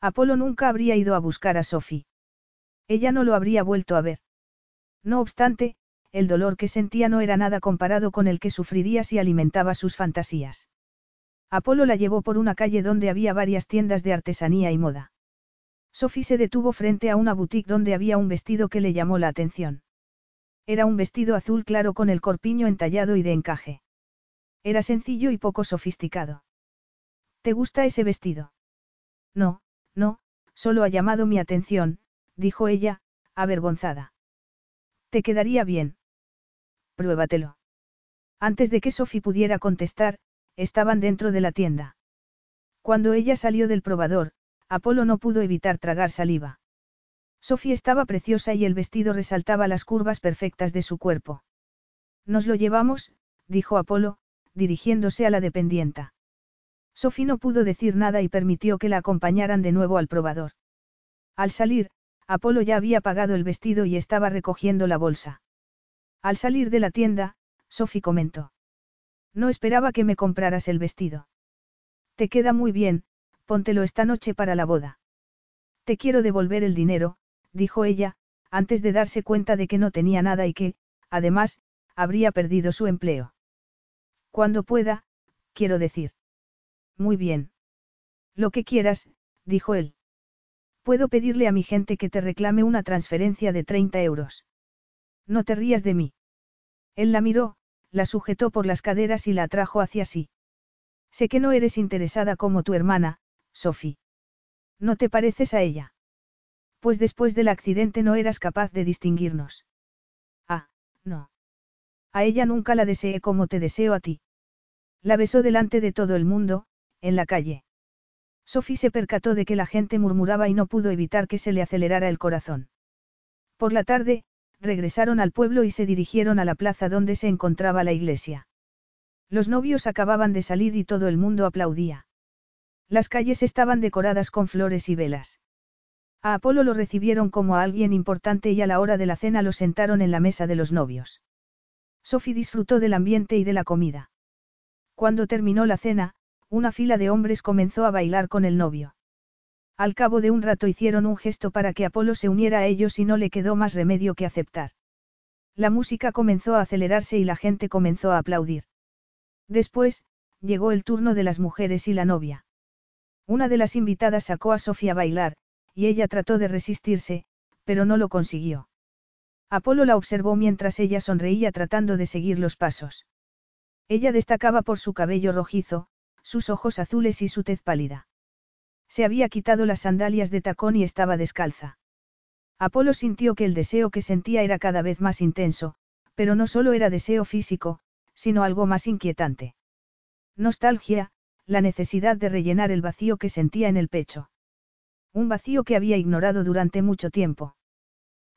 Apolo nunca habría ido a buscar a Sophie. Ella no lo habría vuelto a ver. No obstante, el dolor que sentía no era nada comparado con el que sufriría si alimentaba sus fantasías. Apolo la llevó por una calle donde había varias tiendas de artesanía y moda. Sophie se detuvo frente a una boutique donde había un vestido que le llamó la atención. Era un vestido azul claro con el corpiño entallado y de encaje. Era sencillo y poco sofisticado. ¿Te gusta ese vestido? No, no, solo ha llamado mi atención, dijo ella, avergonzada. Te quedaría bien. Pruébatelo. Antes de que Sophie pudiera contestar, estaban dentro de la tienda. Cuando ella salió del probador, Apolo no pudo evitar tragar saliva. Sofía estaba preciosa y el vestido resaltaba las curvas perfectas de su cuerpo. Nos lo llevamos, dijo Apolo, dirigiéndose a la dependienta. Sofía no pudo decir nada y permitió que la acompañaran de nuevo al probador. Al salir, Apolo ya había pagado el vestido y estaba recogiendo la bolsa. Al salir de la tienda, Sophie comentó. No esperaba que me compraras el vestido. Te queda muy bien, póntelo esta noche para la boda. Te quiero devolver el dinero, dijo ella, antes de darse cuenta de que no tenía nada y que, además, habría perdido su empleo. Cuando pueda, quiero decir. Muy bien. Lo que quieras, dijo él. Puedo pedirle a mi gente que te reclame una transferencia de 30 euros. No te rías de mí. Él la miró, la sujetó por las caderas y la atrajo hacia sí. Sé que no eres interesada como tu hermana, Sophie. ¿No te pareces a ella? Pues después del accidente no eras capaz de distinguirnos. Ah, no. A ella nunca la deseé como te deseo a ti. La besó delante de todo el mundo, en la calle. Sophie se percató de que la gente murmuraba y no pudo evitar que se le acelerara el corazón. Por la tarde, regresaron al pueblo y se dirigieron a la plaza donde se encontraba la iglesia. Los novios acababan de salir y todo el mundo aplaudía. Las calles estaban decoradas con flores y velas. A Apolo lo recibieron como a alguien importante y a la hora de la cena lo sentaron en la mesa de los novios. Sophie disfrutó del ambiente y de la comida. Cuando terminó la cena, una fila de hombres comenzó a bailar con el novio. Al cabo de un rato hicieron un gesto para que Apolo se uniera a ellos y no le quedó más remedio que aceptar. La música comenzó a acelerarse y la gente comenzó a aplaudir. Después, llegó el turno de las mujeres y la novia. Una de las invitadas sacó a Sofía a bailar, y ella trató de resistirse, pero no lo consiguió. Apolo la observó mientras ella sonreía tratando de seguir los pasos. Ella destacaba por su cabello rojizo, sus ojos azules y su tez pálida. Se había quitado las sandalias de tacón y estaba descalza. Apolo sintió que el deseo que sentía era cada vez más intenso, pero no solo era deseo físico, sino algo más inquietante. Nostalgia, la necesidad de rellenar el vacío que sentía en el pecho. Un vacío que había ignorado durante mucho tiempo.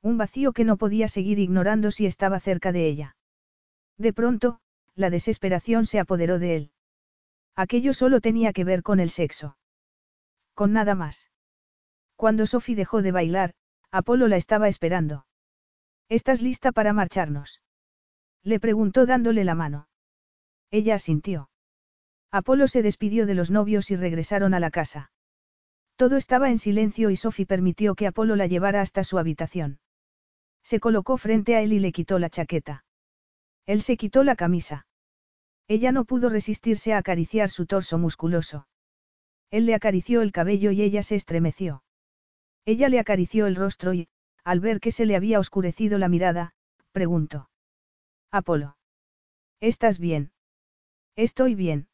Un vacío que no podía seguir ignorando si estaba cerca de ella. De pronto, la desesperación se apoderó de él. Aquello solo tenía que ver con el sexo. Con nada más. Cuando Sophie dejó de bailar, Apolo la estaba esperando. ¿Estás lista para marcharnos? Le preguntó dándole la mano. Ella asintió. Apolo se despidió de los novios y regresaron a la casa. Todo estaba en silencio y Sophie permitió que Apolo la llevara hasta su habitación. Se colocó frente a él y le quitó la chaqueta. Él se quitó la camisa. Ella no pudo resistirse a acariciar su torso musculoso. Él le acarició el cabello y ella se estremeció. Ella le acarició el rostro y, al ver que se le había oscurecido la mirada, preguntó. Apolo. ¿Estás bien? Estoy bien.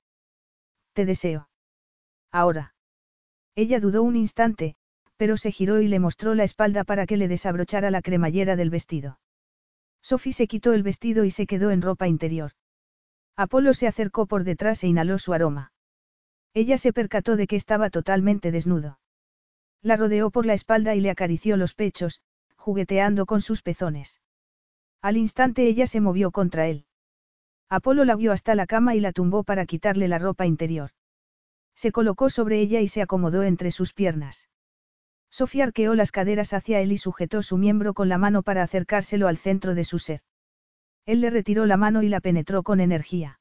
Te deseo. Ahora. Ella dudó un instante, pero se giró y le mostró la espalda para que le desabrochara la cremallera del vestido. Sophie se quitó el vestido y se quedó en ropa interior. Apolo se acercó por detrás e inhaló su aroma. Ella se percató de que estaba totalmente desnudo. La rodeó por la espalda y le acarició los pechos, jugueteando con sus pezones. Al instante ella se movió contra él. Apolo la guió hasta la cama y la tumbó para quitarle la ropa interior. Se colocó sobre ella y se acomodó entre sus piernas. Sofía arqueó las caderas hacia él y sujetó su miembro con la mano para acercárselo al centro de su ser. Él le retiró la mano y la penetró con energía.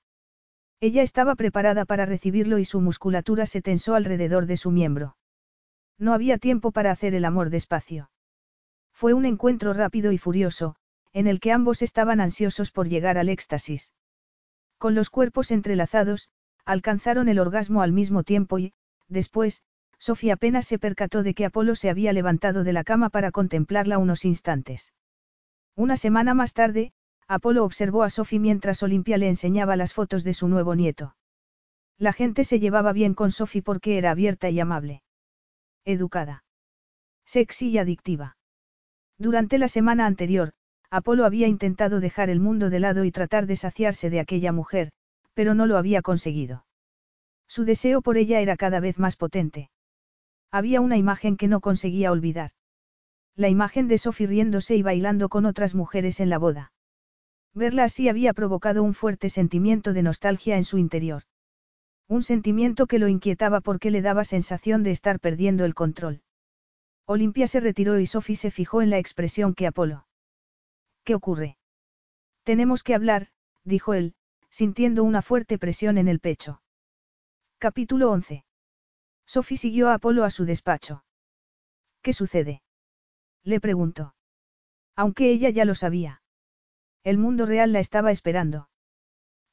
Ella estaba preparada para recibirlo y su musculatura se tensó alrededor de su miembro. No había tiempo para hacer el amor despacio. Fue un encuentro rápido y furioso, en el que ambos estaban ansiosos por llegar al éxtasis. Con los cuerpos entrelazados, alcanzaron el orgasmo al mismo tiempo y, después, Sofía apenas se percató de que Apolo se había levantado de la cama para contemplarla unos instantes. Una semana más tarde, Apolo observó a Sophie mientras Olimpia le enseñaba las fotos de su nuevo nieto. La gente se llevaba bien con Sophie porque era abierta y amable. Educada. Sexy y adictiva. Durante la semana anterior, Apolo había intentado dejar el mundo de lado y tratar de saciarse de aquella mujer, pero no lo había conseguido. Su deseo por ella era cada vez más potente. Había una imagen que no conseguía olvidar. La imagen de Sophie riéndose y bailando con otras mujeres en la boda. Verla así había provocado un fuerte sentimiento de nostalgia en su interior. Un sentimiento que lo inquietaba porque le daba sensación de estar perdiendo el control. Olimpia se retiró y Sophie se fijó en la expresión que Apolo. ¿Qué ocurre? Tenemos que hablar, dijo él, sintiendo una fuerte presión en el pecho. Capítulo 11. Sophie siguió a Apolo a su despacho. ¿Qué sucede? Le preguntó. Aunque ella ya lo sabía. El mundo real la estaba esperando.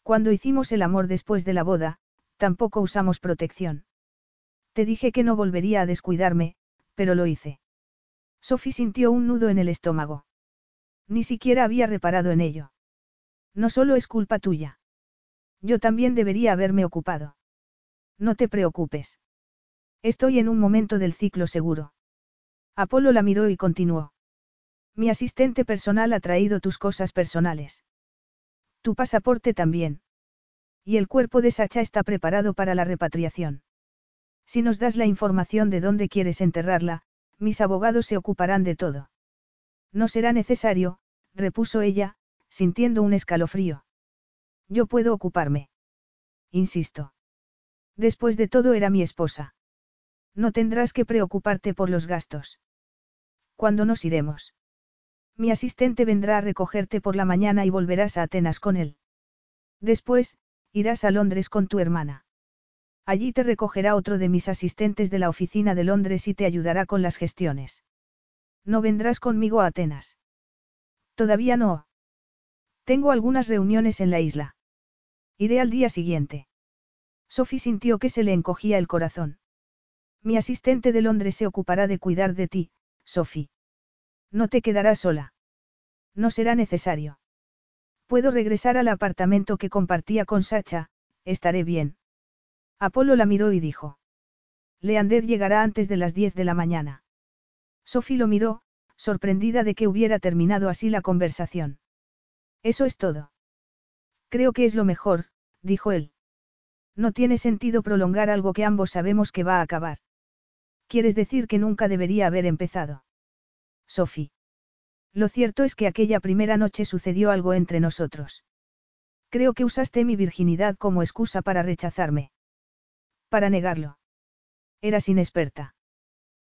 Cuando hicimos el amor después de la boda, tampoco usamos protección. Te dije que no volvería a descuidarme, pero lo hice. Sophie sintió un nudo en el estómago. Ni siquiera había reparado en ello. No solo es culpa tuya. Yo también debería haberme ocupado. No te preocupes. Estoy en un momento del ciclo seguro. Apolo la miró y continuó. Mi asistente personal ha traído tus cosas personales. Tu pasaporte también. Y el cuerpo de Sacha está preparado para la repatriación. Si nos das la información de dónde quieres enterrarla, mis abogados se ocuparán de todo. No será necesario, repuso ella, sintiendo un escalofrío. Yo puedo ocuparme. Insisto. Después de todo era mi esposa. No tendrás que preocuparte por los gastos. ¿Cuándo nos iremos? Mi asistente vendrá a recogerte por la mañana y volverás a Atenas con él. Después, irás a Londres con tu hermana. Allí te recogerá otro de mis asistentes de la oficina de Londres y te ayudará con las gestiones. No vendrás conmigo a Atenas. Todavía no. Tengo algunas reuniones en la isla. Iré al día siguiente. Sophie sintió que se le encogía el corazón. Mi asistente de Londres se ocupará de cuidar de ti, Sophie. No te quedarás sola. No será necesario. Puedo regresar al apartamento que compartía con Sacha, estaré bien. Apolo la miró y dijo. Leander llegará antes de las 10 de la mañana. Sophie lo miró, sorprendida de que hubiera terminado así la conversación. Eso es todo. Creo que es lo mejor, dijo él. No tiene sentido prolongar algo que ambos sabemos que va a acabar. ¿Quieres decir que nunca debería haber empezado? Sophie. Lo cierto es que aquella primera noche sucedió algo entre nosotros. Creo que usaste mi virginidad como excusa para rechazarme. Para negarlo. Eras inexperta.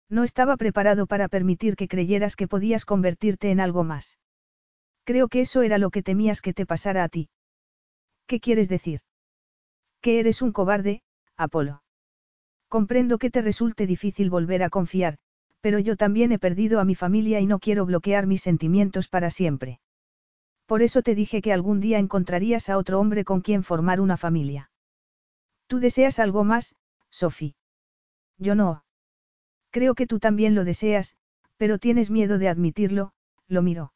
No estaba preparado para permitir que creyeras que podías convertirte en algo más. Creo que eso era lo que temías que te pasara a ti. ¿Qué quieres decir? Que eres un cobarde, Apolo. Comprendo que te resulte difícil volver a confiar, pero yo también he perdido a mi familia y no quiero bloquear mis sentimientos para siempre. Por eso te dije que algún día encontrarías a otro hombre con quien formar una familia. Tú deseas algo más, Sophie. Yo no. Creo que tú también lo deseas, pero tienes miedo de admitirlo, lo miró.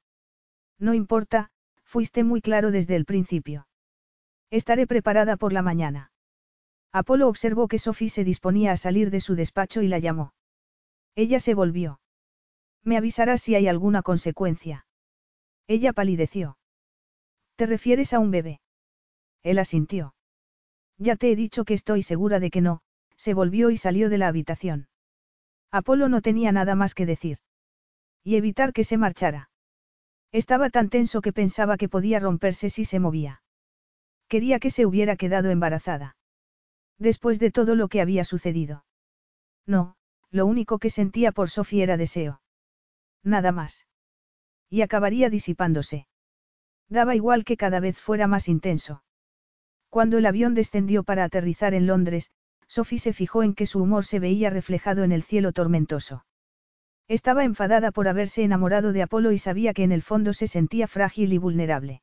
No importa, fuiste muy claro desde el principio. Estaré preparada por la mañana. Apolo observó que Sophie se disponía a salir de su despacho y la llamó. Ella se volvió. Me avisarás si hay alguna consecuencia. Ella palideció. ¿Te refieres a un bebé? Él asintió. Ya te he dicho que estoy segura de que no, se volvió y salió de la habitación. Apolo no tenía nada más que decir. Y evitar que se marchara. Estaba tan tenso que pensaba que podía romperse si se movía. Quería que se hubiera quedado embarazada. Después de todo lo que había sucedido. No, lo único que sentía por Sofía era deseo. Nada más. Y acabaría disipándose. Daba igual que cada vez fuera más intenso. Cuando el avión descendió para aterrizar en Londres, Sophie se fijó en que su humor se veía reflejado en el cielo tormentoso. Estaba enfadada por haberse enamorado de Apolo y sabía que en el fondo se sentía frágil y vulnerable.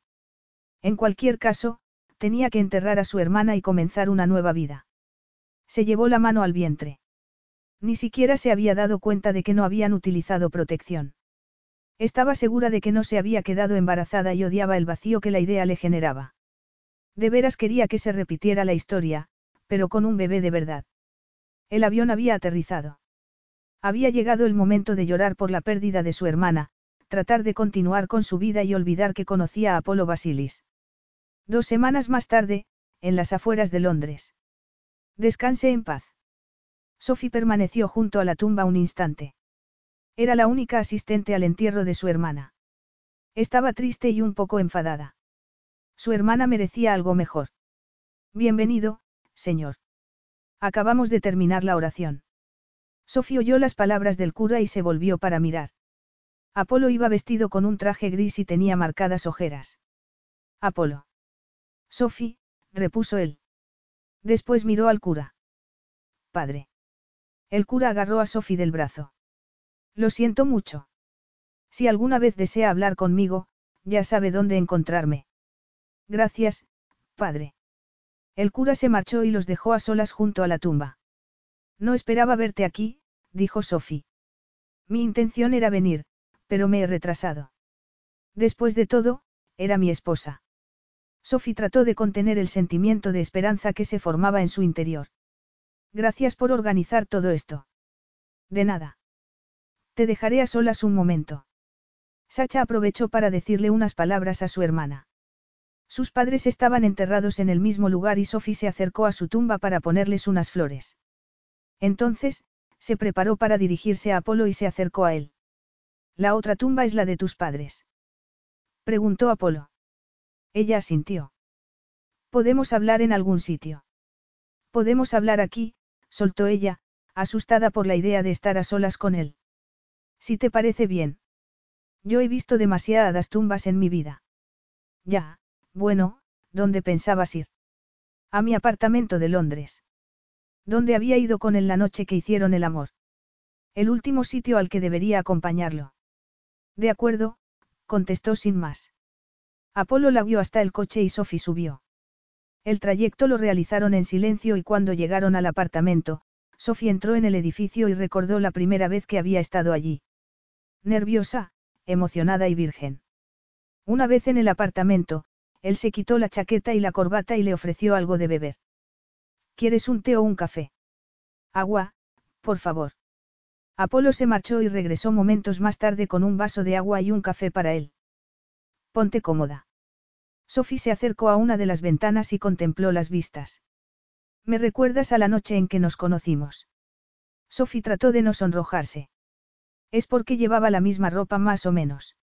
En cualquier caso, tenía que enterrar a su hermana y comenzar una nueva vida. Se llevó la mano al vientre. Ni siquiera se había dado cuenta de que no habían utilizado protección. Estaba segura de que no se había quedado embarazada y odiaba el vacío que la idea le generaba. De veras quería que se repitiera la historia, pero con un bebé de verdad. El avión había aterrizado. Había llegado el momento de llorar por la pérdida de su hermana, tratar de continuar con su vida y olvidar que conocía a Apolo Basilis. Dos semanas más tarde, en las afueras de Londres. Descanse en paz. Sophie permaneció junto a la tumba un instante. Era la única asistente al entierro de su hermana. Estaba triste y un poco enfadada. Su hermana merecía algo mejor. Bienvenido, señor. Acabamos de terminar la oración. Sophie oyó las palabras del cura y se volvió para mirar. Apolo iba vestido con un traje gris y tenía marcadas ojeras. Apolo. Sophie, repuso él. Después miró al cura. Padre. El cura agarró a Sophie del brazo. Lo siento mucho. Si alguna vez desea hablar conmigo, ya sabe dónde encontrarme. Gracias, padre. El cura se marchó y los dejó a solas junto a la tumba. No esperaba verte aquí, dijo Sophie. Mi intención era venir, pero me he retrasado. Después de todo, era mi esposa. Sophie trató de contener el sentimiento de esperanza que se formaba en su interior. Gracias por organizar todo esto. De nada. Te dejaré a solas un momento. Sacha aprovechó para decirle unas palabras a su hermana. Sus padres estaban enterrados en el mismo lugar y Sophie se acercó a su tumba para ponerles unas flores. Entonces, se preparó para dirigirse a Apolo y se acercó a él. La otra tumba es la de tus padres. Preguntó Apolo. Ella asintió. ¿Podemos hablar en algún sitio? Podemos hablar aquí, soltó ella, asustada por la idea de estar a solas con él. Si te parece bien. Yo he visto demasiadas tumbas en mi vida. Ya, bueno, ¿dónde pensabas ir? A mi apartamento de Londres. ¿Dónde había ido con él la noche que hicieron el amor? El último sitio al que debería acompañarlo. De acuerdo, contestó sin más. Apolo la guió hasta el coche y Sophie subió. El trayecto lo realizaron en silencio y cuando llegaron al apartamento, Sophie entró en el edificio y recordó la primera vez que había estado allí. Nerviosa, emocionada y virgen. Una vez en el apartamento, él se quitó la chaqueta y la corbata y le ofreció algo de beber. ¿Quieres un té o un café? Agua, por favor. Apolo se marchó y regresó momentos más tarde con un vaso de agua y un café para él. Ponte cómoda. Sophie se acercó a una de las ventanas y contempló las vistas. Me recuerdas a la noche en que nos conocimos. Sophie trató de no sonrojarse. Es porque llevaba la misma ropa más o menos.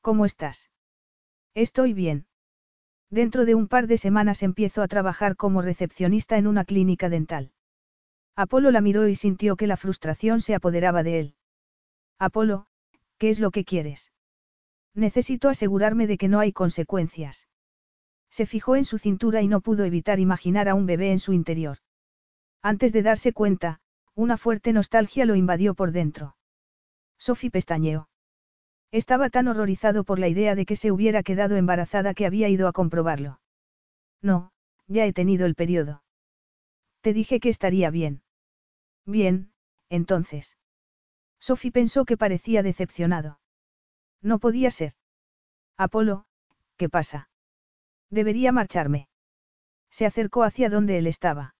¿Cómo estás? Estoy bien. Dentro de un par de semanas empiezo a trabajar como recepcionista en una clínica dental. Apolo la miró y sintió que la frustración se apoderaba de él. Apolo, ¿qué es lo que quieres? Necesito asegurarme de que no hay consecuencias. Se fijó en su cintura y no pudo evitar imaginar a un bebé en su interior. Antes de darse cuenta, una fuerte nostalgia lo invadió por dentro. Sophie pestañeó. Estaba tan horrorizado por la idea de que se hubiera quedado embarazada que había ido a comprobarlo. No, ya he tenido el periodo. Te dije que estaría bien. Bien, entonces. Sophie pensó que parecía decepcionado. No podía ser. Apolo, ¿qué pasa? Debería marcharme. Se acercó hacia donde él estaba.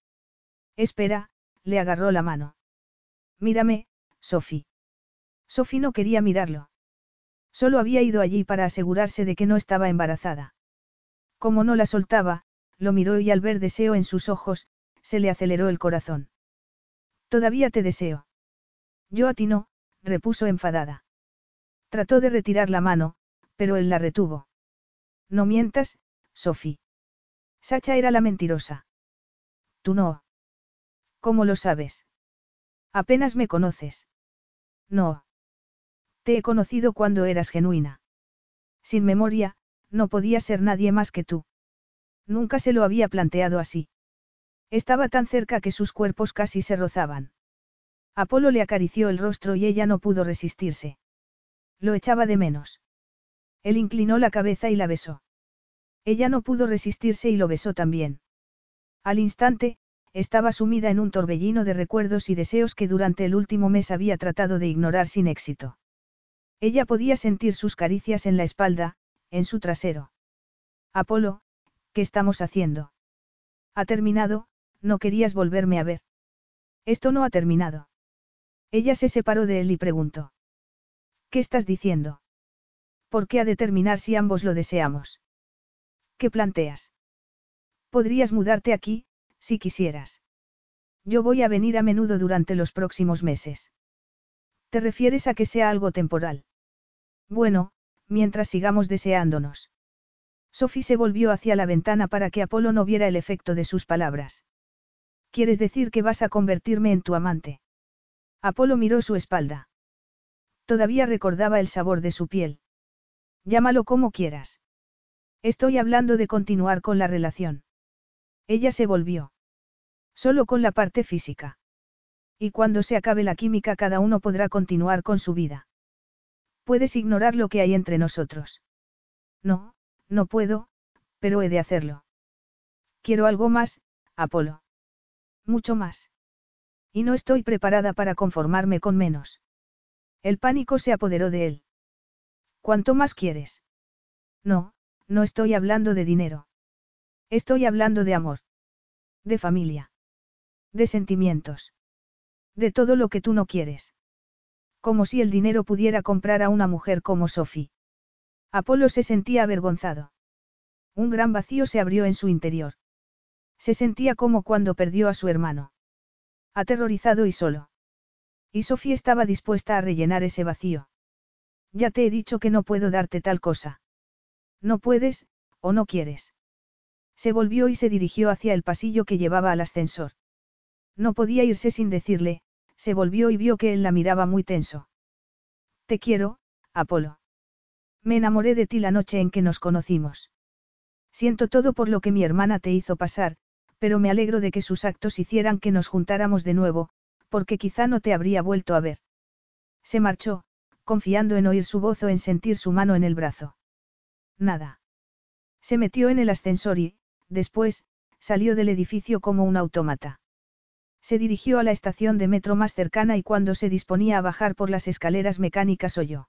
Espera, le agarró la mano. Mírame, Sophie. Sophie no quería mirarlo. Solo había ido allí para asegurarse de que no estaba embarazada. Como no la soltaba, lo miró y al ver deseo en sus ojos, se le aceleró el corazón. Todavía te deseo. Yo a ti no, repuso enfadada. Trató de retirar la mano, pero él la retuvo. No mientas, Sophie. Sacha era la mentirosa. Tú no. ¿Cómo lo sabes? Apenas me conoces. No. Te he conocido cuando eras genuina. Sin memoria, no podía ser nadie más que tú. Nunca se lo había planteado así. Estaba tan cerca que sus cuerpos casi se rozaban. Apolo le acarició el rostro y ella no pudo resistirse. Lo echaba de menos. Él inclinó la cabeza y la besó. Ella no pudo resistirse y lo besó también. Al instante, estaba sumida en un torbellino de recuerdos y deseos que durante el último mes había tratado de ignorar sin éxito. Ella podía sentir sus caricias en la espalda, en su trasero. Apolo, ¿qué estamos haciendo? Ha terminado, no querías volverme a ver. Esto no ha terminado. Ella se separó de él y preguntó. ¿Qué estás diciendo? ¿Por qué ha de terminar si ambos lo deseamos? ¿Qué planteas? Podrías mudarte aquí, si quisieras. Yo voy a venir a menudo durante los próximos meses. ¿Te refieres a que sea algo temporal? Bueno, mientras sigamos deseándonos. Sophie se volvió hacia la ventana para que Apolo no viera el efecto de sus palabras. ¿Quieres decir que vas a convertirme en tu amante? Apolo miró su espalda. Todavía recordaba el sabor de su piel. Llámalo como quieras. Estoy hablando de continuar con la relación. Ella se volvió. Solo con la parte física. Y cuando se acabe la química cada uno podrá continuar con su vida. Puedes ignorar lo que hay entre nosotros. No, no puedo, pero he de hacerlo. Quiero algo más, Apolo. Mucho más. Y no estoy preparada para conformarme con menos. El pánico se apoderó de él. ¿Cuánto más quieres? No, no estoy hablando de dinero. Estoy hablando de amor. De familia. De sentimientos. De todo lo que tú no quieres. Como si el dinero pudiera comprar a una mujer como Sophie. Apolo se sentía avergonzado. Un gran vacío se abrió en su interior. Se sentía como cuando perdió a su hermano. Aterrorizado y solo. Y Sofía estaba dispuesta a rellenar ese vacío. Ya te he dicho que no puedo darte tal cosa. No puedes, o no quieres. Se volvió y se dirigió hacia el pasillo que llevaba al ascensor. No podía irse sin decirle, se volvió y vio que él la miraba muy tenso. Te quiero, Apolo. Me enamoré de ti la noche en que nos conocimos. Siento todo por lo que mi hermana te hizo pasar, pero me alegro de que sus actos hicieran que nos juntáramos de nuevo, porque quizá no te habría vuelto a ver. Se marchó, confiando en oír su voz o en sentir su mano en el brazo. Nada. Se metió en el ascensor y, después, salió del edificio como un autómata. Se dirigió a la estación de metro más cercana y cuando se disponía a bajar por las escaleras mecánicas oyó.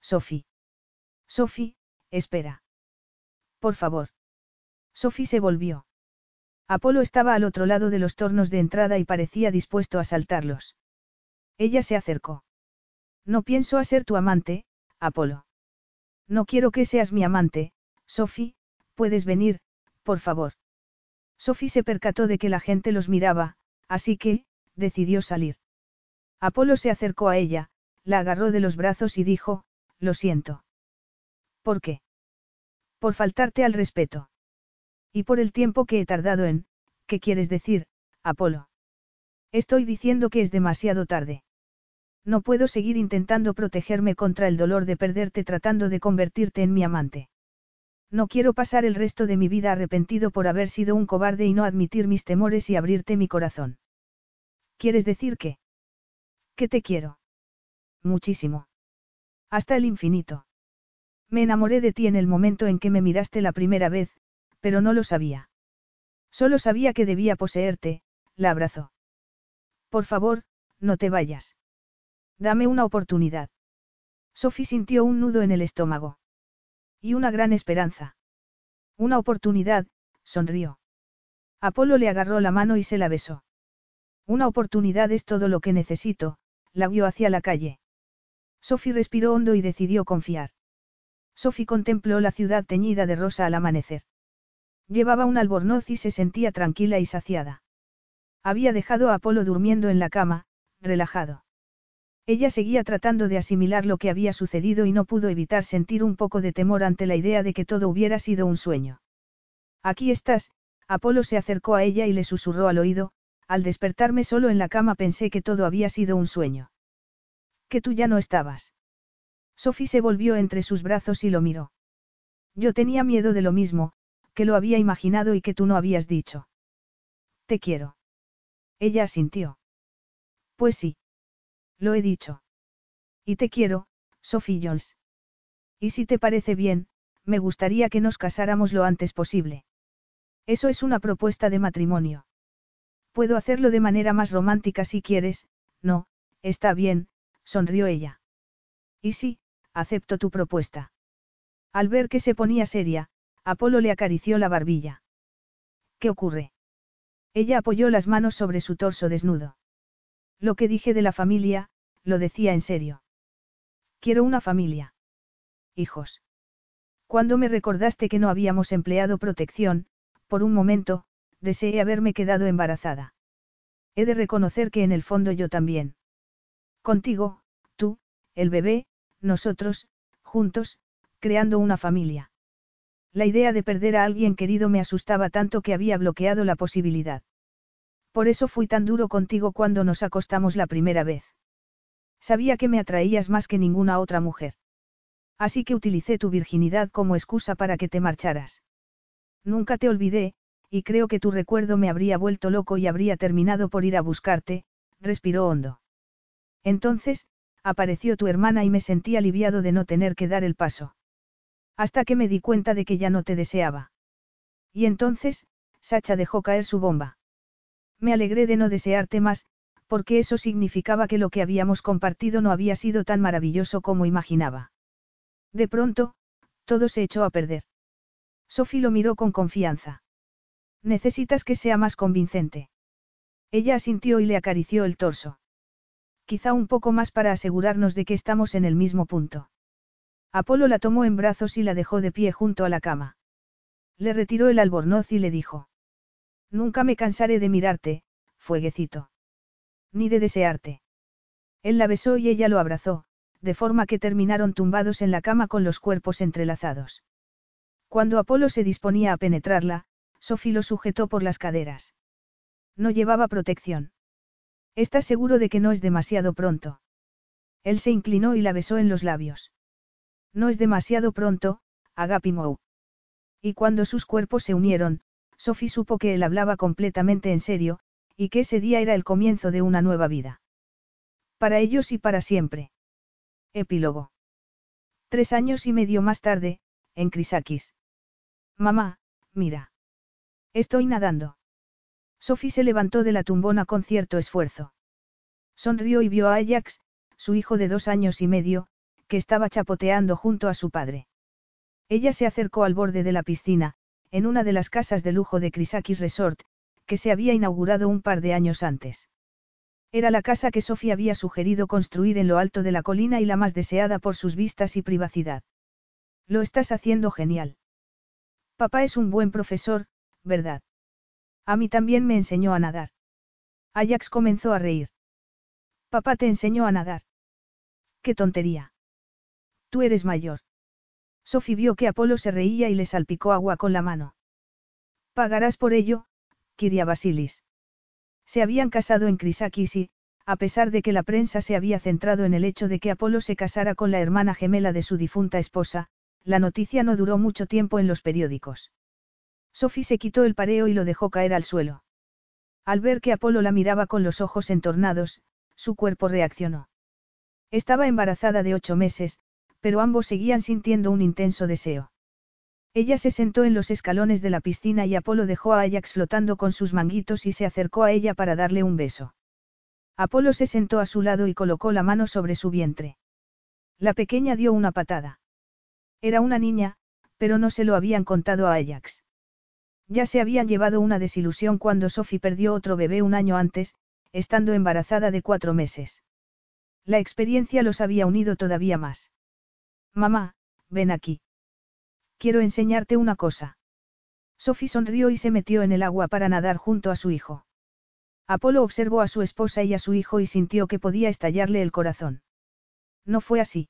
Sophie. Sophie, espera. Por favor. Sophie se volvió. Apolo estaba al otro lado de los tornos de entrada y parecía dispuesto a saltarlos. Ella se acercó. No pienso ser tu amante, Apolo. No quiero que seas mi amante, Sophie, puedes venir, por favor. Sophie se percató de que la gente los miraba, así que, decidió salir. Apolo se acercó a ella, la agarró de los brazos y dijo, lo siento. ¿Por qué? Por faltarte al respeto. Y por el tiempo que he tardado en, ¿qué quieres decir, Apolo? Estoy diciendo que es demasiado tarde. No puedo seguir intentando protegerme contra el dolor de perderte tratando de convertirte en mi amante. No quiero pasar el resto de mi vida arrepentido por haber sido un cobarde y no admitir mis temores y abrirte mi corazón. ¿Quieres decir qué? Que te quiero. Muchísimo. Hasta el infinito. Me enamoré de ti en el momento en que me miraste la primera vez, pero no lo sabía. Solo sabía que debía poseerte, la abrazó. Por favor, no te vayas. Dame una oportunidad. Sophie sintió un nudo en el estómago. Y una gran esperanza. Una oportunidad, sonrió. Apolo le agarró la mano y se la besó. Una oportunidad es todo lo que necesito, la guió hacia la calle. Sophie respiró hondo y decidió confiar. Sophie contempló la ciudad teñida de rosa al amanecer. Llevaba un albornoz y se sentía tranquila y saciada. Había dejado a Apolo durmiendo en la cama, relajado. Ella seguía tratando de asimilar lo que había sucedido y no pudo evitar sentir un poco de temor ante la idea de que todo hubiera sido un sueño. Aquí estás, Apolo se acercó a ella y le susurró al oído, al despertarme solo en la cama pensé que todo había sido un sueño. Que tú ya no estabas. Sophie se volvió entre sus brazos y lo miró. Yo tenía miedo de lo mismo, que lo había imaginado y que tú no habías dicho. Te quiero. Ella asintió. Pues sí. Lo he dicho. Y te quiero, Sophie Jones. Y si te parece bien, me gustaría que nos casáramos lo antes posible. Eso es una propuesta de matrimonio. Puedo hacerlo de manera más romántica si quieres, no, está bien, sonrió ella. Y sí, acepto tu propuesta. Al ver que se ponía seria, Apolo le acarició la barbilla. ¿Qué ocurre? Ella apoyó las manos sobre su torso desnudo. Lo que dije de la familia, lo decía en serio. Quiero una familia. Hijos. Cuando me recordaste que no habíamos empleado protección, por un momento, deseé haberme quedado embarazada. He de reconocer que en el fondo yo también. Contigo, tú, el bebé, nosotros, juntos, creando una familia. La idea de perder a alguien querido me asustaba tanto que había bloqueado la posibilidad. Por eso fui tan duro contigo cuando nos acostamos la primera vez. Sabía que me atraías más que ninguna otra mujer. Así que utilicé tu virginidad como excusa para que te marcharas. Nunca te olvidé, y creo que tu recuerdo me habría vuelto loco y habría terminado por ir a buscarte, respiró hondo. Entonces, apareció tu hermana y me sentí aliviado de no tener que dar el paso. Hasta que me di cuenta de que ya no te deseaba. Y entonces, Sacha dejó caer su bomba. Me alegré de no desearte más, porque eso significaba que lo que habíamos compartido no había sido tan maravilloso como imaginaba. De pronto, todo se echó a perder. Sophie lo miró con confianza. Necesitas que sea más convincente. Ella asintió y le acarició el torso. Quizá un poco más para asegurarnos de que estamos en el mismo punto. Apolo la tomó en brazos y la dejó de pie junto a la cama. Le retiró el albornoz y le dijo. Nunca me cansaré de mirarte, fueguecito. Ni de desearte. Él la besó y ella lo abrazó, de forma que terminaron tumbados en la cama con los cuerpos entrelazados. Cuando Apolo se disponía a penetrarla, Sophie lo sujetó por las caderas. No llevaba protección. ¿Estás seguro de que no es demasiado pronto? Él se inclinó y la besó en los labios. No es demasiado pronto, Agapimou. Y cuando sus cuerpos se unieron, Sophie supo que él hablaba completamente en serio, y que ese día era el comienzo de una nueva vida. Para ellos y para siempre. Epílogo. Tres años y medio más tarde, en Crisakis. Mamá, mira. Estoy nadando. Sophie se levantó de la tumbona con cierto esfuerzo. Sonrió y vio a Ajax, su hijo de dos años y medio, que estaba chapoteando junto a su padre. Ella se acercó al borde de la piscina, en una de las casas de lujo de Crisakis Resort, que se había inaugurado un par de años antes. Era la casa que Sofía había sugerido construir en lo alto de la colina y la más deseada por sus vistas y privacidad. Lo estás haciendo genial. Papá es un buen profesor, ¿verdad? A mí también me enseñó a nadar. Ajax comenzó a reír. Papá te enseñó a nadar. Qué tontería. Tú eres mayor. Sophie vio que Apolo se reía y le salpicó agua con la mano. Pagarás por ello, Kiria Basilis. Se habían casado en Crisakis y, a pesar de que la prensa se había centrado en el hecho de que Apolo se casara con la hermana gemela de su difunta esposa, la noticia no duró mucho tiempo en los periódicos. Sophie se quitó el pareo y lo dejó caer al suelo. Al ver que Apolo la miraba con los ojos entornados, su cuerpo reaccionó. Estaba embarazada de ocho meses, pero ambos seguían sintiendo un intenso deseo. Ella se sentó en los escalones de la piscina y Apolo dejó a Ajax flotando con sus manguitos y se acercó a ella para darle un beso. Apolo se sentó a su lado y colocó la mano sobre su vientre. La pequeña dio una patada. Era una niña, pero no se lo habían contado a Ajax. Ya se habían llevado una desilusión cuando Sophie perdió otro bebé un año antes, estando embarazada de cuatro meses. La experiencia los había unido todavía más. Mamá, ven aquí. Quiero enseñarte una cosa. Sophie sonrió y se metió en el agua para nadar junto a su hijo. Apolo observó a su esposa y a su hijo y sintió que podía estallarle el corazón. No fue así.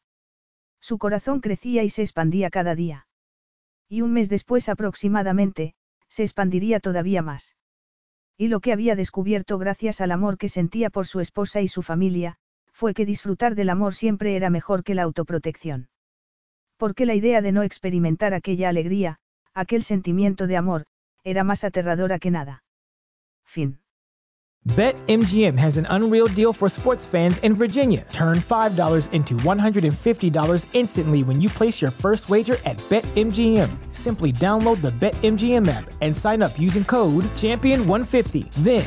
Su corazón crecía y se expandía cada día. Y un mes después aproximadamente, se expandiría todavía más. Y lo que había descubierto gracias al amor que sentía por su esposa y su familia, fue que disfrutar del amor siempre era mejor que la autoprotección porque la idea de no experimentar aquella alegría, aquel sentimiento de amor, era más aterradora que nada. Fin. BetMGM has an unreal deal for sports fans in Virginia. Turn $5 into $150 instantly when you place your first wager at BetMGM. Simply download the BetMGM app and sign up using code Champion150. Then,